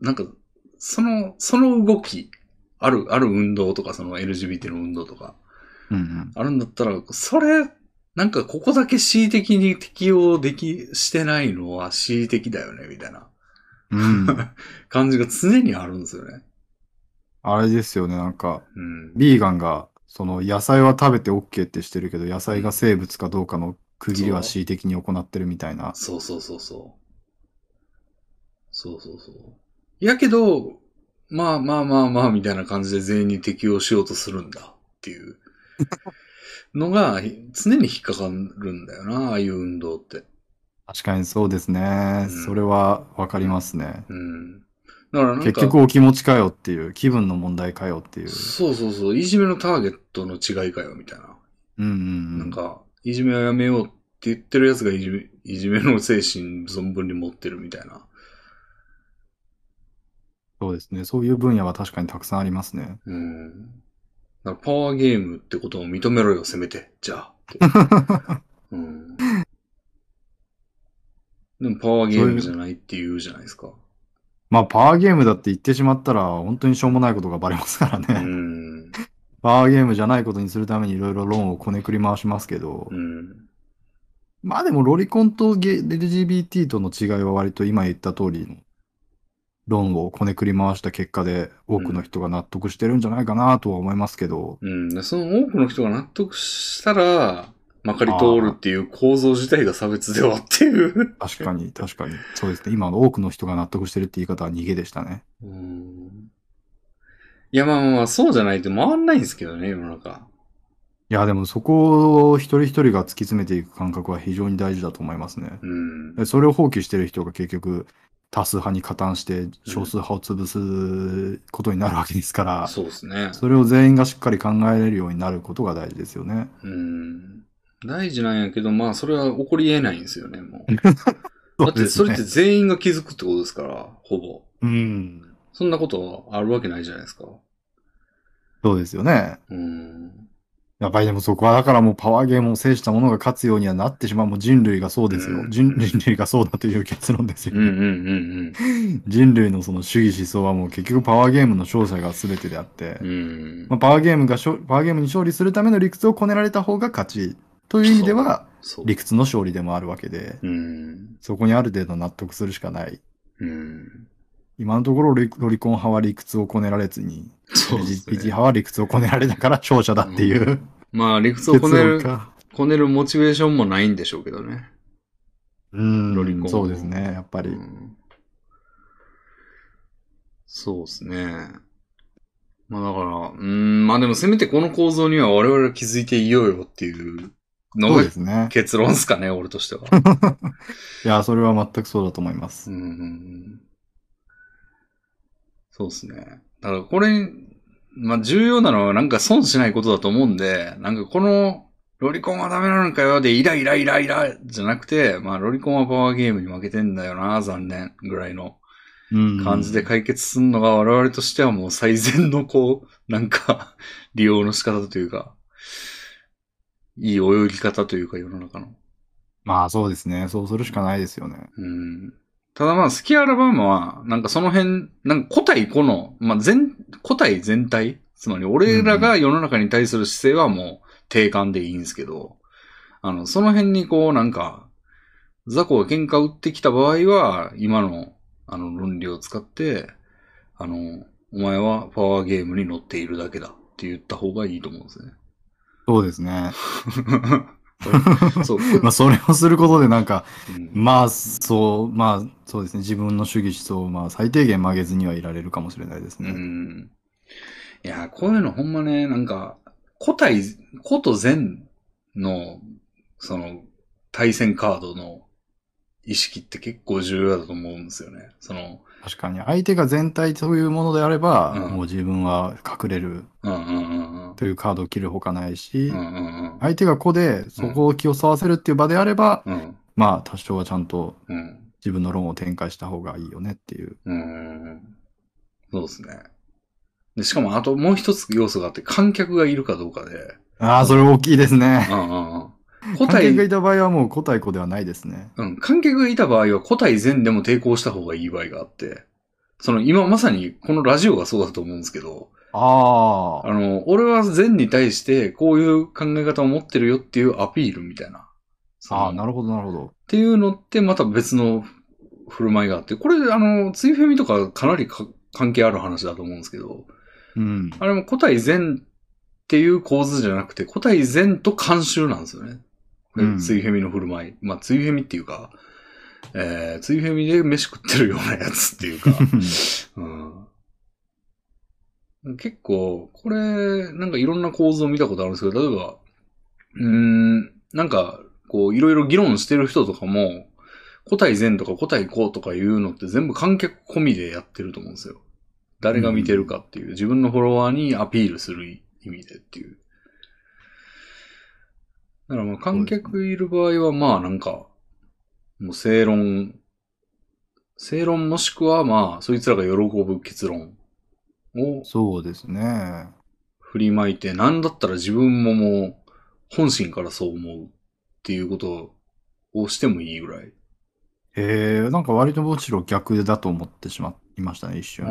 なんか、その、その動き、ある、ある運動とか、その LGBT の運動とか、うんうん。あるんだったら、それ、なんかここだけ恣意的に適用でき、してないのは恣意的だよね、みたいなうん。感じが常にあるんですよね。あれですよね、なんか、うん。ビーガンが、その野菜は食べて OK ってしてるけど、野菜が生物かどうかの区切りは恣意的に行ってるみたいな。そうそうそう。そう。そうそう。そう。やけど、まあまあまあまあみたいな感じで全員に適用しようとするんだっていうのが常に引っかかるんだよな、ああいう運動って。確かにそう。ですね。うんそれはわかりますね。うん。だから結局お気持ちかよっていう、気分の問題かよっていう。そうそうそう、いじめのターゲットの違いかよみたいな。うんうんうん。なんか、いじめはやめようって言ってるやつがいじめ、いじめの精神存分に持ってるみたいな。そうですね。そういう分野は確かにたくさんありますね。うん。だからパワーゲームってことを認めろよ、せめて。じゃあ。うん。でもパワーゲームじゃないって言うじゃないですか。まあ、パワーゲームだって言ってしまったら、本当にしょうもないことがバレますからうね。ん。パワーゲームじゃないことにするためにいろいろ論をこねくり回しますけど、うん。まあでもロリコンとゲ LGBT との違いは割と今言った通りの論をこねくり回した結果で多くの人が納得してるんじゃないかなとは思いますけど、うん。でその多くの人が納得したら、まかり通るっていう構造自体が差別ではっていう。確かに確かに。そうですね。今の多くの人が納得してるって言い方は逃げでしたね。うん。いや、まあまあまあ、そうじゃないと回んないんですけどね、世の中。いやでもそこを一人一人が突き詰めていく感覚は非常に大事だと思いますね。うん。でそれを放棄してる人が結局多数派に加担して少数派を潰すことになるわけですから、そうですね。それを全員がしっかり考えれるようになることが大事ですよね。うん。大事なんやけど、まあ、それは起こり得ないんですよね、もう。そだって、それって全員が気づくってことですから、ほぼ。うん。そんなことあるわけないじゃないですか。そうですよね。うん。やっぱりでもそこはだからもうパワーゲームを制したものが勝つようにはなってしまう。もう人類がそうですよ。うん人 人類がそうだという結論ですよ。うんうんうん人類のその主義思想はもう結局パワーゲームの勝者が全てであって、うん。うん。まあ、パワーゲームがパワーゲームに勝利するための理屈をこねられた方が勝ちという意味では。理屈の勝利でもあるわけで、うん。そこにある程度納得するしかない。うん。今のところロリコン派は理屈をこねられずに、そうです LGBT ね。派は理屈をこねられたから勝者だっていう、まあ、理屈を結こねる。こねるモチベーションもないんでしょうけどね。うんロリコンそうですね、やっぱり。うんそうですね。まあだから、うーん、まあでもせめてこの構造には我々は気づいていようよっていうの。結論ですかね、俺としては。いや、それは全くそうだと思います。うんうんうんそうですね。だからこれ、まあ重要なのはなんか損しないことだと思うんで、なんかこのロリコンはダメなのかよでイライライライラじゃなくて、まあロリコンはパワーゲームに負けてんだよな、残念ぐらいのうん感じで解決するのが我々としてはもう最善のこう、なんか利用の仕方というか、いい泳ぎ方というか世の中の。まあそうですね。そうするしかないですよね。うんただまあ、スキアラバーマは、なんかその辺、なんか個体個の、まあ全、個体全体つまり俺らが世の中に対する姿勢はもう定感でいいんですけど、あの、その辺にこうなんか、雑魚が喧嘩売ってきた場合は、今の、あの論理を使って、あの、お前はパワーゲームに乗っているだけだって言った方がいいと思うんですね。そうですね。そう。まあそれをすることでなんか、うんまあそう、まあそうですね。自分の主義思想をまあ最低限曲げずにはいられるかもしれないですうね。ん。いや、こういうのほんまね、なんか、古体、古と善の、その、対戦カードの意識って結構重要だと思うんですよね。その、確かに相手が全体というものであれば、うんもう自分は隠れるうんうんうんうん。というカードを切るほかないし、うんうんうん。相手が子でそこを気を合わせるっていう場であれば、うん。まあ多少はちゃんとうん。自分の論を展開した方がいいよねっていう。うん。そうですね。で、しかもあともう一つ要素があって、観客がいるかどうかで。ああ、それ大きいですね。うんうんうん。古観客が体、いた場合はもう個体子ではないですね。うん、観客がいた場合は古体善でも抵抗した方がいい場合があって、その今まさにこのラジオがそうだと思うんですけど、ああ。あの、俺は善に対してこういう考え方を持ってるよっていうアピールみたいな。ああ、なるほど、なるほど。っていうのってまた別の振る舞いがあって、これあの、ツイフェミとかかなりか関係ある話だと思うんですけど、うん。あれも古体善っていう構図じゃなくて、古体善と慣習なんですよね。うんツイフェミの振る舞い。まあ、ツイフェミっていうか、えー、ツイフェミで飯食ってるようなやつっていうか、うん、結構、これ、なんかいろんな構図を見たことあるんですけど、例えば、うーん、なんか、こう、いろいろ議論してる人とかも、古体善とか古体こうとかいうのって全部観客込みでやってると思うんですよ。誰が見てるかっていう、自分のフォロワーにアピールする意味でっていう。だからまあ観客いる場合はまあなんか、もう正論、正論もしくはまあ、そいつらが喜ぶ結論をそうですね。振りまいて、なんだったら自分ももう本心からそう思うっていうことをしてもいいぐらい。ええなんか割とむしろ逆だと思ってしまいましたね、一瞬。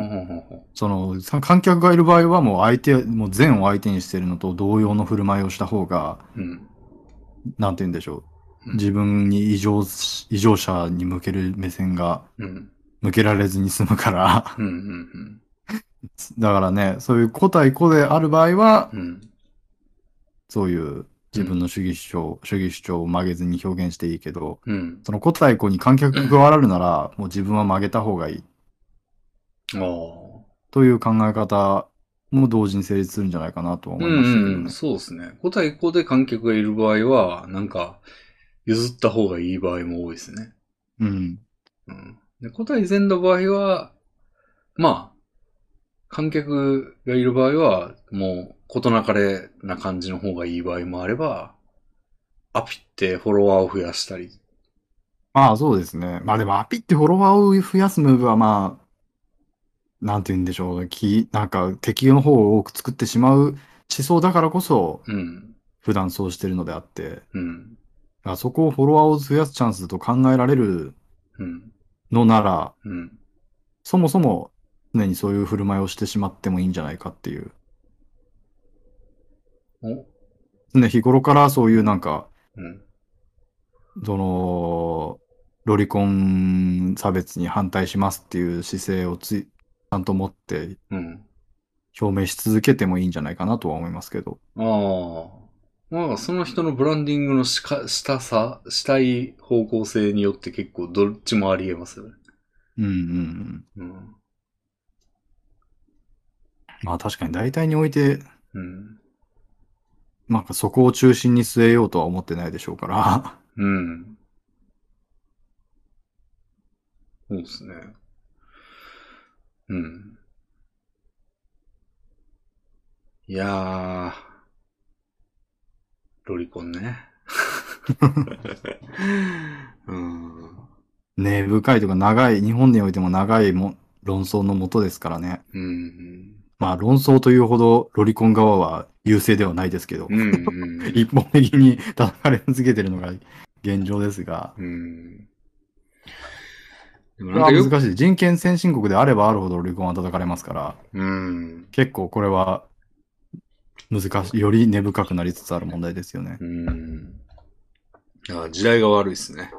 その、さ観客がいる場合はもう相手、もう善を相手にしてるのと同様の振る舞いをした方が、うん。なんて言うんでしょう。うん自分に異常、異常者に向ける目線がうん。向けられずに済むから。うん。うん。だからね、そういう個対個である場合は、うん。うん。そういう自分の主義主張、主義主張を曲げずに表現していいけど、うん。その個対個に観客が加わるなら、もう自分は曲げた方がいい。という考え方も同時に成立するんじゃないかなとは思いましたけどね。うんうん、そうですね。個対個で観客がいる場合は、なんか、譲った方がいい場合も多いですね。うん。うん。で、個対善の場合は、まあ、観客がいる場合は、もう、ことなかれな感じの方がいい場合もあれば、アピってフォロワーを増やしたり。まあそうですね。まあでもアピってフォロワーを増やすムーブはまあ、なんて言うんでしょう。きなんか敵の方を多く作ってしまう思想だからこそ、うん。普段そうしてるのであって、うん。だからそこをフォロワーを増やすチャンスと考えられるうん。のなら、うん。そもそも常にそういう振る舞いをしてしまってもいいんじゃないかっていう。お？ね、日頃からそういうなんか、うん。その、ロリコン差別に反対しますっていう姿勢をつんと持ってうん。表明し続けてもいいんじゃないかなとは思いますけど。ああ。まあ、その人のブランディングのしか、したさ、したい方向性によって結構どっちもあり得ますよね。うんうんうん。うん。まあ確かに大体において、うん。なんかそこを中心に据えようとは思ってないでしょうから。うん。そうですね。うん。いやー、ロリコンね。うん。根深いとか長い、日本においても長いも論争のもとですからね。うん。まあ論争というほどロリコン側は優勢ではないですけど、うん。うん。一方的に叩かれ続けてるのが現状ですが、うん。でもこれはなんか難しい。人権先進国であればあるほどロリコンは叩かれますから、うん。結構これは難しい、より根深くなりつつある問題ですよね。うん。だから時代が悪いですね。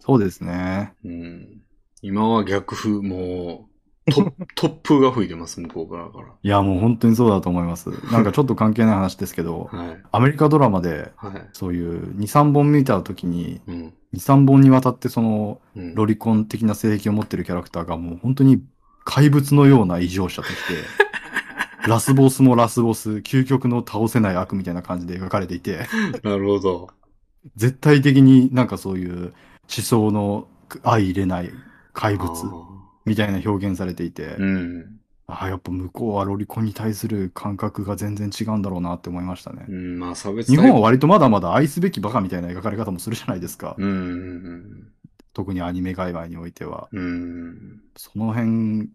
そうですね。うん。今は逆風、もう、ト突風 が吹いてます、向こう側から。いや、もう本当にそうだと思います。なんかちょっと関係ない話ですけど、はい。アメリカドラマではい。そういう2、3本見た時に、うん。2、3本にわたってそのうん。ロリコン的な性癖を持ってるキャラクターがもう本当に怪物のような異常者として、ラスボスもラスボス、究極の倒せない悪みたいな感じで描かれていて、なるほど。絶対的になんかそういう思想の相入れない怪物あみたいな表現されていてー、うん。ああ、やっぱ向こうはロリコンに対する感覚が全然違うんだろうなって思いましたねう。ん、まあ差別日本はは、割とまだまだ愛すべきバカみたいな描かれ方もするじゃないですか。うんうん特にアニメ界隈においては。うん。うん。その辺、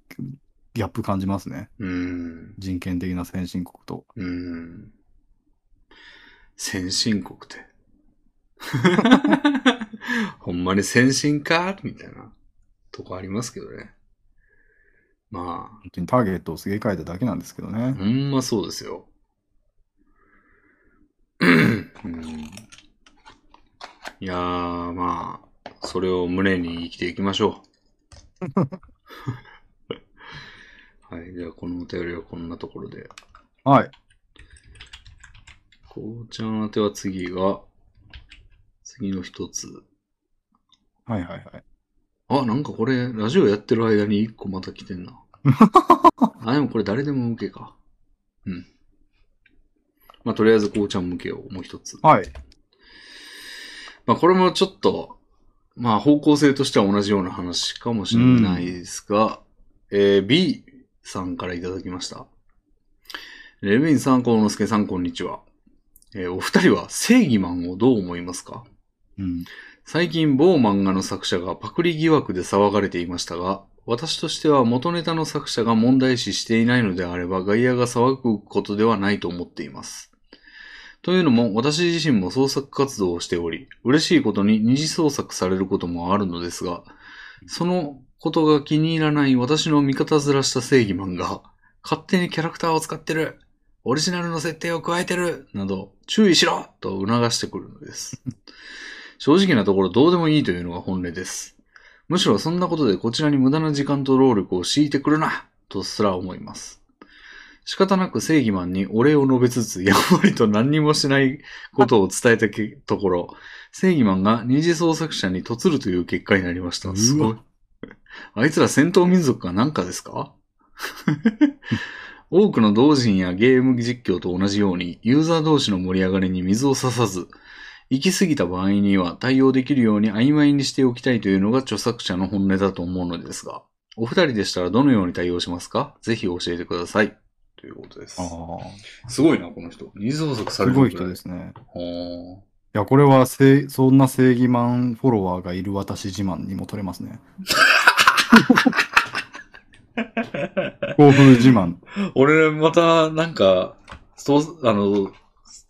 ギャップ感じますね。うん。人権的な先進国と。うん。先進国って。ほんまに先進か？みたいなとこありますけどね。まあ、本当にターゲットをすげ替えただけなんですけどね。ほんまそうですよ。うん、いやー、まあ、それを胸に生きていきましょう。はい。じゃあ、このお便りはこんなところで。はい。こうちゃん宛ては次が、次の一つ。はいはいはい。あ、なんかこれ、ラジオやってる間に一個また来てんな。あ、でもこれ誰でも向けか。うん。まあ、とりあえずこうちゃん向けをもう一つ。はい。まあ、これもちょっと、まあ、方向性としては同じような話かもしれないですが、えー B さんからいただきました。レビンさん、コウノスケさん、こんにちは。えーお二人は正義マンをどう思いますか？うん。最近某漫画の作者がパクリ疑惑で騒がれていましたが、私としては元ネタの作者が問題視していないのであれば外野が騒ぐことではないと思っています。というのも私自身も創作活動をしており、嬉しいことに二次創作されることもあるのですが、そのことが気に入らない私の味方ずらした正義マンが、勝手にキャラクターを使ってるオリジナルの設定を加えてるなど、注意しろと促してくるのです。正直なところどうでもいいというのが本音です。むしろそんなことでこちらに無駄な時間と労力を強いてくるなとすら思います。仕方なく正義マンにお礼を述べつつ、やんわりと何にもしないことを伝えたけところ、正義マンが二次創作者に嫁るという結果になりました。すごい。あいつら戦闘民族かなんかですか？多くの同人やゲーム実況と同じように、ユーザー同士の盛り上がりに水を差さず、行き過ぎた場合には対応できるように曖昧にしておきたいというのが著作者の本音だと思うのですが、お二人でしたらどのように対応しますか？ぜひ教えてください。ということです。すごいな、この人。二次創作される。すごい人ですすね。ほいや、これはせ、そんな正義マンフォロワーがいる私自慢にも取れますね。興奮自慢。ー俺、また、なんか、そう、あの、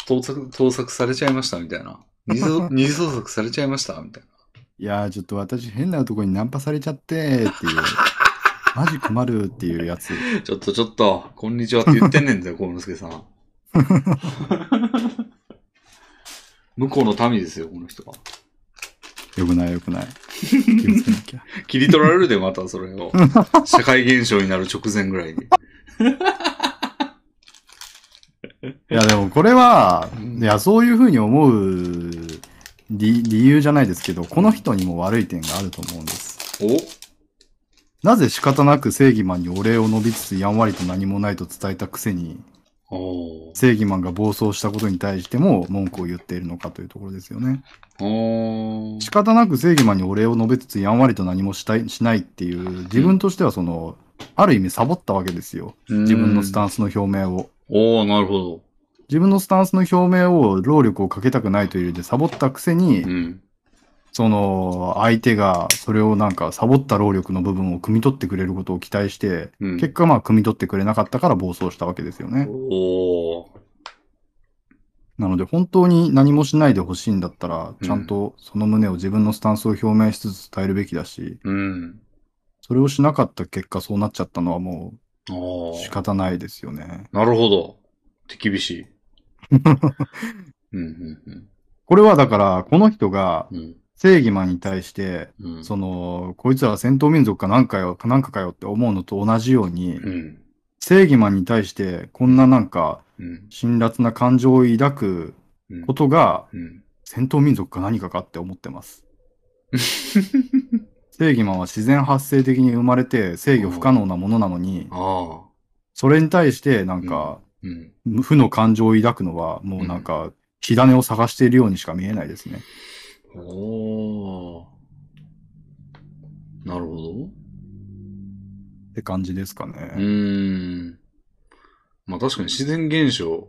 盗作、盗作されちゃいましたみたいな。二次創二次創作されちゃいました？みたいな。いやー、ちょっと私変なとこにナンパされちゃって、っていう。マジ困るっていうやつ。ちょっとちょっと、こんにちはって言ってんねんだよ、幸之助さん。向こうの民ですよ、この人は。よくないよくない。気をつけなきゃ。切り取られるで、またそれを。社会現象になる直前ぐらいに。いや、でもこれはうん、いや、そういうふうに思う理理由じゃないですけど、この人にも悪い点があると思うんです。お？なぜ仕方なく正義マンにお礼を述べつつやんわりと何もないと伝えたくせに。正義マンが暴走したことに対しても文句を言っているのかというところですよね。仕方なく正義マンにお礼を述べつつやんわりと何もしたいしないっていう、自分としてはその、ある意味サボったわけですよ。自分のスタンンスの表明を。おー、なるほど。自分のスタンスの表明を労力をかけたくないという理由でサボったくせに、うん。その、相手がそれをなんかサボった労力の部分を汲み取ってくれることを期待して、うん。結果まあ汲み取ってくれなかったから暴走したわけですよね。おー。なので本当に何もしないでほしいんだったら、うんちゃんとその旨を自分のスタンスを表明しつつ伝えるべきだし、うん。それをしなかった結果そうなっちゃったのはも。う仕方ないですよね。なるほど。手厳しい。うん、うん、これはだから、この人がうん。正義マンに対して、うん。その、こいつら戦闘民族かなんかよ、かなんかかよって思うのと同じように、うん。正義マンに対してこんななんかうん。辛辣な感情を抱くうん。ことがうん。戦闘民族か何かかって思ってます。正義マンは自然発生的に生まれて制御不可能なものなのに、ああ。それに対してなんかうん。負の感情を抱くのはもうなんか火種を探しているようにしか見えないですね。おー。なるほど。って感じですかうね。ーん。まあ確かに自然現象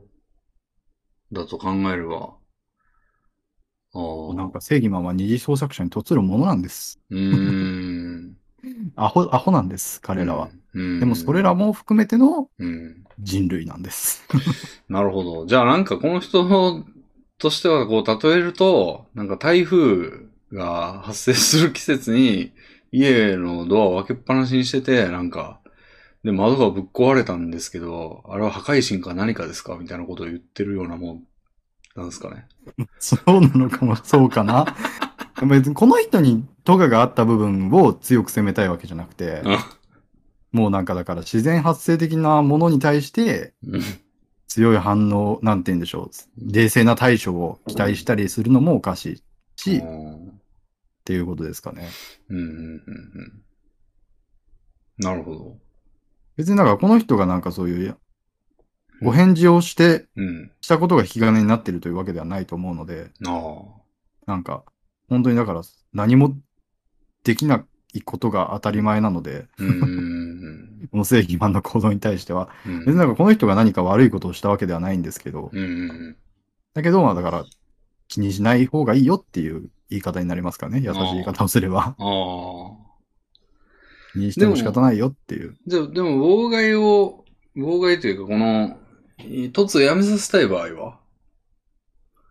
だと考えれば。なんか正義マンは二次創作者にとつるものなんです。うーん。アホ、アホなんです、彼らは。うん。でもそれらも含めてのうん。人類なんです。なるほど。じゃあなんかこの人としてはこう例えると、なんか台風が発生する季節に家のドアを開けっぱなしにしてて、なんか、で、窓がぶっ壊れたんですけど、あれは破壊神か何かですかみたいなことを言ってるようなもん、なんですかね。そうなのかも、そうかな。別にこの人にトガがあった部分を強く責めたいわけじゃなくて、もうなんかだから自然発生的なものに対してうん強い反応、なんて言うんでしょう。冷静な対処を期待したりするのもおかしいし、っうんていうことですかね。うんうんうんうんなるほど。別にだからこの人がなんかそういうお返事をして、うん。したことが引き金になってるというわけではないと思うので、あなんか、本当にだから何もできないことが当たり前なので、この正義マンの行動に対しては、うん。別になんかこの人が何か悪いことをしたわけではないんですけど、うんうんだけど、まあだから気にしない方がいいよっていう言い方になりますかね。優しい言い方をすれば。気にしても仕方ないよっていう。じゃあ、でも、妨害を、妨害というか、この、突をやめさせたい場合は？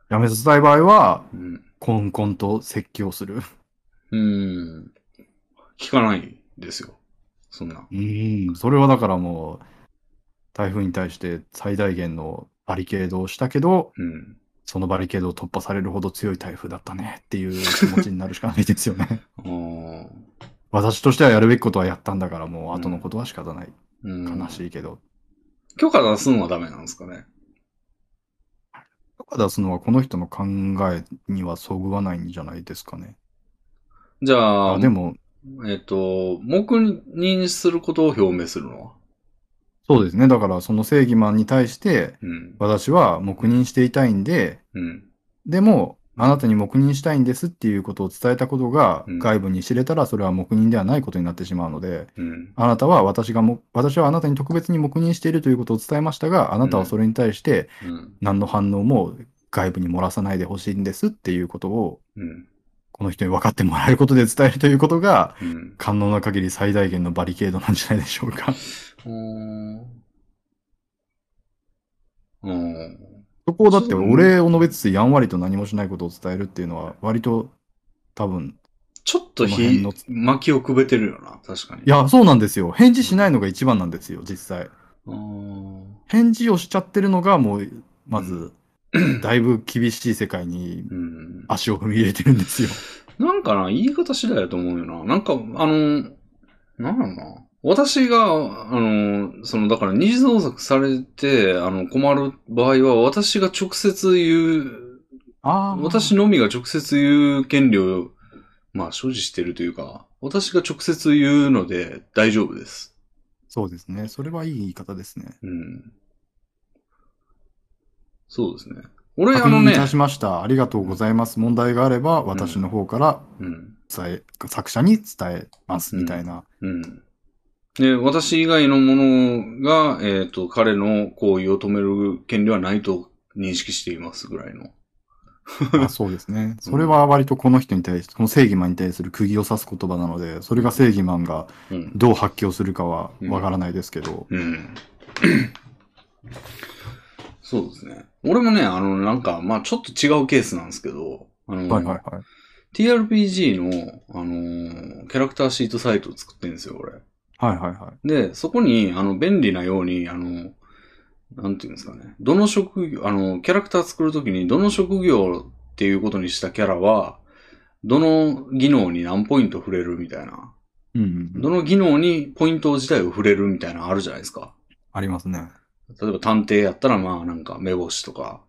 やめさせたい場合は、うん。コンコンと説教する。うん。聞かないですよ。そんな。うん。それはだからもう、台風に対して最大限のバリケードをしたけど、うん。そのバリケードを突破されるほど強い台風だったねっていう気持ちになるしかないですよね。私としてはやるべきことはやったんだからもう後のことは仕方ない。うん。悲しいけど。許可出すのはダメなんですかね？許可出すのはこの人の考えにはそぐわないんじゃないですかね。じゃあ、あでも、えっと、黙認することを表明するのは？そうですね。だからその正義マンに対して、うん。私は黙認していたいんで、うん。でも、あなたに黙認したいんですっていうことを伝えたことがうん外部に知れたらそれは黙認ではないことになってしまうので、うん。あなたは私がも、私はあなたに特別に黙認しているということを伝えましたが、あなたはそれに対してうん。何の反応も外部に漏らさないでほしいんですっていうことを、うん。この人に分かってもらえることで伝えるということが、うん。可能な限り最大限のバリケードなんじゃないでしょうか。うーん。うん。そこをだってお礼を述べつつやんわりと何もしないことを伝えるっていうのは割と多分、ちょっとこの辺火の、薪をくべてるよな、確かに。いや、そうなんですよ。返事しないのが一番なんですよ、実際。返事をしちゃってるのがもう、まず、だいぶ厳しい世界にうん。足を踏み入れてるんですよ。なんかな、言い方次第だと思うよな。なんか、あの、なんだろうな。私が、あの、その、だから二次創作されて、あの、困る場合は、私が直接言う。私のみが直接言う権利をまあ所持してるというか、私が直接言うので大丈夫です。そうですね。それはいい言い方ですね。うん。そうですね。俺、あ確のね、認いたしました。ありがとうございます。問題があれば、私の方からうん。伝え、作者に伝えます、みたいな。うん。で、私以外のものが、えっ、と、彼の行為を止める権利はないと認識していますぐらいの。あそうですね。それは割とこの人に対して、この正義マンに対する釘を刺す言葉なので、それが正義マンがうん。どう発狂するかはわからないですけど。うん。そうですね。俺もね、あの、なんか、まあちょっと違うケースなんですけど、あの、はいはいはい。TRPG の、あのーキャラクターシートサイトを作ってるんですよ、俺。はいはいはい。で、そこに、あの、便利なように、あの、なんていうんですかね。どの職業、あの、キャラクター作るときに、どの職業っていうことにしたキャラは、どの技能に何ポイント触れるみたいな。うんうんうん。どの技能にポイント自体を触れるみたいなのあるじゃないですか。ありますね。例えば探偵やったら、まあなんか目星とか、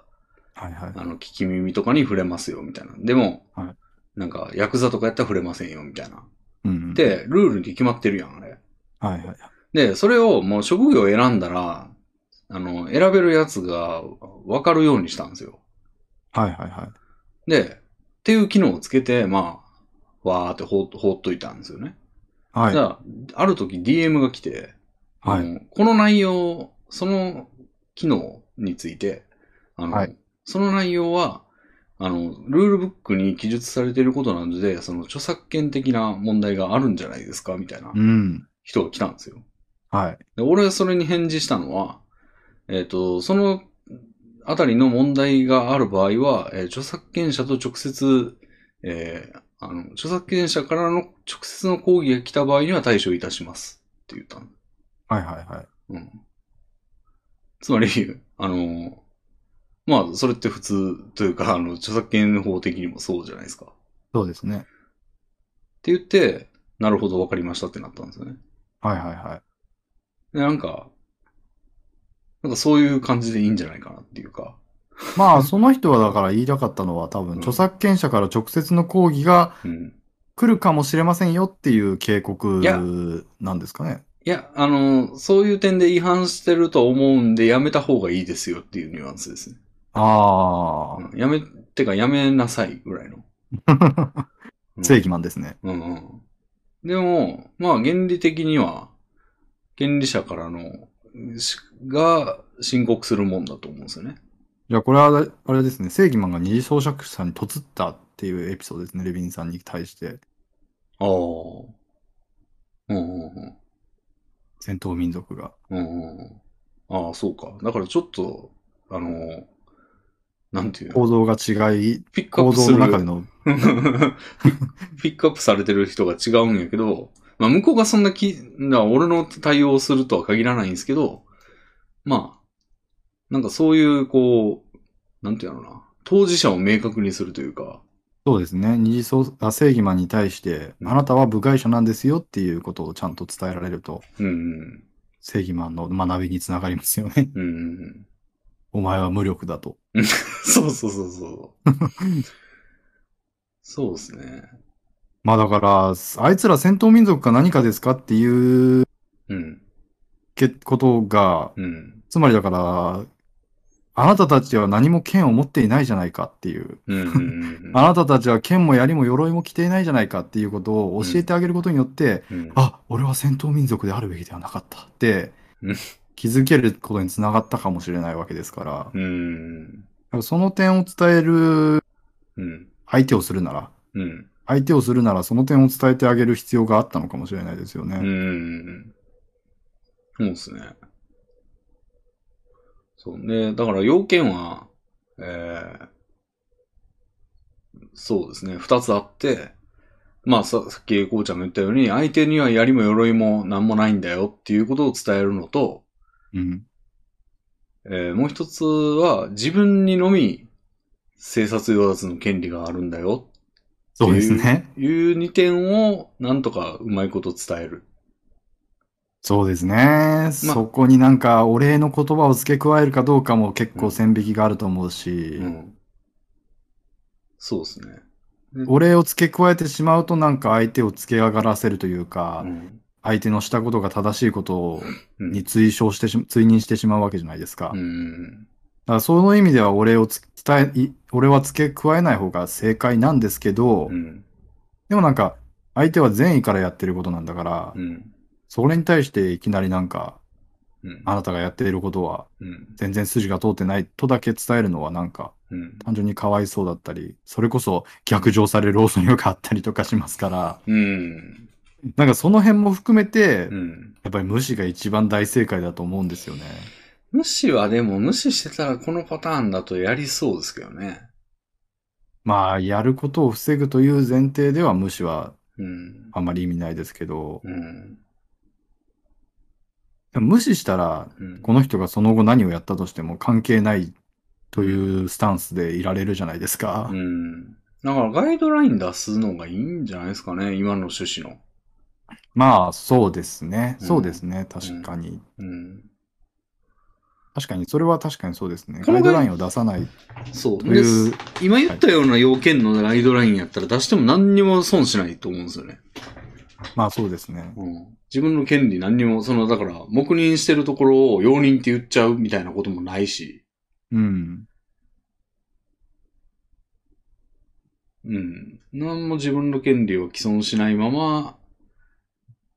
はいはい。あの、聞き耳とかに触れますよ、みたいな。でも、はいなんか、ヤクザとかやったら触れませんよ、みたいな。うんうん、で、ルールに決まってるやん、あれ。はいはい。で、それをもう職業を選んだら、あの、選べるやつが分かるようにしたんですよ。はいはいはい。で、っていう機能をつけて、まあ、わーって放放っといたんですよね。はい。じゃあ、ある時 DM が来て、はいこの内容、その機能について、あの、はいその内容は、あの、ルールブックに記述されていることなので、その著作権的な問題があるんじゃないですかみたいなうん。人が来たんですよ。はい。で俺はそれに返事したのは、えっ、と、そのあたりの問題がある場合は、えー著作権者と直接、えーあの、著作権者からの直接の抗議が来た場合には対処いたしますって言ったの。はいはいはい。うん。つまり、あの、まあ、それって普通というか、あの、著作権法的にもそうじゃないですか。っそうですね。て言って、なるほど、わかりましたってなったんですよね。はいはいはい。で、なんか、なんかそういう感じでいいんじゃないかなっていうか。まあ、その人はだから言いたかったのは多分、うん著作権者から直接の抗議がうん。来るかもしれませんよっていう警告いやなんですかね。いや、あの、そういう点で違反してると思うんで、やめた方がいいですよっていうニュアンスですね。ああ、うんやめ、てかやめなさいぐらいの。うん正義マンですね。うんうん。でも、まあ原理的には、権利者からの、しが申告するもんだと思うんですよね。じゃあこれは、あれですね、正義マンが二次創作者にとつったっていうエピソードですね、レビンさんに対して。ああ。うんうん戦闘民族が。うん。うんうん。ああ、そうか。だからちょっと、あの、なんていうの？構造が違い、ピックアッ構プする。造の中での、ピックアップされてる人が違うんやけど、まあ向こうがそんなき、な俺の対応をするとは限らないんですけど、まあ、なんかそういう、こう、なんていうのな、当事者を明確にするというか、そうですね、二次創あ正義マンに対して、うん。あなたは部外者なんですよっていうことをちゃんと伝えられると、うんうん、正義マンの学びにつながりますよね。うんうんうん。お前は無力だと。そうそうそうそう。そうですね。まあだから、あいつら戦闘民族か何かですかっていううん、けことが、うん、つまりだから、あなたたちは何も剣を持っていないじゃないかっていう。うん、うんうん。あなたたちは剣も槍も鎧も着ていないじゃないかっていうことを教えてあげることによって、うん、あ、俺は戦闘民族であるべきではなかったってうん気づけることにつながったかもしれないわけですから、うん、その点を伝えるうん、相手をするなら、うん、相手をするならその点を伝えてあげる必要があったのかもしれないですよね。うん。そうですね。そうね。だから要件は、えー、そうですね。二つあって、まあささっきこうちゃんも言ったように、相手には槍も鎧も何もないんだよっていうことを伝えるのと、うん。えーもう一つは自分にのみ生殺与奪の権利があるんだよそうですね。いう二点をなんとかうまいこと伝える。そうですね。そこになんかお礼の言葉を付け加えるかどうかも結構線引きがあると思うし、うん。そうですね。お礼を付け加えてしまうとなんか相手を付け上がらせるというか、うん。相手のしたことが正しいことうんに追奨してし、追認してしまうわけじゃないですか。うだん。からその意味ではお礼をつ伝え、い俺は付け加えない方が正解なんですけど、うん。でもなんか、相手は善意からやってることなんだから、うん。それに対していきなりなんか、うん。あなたがやっていることはうん。全然筋が通ってないとだけ伝えるのはなんか、うん。単純にかわいそうだったり、それこそ逆上される恐れがあったりとかしますから、うん。なんかその辺も含めて、うん。やっぱり無視が一番大正解だと思うんですよね。無視はでも無視してたらこのパターンだとやりそうですけどね。まあ、やることを防ぐという前提では無視はうん。あんまり意味ないですけど、うん。でも無視したら、うん。この人がその後何をやったとしても関係ないというスタンスでいられるじゃないですかう。ん。だからガイドライン出すのがいいんじゃないですかね、今の趣旨の。まあ、そうですね。うんそうですね。確かに。うん。確かに、それは確かにそうですね。このガイドラインを出さないそう。という、今言ったような要件のガイドラインやったら出しても何にも損しないと思うんですよね。まあそうですね。うん。自分の権利何にも、その、だから、黙認してるところを容認って言っちゃうみたいなこともないし。うん。うん。何も自分の権利を既存しないまま、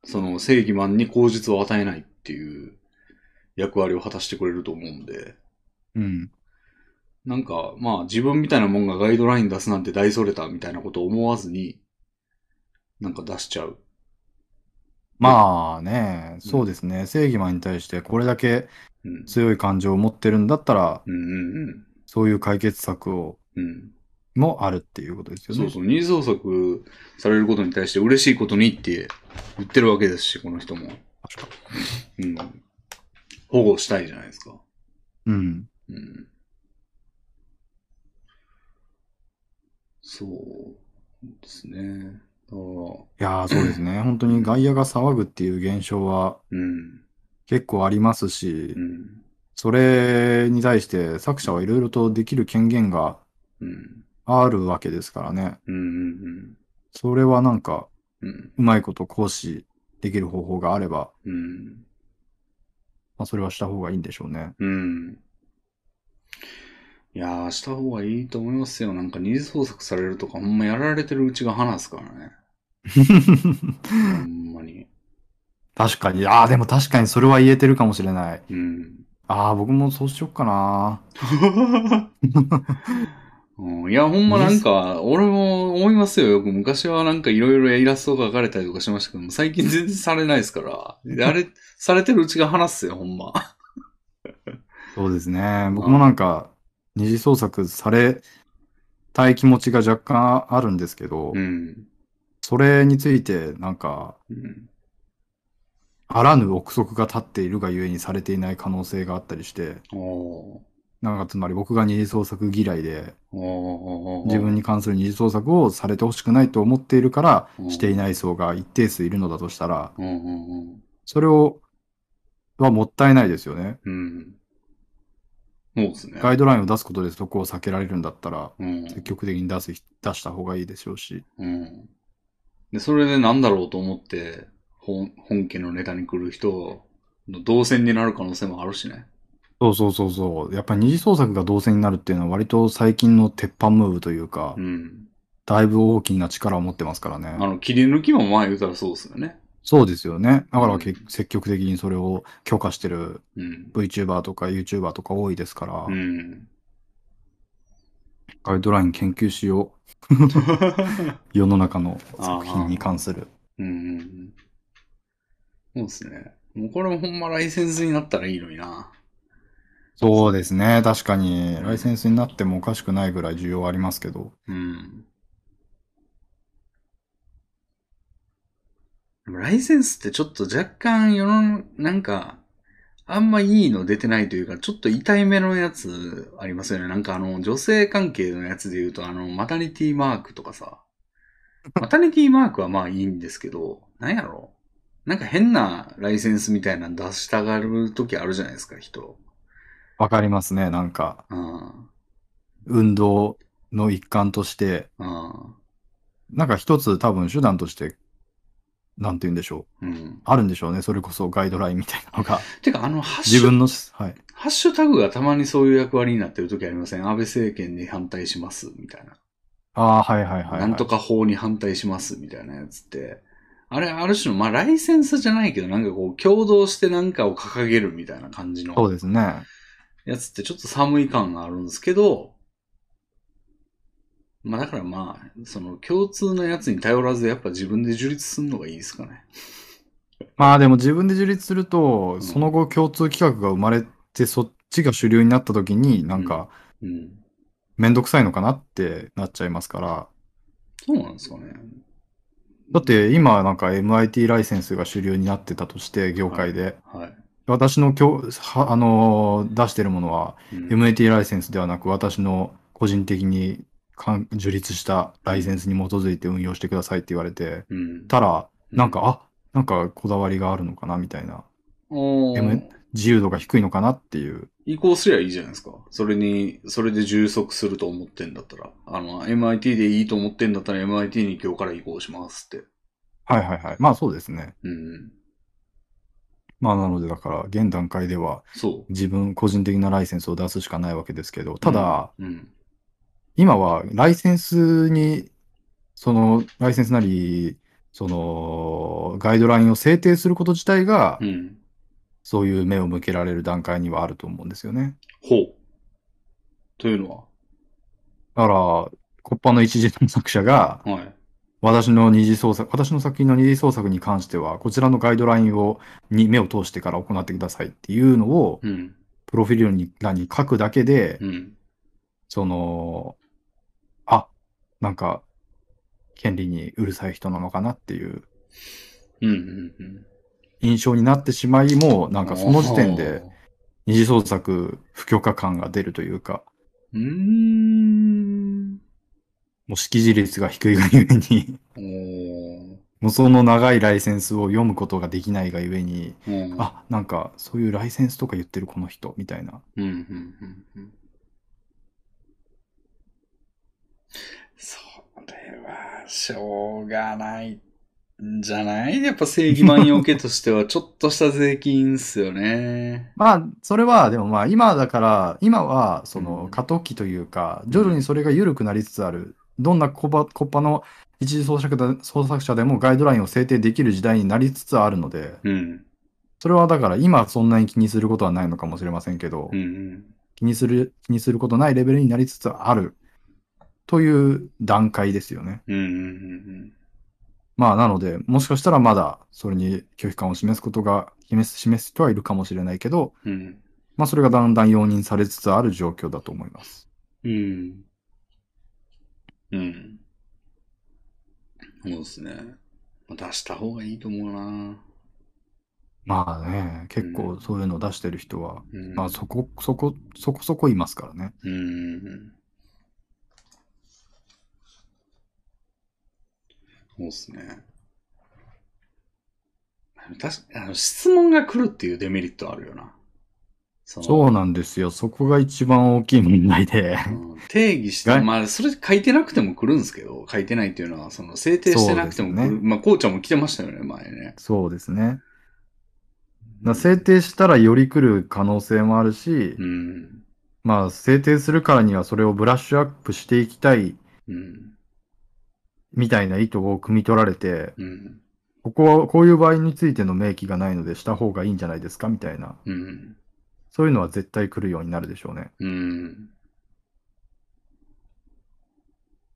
その正義マンに口実を与えないっていう役割を果たしてくれると思うんで。うん。なんか、まあ自分みたいなもんがガイドライン出すなんて大それたみたいなことを思わずに、なんか出しちゃう。まあね、そうですね。正義マンに対してこれだけうん。強い感情を持ってるんだったら、うんうんそういう解決策を、うん。うん。もあるっていうことですよね。そうそう、二次創作されることに対して嬉しいことにって言ってるわけですし、この人も。確かうん。保護したいじゃないですか。うん。うん。そうですね。だから、いやー、そうですね。本当に外野が騒ぐっていう現象はうん。結構ありますしう、ん。それに対して作者はいろいろとできる権限がうん。あるわけですからね。うん。うん。それはなんか、うん。うまいこと行使できる方法があれば、うん。まあ、それはした方がいいんでしょうね。うん。いやー、した方がいいと思いますよ。なんか二次創作されるとか、ほんまやられてるうちが話すからね。ほんまに。確かに。ああ、でも確かにそれは言えてるかもしれない。うん。ああ、僕もそうしよっかな。うんいや、ほんまなんか、俺も思いますよ。よく昔はなんかいろいろイラストが描かれたりとかしましたけども、最近全然されないですから。あれ、されてるうちが話すよ、ほんま。そうですね。僕もなんか、二次創作されたい気持ちが若干あるんですけど、うん。それについてなんか、うん。あらぬ憶測が立っているがゆえにされていない可能性があったりして、なんかつまり僕が二次創作嫌いで、自分に関する二次創作をされてほしくないと思っているからう、んしていない層が一定数いるのだとしたら。それを、はもったいないですよね。うん。そうですね。ガイドラインを出すことでそこを避けられるんだったら、うん。積極的に出す、出した方がいいでしょうし。うん。で、それでなんだろうと思って、本、本家のネタに来る人の動線になる可能性もあるしね。そうそうそうそう。やっぱり二次創作が動線になるっていうのは割と最近の鉄板ムーブというか、うん。だいぶ大きな力を持ってますからね。あの、切り抜きも前言うたらそうですよね。そうですよね。だからけ、うん積極的にそれを許可してるうん。VTuber とか YouTuber とか多いですから、うん。ガイドライン研究しよう。世の中の作品に関する。うんうんうん。そうですね。もうこれもほんまライセンスになったらいいのにな。そうですね。確かに、ライセンスになってもおかしくないぐらい需要ありますけど。うん。でもライセンスってちょっと若干世の、なんか、あんまいいの出てないというか、ちょっと痛い目のやつありますよね。なんかあの、女性関係のやつで言うと、あの、マタニティマークとかさ。マタニティマークはまあいいんですけど、なんやろなんか変なライセンスみたいなの出したがる時あるじゃないですか、人。わかりますね。なんか、うん。運動の一環として、うん。なんか一つ多分手段として、なんて言うんでしょう。うん。あるんでしょうね。それこそガイドラインみたいなのが。てか、あの、ハッシュ、自分の、はい。ハッシュタグがたまにそういう役割になってる時ありません？安倍政権に反対します、みたいな。ああ、はいはいはい、はい。なんとか法に反対します、みたいなやつって。あれ、ある種の、まあ、ライセンスじゃないけど、なんかこう、共同してなんかを掲げるみたいな感じのそうですね。やつってちょっと寒い感があるんですけど、まあだからまあ、その共通のやつに頼らずやっぱ自分で樹立するのがいいですかね。まあでも自分で自立すると、んその後共通規格が生まれて、そっちが主流になった時に、なんか、うん。めんどくさいのかなってなっちゃいますから。そうなんですかね。だって今なんか MIT ライセンスが主流になってたとして、業界で。はい。私のきょはあのー出してるものは、うん MIT ライセンスではなく、私の個人的にかん樹立したライセンスに基づいて運用してくださいって言われて、うん。たら、なんか、あ、なんかこだわりがあるのかなみたいな。おー M- 自由度が低いのかなっていう。移行すりゃいいじゃないですか。それに、それで充足すると思ってんだったら。あの、MIT でいいと思ってんだったら MIT に今日から移行しますって。はいはいはい。まあそうですね。うん。まあなのでだから、現段階ではそ自分個人的なライセンスを出すしかないわけですけど、ただ、う。うん。今はライセンスに、その、ライセンスなり、その、ガイドラインを制定すること自体が、うん。そういう目を向けられる段階にはあると思うんですよね。ほう。というのは？だから、コッパの一時の作者が、はい。私の二次創作、私の作品の二次創作に関しては、こちらのガイドラインを、に目を通してから行ってくださいっていうのを、うん。プロフィールに欄に書くだけで、うん。その、あ、なんか、権利にうるさい人なのかなっていう。印象になってしまい、もうなんかその時点で二次創作不許可感が出るというか、うーん。もう識字率が低いがゆえに、おーもうその長いライセンスを読むことができないがゆえに、うん。あ、なんかそういうライセンスとか言ってるこの人みたいな。うん、うん、うん、うん。それは、しょうがないんじゃない？やっぱ正義万葉家としてはちょっとした税金っすよね。まあ、それは、でもまあ今だから、今はそうんの過渡期というか、徐々にそれが緩くなりつつある。どんなコッパの一次創作だ創作者でもガイドラインを制定できる時代になりつつあるので、うん。それはだから今そんなに気にすることはないのかもしれませんけど、うん、うん。気にする、気にすることないレベルになりつつあるという段階ですよね。うん、うん、うん。まあなので、もしかしたらまだそれに拒否感を示すことが、示す、示す人はいるかもしれないけど、うん。まあそれがだんだん容認されつつある状況だと思います。うん。うん。そうですね。出した方がいいと思うな。まあね、結構そういうのを出してる人は、うん。まあそこ、そこ、そこそこいますからね。うん。そうっすね。確かあの質問が来るっていうデメリットあるよな。そうなんですよ。そこが一番大きい問題で。うん定義して、がまあ、それ書いてなくても来るんですけど、書いてないっていうのは、その、制定してなくても来る。ねまあ、こうちゃんも来てましたよね、前ね。そうですね。だ制定したらより来る可能性もあるし、うん。まあ制定するからにはそれをブラッシュアップしていきたいうん。みたいな意図を汲み取られて、うん。ここはこういう場合についての明記がないのでした方がいいんじゃないですかみたいな。うん。そういうのは絶対来るようになるでしょうね。うん。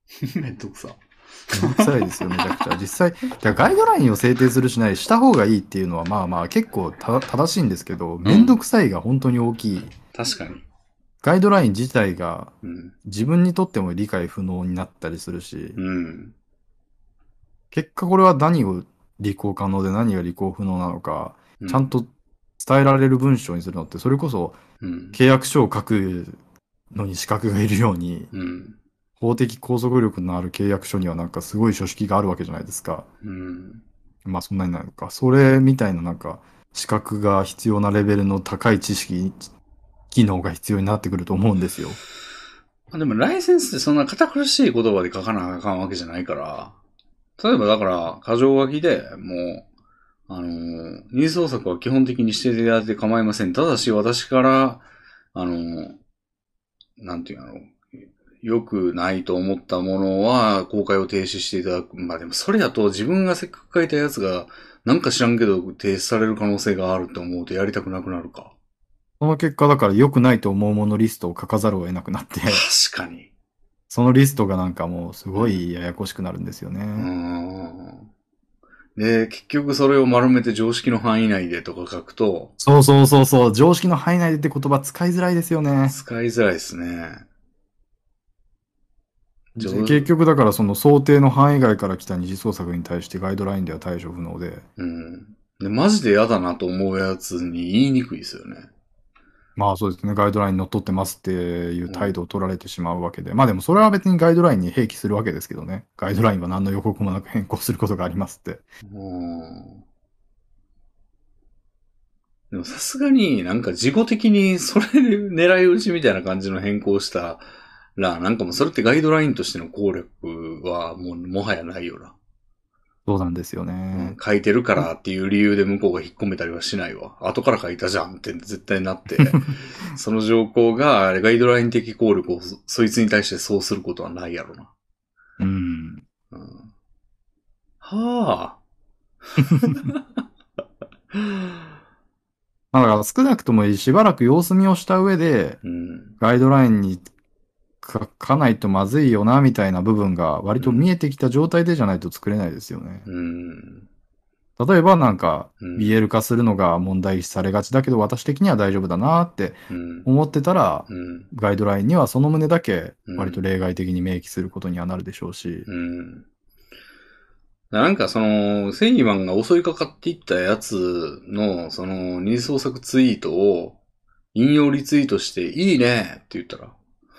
めんどくさ。めんどくさいですよ、めちゃくちゃ。実際、ガイドラインを制定するしない、した方がいいっていうのはまあまあ結構た正しいんですけど、めんどくさいが本当に大きい。確かに。ガイドライン自体がうん。自分にとっても理解不能になったりするし、うん。結果これは何を履行可能で何が履行不能なのか、うちゃん。と伝えられる文章にするのって、それこそうん。契約書を書くのに資格がいるように、うん。法的拘束力のある契約書にはなんかすごい書式があるわけじゃないですか。うん。まあそんなになるのか。それみたいななんか資格が必要なレベルの高い知識、機能が必要になってくると思うんですよ。まあでも、ライセンスってそんな堅苦しい言葉で書かなあかんわけじゃないから、例えばだから、過剰書きでもう、あのー、二次創作は基本的に指定でやって構いません。ただし私から、あのー、なんていうの、良くないと思ったものは公開を停止していただく。まあでもそれやと自分がせっかく書いたやつが、なんか知らんけど停止される可能性があると思うとやりたくなくなるか。その結果だから良くないと思うものリストを書かざるを得なくなって、確かに。そのリストがなんかもうすごいややこしくなるんですよね。うーん。で、結局それを丸めて常識の範囲内でとか書くと、そうそうそうそう、常識の範囲内でって言葉使いづらいですよね。使いづらいですね。結局だからその想定の範囲外から来た二次創作に対してガイドラインでは対処不能で、うん。で、マジで嫌だなと思うやつに言いにくいですよね。まあそうですね、ガイドラインにのっとってますっていう態度を取られてしまうわけで、まあでもそれは別にガイドラインに併記するわけですけどね。ガイドラインは何の予告もなく変更することがありますって。うん。でもさすがになんか自己的にそれで狙い撃ちみたいな感じの変更したら、なんかもうそれってガイドラインとしての効力はもうもはやないよな。そうなんですようんね。書いてるからっていう理由で向こうが引っ込めたりはしないわ。後から書いたじゃんって絶対なって、その条項がガイドライン的効力をそそいつに対してそうすることはないやろな。うん。うん、はあ。まあだから少なくともしばらく様子見をした上で、うん。ガイドラインに書かないとまずいよな、みたいな部分が割と見えてきた状態でじゃないと作れないですよね。うん。例えばなんか、うん BL 化するのが問題視されがちだけど、私的には大丈夫だなってうん。思ってたら、うん。ガイドラインにはその旨だけうん割と例外的に明記することにはなるでしょうし、うん。なんかその、正義マンが襲いかかっていったやつの、その、二次創作ツイートを引用リツイートして、いいねって言ったら。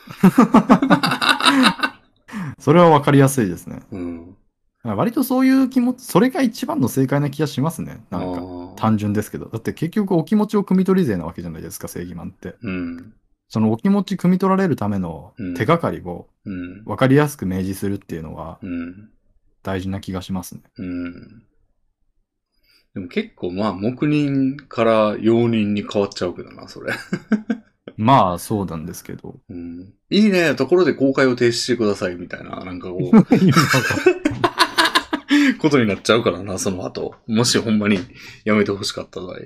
それはわかりやすいですね。うん。割とそういう気持ち、それが一番の正解な気がしますね。なんか、単純ですけど。だって結局お気持ちを汲み取り勢なわけじゃないですか、正義マンって。うん。そのお気持ち汲み取られるためのうん手がかりをうん。分かりやすく明示するっていうのはうん。大事な気がしますね。うん。でも結構まあ、黙認から容認に変わっちゃうけどな、それ。まあ、そうなんですけど。うん。いいね、ところで公開を停止してください、みたいな、なんかこう、ことになっちゃうからな、その後。もしほんまにやめてほしかった場合。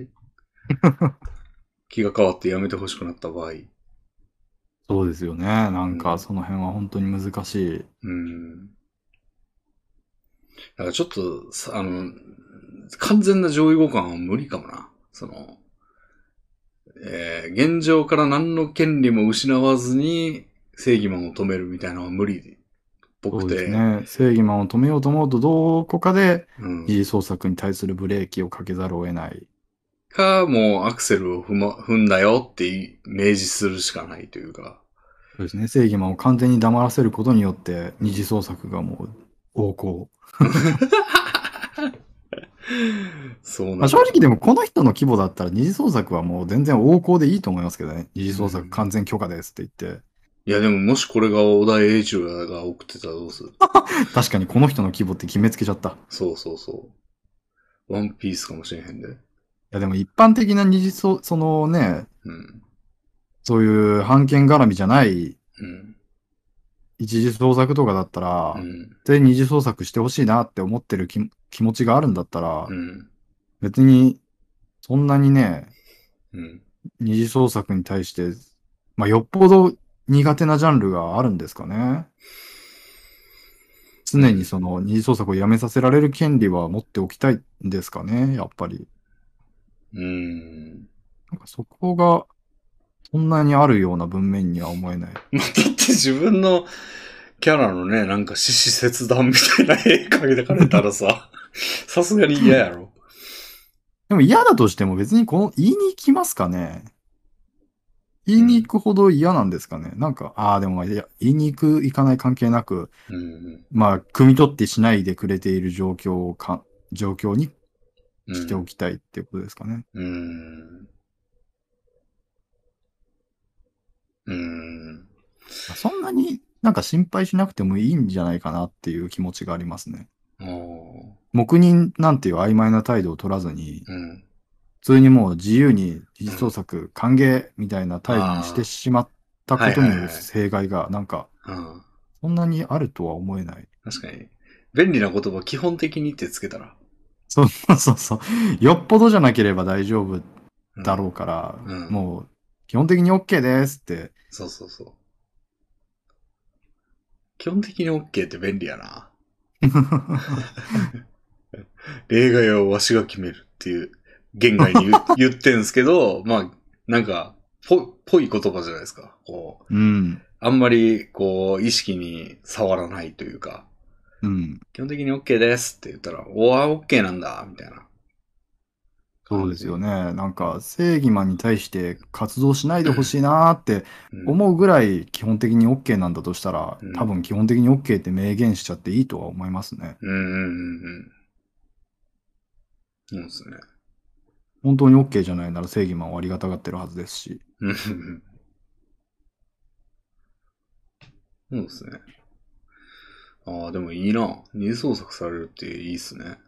気が変わってやめてほしくなった場合。そうですよね。なんうんかその辺は本当に難しい。うん。だからちょっと、さあの、完全な上位互換は無理かもな。その、えー現状から何の権利も失わずに正義マンを止めるみたいなのは無理っぽそうくて。ですね。正義マンを止めようと思うと、どこかでうん二次創作に対するブレーキをかけざるを得ない。か、もうアクセルを踏,、ま、踏んだよって明示するしかないというか。そうですね。正義マンを完全に黙らせることによって、二次創作がもう横行。そうなんまあ、正直でもこの人の規模だったら二次創作はもう全然横行でいいと思いますけどね。二次創作完全許可ですって言って。いやでももしこれが小田栄一郎が送ってたらどうする？確かにこの人の規模って決めつけちゃった。いそうそうそう。ワンピースかもしれへんで。やでも一般的な二次創、そのね、うん。そういう判権絡みじゃないうん。一次創作とかだったら、うん。で二次創作してほしいなって思ってる気気持ちがあるんだったら、うん。別にそんなにね、うん。二次創作に対して、まあ、よっぽど苦手なジャンルがあるんですかね。常にその二次創作をやめさせられる権利は持っておきたいんですかね、やっぱり。うん。なんかそこが、そんなにあるような文面には思えない。まあ、だって自分のキャラのね、なんか獅子切断みたいな絵描いてかれたらさ、さすがに嫌やろ。でも嫌だとしても別にこの、言いに行きますかね言いに行くほど嫌なんですかね、なんか、ああ、でもまあいや、言いに行く、行かない関係なく、うん。まあ、汲み取ってしないでくれている状況をか、状況にうん。しておきたいっていうことですかね。うん。うん。そんなになんか心配しなくてもいいんじゃないかなっていう気持ちがありますね。お黙認なんていう曖昧な態度を取らずに、ーうん。普通にもう自由に二次創作歓迎みたいな態度にしてしまったことによる弊害が、なんか、うん。そんなにあるとは思えない。確かに。便利な言葉基本的にってつけたら。そうそうそう。よっぽどじゃなければ大丈夫うんだろうから、うんもう、基本的に OK ですって、そうそうそう。基本的に OK って便利やな。例外はわしが決めるっていう言外に言 言ってんすけど、まあ、なんか、ぽ、ぽい言葉じゃないですか。こう、うん。あんまり、こう、意識に触らないというか、うん。基本的に OK ですって言ったら、おわ、OK なんだ、みたいな。そうですよね。なんか、正義マンに対して活動しないでほしいなーってうん思うぐらい基本的に OK なんだとしたら、うん多分基本的に OK って明言しちゃっていいとは思いますね。うんうんうんうん。そうですね。本当に OK じゃないなら正義マンはありがたがってるはずですし。そうですね。ああ、でもいいな。二次創作されるっていいっすね。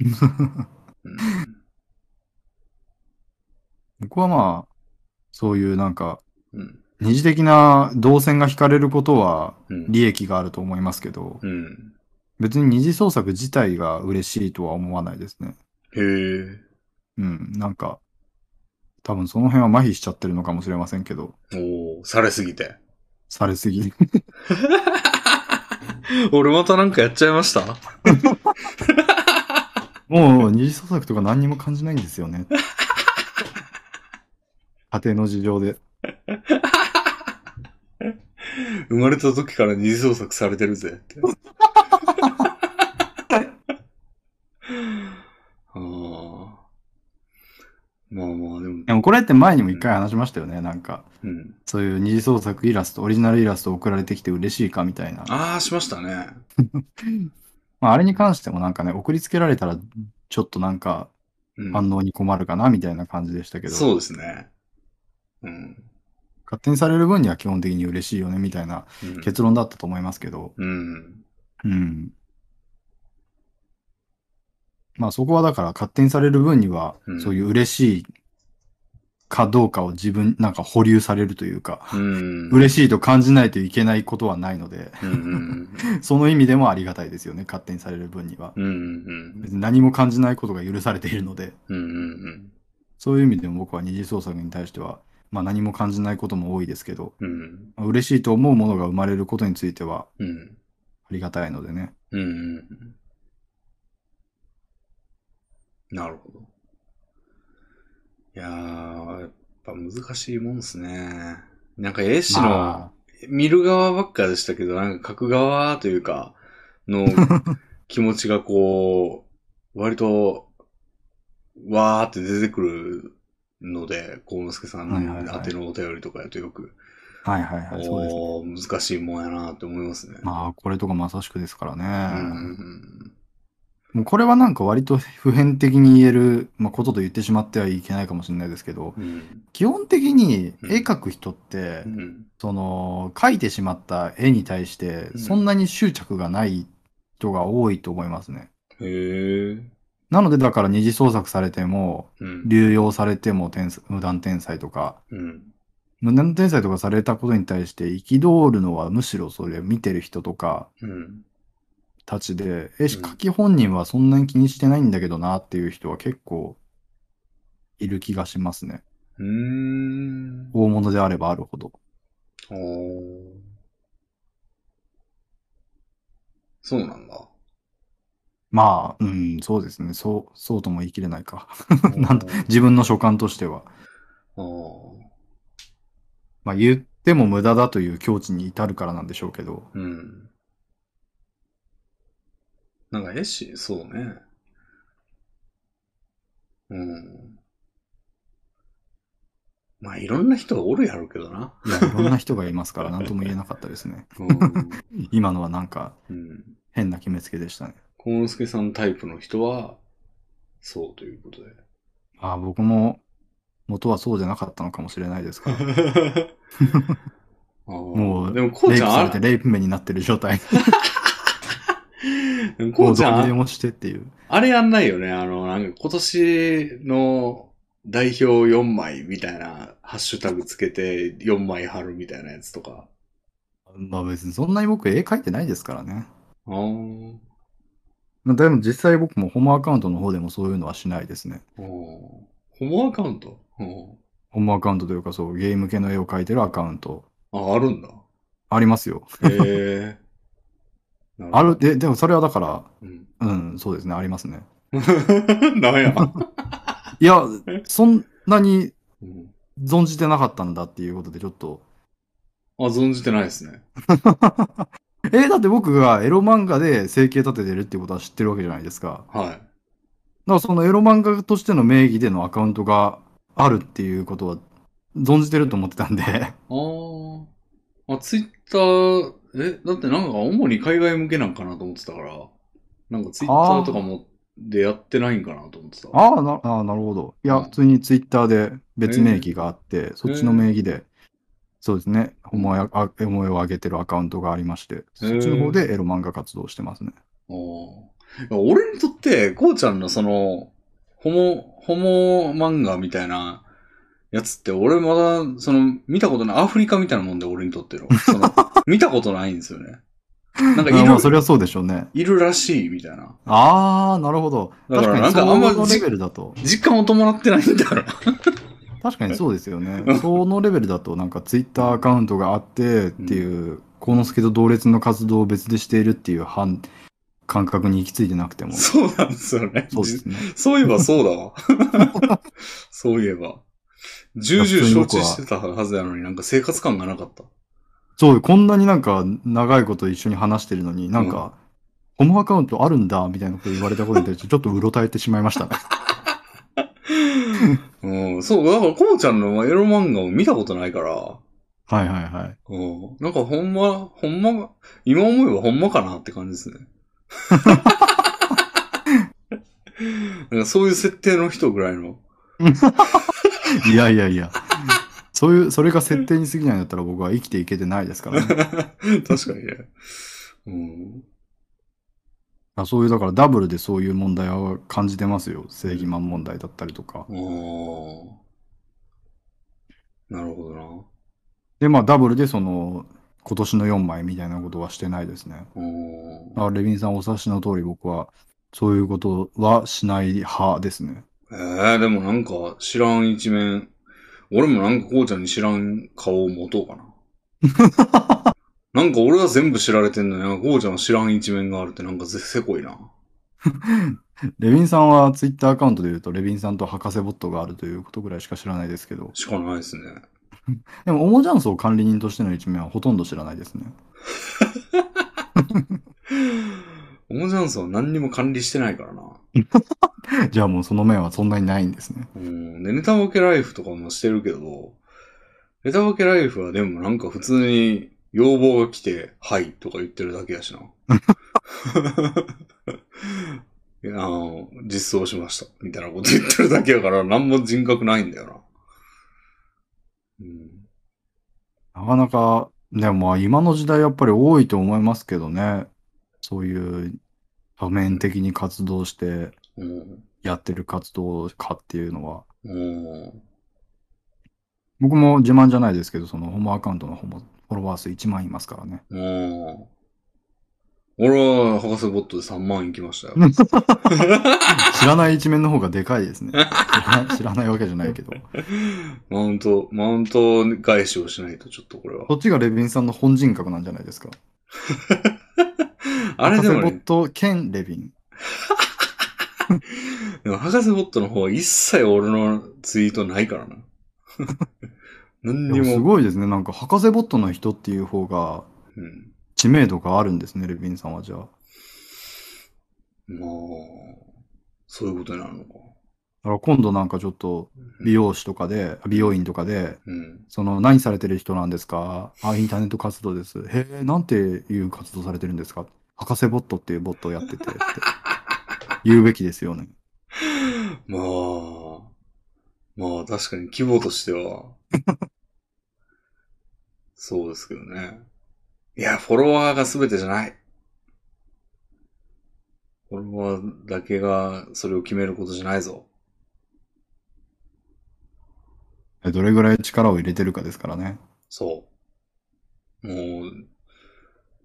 うん、僕はまあ、そういうなんか、うん。二次的な動線が引かれることはうん。利益があると思いますけど、うん。別に二次創作自体が嬉しいとは思わないですね。へえ。うん、なんか、多分その辺は麻痺しちゃってるのかもしれませんけど、おおされすぎて。されすぎ。俺またなんかやっちゃいました？もう二次創作とか何にも感じないんですよね。家庭の事情で。生まれた時から二次創作されてるぜって。ああ。まあまあ、でもで、もこれって前にも一回話しましたよね。なんか、うん。そういう二次創作イラスト、オリジナルイラスト送られてきて嬉しいかみたいな。ああ、しましたね。まあ、あれに関してもなんかね、送りつけられたら、ちょっとなんかうん、反応に困るかなみたいな感じでしたけど、そうですね。うん。勝手にされる分には基本的に嬉しいよねみたいなうん結論だったと思いますけど、うん。うん。まあそこはだから勝手にされる分にはう、んそういう嬉しいかどうかを自分、なんか保留されるというか、うん。嬉しいと感じないといけないことはないので、うんうん その意味でもありがたいですよね、勝手にされる分には。うん。うんうん別に何も感じないことが許されているので、うん。うんうんそういう意味でも僕は二次創作に対しては、まあ何も感じないことも多いですけど、うん。まあ嬉しいと思うものが生まれることについてはうん。ありがたいのでね。うんうん。なるほど。いやー、やっぱ難しいもんですね。なんか絵師の、ま見る側ばっかでしたけど、なんか書く側というか、の 気持ちがこう、割と、わーって出てくるので、幸之助さんはいはいはい宛てのお便りとかやとよく、あ、はいはいはい、そうですね。難しいもんやなって思いますね。まあ、これとかまさしくですからね。うんうんもうこれはなんか割と普遍的に言える、まあ、ことと言ってしまってはいけないかもしれないですけど、うんうん基本的に絵描く人って、うんその、描いてしまった絵に対して、うんそんなに執着がない人が多いと思いますね。へえ。なので、だから二次創作されても、うん。流用されても天才無断天才とか、うん。無断天才とかされたことに対して憤るのはむしろそれ見てる人とかうん。たちで、え、書き本人はそんなに気にしてないんだけどなっていう人は結構いる気がしますね。うーん。大物であればあるほど。おーそうなんだ。まあ、うん、そうですね。そう、そうとも言い切れないか。なんだ自分の所感としては。あーまあ言っても無駄だという境地に至るからなんでしょうけど。うん。なんか絵師、そうね。うん。まあいろんな人がおるやろうけどな。いや、いろんな人がいますから何とも言えなかったですね。うん。今のはなんかうん。変な決めつけでしたね。幸之助さんタイプの人は、そうということで。ああ、僕も元はそうじゃなかったのかもしれないですから。ももうでもこうちゃんれてレイプ目になってる状態。こうちゃん、もしてっていう。あれやんないよね。あの、なんか今年の代表4枚みたいなハッシュタグつけて4枚貼るみたいなやつとか。まあ別にそんなに僕絵描いてないですからね。ああでも実際僕もホモアカウントの方でもそういうのはしないですね。ホモアカウント？うんホモアカウントというかそう、ゲーム系の絵を描いてるアカウント。あ、あるんだ。ありますよ。へえ。ある、で、でもそれはだから、うん。うん、そうですね、ありますね。なんや。いや、そんなにうん存じてなかったんだっていうことでちょっと。あ、存じてないですね。えだって僕がエロ漫画で生計立ててるってことは知ってるわけじゃないですか。はい。だからそのエロ漫画としての名義でのアカウントがあるっていうことは存じてると思ってたんで。あーあ、ツイッター、え、だってなんか主に海外向けなんかなと思ってたから、なんかツイッターとかもでやってないんかなと思ってた。ああ、なあーなるほど。いや、うん。普通にツイッターで別名義があって、そっちの名義で、そうですね、ホモやあエモエを上げてるアカウントがありまして、そっちの方でエロ漫画活動してますね。俺にとって、こうちゃんのその、ホモ、ホモ漫画みたいなやつって、俺まだ、その、見たことない、アフリカみたいなもんで、俺にとっての。その、見たことないんですよね。なんかいある、まあそれはそうでしょうね。いるらしい、みたいな。ああ、なるほど。だから確かになんかあんまそのレベルだと。実感を伴ってないんだから。確かにそうですよね。そのレベルだと、なんかツイッターアカウントがあってっていう、幸之助と同列の活動を別でしているっていう反感覚に行き着いてなくても。そうなんですよね。そうですね。そういえばそうだわ。そういえば。重々承知してたはずやのになんか生活感がなかった。そう、こんなになんか長いこと一緒に話してるのに、なんか、ホモアカウントあるんだ、みたいなこと言われたことに対して、ちょっとうろたえてしまいましたね。うん、そう、だから、こうちゃんのエロ漫画を見たことないから、はいはいはい。うん、なんかほんま、ほんま、今思えばほんまかなって感じですね。なんかそういう設定の人ぐらいの。いやいやいや。そういう、それが設定に過ぎないんだったら僕は生きていけてないですからね。確かにね。うん。あそういう、だからダブルでそういう問題は感じてますよ。正義マン問題だったりとか。なるほどな。で、まあダブルでその、今年の4枚みたいなことはしてないですね。うんあレビンさんお察しの通り僕は、そういうことはしない派ですね。ええでもなんか知らん一面。俺もなんかこうちゃんに知らん顔を持とうかな。なんか俺は全部知られてんのに、こうちゃんは知らん一面があるってなんかぜせこいな。レビンさんはツイッターアカウントで言うと、レビンさんと博士ボットがあるということぐらいしか知らないですけど。しかないですね。でも、オモジャンソー管理人としての一面はほとんど知らないですね。オモジャンソンは何にも管理してないからな。じゃあもうその面はそんなにないんですね。うん。で、ネタボケライフとかもしてるけど、ネタボケライフはでもなんか普通に要望が来て、はいとか言ってるだけやしな。あの、実装しました。みたいなこと言ってるだけやから、何も人格ないんだよな。うん。なかなか、でもまあ今の時代やっぱり多いと思いますけどね。そういう多面的に活動してうん。やってる活動家っていうのは。うん。僕も自慢じゃないですけど、そのホモアカウントのホモフォロワー数1万いますからね。うん。俺は、博士ボットで3万行きましたよ。知らない一面の方がでかいですね。知らない知らないわけじゃないけど。マウント、マウント返しをしないとちょっとこれはそ。っちがレビンさんの本人格なんじゃないですか。あれでも博士ボッね、ト兼レビン。でも博士ボットの方は一切俺のツイートないからな。何にでもすも。ごいですね。なんか博士ボットの人っていう方がうん。知名度があるんですね、レビンさんはじゃあ。まあ、そういうことになるのか。だから今度なんかちょっと美容師とかで、美容院とかで、うん。その何されてる人なんですか？あ、インターネット活動です。へえ、なんていう活動されてるんですか？博士ボットっていうボットをやっててって 言うべきですよね。まあ、まあ確かに規模としては、そうですけどね。いや、フォロワーが全てじゃない。俺はだけがそれを決めることじゃないぞ。えどれぐらい力を入れてるかですからね。そう。もう、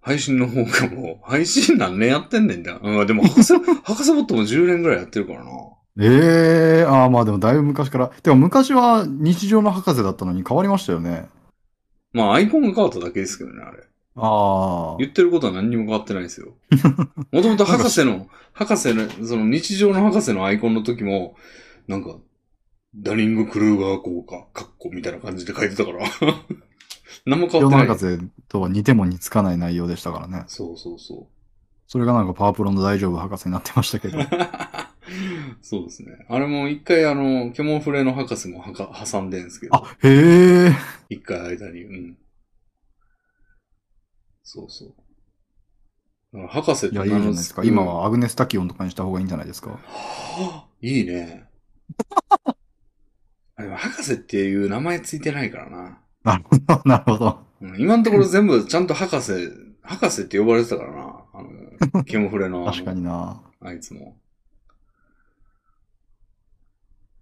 配信の方がもう、配信何年やってんねんだ。うん、でも博士、博士ボットも10年ぐらいやってるからな。ええああ、まあでもだいぶ昔から。てか昔は日常の博士だったのに変わりましたよね。まあアイコンが変わっただけですけどね、あれ。ああ。言ってることは何にも変わってないですよ。もともと博士の、博士の、その日常の博士のアイコンの時も、なんか、ダニング・クルーガー効果、カッコみたいな感じで書いてたから。何も変わってない。世の博士とは似ても似つかない内容でしたからね。そうそうそそれがなんかパワープロの大丈夫博士になってましたけど。う。そうですね。あれも一回あの、ケモンフレの博士もはか挟んでんすけど。あ、へえ。一回間に、うん。そうそう。博士っていや、いいじゃないですか。今。はアグネスタキオンとかにした方がいいんじゃないですか。はあいいね。あでも博士っていう名前ついてないからな。なるほど、なるほど。うん今のところ全部ちゃんと博士、博士って呼ばれてたからな。あの、ケモフレの。確かにな。あいつも。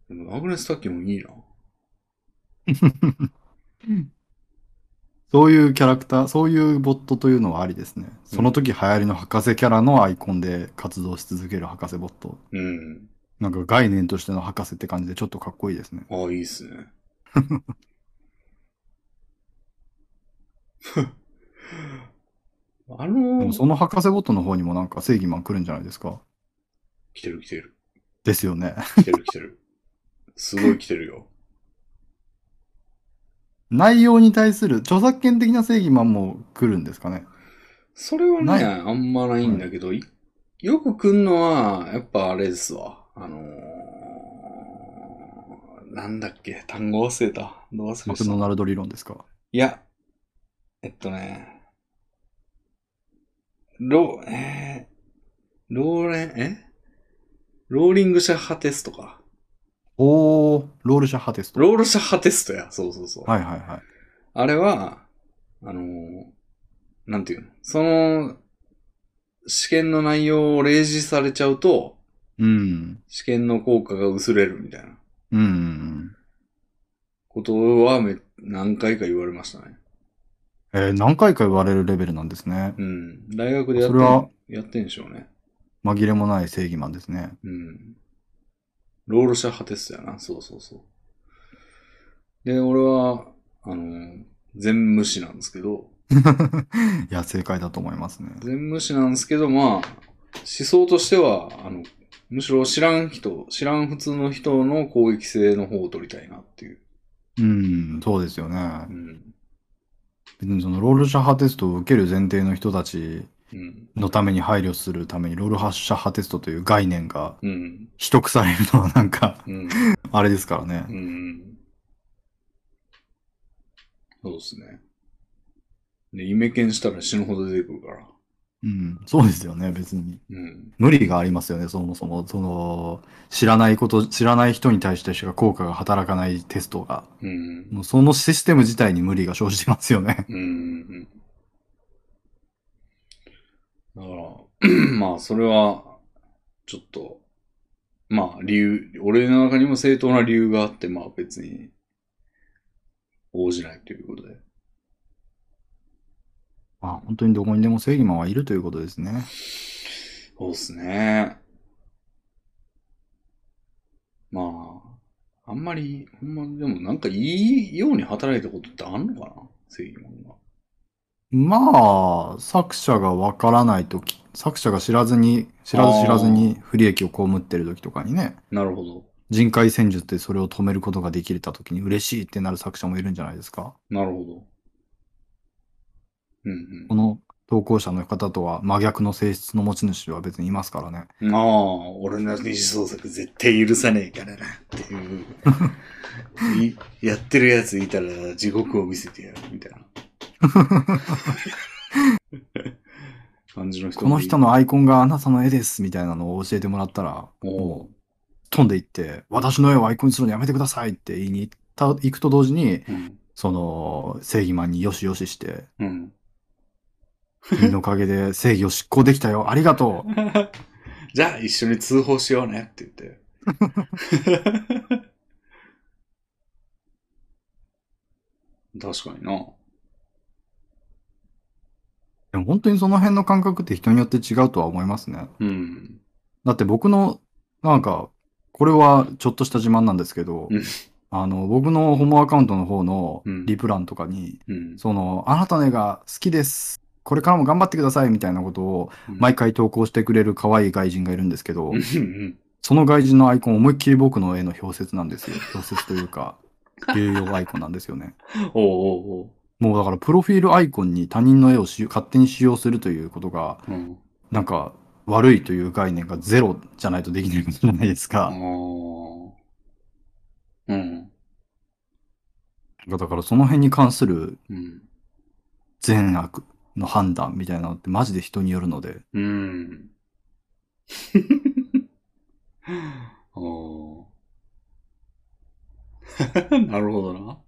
でも、アグネスタッキーもいいな。そういうキャラクター、そういうボットというのはありですね。その時流行りの博士キャラのアイコンで活動し続ける博士ボット。うん。なんか概念としての博士って感じでちょっとかっこいいですね。ああ、いいっすね。あでのもその博士ボットの方にもなんか正義マン来るんじゃないですか。来てる来てる。ですよね。来てる来てる。すごい来てるよ。内容に対する著作権的な正義マンも来るんですかね。それはないね、あんまないんだけど、いよく来んのは、やっぱあれですわ。あのー、なんだっけ、単語忘れた。どう忘れした？マクドナルド理論ですか？いや、えっとね、ロ、えー、ローレン、え？ローリングシャッハテストか。おー、ロールシャッハテスト。ロールシャッハテストや。そうそうそう。はいはいはい。あれは、あのーなんていうの？その、試験の内容を例示されちゃうと、うん。試験の効果が薄れるみたいなうん。ことはめ何回か言われましたね。えー何回か言われるレベルなんですね。うん。大学でやってそれは？んやってんでしょうね。紛れもない正義マンですね。うん。ロールシャッハテストやな。そうそうそう。で、俺は、あの、全無視なんですけど、いや、正解だと思いますね。全無視なんですけど、まあ、思想としては、あの、むしろ知らん人、知らん普通の人の攻撃性の方を取りたいなっていう。うん、そうですよねう。ん。別にそのロールシャッハテストを受ける前提の人たちうん。のために配慮するために、ロールシャッハテストという概念がうん。取得されるのはなんか、うん。あれですからねう。ん。そうですね。で、イメケンしたら死ぬほど出てくるから。うん、そうですよね、別に。うん。無理がありますよね、そもそも。その、知らないこと、知らない人に対してしか効果が働かないテストが。うん。もうそのシステム自体に無理が生じてますよね。うん。だから、まあ、それは、ちょっと、まあ、理由、俺の中にも正当な理由があって、まあ別に、応じないということで。まあ、本当にどこにでも正義マンはいるということですね。そうですね。まあ、あんまり、ほんま、でもなんかいいように働いたことってあんのかな？正義マンが。まあ、作者がわからないとき、作者が知らずに、知らず知らずに不利益を被ってるときとかにね、なるほど。人海戦術でそれを止めることができたときに嬉しいってなる作者もいるんじゃないですか。なるほど。うんこの投稿者の方とは真逆の性質の持ち主は別にいますからね。うん。ああ、俺の二次創作絶対許さねえからな、っていう。い やってるやついたら地獄を見せてやる、みたいな。感じの人この人のアイコンがあなたの絵ですみたいなのを教えてもらったら、おもう飛んでいって、私の絵をアイコンにするのやめてくださいって言いに行った、行くと同時に、うん。その、正義マンによしよしして、うん。君のおかげで正義を執行できたよ、ありがとう じゃあ一緒に通報しようねって言って。確かにな。でも本当にその辺の感覚って人によって違うとは思いますね。うん。だって僕の、なんか、これはちょっとした自慢なんですけどうん、あの、僕のホモアカウントの方のうんリプランとかに、うん。その、あなたの絵が好きです。これからも頑張ってくださいみたいなことを毎回投稿してくれる可愛い外人がいるんですけどその外人のアイコン思いっきり僕の絵の表説なんですよ。表説というか、流用アイコンなんですよね。おうおうおもうだからプロフィールアイコンに他人の絵をし勝手に使用するということが、う。うん。なんか悪いという概念がゼロじゃないとできないことじゃないですか。うん。だからその辺に関するうん。善悪の判断みたいなのってマジで人によるので、うん。おー なるほどな。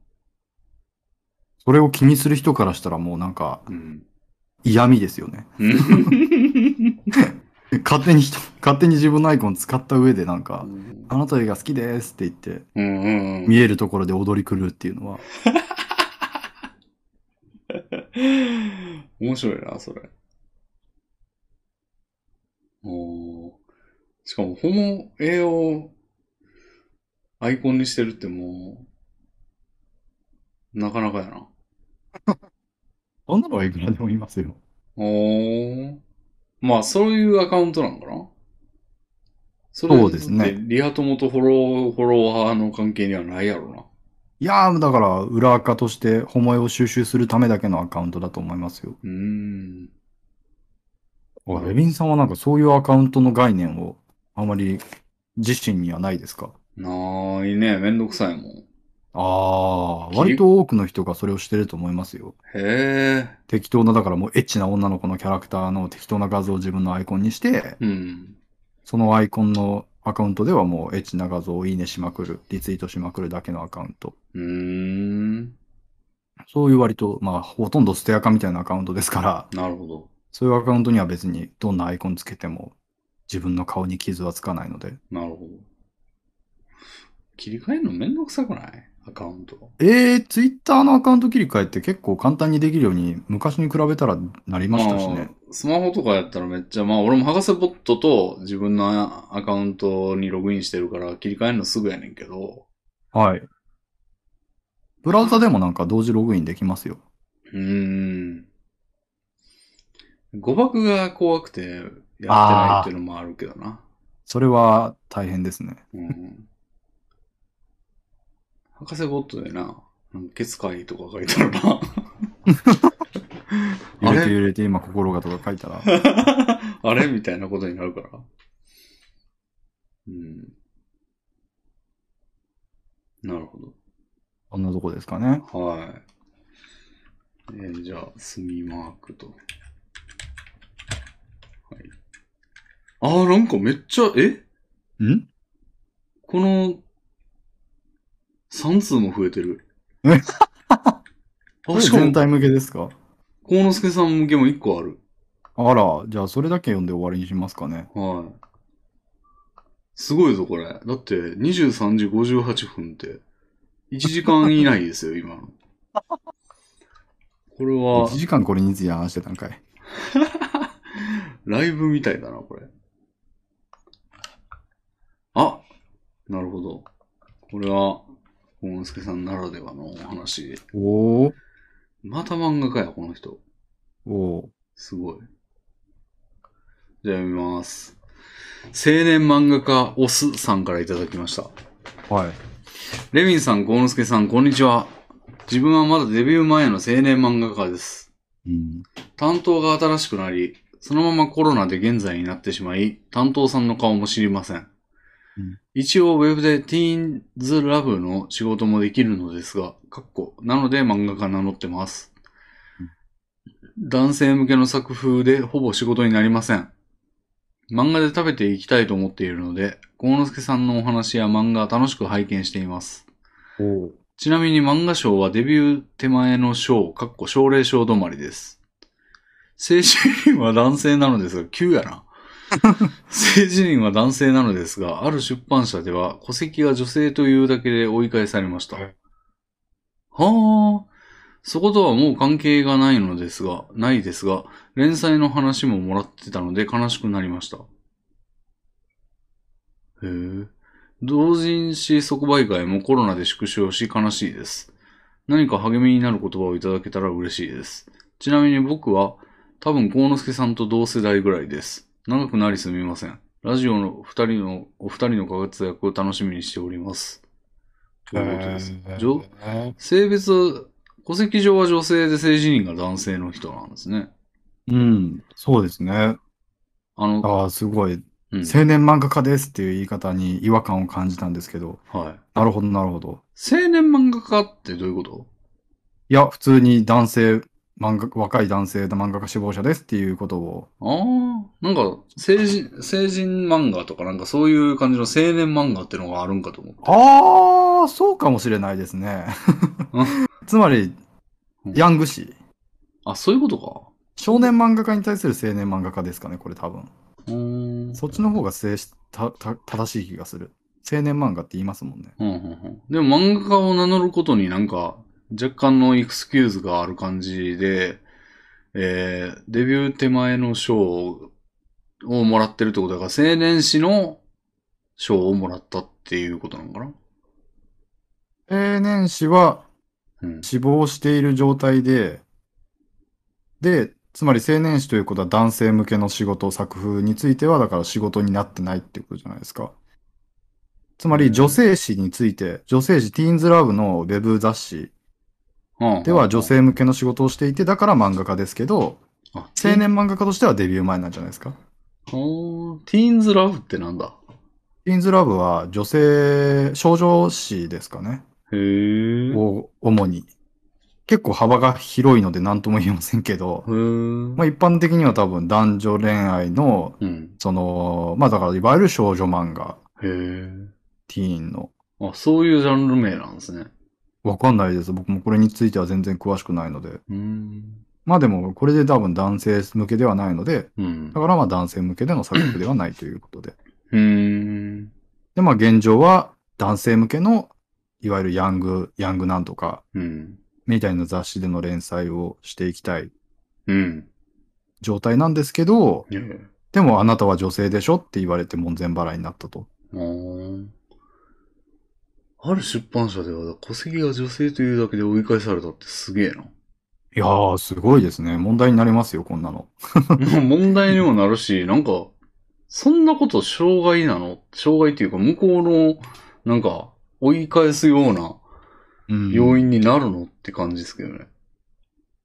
それを気にする人からしたらもうなんかうん。嫌味ですよね。勝手に人、勝手に自分のアイコン使った上でなんか、あなたの絵が好きですって言って、うんうんうん見えるところで踊り狂うっていうのは、面白いな、それ。おーしかも、ホモ絵をアイコンにしてるってもう、なかなかやな。そんなのはいくらでもいますよ。おーまあ、そういうアカウントなんかな？それそうですねリア友とフォロー、フォロワーの関係にはないやろな。いやー、だから、裏垢として、ホモ絵を収集するためだけのアカウントだと思いますよ。うーん。あレビンさんはなんかそういうアカウントの概念を、あまり自身にはないですか？ないね。めんどくさいもん。ああ、き割と多くの人がそれをしてると思いますよ。へえ。適当な、だからもうエッチな女の子のキャラクターの適当な画像を自分のアイコンにして、うん。そのアイコンのアカウントではもうエッチな画像をいいねしまくる、リツイートしまくるだけのアカウント。うーん。そういう割と、まあ、ほとんど捨てアカみたいなアカウントですから、なるほど。そういうアカウントには別にどんなアイコンつけても自分の顔に傷はつかないので。なるほど。切り替えるのめんどくさくない？アカウント。えー、ツイッターのアカウント切り替えって結構簡単にできるように昔に比べたらなりましたしね。あスマホとかやったらめっちゃ、まあ俺も博士ボットと自分のアカウントにログインしてるから切り替えるのすぐやねんけど、はい。ブラウザでもなんか同時ログインできますよ。うーん。誤爆が怖くてやってないっていうのもあるけどな。それは大変ですね。うん。博士ボットでな、なんかケツ会とか書いてあるな。あ 揺れてれ？揺れて今心がとか書いたら。あれ？みたいなことになるから。うん。なるほど。こんなとこですかね。はい。えーじゃあ、墨マークと。はい。あー、なんかめっちゃ、え？ん？この、3通も増えてる。え あ、かも全、体向けですか？幸之助さん向けも1個ある。あら、じゃあそれだけ読んで終わりにしますかね。はい。すごいぞ、これ。だって、23時58分って、1時間以内ですよ、今の。これは1、時間これについて話してたんかい。ライブみたいだな、これ。あなるほど。これは、幸之助さんならではのお話。おー。また漫画家や、この人。おー。すごい。じゃあ読みます。青年漫画家オスさんからいただきました。はい。レミンさん、幸之助さん、こんにちは。自分はまだデビュー前の青年漫画家です。うん。担当が新しくなり、そのままコロナで現在になってしまい、担当さんの顔も知りません。うん一応ウェブでティーンズラブの仕事もできるのですが、かっこ、なので漫画家名乗ってます。男性向けの作風でほぼ仕事になりません。漫画で食べていきたいと思っているので、幸之助さんのお話や漫画楽しく拝見しています。ちなみに漫画賞はデビュー手前の賞、かっこ奨励賞止まりです。正式には男性なのですが、9やな。性自認は男性なのですが、ある出版社では戸籍が女性というだけで追い返されました。はあ、そことはもう関係がないのですが、ないですが、連載の話ももらってたので悲しくなりました。へえ。同人誌即売会もコロナで縮小し悲しいです。何か励みになる言葉をいただけたら嬉しいです。ちなみに僕は多分幸之助さんと同世代ぐらいです。長くなりすみません。ラジオの二人の、お二人のご活躍を楽しみにしております。ということです。女性別、戸籍上は女性で性自認が男性の人なんですね。うん、そうですね。あの、ああ、すごい。うん、青年漫画家ですっていう言い方に違和感を感じたんですけど。はい。なるほど、なるほど。青年漫画家ってどういうこと？いや、普通に男性、漫画、若い男性の漫画家志望者ですっていうことを。ああ、なんか、成人、成人漫画とかなんかそういう感じの青年漫画ってのがあるんかと思って。ああ、そうかもしれないですね。つまり、ヤング誌。あ、そういうことか。少年漫画家に対する青年漫画家ですかね、これ多分。うーん。そっちの方が正したた正しい気がする。青年漫画って言いますもんね。うんうんうん。でも漫画家を名乗ることになんか若干のエクスキューズがある感じで、えー、デビュー手前の賞をもらってるってことだから、青年誌の賞をもらったっていうことなのかな？青年誌はうん。死亡している状態で、で、つまり青年誌ということは男性向けの仕事、作風については、だから仕事になってないってことじゃないですか。つまり女性誌について、女性誌ティーンズラブのウェブ雑誌では女性向けの仕事をしていて、だから漫画家ですけど、あ、青年漫画家としてはデビュー前なんじゃないですか？おーティーンズラブってなんだ？ティーンズラブは女性、少女誌ですかね。へー。を主に。結構幅が広いので何とも言えませんけど。まあ一般的には多分男女恋愛の、うん。その、まあだからいわゆる少女漫画、へー。ティーンの。あ、そういうジャンル名なんですね。わかんないです。僕もこれについては全然詳しくないので。うーん。まあでも、これで多分男性向けではないので、うんだ。からまあ男性向けでの作品ではないということで。うーん。で、まあ現状は男性向けの、いわゆるヤング、ヤングなんとか、うん。みたいな雑誌での連載をしていきたいうん。状態なんですけど、でもあなたは女性でしょって言われて門前払いになったと。ある出版社では戸籍が女性というだけで追い返されたってすげえな。いやー、すごいですね。問題になりますよ、こんなの。問題にもなるし、なんか、そんなこと障害なの？障害っていうか、向こうの、なんか、追い返すようなうん要因になるのって感じですけどね。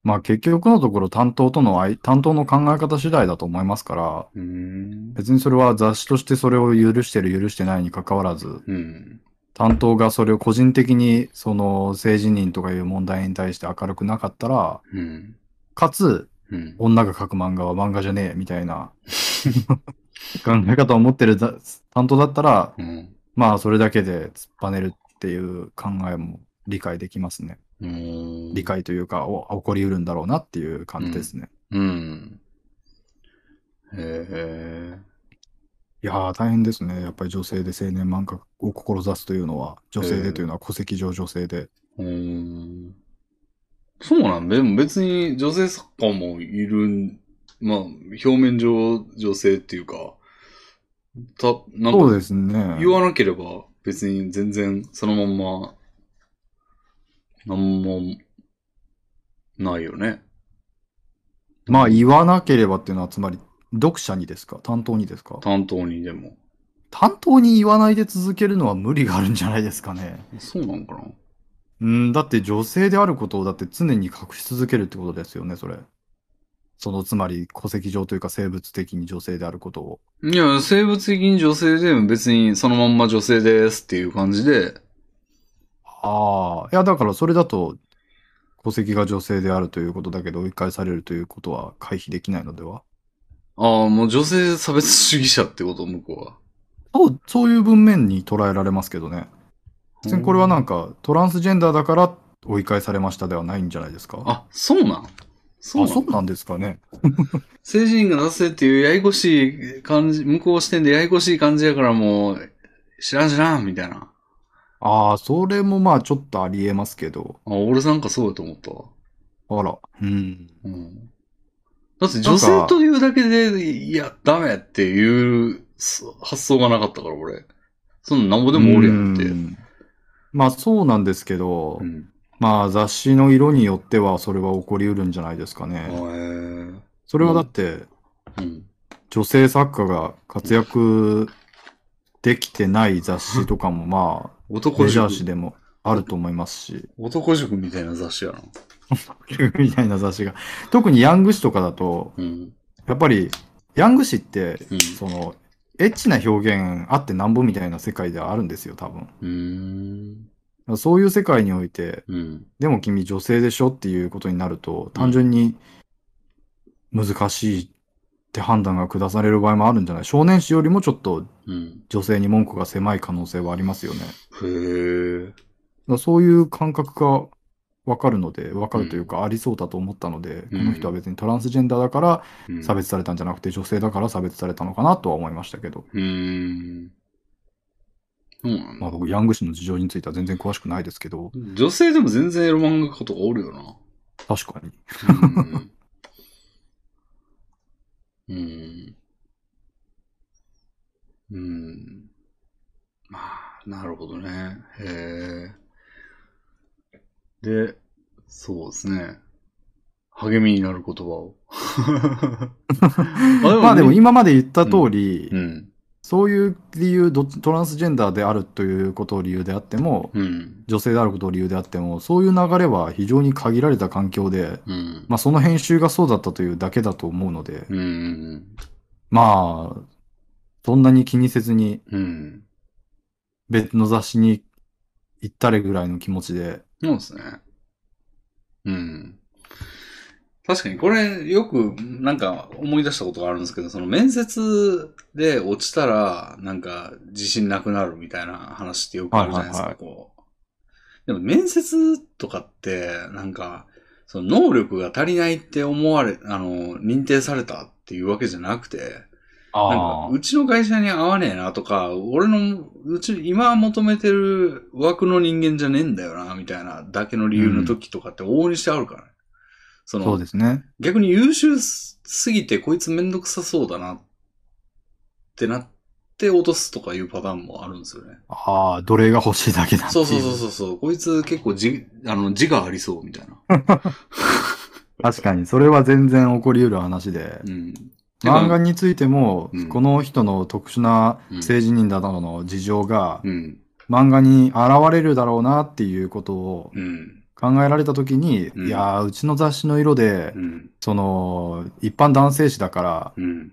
まあ結局のところ担当との相、担当の考え方次第だと思いますから、うーん。別にそれは雑誌としてそれを許してる許してないに関わらず、うん。担当がそれを個人的にその性自認とかいう問題に対して明るくなかったら、うん。かつうん。女が描く漫画は漫画じゃねえみたいな 考え方を持ってるざ担当だったら、うん。まあそれだけで突っぱねるっていう考えも理解できますね。理。解というか、お起こりうるんだろうなっていう感じですね。うん。へえ。いやー大変ですね。やっぱり女性で青年漫画を志すというのは、女性でというのは戸籍上女性で。うーん。そうなんでも別に女性作家もいるん、まあ、表面上女性っていうか、た、なんかそうですね。言わなければ別に全然そのまんま、なんもないよね。まあ言わなければっていうのは、つまり読者にですか？担当にですか？担当にでも。担当に言わないで続けるのは無理があるんじゃないですかね。そうなんかな？うん、だって女性であることをだって常に隠し続けるってことですよね、それ。その、つまり戸籍上というか生物的に女性であることを。いや、生物的に女性で別にそのまんま女性ですっていう感じで、ああ、いやだからそれだと戸籍が女性であるということだけど追い返されるということは回避できないのでは？ああ、もう女性差別主義者ってこと、向こうは。そう、そういう文面に捉えられますけどね。別にこれはなんかトランスジェンダーだから追い返されましたではないんじゃないですか？あ、そうなんそうあ、なのそうなんですかね。成人が出せっていうややこしい感じ、向こう視点でややこしい感じやからもう、知らん知らんみたいな。ああ、それもまあちょっとありえますけど。あ、俺なんかそうやと思ったわ。あら。うん。うん。だって女性というだけで、いや、ダメっていう発想がなかったから、俺。そんななんぼでもおるやんって。うんまあそうなんですけど、うん。まあ雑誌の色によってはそれは起こりうるんじゃないですかへね。え。それはだって、うん。女性作家が活躍できてない雑誌とかもまあ、男メジャー塾。誌でもあると思いますし、男塾みたいな雑誌やな。みたいな雑誌が。特にヤング誌とかだと、うん。やっぱり、ヤング誌って、うん。その、エッチな表現あってなんぼみたいな世界ではあるんですよ、多分。う。そういう世界において、うん。でも君女性でしょっていうことになると、単純に難しいって判断が下される場合もあるんじゃない？少年誌よりもちょっとうん。女性に文句が狭い可能性はありますよね。へえ。らそういう感覚がわかるので、わかるというかありそうだと思ったので、うんこの人は別にトランスジェンダーだからうん差別されたんじゃなくて女性だから差別されたのかなとは思いましたけど、うーん。そうなんだ。まあ僕ヤング誌の事情については全然詳しくないですけど、女性でも全然エロ漫画家とかおるよな。確かに。うん。うん。うん。まあ、なるほどね。へえ。で、そうですね。励みになる言葉を。あまあでも今まで言った通り、うん。そういう理由ど、トランスジェンダーであるということを理由であっても、うん。女性であることを理由であっても、そういう流れは非常に限られた環境で、うん。まあその編集がそうだったというだけだと思うので、うん。まあ、そんなに気にせずにうん。別の雑誌に行ったれぐらいの気持ちで、そうですね。うん。確かに、これ、よく、なんか、思い出したことがあるんですけど、その面接で落ちたら、なんか、自信なくなるみたいな話ってよくあるじゃないですか、はいこう。でも、面接とかって、なんか、その能力が足りないって思われ、あの、認定されたっていうわけじゃなくて、なんか、うちの会社に合わねえなとか、俺の、うち、今求めてる枠の人間じゃねえんだよな、みたいなだけの理由の時とかって往々にしてあるからね。その、そうですね。逆に優秀すぎてこいつめんどくさそうだなってなって落とすとかいうパターンもあるんですよね。ああ、奴隷が欲しいだけだそうそうそうそう。こいつ結構じ、あの、字がありそうみたいな。確かに、それは全然起こり得る話で。うん。漫画についても、うんこの人の特殊な性自認だなどの事情が、うん。漫画に現れるだろうなっていうことをうん。考えられたときに、うんいやー、うちの雑誌の色で、うん。その、一般男性誌だから、うん。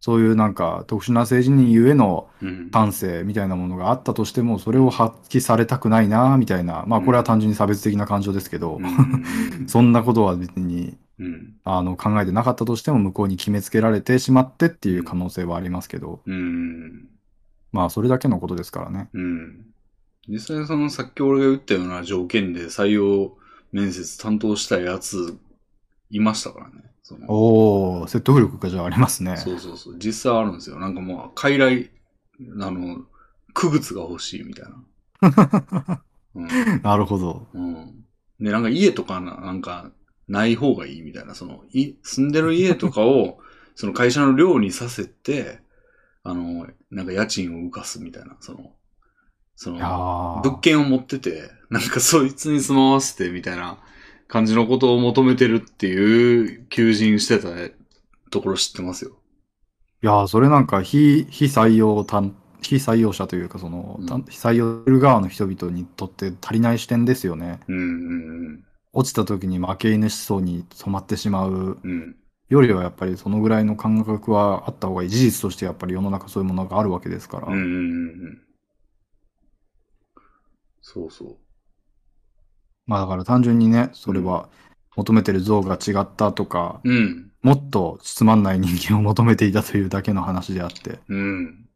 そういうなんか特殊な性自認ゆえのうん。感性みたいなものがあったとしても、それを発揮されたくないな、みたいな。まあ、これは単純に差別的な感情ですけど、うん。そんなことは別に、うん。あの、考えてなかったとしても、向こうに決めつけられてしまってっていう可能性はありますけど、うん。まあ、それだけのことですからね。うん。実際そのさっき俺が言ったような条件で採用面接担当したやついましたからね。おー、説得力がじゃあありますね。そうそうそう。実際あるんですよ。なんかもう、傀儡、あの、区靴が欲しいみたいな。うん。なるほど。うん。で、なんか家とかな、なんか、ない方がいいみたいな。その、い、住んでる家とかを、その会社の寮にさせて、あの、なんか家賃を浮かすみたいな。その、その、ー物件を持ってて、なんかそいつに住まわせてみたいな感じのことを求めてるっていう求人してたところ知ってますよ。いやーそれなんか非、非採用担、非採用者というか、その、うんた非採用する側の人々にとって足りない視点ですよね。うんうん落ちた時に負け犬思想に染まってしまう。よりはやっぱりそのぐらいの感覚はあった方がいい。事実としてやっぱり世の中そういうものがあるわけですから。うんうんうんうん。そうそまあだから単純にね、それは求めてる像が違ったとか、う。うん。もっとつまんない人間を求めていたというだけの話であって。うん。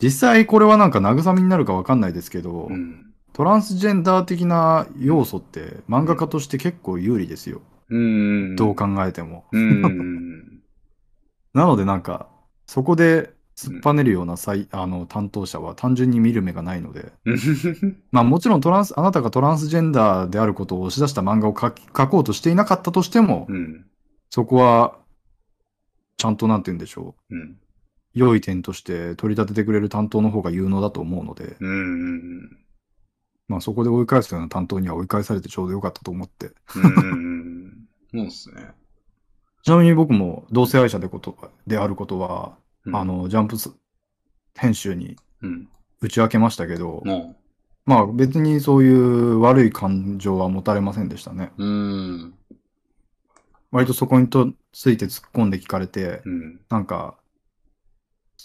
実際これはなんか慰めになるかわかんないですけど、うん。トランスジェンダー的な要素って漫画家として結構有利ですよ。うん。どう考えても。うん。なのでなんか、そこで突っぱねるような再、あの担当者は単純に見る目がないので、まあもちろんトランス、あなたがトランスジェンダーであることを押し出した漫画を描こうとしていなかったとしても、うん。そこは、ちゃんとなんて言うんでしょう。うん。良い点として取り立ててくれる担当の方が有能だと思うので、うん。まあそこで追い返すような担当には追い返されてちょうどよかったと思って。うん。そうですね。ちなみに僕も同性愛者でことであることは、うんあ、の、ジャンプス編集にうん。打ち明けましたけど、もまあ別にそういう悪い感情は持たれませんでしたね。う。うん。割とそこにとついて突っ込んで聞かれて、うん。なんか、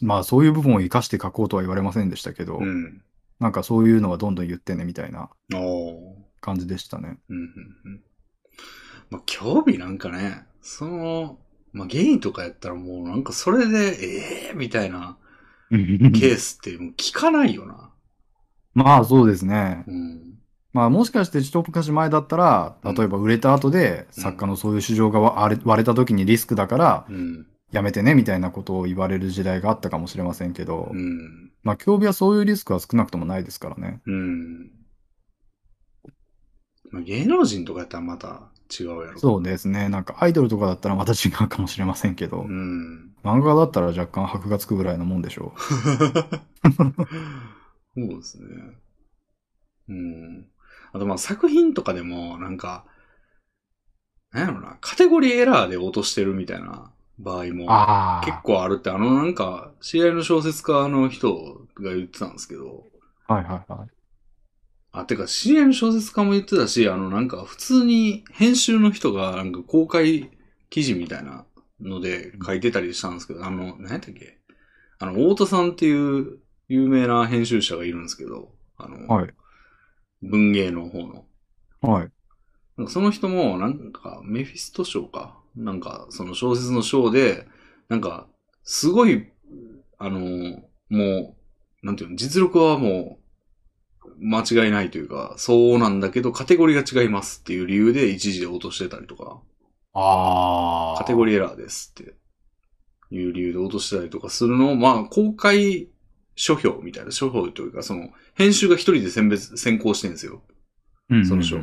まあそういう部分を活かして書こうとは言われませんでしたけど、うん。なんかそういうのはどんどん言ってねみたいな。感じでしたね。うん。うん。うんまあ、興味なんかね、その、まあ、ゲイとかやったらもうなんかそれで、ええー、みたいな ケースってもう聞かないよな。まあそうですね。うん。まあもしかして一昔前だったら、例えば売れた後でうん作家のそういう市場が割れ割れた時にリスクだからうん。やめてねみたいなことを言われる時代があったかもしれませんけど、うん。まあ競技はそういうリスクは少なくともないですからね。うん。まあ、芸能人とかやったらまた違うやろ。そうですね。なんかアイドルとかだったらまた違うかもしれませんけど、うん。漫画だったら若干箔がつくぐらいのもんでしょ そうですね。うん。あとまあ作品とかでもなんか、なんやろな、カテゴリーエラーで落としてるみたいな場合う。もあ結構あるって、あのなんか、知り合いの小説家の人が言ってたんですけど、はいはいはい。あ、てか、知り合いの小説家も言ってたし、あの、なんか、普通に編集の人が、なんか、公開記事みたいなので書いてたりしたんですけど、あの、何やったっけ？あの、太田さんっていう有名な編集者がいるんですけど、あの、はい。文芸の方の。はい。なんかその人も、なんか、メフィスト賞か。なんか、その小説の賞で、なんか、すごい、あの、もう、なんていうの、実力はもう、間違いないというか、そうなんだけど、カテゴリーが違いますっていう理由で一時で落としてたりとか、ああ。カテゴリーエラーですっていう理由で落としてたりとかするのを、まあ、公開書評みたいな、書評というか、その、編集が一人で選別、選考してるんですよ。うんうんうんその賞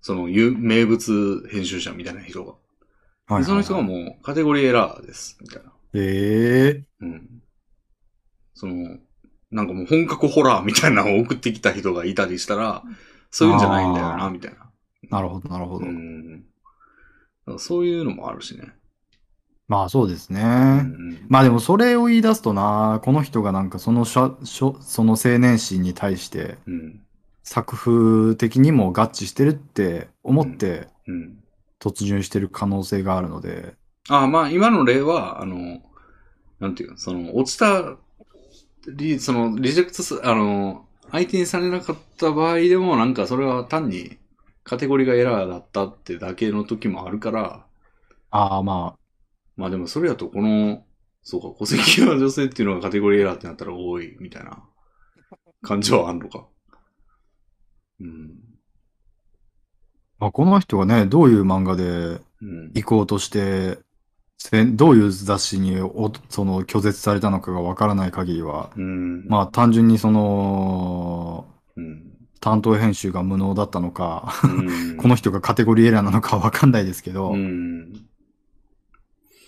その、有名物編集者みたいな人が。はいはいはいでその人がもう、カテゴリーエラーです、みたいな。ええうん。その、なんかもう本格ホラーみたいなのを送ってきた人がいたりしたら、そういうんじゃないんだよな、みたいな。なるほど、なるほど。うん。そういうのもあるしね。まあそうですね。うんまあでもそれを言い出すとな、この人がなんかそのしゃしょその青年誌に対してうん。作風的にも合致してるって思ってうん。突入してる可能性があるので、ああ、まあ今の例は、あの、なんていうの、その、落ちた、リ、その、リジェクトす、あの、相手にされなかった場合でも、なんかそれは単にカテゴリーがエラーだったってだけの時もあるから、ああままあでもそれやとこの、そうか、戸籍が女性っていうのがカテゴリーエラーってなったら多いみたいな感じはあんのか。うん。あ、まあ、この人がね、どういう漫画でうん。行こうとして、せどういう雑誌におその拒絶されたのかがわからない限りは、うん。まあ単純にその、うん。担当編集が無能だったのか、うん。この人がカテゴリーエラーなのかわかんないですけど、うん。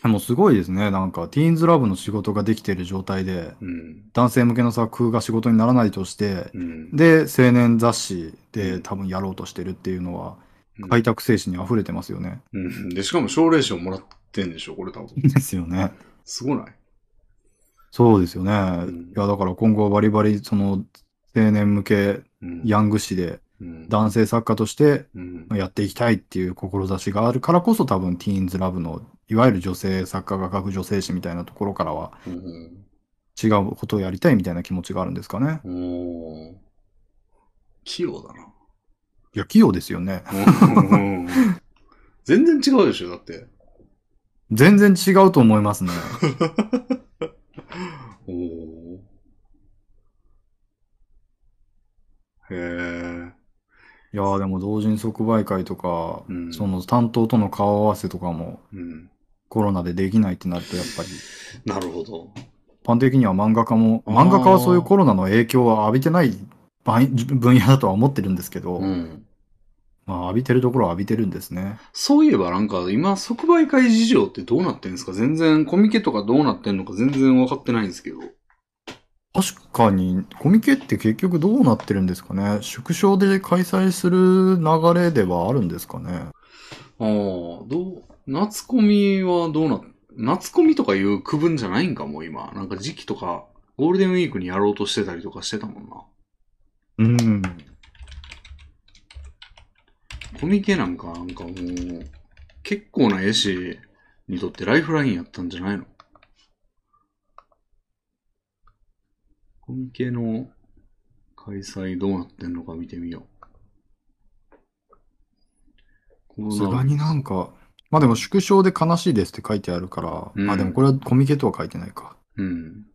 でもすごいですね。なんか、ティーンズラブの仕事ができている状態で、うん。男性向けの作風が仕事にならないとして、うん。で、青年雑誌うんで多分やろうとしてるっていうのは、うん開拓精神に溢れてますよね。うん。で、しかも奨励賞もらってんでしょ、これ多分。ですよね。すごない？そうですよね。んいや、だから今後はバリバリ、その、青年向けうん。ヤング誌でうん。男性作家としてうん。やっていきたいっていう志があるからこそ多分ティーンズラブのいわゆる女性作家が書く女性誌みたいなところからはうん。違うことをやりたいみたいな気持ちがあるんですかね。おー器用だな。いや、器用ですよね。うん全然違うでしょ、だって。全然違うと思いますね。おーへえ。いやーでも同人即売会とか、うんその担当との顔合わせとかもうん。コロナでできないってなるとやっぱり、なるほど。一般的には漫画家も、漫画家はそういうコロナの影響は浴びてない分野だとは思ってるんですけど、うん。まあ浴びてるところは浴びてるんですね。そういえばなんか今即売会事情ってどうなってんですか？全然コミケとかどうなってんのか全然分かってないんですけど。確かに、コミケって結局どうなってるんですかね？縮小で開催する流れではあるんですかね？ああ、どう、夏コミはどうな、夏コミとかいう区分じゃないんかもう今。なんか時期とか、ゴールデンウィークにやろうとしてたりとかしてたもんな。うん。コミケなんか、なんかもう、結構な絵師にとってライフラインやったんじゃないの？コミケの開催どうなってんのか見てみよう。さすがになんか、まあでも縮小で悲しいですって書いてあるから、うんあ、でもこれはコミケとは書いてないか。うん。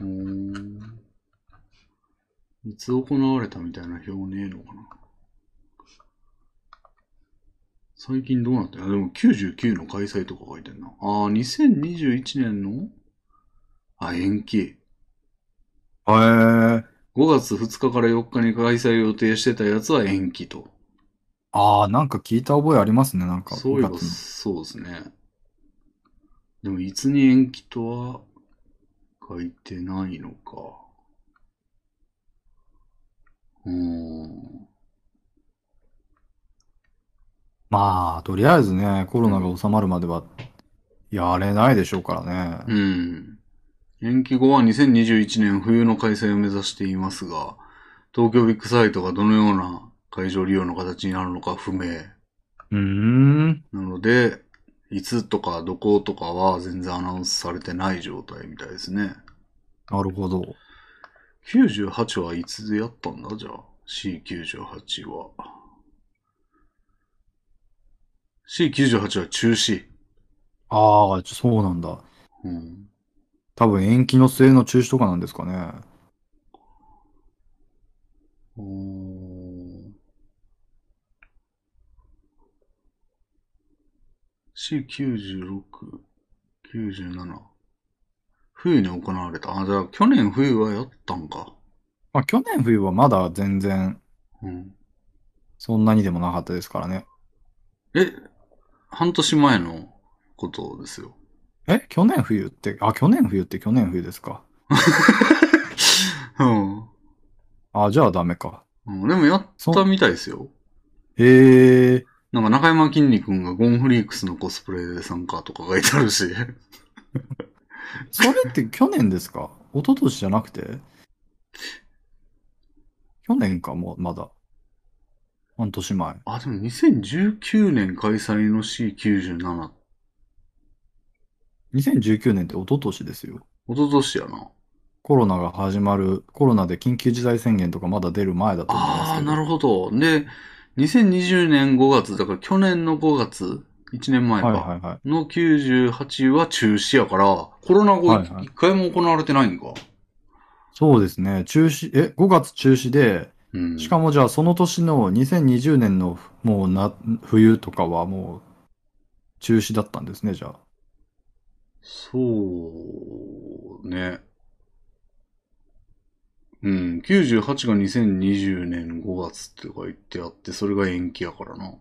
うーん。いつ行われたみたいな表ねえのかな。最近どうなってんのでも99の開催とか書いてんな。ああ、2021年の？あ、延期。へえー。5月2日から4日に開催予定してたやつは延期と。ああ、なんか聞いた覚えありますね、なんか。そういえば、5月にそうですね。でも、いつに延期とは書いてないのか。うーん。まあ、とりあえずね、コロナが収まるまでは、やれないでしょうからうね。ん。延期後は2021年冬の開催を目指していますが、東京ビッグサイトがどのような会場利用の形になるのか不明。うーん。なので、いつとかどことかは全然アナウンスされてない状態みたいですね。なるほど。98はいつでやったんだ？じゃあ。C98 は。C98 は中止。ああ、そうなんだ。うん。多分延期の末の中止とかなんですかね。おー C96、97。冬に行われた。あ、じゃあ去年冬はやったんか。まあ、去年冬はまだ全然、うん。そんなにでもなかったですからね。え、半年前のことですよ。え去年冬って、あ、去年冬って去年冬ですか。うん。あ、じゃあダメか。うん、でもやったみたいですよ。へえ。なんか中山きんに君がゴンフリークスのコスプレで参加とか書いてあるし。それって去年ですか？一昨年じゃなくて？去年かもう、まだ。半年前。あ、でも2019年開催の C97。2019年って一昨年ですよ。一昨年やな。コロナが始まる、コロナで緊急事態宣言とかまだ出る前だと思いますああ。なるほど。で、2020年5月、だから去年の5月、1年前か、はいはいはい。の98は中止やから、コロナ後はいはい一回も行われてないんか。そうですね。中止、え、5月中止で、うん。しかもじゃあその年の2020年のもうな、冬とかはもう中止だったんですね、じゃあ。そうね。うん。98が2020年5月って書いてあって、それが延期やからな。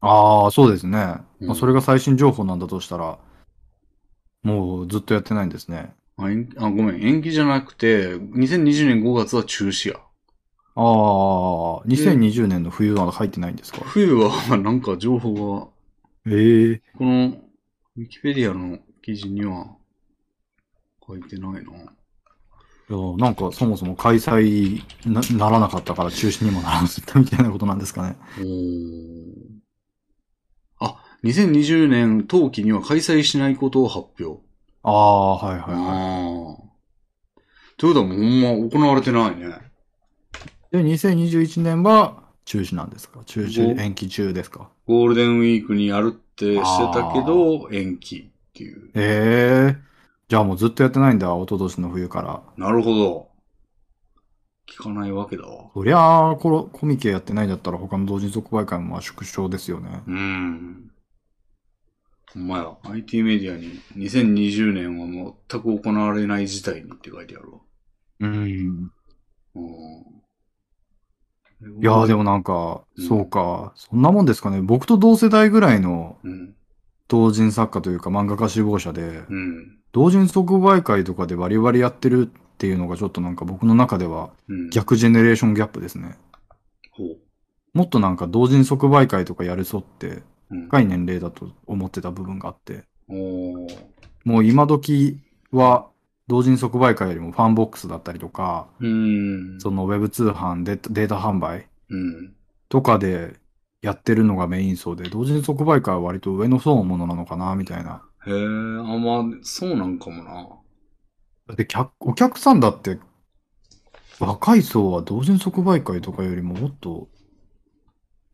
ああ、そうですね。うんまあ、それが最新情報なんだとしたら、もうずっとやってないんですね。あ、延あごめん。延期じゃなくて、2020年5月は中止や。ああ、2020年の冬は入ってないんですか？冬は、なんか情報が、ええこの、ウィキペディアの記事には書いてないな。いやなんかそもそも開催なならなかったから中止にもならなかったみたいなことなんですかね。おーあ、2020年冬季には開催しないことを発表。ああ、はいはいはああ。ということはもうほんま行われてないね。い。で、2021年は中止なんですか？中お止、延期中ですか？ゴールデンウィークにやるってしてたけど、延期っていう。ええじゃあもうずっとやってないんだ、一昨年の冬から。なるほど。聞かないわけだわ。そりゃあ、コミケやってないんだったら他の同人即売会もまあ縮小ですよね。うん。ほんまや、IT メディアに2020年は全く行われない事態にって書いてあるわ。うん。うん。いやーでもなんか、うんそうか、そんなもんですかね。僕と同世代ぐらいのうん。同人作家というか漫画家志望者で、うん。同人即売会とかでバリバリやってるっていうのがちょっとなんか僕の中ではうん。逆ジェネレーションギャップですね。ほう。もっとなんか同人即売会とかやるそうってうん。若い年齢だと思ってた部分があって、おー。もう今時は同人即売会よりもファンボックスだったりとか、うん。そのウェブ通販でデータ販売うん。とかでやってるのがメイン層で、同人即売会は割と上の層のものなのかな、みたいな。へえ、あ、まあ、そうなんかもな。だって客、お客さんだって、若い層は同人即売会とかよりももっと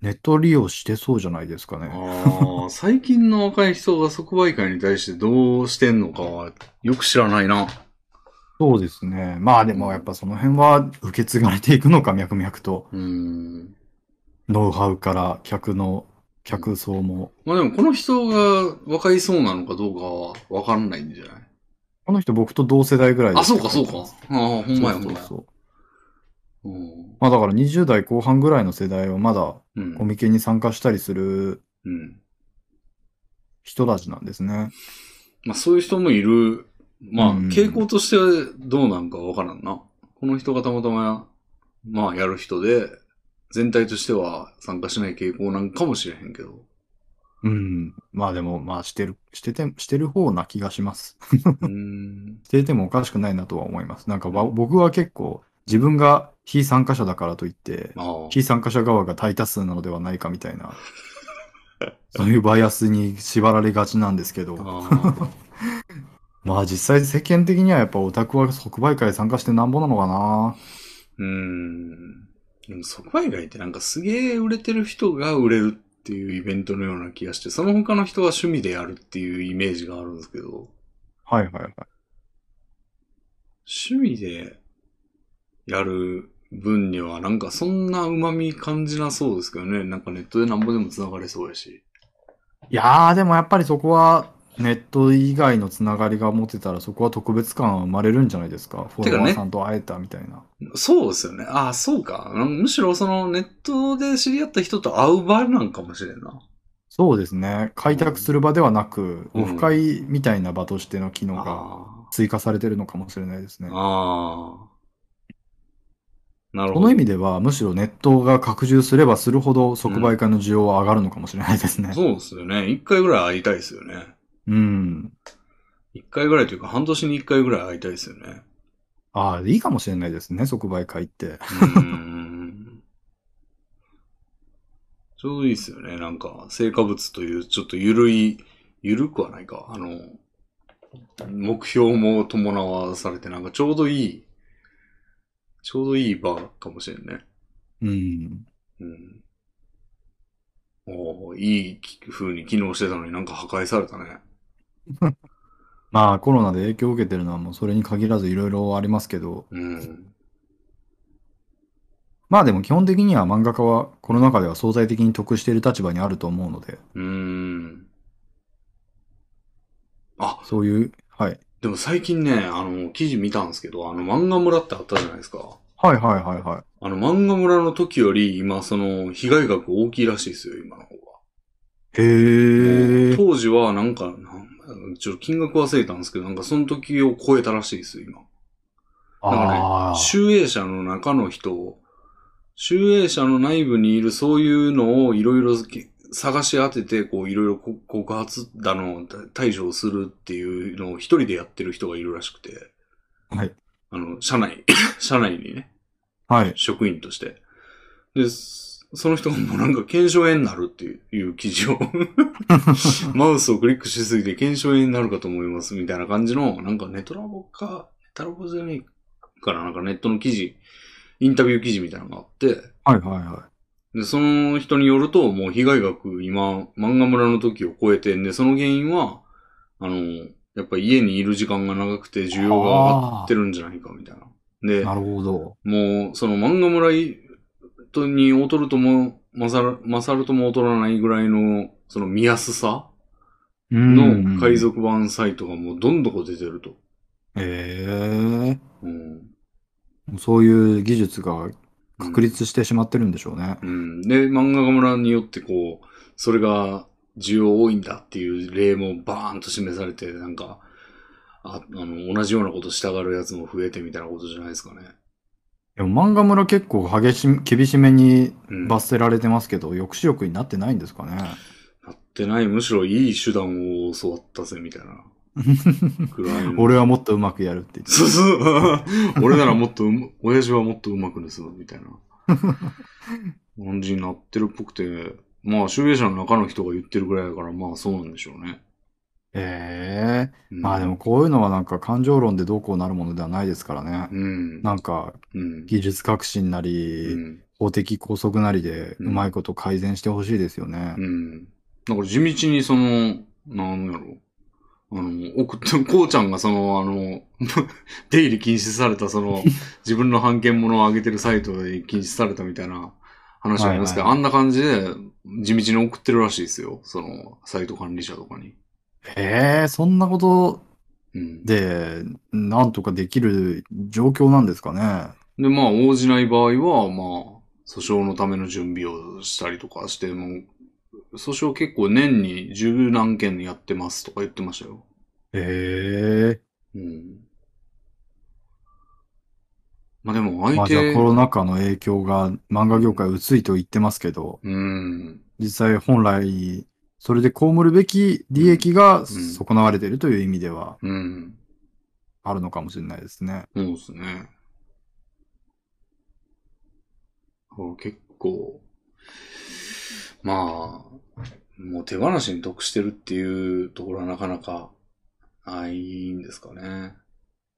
ネット利用してそうじゃないですかね。ああ、最近の若い人が即売会に対してどうしてんのかはよく知らないな。そうですね。まあでもやっぱその辺は受け継がれていくのか、脈々と。うん。ノウハウから客の、客層も。まあでもこの人が若いそうなのかどうかはわかんないんじゃない？この人僕と同世代ぐらいであ、すそうかそうか。ああ、ほんまやほんまや。そうそうそううんまあだから20代後半ぐらいの世代はまだうんコミケに参加したりするうん。人たちなんですね。まあそういう人もいる。まあうん傾向としてどうなんかわからんな。この人がたまたま、まあやる人で、全体としては参加しない傾向なんかもしれへんけど。うん。まあでも、まあしてる、してて、してる方な気がします。うん。していてもおかしくないなとは思います。なんかわ僕は結構自分が非参加者だからといって。非参加者側が大多数なのではないかみたいな、そういうバイアスに縛られがちなんですけど、あ まあ実際世間的にはやっぱオタクは即売会参加してなんぼなのかな。ーうん。でも即売会ってなんかすげえ売れてる人が売れるっていうイベントのような気がして、その他の人は趣味でやるっていうイメージがあるんですけど、はいはいはい。趣味でやる分にはなんかそんな旨味感じなそうですけどね。なんかネットでなんぼでも繋がれそうやし。いやーでもやっぱりそこはネット以外のつながりが持てたらそこは特別感は生まれるんじゃないですか。フォロワーさんと会えたみたいな。そうですよね。ああ、そうか。むしろそのネットで知り合った人と会う場なんかもしれんな。そうですね。開拓する場ではなく、うんオフ会みたいな場としての機能があ追加されてるのかもしれないですねあ。。ああ。なるほど。その意味では、むしろネットが拡充すればするほど即売会の需要は上がるのかもしれないですね。そうですよね。一回ぐらい会いたいですよね。うん。一回ぐらいというか半年に一回ぐらい会いたいですよね。ああ、いいかもしれないですね、即売会って。うーん。ちょうどいいですよね。なんか、成果物という、ちょっとゆるい、ゆるくはないか。あの、目標も伴わされて、なんかちょうどいい、ちょうどいい場かもしれんね。うん。うん。おーいい風に機能してたのになんか破壊されたね。まあ、コロナで影響を受けてるのはもうそれに限らずいろいろありますけど、うん。まあでも基本的には漫画家はこの中では相対的に得している立場にあると思うので、うーん。あ、そういう、はい。でも最近ね、あの、記事見たんですけど、あの、漫画村ってあったじゃないですか。はいはいはいはい。あの、漫画村の時より、今、その、被害額大きいらしいですよ、今の方が。へえ。当時は、なんか、なんちょっと金額忘れたんですけど、なんかその時を超えたらしいですよ、今。なんかね、集英社の中の人を、集英社の内部にいるそういうのをいろいろ探し当てて、こういろいろこ告発だの、対処をするっていうのを一人でやってる人がいるらしくて、はい。あの、社内、社内にね、はい。職員として。で、その人がもうなんか検証炎になるっていういう記事を マウスをクリックしすぎて検証炎になるかと思いますみたいな感じの、なんかネトラボか、ネトラボじゃねえからなんかネットの記事、インタビュー記事みたいなのがあって、はいはいはで、その人によると、もう被害額今、漫画村の時を超えてんで、その原因は、あの、やっぱ家にいる時間が長くて需要が上がってるんじゃないかみたいな。で、なるほど。もう、その漫画村とに劣るとも、勝る、勝るとも劣らないぐらいの、その見やすさの海賊版サイトがもうどんどこ出てると。ええうん。そういう技術が確立してしまってるんでしょうね。うん。で、漫画村によってこう、それが需要多いんだっていう例もバーンと示されて、なんか、ああの、同じようなことしたがるやつも増えてみたいなことじゃないですかね。でも漫画村結構激し、厳しめにうん。罰せられてますけど、抑止力になってないんですかね。なってない、むしろいい手段を教わったぜ、みたいな。俺はもっとうまくやるって言って。そうそう。俺ならもっとうま、親父はもっと上手く盗む、みたいな。感じになってるっぽくて、まあ、集英社の中の人が言ってるぐらいだから、まあ、そうなんでしょうね。ええうんまあでも、こういうのはなんか感情論でどうこうなるものではないですからね。うん。なんかうん。技術革新なうり、ん。法的拘束なりでうまいこと改善してほしいですよね。うん。だから地道にその、なんやろ。あの、送って、こうちゃんがその、あの、出入り禁止されたその、自分の判権物を上げてるサイトで禁止されたみたいな話ありますけど、はいあんな感じで地道に送ってるらしいですよ。その、サイト管理者とかに。ええそんなことうん。で、なんとかできる状況なんですかね。で、まあ、応じない場合は、まあ、訴訟のための準備をしたりとかして、もう、訴訟結構年に十何件やってますとか言ってましたよ。ええうん。まあでもま相手、あじゃあコロナ禍の影響が漫画業界薄いと言ってますけど、うん。実際本来、それで被るべき利益が損なわれているという意味ではうん。あるのかもしれないですね。そうですね。あ結構、まあ、もう手放しに得してるっていうところはなかなかないんですかね。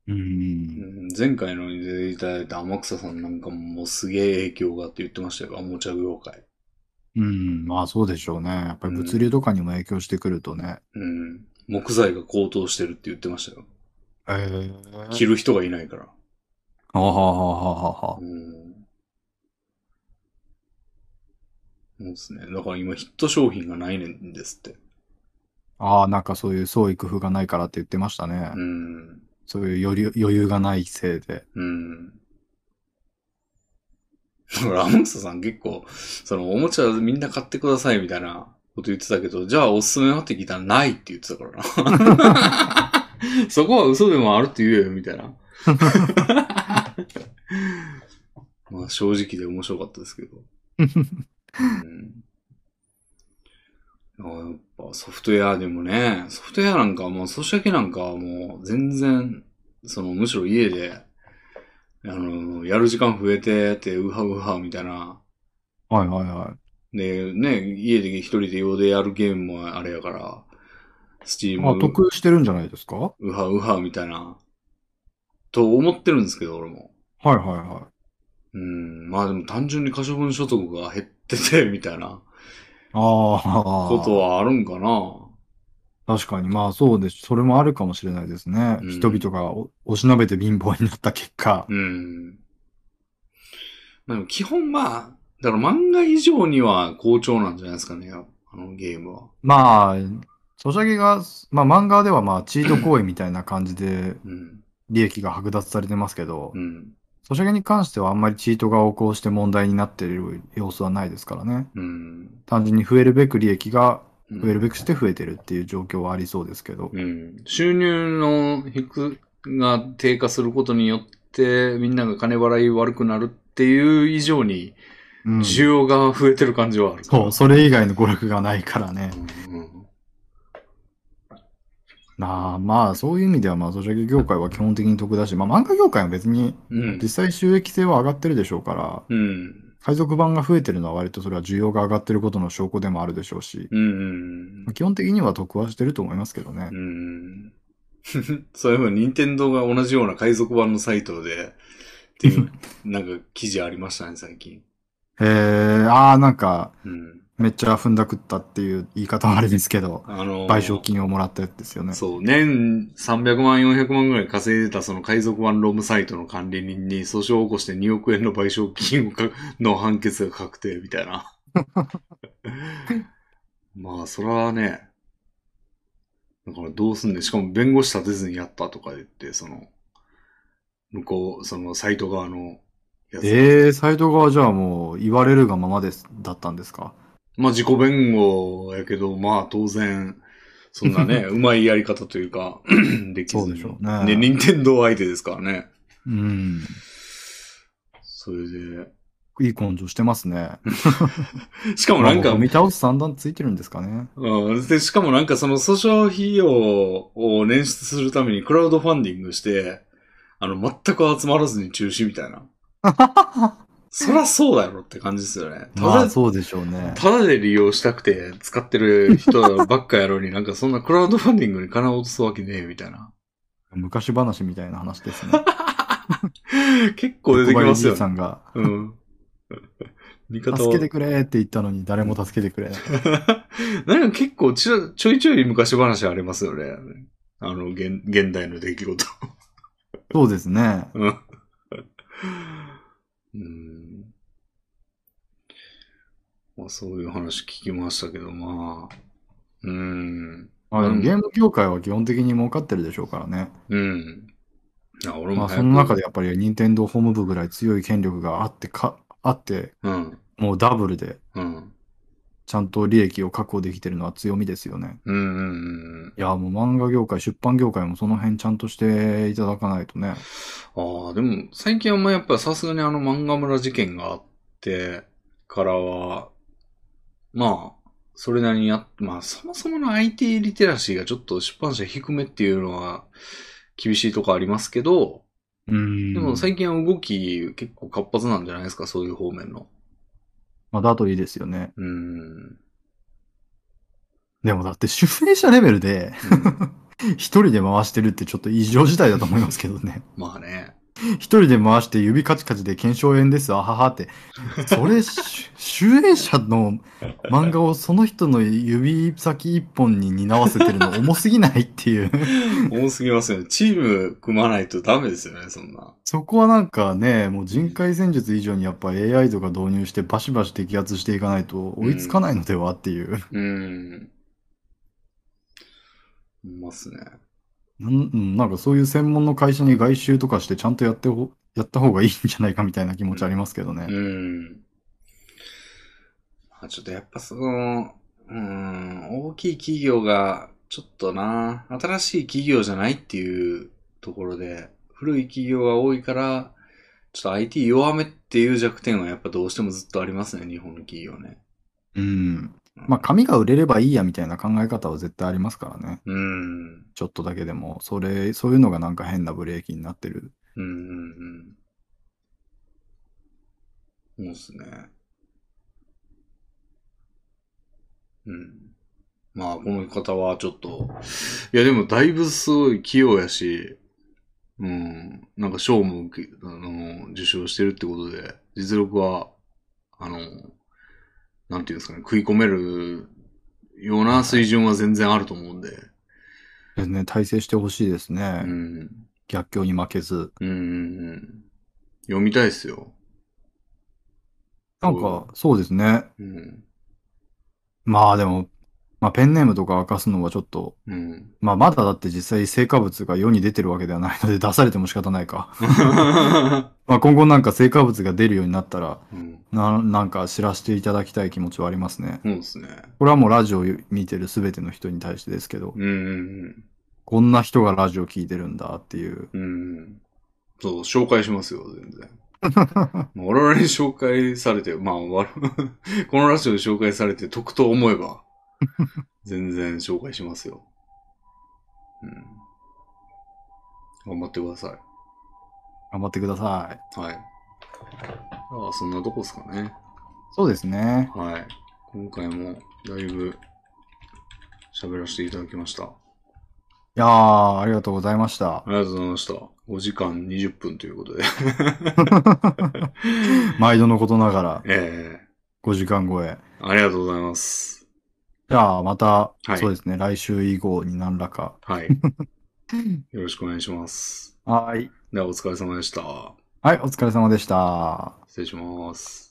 う。うんん前回のに出ていただいた天草さんなんかもすげえ影響があって言ってましたよ。おもちゃ業界。うん。まあそうでしょうね。やっぱり物流とかにも影響してくるとね。うん。木材が高騰してるって言ってましたよ。ええ着る人がいないから。ははははははう。ん。そうですね。だから今ヒット商品がないねんですって。ああ、なんかそういう創意工夫がないからって言ってましたね。うん。そういう余裕余裕がないせいで。うん。だから、天草さん結構、その、おもちゃみんな買ってくださいみたいなこと言ってたけど、じゃあおすすめはって聞いたらないって言ってたからな。そこは嘘でもあるって言えよ、みたいな。まあ、正直で面白かったですけど。うんあやっぱソフトウェアでもね、ソフトウェアなんかはもう、ソシャゲなんかはもう全然、そのむしろ家で、あの、やる時間増えてって、ウハウハみたいな。はいはいはで、ね、家で一人で用でやるゲームもあれやから、スチーい。ム、あ、得してるんじゃないですか？はウハウハみたいな、と思ってるんですけど、俺も。いはいはうん、まあでも単純に可処分所得が減ってて、みたいな。い。ああ。ことはあるんかな。確かに、まあそうです。それもあるかもしれないですね。うん人々がおおしなべて貧乏になった結果。うん。まあでも基本まあ、だから漫画以上には好調なんじゃないですかね、あのゲームは。まあ、ソシャゲが、まあ漫画ではまあチート行為みたいな感じでうん。利益が剥奪されてますけど、うん。ソシャゲに関してはあんまりチートが横行して問題になっている様子はないですからね。うん。単純に増えるべく利益がうん増えるべくして増えてるっていう状況はありそうですけど。うん。収入の低が低下することによって、みんなが金払い悪くなるっていう以上に、うん需要が増えてる感じはあるから。そう、それ以外の娯楽がないからね。うんなあ、まあそういう意味ではまあソシャゲ業界は基本的に得だし、まあ漫画業界は別にうん。実際収益性は上がってるでしょうから、うん。海賊版が増えてるのは割とそれは需要が上がってることの証拠でもあるでしょうし、うん。基本的には得はしてると思いますけどねう。ん。そういえば、任天堂が同じような海賊版のサイトで、っていう、なんか記事ありましたね、最近。へえ、ああ、なんか、うん。めっちゃ踏んだくったっていう言い方はあれですけど、あのー賠償金をもらったやつですよね。そう、年300万、400万ぐらい稼いでたその海賊版ロムサイトの管理人に訴訟を起こして2億円の賠償金をかの判決が確定みたいな。まあ、そらね、だからどうすんねんしかも弁護士立てずにやったとか言って、その、向こう、そのサイト側のやつ。ええー、サイト側じゃあもう言われるがままです、だったんですか？まあ自己弁護やけど、まあ当然、そんなね、うまいやり方というか、できずに。そうでしょうねね、任天堂相手ですからね。うん。それで、いい根性してますね。しかもなんかまあ、見倒す算段ついてるんですかね。うん、で、しかもなんかその訴訟費用を捻出するためにクラウドファンディングして、あの、全く集まらずに中止みたいな。そらそうだろって感じですよね。ただ、まあそうでしょうね。ただで利用したくて使ってる人ばっかやろうに、なんかそんなクラウドファンディングに金を落とすわけねえみたいな。昔話みたいな話ですね。結構出てきますよさんが、うん。味方を助けてくれって言ったのに誰も助けてくれない。なんか結構ちょちょいちょい昔話ありますよね。あの、現現代の出来事。そうですね。うん。うん。まあそういう話聞きましたけど、まあ。うん。まあでうんもゲーム業界は基本的に儲かってるでしょうからね。うん。あ、俺もまあその中でやっぱり任天堂ホーム部ぐらい強い権力があってか、あって、うん。もうダブルでうん。ちゃんと利益を確保できてるのは強みですよね。うんうんうん。いや、もう漫画業界、出版業界もその辺ちゃんとしていただかないとね。ああ、でも最近はまあやっぱさすがにあの漫画村事件があってからは、まあ、それなりにやっ、まあそもそもの IT リテラシーがちょっと出版社低めっていうのは厳しいとこありますけど、うんでも最近は動き結構活発なんじゃないですか、そういう方面の。まあだといいですよね。うん。でもだって出演者レベルで 一人で回してるってちょっと異常事態だと思いますけどね。まあね。一人で回して指カチカチで検証炎です、あははって。それ、し主演者の漫画をその人の指先一本に担わせてるの重すぎないっていう。多すぎますよね。チーム組まないとダメですよね、そんな。そこはなんかね、もう人海戦術以上にやっぱ AI とか導入してバシバシ摘発していかないと追いつかないのではっていう。うん。いますね。なんうんなんかそういう専門の会社に外注とかしてちゃんとやってほやった方がいいんじゃないかみたいな気持ちありますけどね。うん。まあちょっとやっぱその、うん、大きい企業が、ちょっとな、新しい企業じゃないっていうところで、古い企業が多いから、ちょっと IT 弱めっていう弱点はやっぱどうしてもずっとありますね、日本の企業ね。うん。まあ紙が売れればいいやみたいな考え方は絶対ありますからね。うん。ちょっとだけでも、それ、そういうのがなんか変なブレーキになってる。うんうんうん。そうですね。うん。まあ、この方はちょっと、いやでもだいぶすごい器用やし、うん、なんか賞もあの、受賞してるってことで、実力は、あの、なんていうんですかね、食い込めるような水準は全然あると思うんで、ですね、体制してほしいですね。うん。逆境に負けず。うんうんうん。読みたいですよ。なんか、そうですね。うん。まあでも、まあペンネームとか明かすのはちょっと、うん。まあまだだって実際成果物が世に出てるわけではないので出されても仕方ないか。まあ今後なんか成果物が出るようになったら、うん。ななんか知らせていただきたい気持ちはありますね。そうですね。これはもうラジオを見てる全ての人に対してですけど、うんうんこんな人がラジオ聞いてるんだっていう。うん。うん。そう、紹介しますよ、全然。まあ我々に紹介されて、まあ、わこのラジオで紹介されて得と思えば、全然紹介しますよ。うん。頑張ってくださ頑張ってください。い。はい。ああ、そんなとこですかね。そうですね。はい。今回もだいぶ喋らせていただきました。あいやー、ありがとうございました。りがとうございました。5時間20分ということで。毎度のことながら。ええ5時間超え。ありがとうございます。じゃあ、また、はいそうですね、来週以降に何らか。はい。よろしくお願いします。はい。では、お疲れ様でした。はい、お疲れ様でした。失礼します。